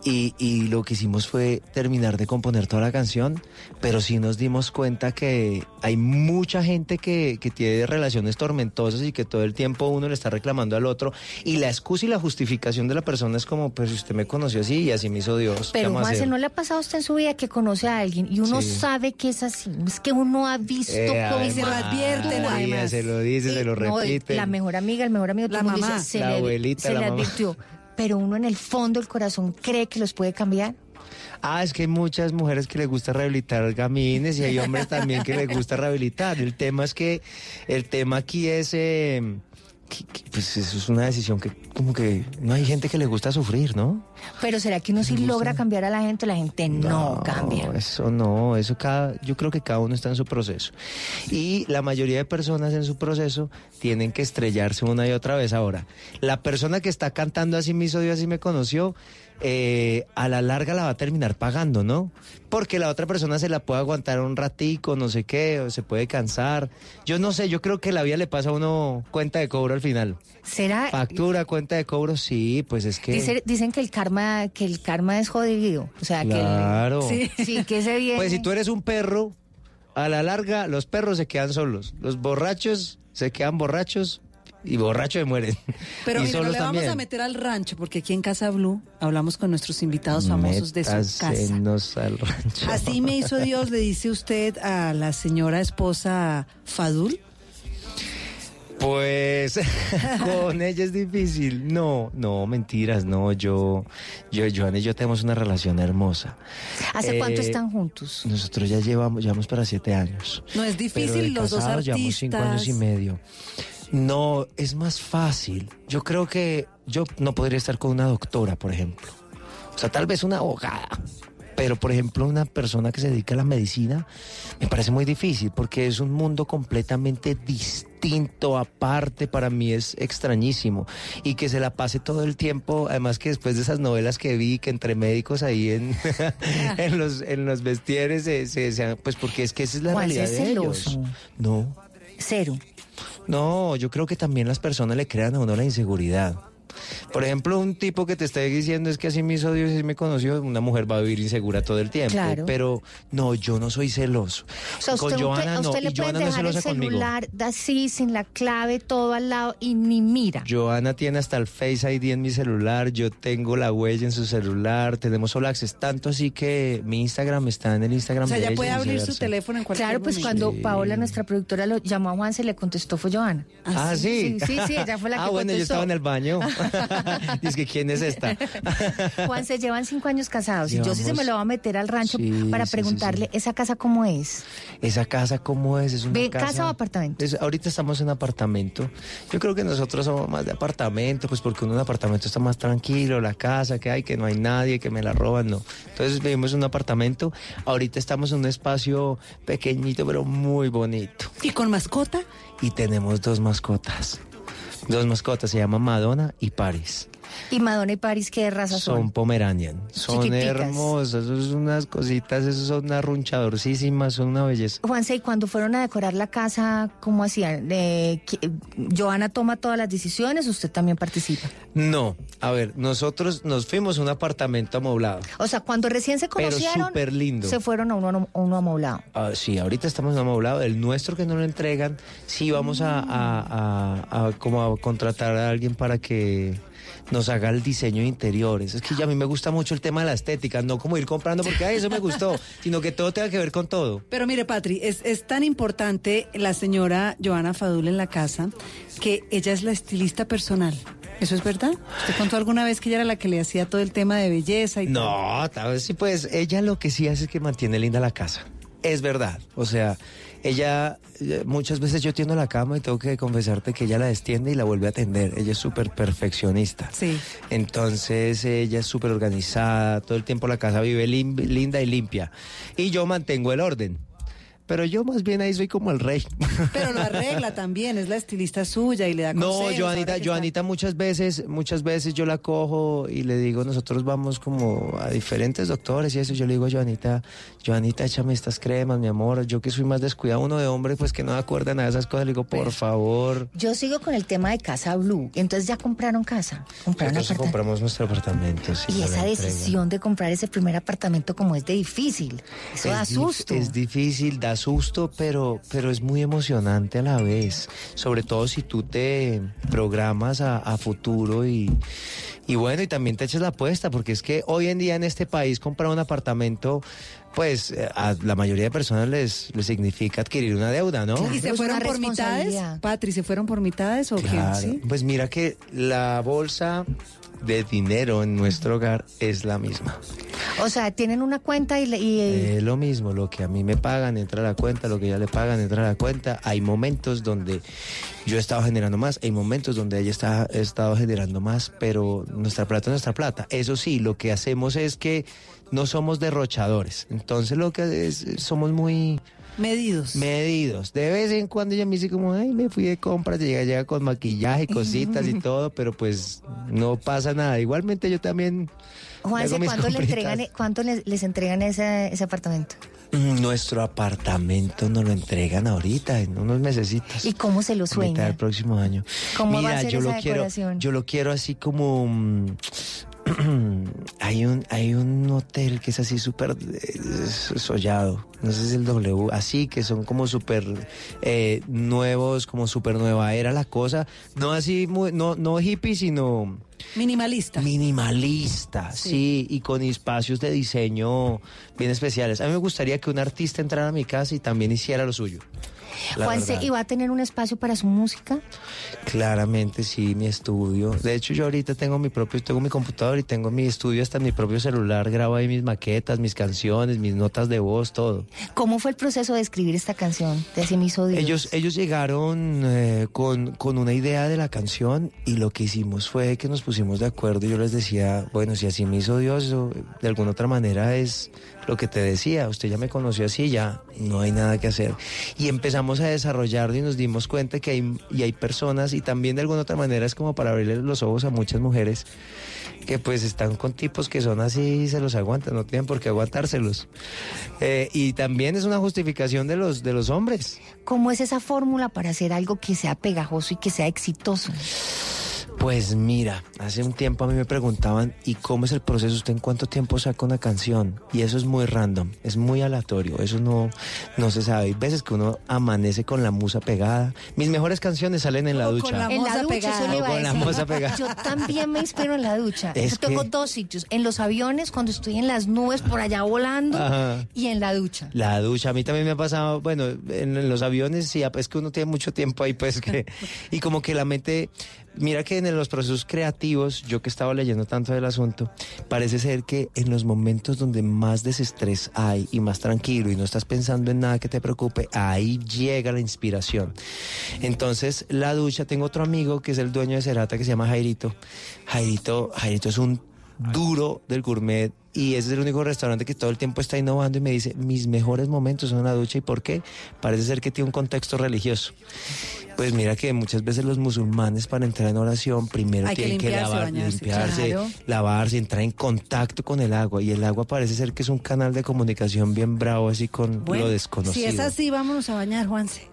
y, y lo que hicimos fue terminar de componer toda la canción, pero sí nos dimos cuenta que hay mucha gente que, que tiene relaciones tormentosas y que todo el tiempo uno le está reclamando al otro y la excusa y la justificación de la persona es como, pues usted me conoció así y así me hizo Dios. ¿qué Pero Juanse? ¿no le ha pasado a usted en su vida que conoce a alguien y uno Sí. sabe que es así? Es que uno ha visto Eh, cómo ay, se lo advierten, María, además. Se lo dice, se lo No, repite. la mejor amiga, el mejor amigo, La mamá. dice, se La le, abuelita, se la le mamá. advirtió. Pero uno en el fondo del corazón cree que los puede cambiar. Ah, es que hay muchas mujeres que les gusta rehabilitar gamines y hay hombres también que les gusta rehabilitar. El tema es que, el tema aquí es, eh, que- que, pues eso es una decisión que como que no hay gente que le gusta sufrir, ¿no? Pero ¿será que uno sí logra cambiar a la gente? La gente no, cambia. Eso no, eso cada, yo creo que cada uno está en su proceso. Y la mayoría de personas en su proceso tienen que estrellarse una y otra vez. Ahora, la persona que está cantando así me hizo Dios, así me conoció, eh, a la larga la va a terminar pagando, ¿no? Porque la otra persona se la puede aguantar un ratico, no sé qué, o se puede cansar. Yo no sé, yo creo que la vida le pasa a uno cuenta de cobro al final. ¿Será? Factura, cuenta de cobro, sí, pues es que... Dice- dicen que el karma, que el karma es jodido. O sea, Claro. que el- sí, que se viene. Pues si tú eres un perro, a la larga los perros se quedan solos. Los borrachos se quedan borrachos y borracho se mueren. Pero mira, no le vamos también. a meter al rancho, porque aquí en Casa Blue hablamos con nuestros invitados famosos de su casa. Métasenos al rancho. Así me hizo Dios, le dice usted a la señora esposa Fadul. Pues <laughs> con ella es difícil. No, no, mentiras, no. Yo, yo, Joana y yo tenemos una relación hermosa. ¿Hace cuánto Eh, están juntos? Nosotros ya llevamos, llevamos para siete años. No es Pero difícil, de los dos casados llevamos cinco años y artistas. medio. No, es más fácil. Yo creo que yo no podría estar con una doctora, por ejemplo. O sea, tal vez una abogada. Pero, por ejemplo, una persona que se dedica a la medicina me parece muy difícil porque es un mundo completamente distinto, aparte, para mí es extrañísimo. Y que se la pase todo el tiempo, además que después de esas novelas que vi, que entre médicos ahí en, <laughs> en, los, en los vestieres, se, se- se- pues porque es que esa es la realidad ¿es de ellos. No. Cero. No, yo creo que también las personas le crean a uno la inseguridad. Por ejemplo, un tipo que te está diciendo es que así me hizo Dios y así me conoció, una mujer va a vivir insegura todo el tiempo. Claro. Pero no, yo no soy celoso. O sea, Con usted, Johanna no, usted le no es dejar el conmigo. celular así, sin la clave, todo al lado y ni mira. Joana tiene hasta el Face ID en mi celular, yo tengo la huella en su celular, tenemos All Access, tanto así que mi Instagram está en el Instagram O sea, de ya ella puede abrir su teléfono en cualquier Claro, pues momento. cuando Paola, nuestra productora, lo llamó a Juan, se le contestó fue Joana. Ah, sí. Sí, sí, sí, ella fue la <laughs> ah, que bueno, yo estaba en el baño. <laughs> <laughs> Dice que quién es esta. <laughs> Juan, se llevan cinco años casados y yo sí se me lo voy a meter al rancho Sí, para sí, sí, preguntarle, ¿esa casa cómo es? Esa casa, ¿cómo es? Es una Ve, casa, ¿casa o apartamento? Es- ahorita estamos en apartamento. Yo creo que nosotros somos más de apartamento, pues porque uno en apartamento está más tranquilo, la casa que hay, que no hay nadie, que me la roban, no. Entonces vivimos en un apartamento. Ahorita estamos en un espacio pequeñito, pero muy bonito. ¿Y con mascota? Y tenemos dos mascotas. Dos mascotas, se llaman Madonna y Paris. ¿Y Madonna y Paris qué raza son? Son Pomeranian. Son hermosas, son unas cositas, esos son unas runchadorcísimas, son una belleza. Juanse, y cuando fueron a decorar la casa, ¿cómo hacían? Eh, qui- ¿Joana toma todas las decisiones? ¿Usted también participa? No, a ver, nosotros nos fuimos a un apartamento amoblado. O sea, cuando recién se Pero conocieron, súper lindo. se fueron a uno, a uno amoblado. Ah, sí, ahorita estamos en amoblado. El nuestro que no lo entregan, sí vamos a, a- a- a como a contratar a alguien para que nos haga el diseño de interiores. Es que ya a mí me gusta mucho el tema de la estética, no como ir comprando porque ay, eso me gustó, <laughs> sino que todo tenga que ver con todo. Pero mire, Patri, es, es tan importante la señora Joana Fadul en la casa que ella es la estilista personal. ¿Eso es verdad? ¿Usted contó alguna vez que ella era la que le hacía todo el tema de belleza y todo? No, tal vez sí, pues ella lo que sí hace es que mantiene linda la casa. Es verdad. O sea, ella, eh, muchas veces yo tiendo la cama y tengo que confesarte que ella la extiende y la vuelve a tender. Ella es súper perfeccionista. Sí. Entonces ella es súper organizada, todo el tiempo la casa vive lim- linda y limpia. Y yo mantengo el orden. Pero yo más bien ahí soy como el rey. <laughs> Pero lo arregla también, es la estilista suya y le da No, consejos. Joanita, ahora que Joanita muchas veces, muchas veces yo la cojo y le digo, nosotros vamos como a diferentes doctores y eso, yo le digo a Joanita, Joanita, échame estas cremas, mi amor, yo que soy más descuidado, uno de hombre, pues que no me acuerda nada de esas cosas, le digo, por favor. Yo sigo con el tema de Casa Blue. Entonces ya compraron casa. Compraron Nosotros compramos nuestro apartamento. sí, Y esa decisión de comprar ese primer apartamento como es de difícil. Eso da Es dif- susto. Es difícil, da susto, pero, pero es muy emocionante a la vez. Sobre todo si tú te programas a, a futuro y, y bueno, y también te echas la apuesta, porque es que hoy en día en este país comprar un apartamento, pues eh, a la mayoría de personas les, les significa adquirir una deuda, ¿no? ¿Y se fueron por mitades? Patri, ¿se fueron por mitades o Claro. qué? ¿Sí? Pues mira que la bolsa de dinero en nuestro hogar es la misma. O sea, tienen una cuenta y... y- Es lo mismo, lo que a mí me pagan entra a la cuenta, lo que ella le pagan entra a la cuenta. Hay momentos donde yo he estado generando más, hay momentos donde ella está, ha estado generando más, pero nuestra plata es nuestra plata. Eso sí, lo que hacemos es que no somos derrochadores. Entonces lo que es, somos muy Medidos. medidos. De vez en cuando ella me dice como, ay, me fui de compras, llega, llega con maquillaje, cositas y todo, pero pues no pasa nada. Igualmente yo también... Mis ¿cuánto, le entregan, ¿cuánto les, les entregan ese, ese apartamento? Mm, Nuestro apartamento nos lo entregan ahorita, en unos mesecitos. ¿Y cómo se lo sueña? del próximo año. ¿Cómo va Mira, a ser yo esa lo quiero, yo lo quiero así como mm, <clears throat> hay un hay un hotel que es así súper eh, sollado, no sé si es el W, así que son como súper eh, nuevos, como súper nueva era la cosa, no así, muy, no, no hippie, sino... Minimalista. Minimalista, sí. y con espacios de diseño bien especiales. A mí me gustaría que un artista entrara a mi casa y también hiciera lo suyo. Juanse, verdad. ¿y va a tener un espacio para su música? Claramente sí, mi estudio. De hecho, yo ahorita tengo mi propio, tengo mi computador y tengo mi estudio hasta mi propio celular. Grabo ahí mis maquetas, mis canciones, mis notas de voz, todo. ¿Cómo fue el proceso de escribir esta canción de Así hizo Dios? Ellos, ellos llegaron eh, con, con una idea de la canción y lo que hicimos fue que nos pusimos de acuerdo y yo les decía, bueno, si así me hizo Dios, de alguna otra manera es lo que te decía, usted ya me conoció así, ya no hay nada que hacer. Y empezamos a desarrollarlo y nos dimos cuenta que hay, y hay personas y también de alguna otra manera es como para abrirle los ojos a muchas mujeres que pues están con tipos que son así y se los aguantan, no tienen por qué aguantárselos. Eh, y también es una justificación de los, de los hombres. ¿Cómo es esa fórmula para hacer algo que sea pegajoso y que sea exitoso? Pues mira, hace un tiempo a mí me preguntaban, ¿y cómo es el proceso? ¿Usted en cuánto tiempo saca una canción? Y eso es muy random, es muy aleatorio, eso no, no se sabe. Hay veces que uno amanece con la musa pegada. Mis mejores canciones salen en la ducha. en la ducha, eso le O iba a con la moza pegada. Yo también me inspiro en la ducha. Es Yo tengo que- dos sitios, en los aviones, cuando estoy en las nubes por allá volando, Ajá. y en la ducha. La ducha, a mí también me ha pasado, bueno, en, en los aviones sí, es que uno tiene mucho tiempo ahí, pues que, y como que la mente, mira que en los procesos creativos, yo que estaba leyendo tanto del asunto, parece ser que en los momentos donde más desestrés hay y más tranquilo y no estás pensando en nada que te preocupe, ahí llega la inspiración. Entonces, la ducha, tengo otro amigo que es el dueño de Cerata que se llama Jairito. Jairito, Jairito es un duro del gourmet y ese es el único restaurante que todo el tiempo está innovando y me dice, mis mejores momentos son en la ducha. ¿Y por qué? Parece ser que tiene un contexto religioso. Pues mira que muchas veces los musulmanes para entrar en oración primero Hay que tienen que, limpiarse, lavar, bañarse, limpiarse, claro. lavarse, entrar en contacto con el agua. Y el agua parece ser que es un canal de comunicación bien bravo así con Bueno, lo desconocido. si es así, vámonos a bañar, Juanse.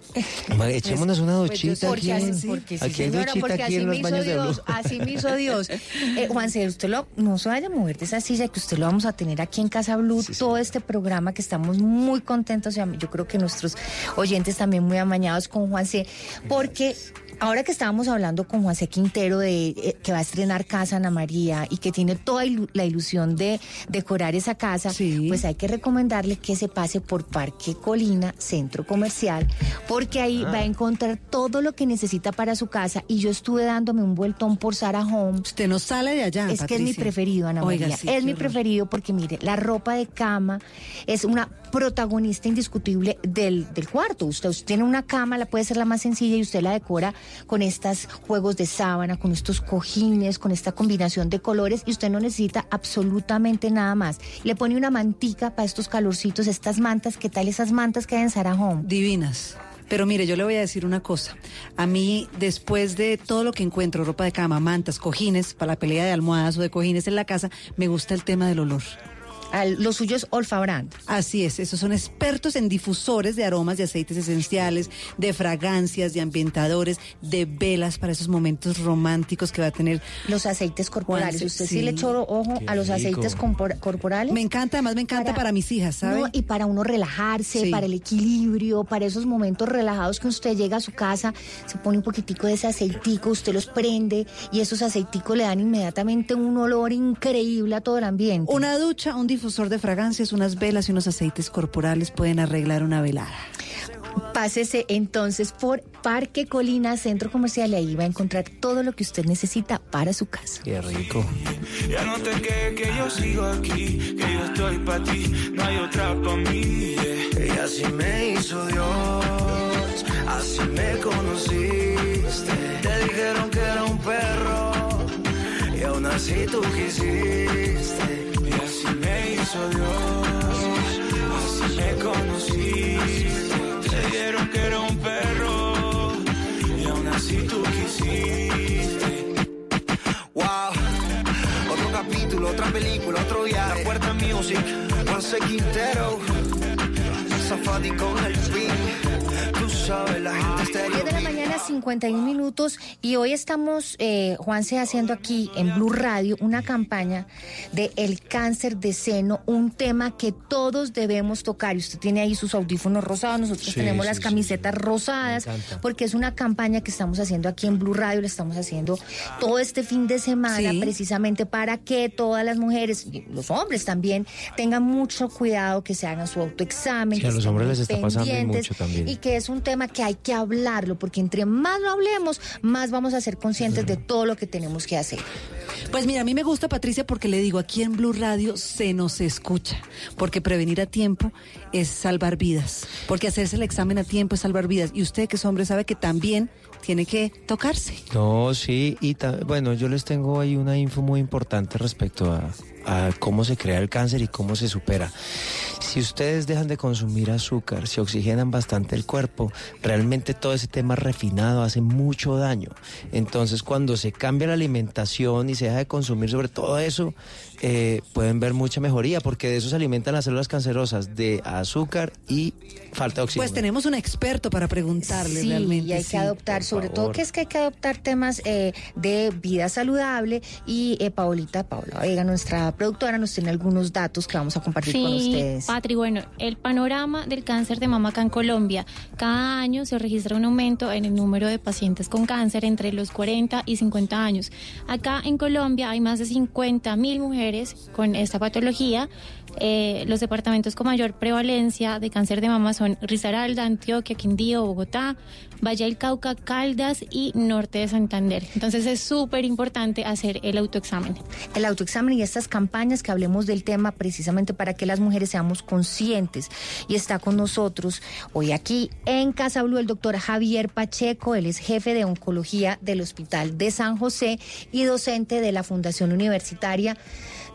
Echémonos una Pues yo- duchita aquí. así, porque sí, aquí hay señora, duchita porque aquí así en los de Dios, Blue. así me hizo Dios. <laughs> Eh, Juanse, usted lo, no se vaya a mover de esa silla, que usted lo vamos a tener aquí en Casa Blue, todo este programa que estamos muy contentos, yo creo que nuestros oyentes también muy amañados con Juanse, porque ahora que estábamos hablando con Juanse Quintero de eh, que va a estrenar Casa Ana María y que tiene toda ilu- la ilusión de decorar esa casa, pues hay que recomendarle que se pase por Parque Colina, centro comercial, porque ahí Ah. va a encontrar todo lo que necesita para su casa y yo estuve dándome un vueltón por Sara Home. Usted no sale de allá. Es que es mi preferido, Ana Oiga, María. sí, es mi horror. preferido porque, mire, la ropa de cama es una protagonista indiscutible del, del cuarto. Usted, usted tiene una cama, la puede ser la más sencilla y usted la decora con estos juegos de sábana, con estos cojines, con esta combinación de colores y usted no necesita absolutamente nada más. Le pone una mantica para estos calorcitos, estas mantas. ¿Qué tal esas mantas que hay en Sarah Home? Divinas. Pero mire, yo le voy a decir una cosa. A mí, después de todo lo que encuentro, ropa de cama, mantas, cojines, para la pelea de almohadas o de cojines en la casa, me gusta el tema del olor. Lo suyo es Olfa Brand. Así es, esos son expertos en difusores de aromas, de aceites esenciales, de fragancias, de ambientadores, de velas para esos momentos románticos que va a tener. Los aceites corporales. Juanse, ¿Usted sí, le echó ojo Qué a los rico. aceites compor- corporales? Me encanta, además me encanta para, mis hijas, ¿sabe? No, y para uno relajarse, Sí. para el equilibrio, para esos momentos relajados que usted llega a su casa, se pone un poquitico de ese aceitico, usted los prende y esos aceiticos le dan inmediatamente un olor increíble a todo el ambiente. Una ducha, un difusor de fragancias, unas velas y unos aceites corporales pueden arreglar una velada. Pásese entonces por Parque Colina, Centro Comercial, y ahí va a encontrar todo lo que usted necesita para su casa. Qué rico. Ya no te quedes que yo sigo aquí, que yo estoy para ti, no hay otra para mí. Y así me hizo Dios, así me conociste. Te dijeron que era un perro, y aún así tú quisiste. Me hizo Dios, así me conociste. Te dijeron que era un perro, y aún así tú quisiste. Wow, otro capítulo, otra película, otro viaje. La puerta music, Juanse Quintero. Safari con el. Tú sabes, la gente 10 de la mañana, 51 minutos. Y hoy estamos, eh, Juanse, haciendo aquí en Blue Radio una campaña de el cáncer de seno, un tema que todos debemos tocar. Y usted tiene ahí sus audífonos rosados, nosotros Sí, tenemos sí, las sí, camisetas rosadas, porque es una campaña que estamos haciendo aquí en Blue Radio, la estamos haciendo todo este fin de semana, Sí. precisamente para que todas las mujeres, y los hombres también, tengan mucho cuidado, que se hagan su autoexamen. Sí, a que los hombres les está pasando mucho también. Y que es un tema que hay que hablarlo, porque entre más lo hablemos, más vamos a ser conscientes de todo lo que tenemos que hacer. Pues mira, a mí me gusta Patricia porque le digo, aquí en Blue Radio se nos escucha, porque prevenir a tiempo es salvar vidas, porque hacerse el examen a tiempo es salvar vidas. Y usted que es hombre sabe que también tiene que tocarse. No, sí, y bueno, yo les tengo ahí una info muy importante respecto a, a cómo se crea el cáncer y cómo se supera. Si ustedes dejan de consumir azúcar, si oxigenan bastante el cuerpo, realmente todo ese tema refinado hace mucho daño. Entonces, cuando se cambia la alimentación y se deja de consumir sobre todo eso, eh, pueden ver mucha mejoría, porque de eso se alimentan las células cancerosas, de azúcar y falta de oxígeno. Pues tenemos un experto para preguntarle Sí, realmente. y hay sí. que adoptar, sobre todo que es que hay que adoptar temas eh, de vida saludable y eh, Paolita, Paola Vega, nuestra productora, nos tiene algunos datos que vamos a compartir con Sí, ustedes. Patri, bueno, el panorama del cáncer de mama acá en Colombia. Cada año se registra un aumento en el número de pacientes con cáncer entre los 40 y 50 años. Acá en Colombia hay más de 50 mil mujeres con esta patología. Eh, los departamentos con mayor prevalencia de cáncer de mama son Risaralda, Antioquia, Quindío, Bogotá, Valle del Cauca, Caldas y Norte de Santander. Entonces es súper importante hacer el autoexamen. El autoexamen y estas campañas que hablemos del tema precisamente para que las mujeres seamos conscientes. Y está con nosotros hoy aquí en Casa Blue el doctor Javier Pacheco, él es jefe de oncología del Hospital de San José y docente de la Fundación Universitaria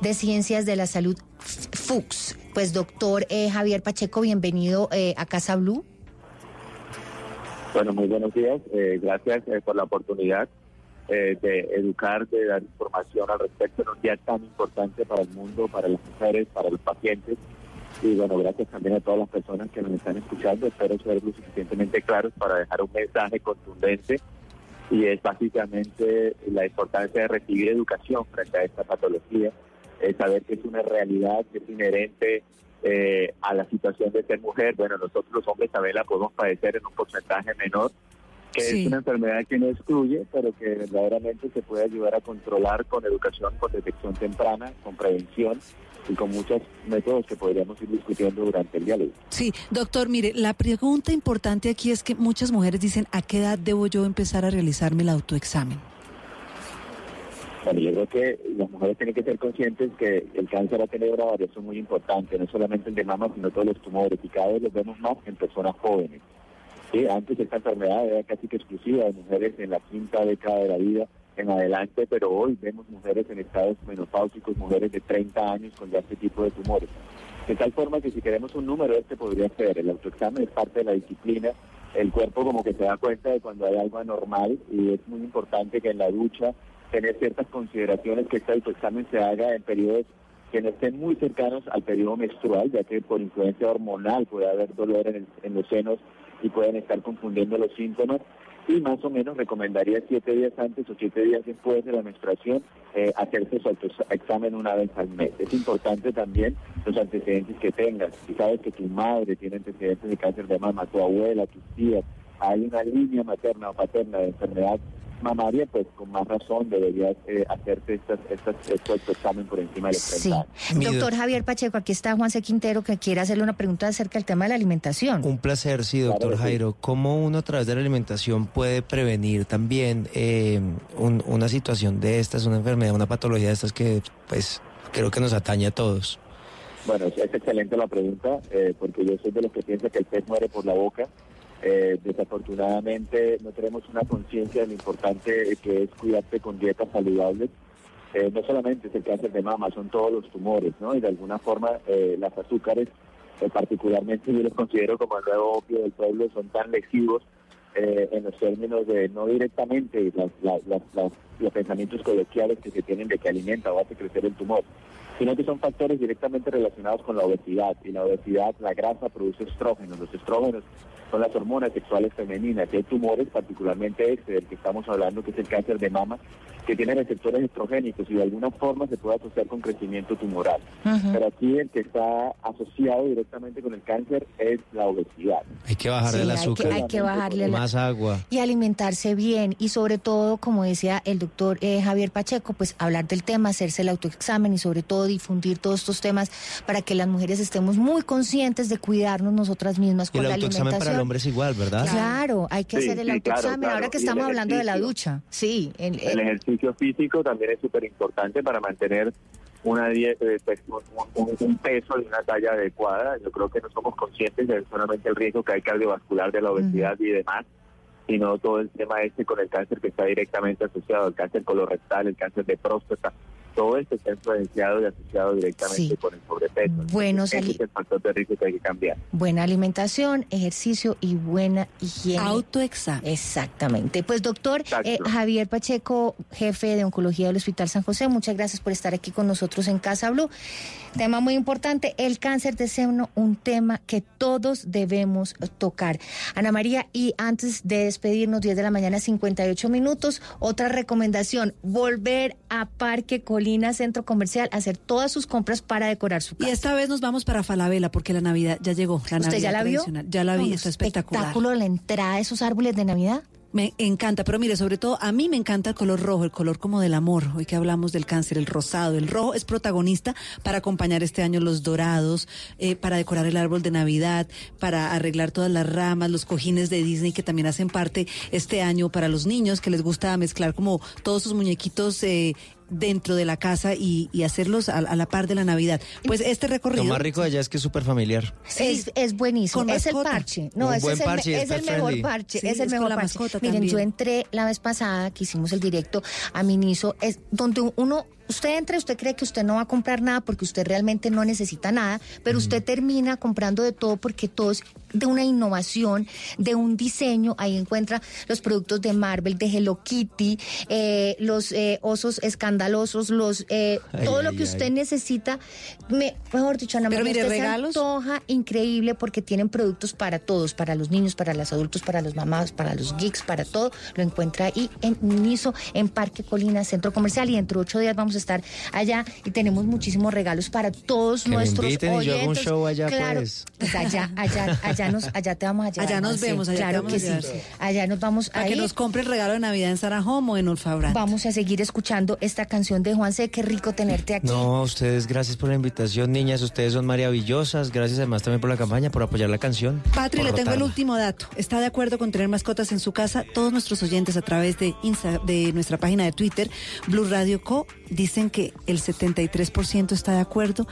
de Ciencias de la Salud FUX. Pues doctor eh, Javier Pacheco, bienvenido eh, a Casa Blue. Bueno, muy buenos días. Eh, gracias eh, por la oportunidad de educar, de dar información al respecto en un día tan importante para el mundo, para las mujeres, para los pacientes. Y bueno, gracias también a todas las personas que nos están escuchando. Espero ser lo suficientemente claros para dejar un mensaje contundente y es básicamente la importancia de recibir educación frente a esta patología, es saber que es una realidad, que es inherente eh, a la situación de ser mujer. Bueno, nosotros los hombres también la podemos padecer en un porcentaje menor, que Sí. es una enfermedad que no excluye, pero que verdaderamente se puede ayudar a controlar con educación, con detección temprana, con prevención y con muchos métodos que podríamos ir discutiendo durante el diálogo. Sí, doctor, mire, la pregunta importante aquí es que muchas mujeres dicen, ¿a qué edad debo yo empezar a realizarme el autoexamen? Bueno, yo creo que las mujeres tienen que ser conscientes que el cáncer ha tenido una variación muy importante, no solamente el de mama, sino todos los tumores, y cada vez los vemos más en personas jóvenes. Sí, antes esta enfermedad era casi que exclusiva de mujeres en la quinta década de la vida en adelante, pero hoy vemos mujeres en estados menopáusicos, mujeres de 30 años con ya este tipo de tumores. De tal forma que si queremos un número, este podría ser. El autoexamen es parte de la disciplina. El cuerpo como que se da cuenta de cuando hay algo anormal y es muy importante que en la ducha tener ciertas consideraciones que este autoexamen se haga en periodos que no estén muy cercanos al periodo menstrual, ya que por influencia hormonal puede haber dolor en, el- en los senos y pueden estar confundiendo los síntomas. Y más o menos recomendaría siete días antes o siete días después de la menstruación eh, hacerse su autoexamen una vez al mes. Es importante también los antecedentes que tengas. Si sabes que tu madre tiene antecedentes de cáncer de mama, tu abuela, tus tías, hay una línea materna o paterna de enfermedad mamaria, pues con más razón deberías eh, hacerte estas, estas, este autoexamen por encima de los 30 Sí. años. Doctor Javier Pacheco, aquí está Juan C. Quintero que quiere hacerle una pregunta acerca del tema de la alimentación. Un placer, sí, doctor Jairo. ¿Cómo uno a través de la alimentación puede prevenir también eh, un- una situación de estas, una enfermedad, una patología de estas que pues creo que nos atañe a todos? Bueno, es es excelente la pregunta, eh, porque yo soy de los que piensa que el pez muere por la boca. Eh, desafortunadamente no tenemos una conciencia de lo importante que es cuidarte con dietas saludables. Eh, no solamente es el cáncer de mama, son todos los tumores, ¿no? Y de alguna forma eh, las azúcares, eh, particularmente yo los considero como el nuevo opio del pueblo, son tan lesivos en los términos de no directamente las- los pensamientos coloquiales que se tienen de que alimenta o hace crecer el tumor, sino que son factores directamente relacionados con la obesidad. Y la obesidad, la grasa produce estrógenos. Los estrógenos son las hormonas sexuales femeninas. Y hay tumores, particularmente este del que estamos hablando, que es el cáncer de mama, que tiene receptores estrogénicos y de alguna forma se puede asociar con crecimiento tumoral. Pero aquí el que está asociado directamente con el cáncer es la obesidad. Hay que bajarle Sí, el hay que- azúcar. hay que bajarle la- Más agua. y alimentarse bien y sobre todo, como decía el doctor eh, Javier Pacheco, pues hablar del tema, hacerse el autoexamen y sobre todo difundir todos estos temas para que las mujeres estemos muy conscientes de cuidarnos nosotras mismas Y con el la autoexamen para el alimentación. hombre es igual, ¿verdad? Claro, hay que Sí, hacer el sí, autoexamen. claro. Ahora que Y el estamos hablando de la ducha, sí. el- El el- ejercicio físico también es súper importante para mantener una dieta, eh, pues, un, peso y una talla adecuada. Yo creo que no somos conscientes de solamente el riesgo que hay cardiovascular de la obesidad y demás, sino todo el tema este con el cáncer que está directamente asociado, el cáncer colorectal, el cáncer de próstata. Todo esto está influenciado y asociado directamente Sí. con el sobrepeso. Bueno, Ese Sali- es el factor de riesgo que hay que cambiar. Buena alimentación, ejercicio y buena higiene. Autoexamen. Exactamente. Pues doctor eh, Javier Pacheco, jefe de oncología del Hospital San José, muchas gracias por estar aquí con nosotros en Casa Blue. Tema muy importante, el cáncer de seno, un tema que todos debemos tocar. Ana María, y antes de despedirnos, 10 de la mañana, 58 minutos, otra recomendación, volver a Parque Colina Centro Comercial, a hacer todas sus compras para decorar su Y casa. esta vez nos vamos para Falabella porque la Navidad ya llegó. La ¿Usted Navidad ya la vio? Ya la vi, No, está espectacular. Espectáculo la entrada de esos árboles de Navidad. Me encanta, pero mire, sobre todo a mí me encanta el color rojo, el color como del amor. Hoy que hablamos del cáncer, el rosado, el rojo es protagonista para acompañar este año los dorados, eh, para decorar el árbol de Navidad, para arreglar todas las ramas, los cojines de Disney que también hacen parte este año para los niños que les gusta mezclar como todos sus muñequitos. eh, dentro de la casa y, y hacerlos a, a la par de la Navidad. Pues este recorrido... Lo más rico de allá es que es súper familiar. Es, es buenísimo, Con es el mascota. parche. No, Un ese buen es el, parche, es el mejor parche, Sí, es el es mejor con la parche. mascota Miren, también. yo entré la vez pasada que hicimos el directo a Miniso, es donde uno, usted entra, y usted cree que usted no va a comprar nada porque usted realmente no necesita nada, pero usted termina comprando de todo porque todo es de una innovación, de un diseño. Ahí encuentra los productos de Marvel, de Hello Kitty, eh, los eh, osos escandalosos, los eh, Ay, todo lo ay, que usted ay. necesita. Me, mejor dicho, Ana Pero María, mire, usted se regalos. antoja increíble porque tienen productos para todos, para los niños, para los adultos, para los mamás, para los geeks, para todo. Lo encuentra ahí en Niso, en Parque Colina, Centro Comercial. Y dentro de ocho días vamos a estar allá y tenemos muchísimos regalos para todos Que me nuestros inviten y yo hago un oyentes. show allá, claro, pues. allá, allá, allá, nos, allá te vamos a llevar. Allá nos vemos, allá te claro vamos que a sí. sí. Allá nos vamos Para a que ir. nos compre el regalo de Navidad en Sarah Home o en Ulfabra. Vamos a seguir escuchando esta canción de Juan C. Qué rico tenerte aquí. No, ustedes gracias por la invitación, niñas. Ustedes son maravillosas. Gracias además también por la campaña, por apoyar la canción. Patri, le tengo el último dato. ¿Está de acuerdo con tener mascotas en su casa? Todos nuestros oyentes a través de, Insta- de nuestra página de Twitter, Blue Radio Co, dicen que el 73% está de acuerdo